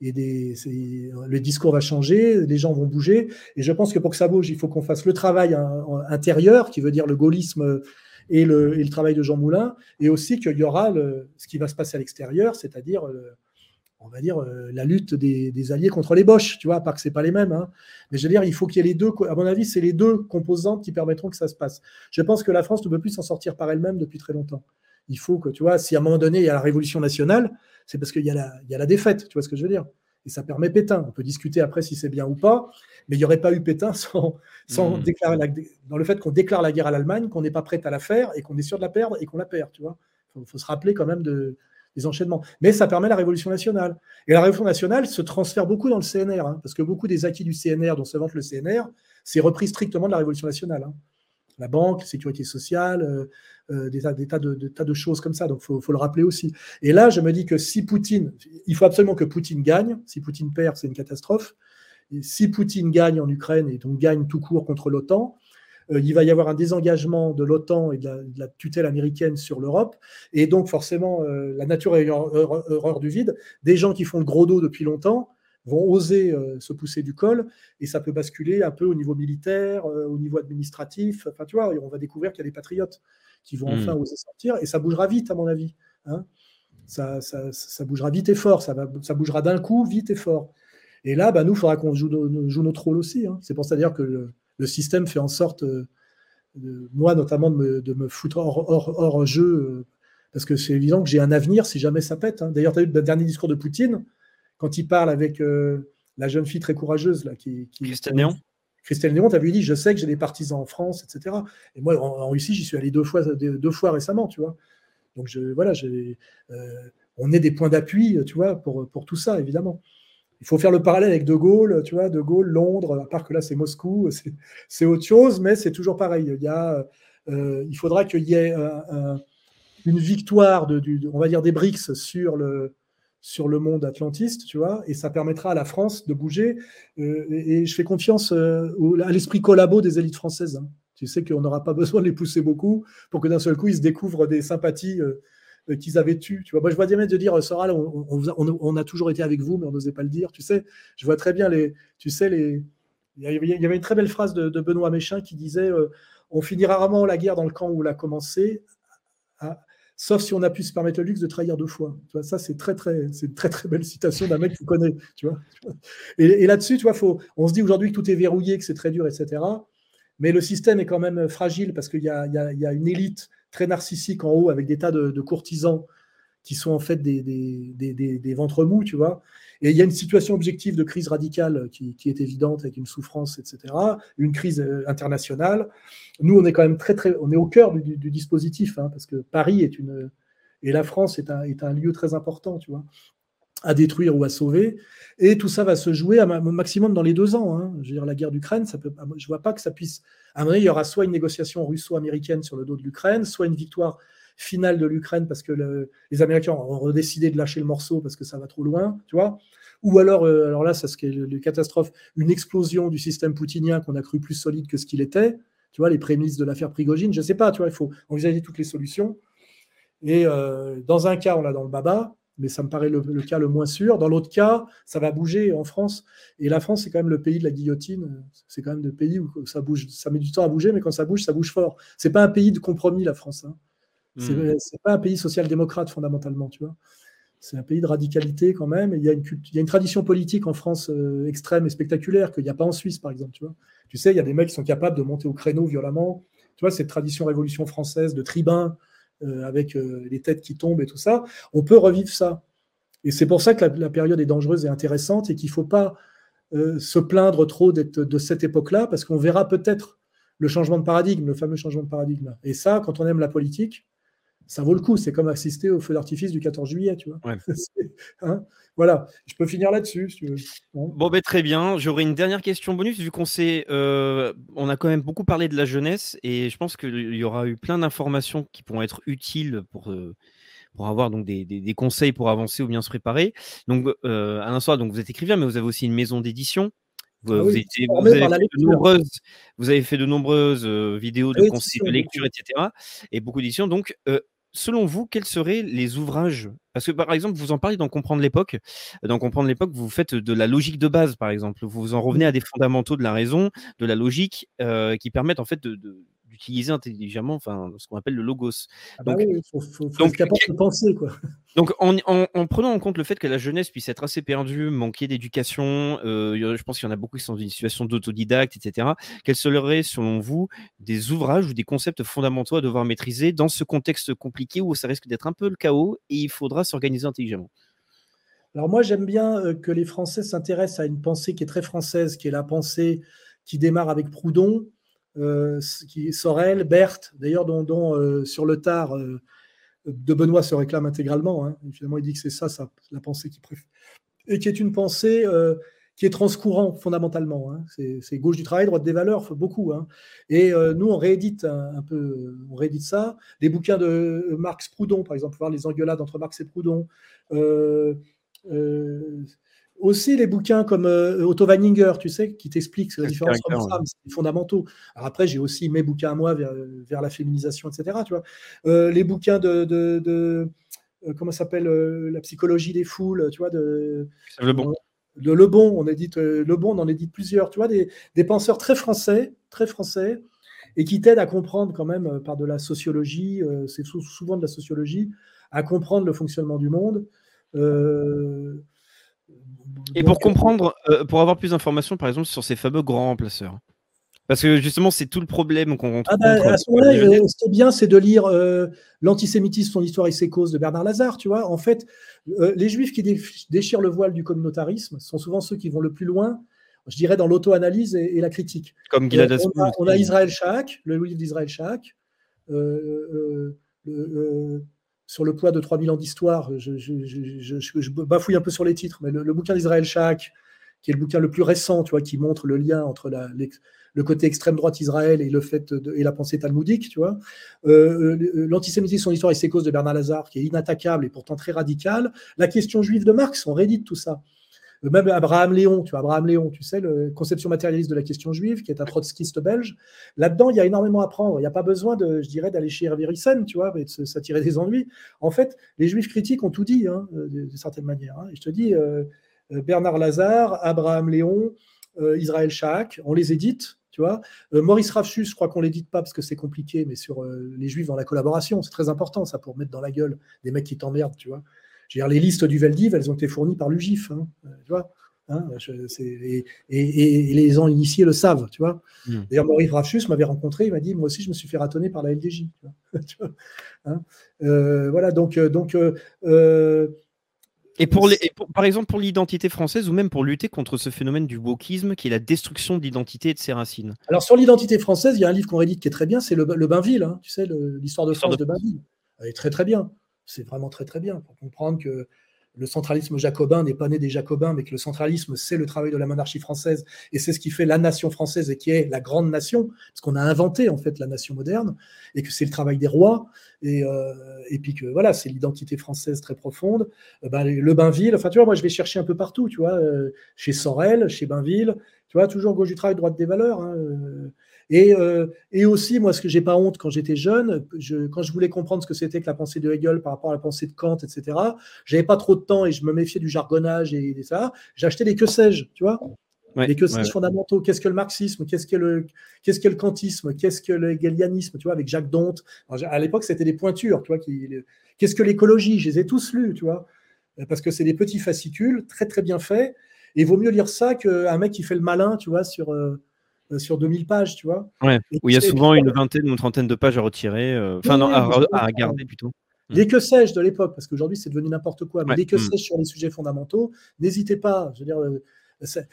et des, le discours va changer, les gens vont bouger. Et je pense que pour que ça bouge, il faut qu'on fasse le travail intérieur, qui veut dire le gaullisme et le, travail de Jean Moulin, et aussi qu'il y aura ce qui va se passer à l'extérieur, c'est-à-dire on va dire, euh, la lutte des, alliés contre les Boches, tu vois, pas que c'est pas les mêmes. Hein. Mais je veux dire, il faut qu'il y ait les deux, à mon avis, c'est les deux composantes qui permettront que ça se passe. Je pense que la France ne peut plus s'en sortir par elle-même depuis très longtemps. Il faut que, tu vois, si à un moment donné, il y a la révolution nationale, c'est parce qu'il y, a la, y a la défaite, tu vois ce que je veux dire Et ça permet Pétain. On peut discuter après si c'est bien ou pas, mais il n'y aurait pas eu Pétain sans, sans mmh. déclarer dans le fait qu'on déclare la guerre à l'Allemagne, qu'on n'est pas prêt à la faire et qu'on est sûr de la perdre et qu'on la perd, tu vois. Il faut, se rappeler quand même de, les enchaînements. Mais ça permet la révolution nationale. Et la révolution nationale se transfère beaucoup dans le CNR, hein, parce que beaucoup des acquis du CNR dont se vante le CNR, c'est repris strictement de la révolution nationale. Hein. La banque, la sécurité sociale, euh, euh, des, tas, de, tas de choses comme ça. Donc, il faut, le rappeler aussi. Et là, je me dis que si Poutine, il faut absolument que Poutine gagne. Si Poutine perd, c'est une catastrophe. Si Poutine gagne en Ukraine et donc gagne tout court contre l'OTAN, il va y avoir un désengagement de l'OTAN et de la, tutelle américaine sur l'Europe. Et donc, forcément, euh, la nature est horreur du vide. Des gens qui font le gros dos depuis longtemps vont oser euh, se pousser du col et ça peut basculer un peu au niveau militaire, au niveau administratif. Enfin, tu vois, on va découvrir qu'il y a des patriotes qui vont enfin hmm. oser sortir et ça bougera vite, à mon avis. Hein. ça, ça, bougera vite et fort, ça, va, ça bougera d'un coup, vite et fort. Et là, bah, nous, il faudra qu'on joue, joue, notre rôle aussi. Hein. C'est pour ça dire que le, le système fait en sorte, euh, de, moi notamment, de me, foutre hors, jeu, euh, parce que c'est évident que j'ai un avenir si jamais ça pète. Hein. D'ailleurs, tu as eu le dernier discours de Poutine, quand il parle avec euh, la jeune fille très courageuse, là, qui, qui Christelle Néon. Christelle Néon, tu as vu, dit Je sais que j'ai des partisans en France, etc. Et moi, en, Russie, j'y suis allé deux fois, deux, fois récemment, tu vois. Donc, je, voilà, on est des points d'appui, tu vois, pour, pour tout ça, évidemment il faut faire le parallèle avec De Gaulle, tu vois, De Gaulle, Londres, à part que là c'est Moscou, c'est autre chose, mais c'est toujours pareil. Il, y a, euh, il faudra qu'il y ait une victoire, de, on va dire des BRICS sur le, sur le monde atlantiste, tu vois, et ça permettra à la France de bouger. Euh, et, je fais confiance euh, à l'esprit collabo des élites françaises. Hein. Tu sais qu'on n'aura pas besoin de les pousser beaucoup pour que d'un seul coup ils se découvrent des sympathies qu'ils avaient tué. Tu vois, moi, je vois bien de dire, Soral, on, on, a toujours été avec vous, mais on n'osait pas le dire. Tu sais, je vois très bien les. Tu sais, les. Il y avait une très belle phrase de, Benoît Méchin qui disait euh, On finira rarement la guerre dans le camp où on l'a commencé, sauf si on a pu se permettre le luxe de trahir deux fois. Tu vois, ça, c'est très, très, c'est une très, très belle citation d'un mec qui connaît. Tu vois. Et, là-dessus, tu vois, faut, on se dit aujourd'hui que tout est verrouillé, que c'est très dur, etc. Mais le système est quand même fragile parce qu'il y, y a, une élite très narcissique en haut avec des tas de, courtisans qui sont en fait des, des, ventres mous, tu vois. Et il y a une situation objective de crise radicale qui, est évidente avec une souffrance, etc. Une crise euh, internationale. Nous, on est quand même très, très, on est au cœur du, dispositif, hein, parce que Paris est une, et la France est un, est un lieu très important, tu vois à détruire ou à sauver. Et tout ça va se jouer au maximum dans les deux ans. Hein. Je veux dire, la guerre d'Ukraine, je ne vois pas que ça puisse. À un moment il y aura soit une négociation russo-américaine sur le dos de l'Ukraine, soit une victoire finale de l'Ukraine parce que les Américains ont décidé de lâcher le morceau parce que ça va trop loin, tu vois. Ou alors, euh, alors là, ça ce qui est une catastrophe, une explosion du système poutinien qu'on a cru plus solide que ce qu'il était. Tu vois, les prémices de l'affaire Prigogine, je ne sais pas, tu vois, il faut envisager toutes les solutions. Et euh, dans un cas, on l'a dans le baba, mais ça me paraît le, cas le moins sûr. Dans l'autre cas, ça va bouger en France. Et la France, c'est quand même le pays de la guillotine. C'est quand même le pays où ça bouge. Ça met du temps à bouger, mais quand ça bouge, ça bouge fort. C'est pas un pays de compromis, la France. Hein. C'est n'est hmm. pas un pays social-démocrate, fondamentalement, tu vois. C'est un pays de radicalité quand même. il, y a une, il y a une tradition politique en France euh, extrême et spectaculaire qu'il n'y a pas en Suisse, par exemple. Tu, vois. tu sais, il y a des mecs qui sont capables de monter au créneau violemment. Tu vois, cette tradition révolution française de tribun, avec euh, les têtes qui tombent et tout ça, on peut revivre ça. Et c'est pour ça que la, période est dangereuse et intéressante et qu'il ne faut pas euh, se plaindre trop de cette époque-là, parce qu'on verra peut-être le changement de paradigme, le fameux changement de paradigme. Et ça, quand on aime la politique, ça vaut le coup. C'est comme assister au feu d'artifice du 14 juillet, tu vois. Hein voilà, je peux finir là-dessus. bon, ben, très bien. J'aurais une dernière question bonus, vu qu'on euh, on a quand même beaucoup parlé de la jeunesse, et je pense qu'il y aura eu plein d'informations qui pourront être utiles pour, euh, pour avoir donc des, des, conseils pour avancer ou bien se préparer. Donc, euh, Alain Soir, donc vous êtes écrivain, mais vous avez aussi une maison d'édition. Vous, ah vous, avez fait de nombreuses, vous avez fait de nombreuses vidéos de conseils de lecture, etc. Et beaucoup d'éditions. Donc, selon vous, quels seraient les ouvrages? Parce que par exemple, vous en parlez dans Comprendre l'époque. Dans Comprendre l'époque, vous faites de la logique de base, par exemple. Vous en revenez à des fondamentaux de la raison, de la logique, euh, qui permettent en fait de, d'utiliser intelligemment enfin, ce qu'on appelle le logos. Ah bah donc, il faut, donc, de penser. Quoi. Donc, en, en, prenant en compte le fait que la jeunesse puisse être assez perdue, manquer d'éducation, euh, je pense qu'il y en a beaucoup qui sont dans une situation d'autodidacte, etc. Quels seraient, selon vous, des ouvrages ou des concepts fondamentaux à devoir maîtriser dans ce contexte compliqué où ça risque d'être un peu le chaos et il faudra s'organiser intelligemment? Alors moi, j'aime bien euh, que les Français s'intéressent à une pensée qui est très française, qui est la pensée qui démarre avec Proudhon, qui, Sorel, Berthe, d'ailleurs, dont, euh, sur le tard, de Benoît se réclame intégralement. Hein. finalement, il dit que c'est ça, ça, la pensée qu'il préfère. Et qui est une pensée euh, qui est transcourant fondamentalement. Hein. C'est gauche du travail, droite des valeurs, beaucoup. Hein. Et euh, nous, on réédite un, peu, on réédite ça. Les bouquins de Marx Proudhon, par exemple, voir les engueulades entre Marx et Proudhon. Euh, aussi les bouquins comme Otto Weininger, tu sais, qui t'expliquent la différence entre femmes, c'est fondamentaux. Alors après, j'ai aussi mes bouquins à moi vers, la féminisation, etc. Tu vois. les bouquins de, de, de comment s'appelle la psychologie des foules, tu vois, de, le bon de Le Bon, on édite euh, Le Bon, on en édite plusieurs, tu vois, des, penseurs très français, très français, et qui t'aident à comprendre quand même euh, par de la sociologie, euh, c'est souvent de la sociologie, à comprendre le fonctionnement du monde. Et pour comprendre, pour avoir plus d'informations, par exemple, sur ces fameux grands remplaceurs. Parce que justement, c'est tout le problème qu'on rencontre. Ah bah, à ce moment-là, ce qui est bien, c'est de lire L'antisémitisme, son histoire et ses causes de Bernard Lazare. Tu vois, en fait, euh, les juifs qui déchirent le voile du communautarisme sont souvent ceux qui vont le plus loin, je dirais, dans l'auto-analyse et, la critique. Comme Gilad on, on, a Israël Shaak, le livre d'Israël Shaak, euh, euh, sur le poids de 3000 ans d'histoire. Je, bafouille un peu sur les titres, mais le, bouquin d'Israël Shaak, qui est le bouquin le plus récent, tu vois, qui montre le lien entre le côté extrême droite Israël et la pensée talmudique, tu vois. Euh, euh, l'antisémitisme, son histoire et ses causes de Bernard Lazare, qui est inattaquable et pourtant très radical. La question juive de Marx, on réédite tout ça. Euh, même Abraham Léon, tu Abraham Léon, tu sais, la conception matérialiste de la question juive, qui est un trotskiste belge. Là-dedans, il y a énormément à prendre. Il n'y a pas besoin de, je dirais, d'aller chez Hervé Ryssen, tu vois, et de s'attirer des ennuis. En fait, les juifs critiques ont tout dit, hein, de, certaine manière. Hein. Et je te dis, Bernard Lazare, Abraham Léon, Israël Shaak, on les édite, tu vois euh, Maurice Rafchus, je crois qu'on l'édite pas parce que c'est compliqué, mais sur euh, les juifs dans la collaboration, c'est très important ça pour mettre dans la gueule des mecs qui t'emmerdent, tu vois. Dire, les listes du Veldiv, elles ont été fournies par l'UGIF, hein, euh, tu vois. Hein, et, les gens initiés le savent, tu vois. Hmm. D'ailleurs, Maurice Rafchus m'avait rencontré, il m'a dit, moi aussi, je me suis fait ratonner par la LDJ. Tu vois, hein. voilà, donc, donc et, pour, les, par exemple, pour l'identité française ou même pour lutter contre ce phénomène du wokisme qui est la destruction de l'identité et de ses racines Alors, sur l'identité française, il y a un livre qu'on réédite qui est très bien, c'est le, Bainville, tu sais, l'histoire de France de... de Bainville. Elle est très très bien. C'est vraiment très très bien pour comprendre que le centralisme jacobin n'est pas né des jacobins, mais que le centralisme, c'est le travail de la monarchie française, et c'est ce qui fait la nation française et qui est la grande nation, parce qu'on a inventé en fait la nation moderne, et que c'est le travail des rois, et, euh, et puis que voilà, c'est l'identité française très profonde. Euh, ben, le Bainville, enfin tu vois, moi je vais chercher un peu partout, tu vois, euh, chez Sorel, chez Bainville, tu vois, toujours gauche du travail, droite des valeurs. Hein, et, euh, et, aussi, moi, ce que j'ai pas honte quand j'étais jeune, je, quand je voulais comprendre ce que c'était que la pensée de Hegel par rapport à la pensée de Kant, etc., j'avais pas trop de temps et je me méfiais du jargonnage et, ça. J'achetais des que sais-je, tu vois? Les que sais-je fondamentaux. Qu'est-ce que le marxisme? Qu'est-ce que le, qu'est-ce que le kantisme? Qu'est-ce que le hegelianisme? Tu vois, avec Jacques Dont. à l'époque, c'était des pointures, tu vois. Qu'est-ce que l'écologie? Je les ai tous lus, tu vois, parce que c'est des petits fascicules très très bien faits. Et il vaut mieux lire ça qu'un mec qui fait le malin, tu vois, sur euh, euh, sur 2000 pages, tu vois. Ouais, où il y a souvent une vingtaine ou une trentaine de pages à retirer, euh, enfin non, à, garder plutôt. Des que sais-je de l'époque, parce qu'aujourd'hui c'est devenu n'importe quoi, mais des que mm. sais-je sur les sujets fondamentaux, n'hésitez pas. Je veux dire, euh,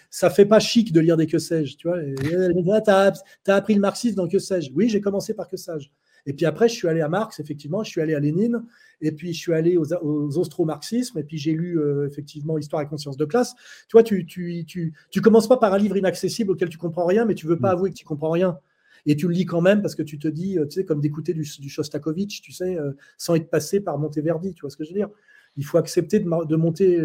ça, fait pas chic de lire des que sais-je, tu vois. Tu as, as, appris le marxisme dans que sais-je. Oui, j'ai commencé par que sais-je. Et puis après, je suis allé à Marx, effectivement, je suis allé à Lénine, et puis je suis allé aux, aux austro-marxismes, et puis j'ai lu euh, effectivement Histoire et conscience de classe. Tu vois, tu, tu, tu, tu, commences pas par un livre inaccessible auquel tu comprends rien, mais tu veux pas mm. avouer que tu comprends rien. Et tu le lis quand même parce que tu te dis, euh, tu sais, comme d'écouter du, du Shostakovich, tu sais, euh, sans être passé par Monteverdi, tu vois ce que je veux dire il faut accepter de, monter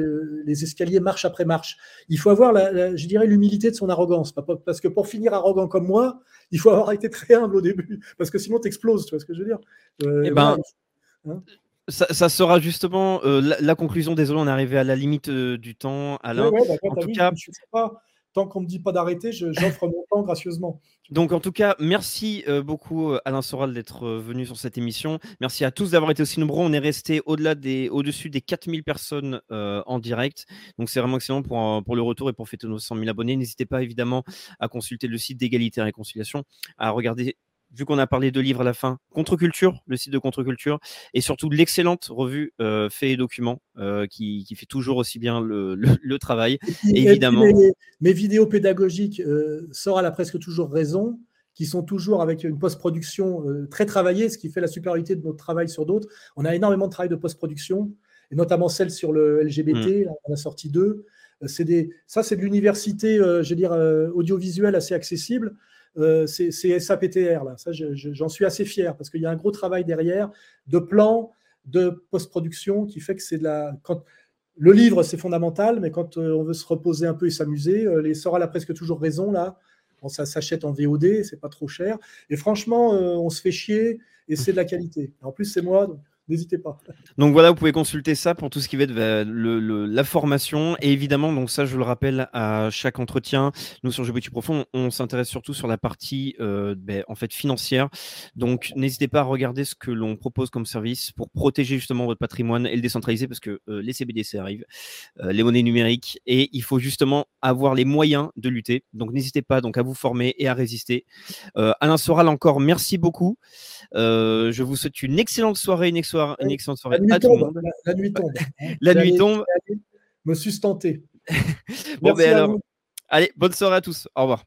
les escaliers marche après marche. Il faut avoir, la, je dirais, l'humilité de son arrogance. Parce que pour finir arrogant comme moi, il faut avoir été très humble au début. Parce que sinon, tu exploses, tu vois ce que je veux dire eh ben, hein ça, sera justement euh, la, conclusion. Désolé, on est arrivé à la limite euh, du temps. Alain. en tout cas, tant qu'on ne me dit pas d'arrêter, j'offre mon temps gracieusement. Donc, en tout cas, merci euh, beaucoup, Alain Soral, d'être venu sur cette émission. Merci à tous d'avoir été aussi nombreux. On est resté au-delà des, au-dessus des 4000 personnes en direct. Donc, c'est vraiment excellent pour, pour le retour et pour fêter nos 100 000 abonnés. N'hésitez pas évidemment à consulter le site d'égalité et réconciliation, à regarder vu qu'on a parlé de livres à la fin, Contre-Culture, le site de Contre-Culture, et surtout l'excellente revue euh, Fait et Documents, euh, qui, fait toujours aussi bien le, travail. évidemment. mes, vidéos pédagogiques, euh, Sora a presque toujours raison, qui sont toujours avec une post-production euh, très travaillée, ce qui fait la supériorité de notre travail sur d'autres. On a énormément de travail de post-production, et notamment celle sur le LGBT, on a sorti deux. C'est des, ça, c'est de l'université, je veux dire, audiovisuelle assez accessible. C'est SAPTR, là. Ça, j'en suis assez fier parce qu'il y a un gros travail derrière de plan, de post-production qui fait que c'est de la. Quand, le livre, c'est fondamental, mais quand euh, on veut se reposer un peu et s'amuser, euh, les a presque toujours raison là. ça s'achète en VOD, c'est pas trop cher. Et franchement, euh, on se fait chier et c'est de la qualité. En plus, c'est moi, n'hésitez pas. Donc voilà, vous pouvez consulter ça pour tout ce qui va être euh, la formation. Et évidemment, donc ça, je le rappelle à chaque entretien, nous sur GBT Profond, on s'intéresse surtout sur la partie euh, ben, en fait financière. Donc n'hésitez pas à regarder ce que l'on propose comme service pour protéger justement votre patrimoine et le décentraliser parce que euh, les CBDC arrivent, les monnaies numériques, et il faut justement avoir les moyens de lutter. Donc n'hésitez pas donc à vous former et à résister. Alain Soral encore, merci beaucoup. je vous souhaite une excellente soirée, une excellente une excellente soirée la nuit tombe, La, nuit tombe. la nuit tombe. Me sustenté. bon, ben alors, allez, bonne soirée à tous. Au revoir.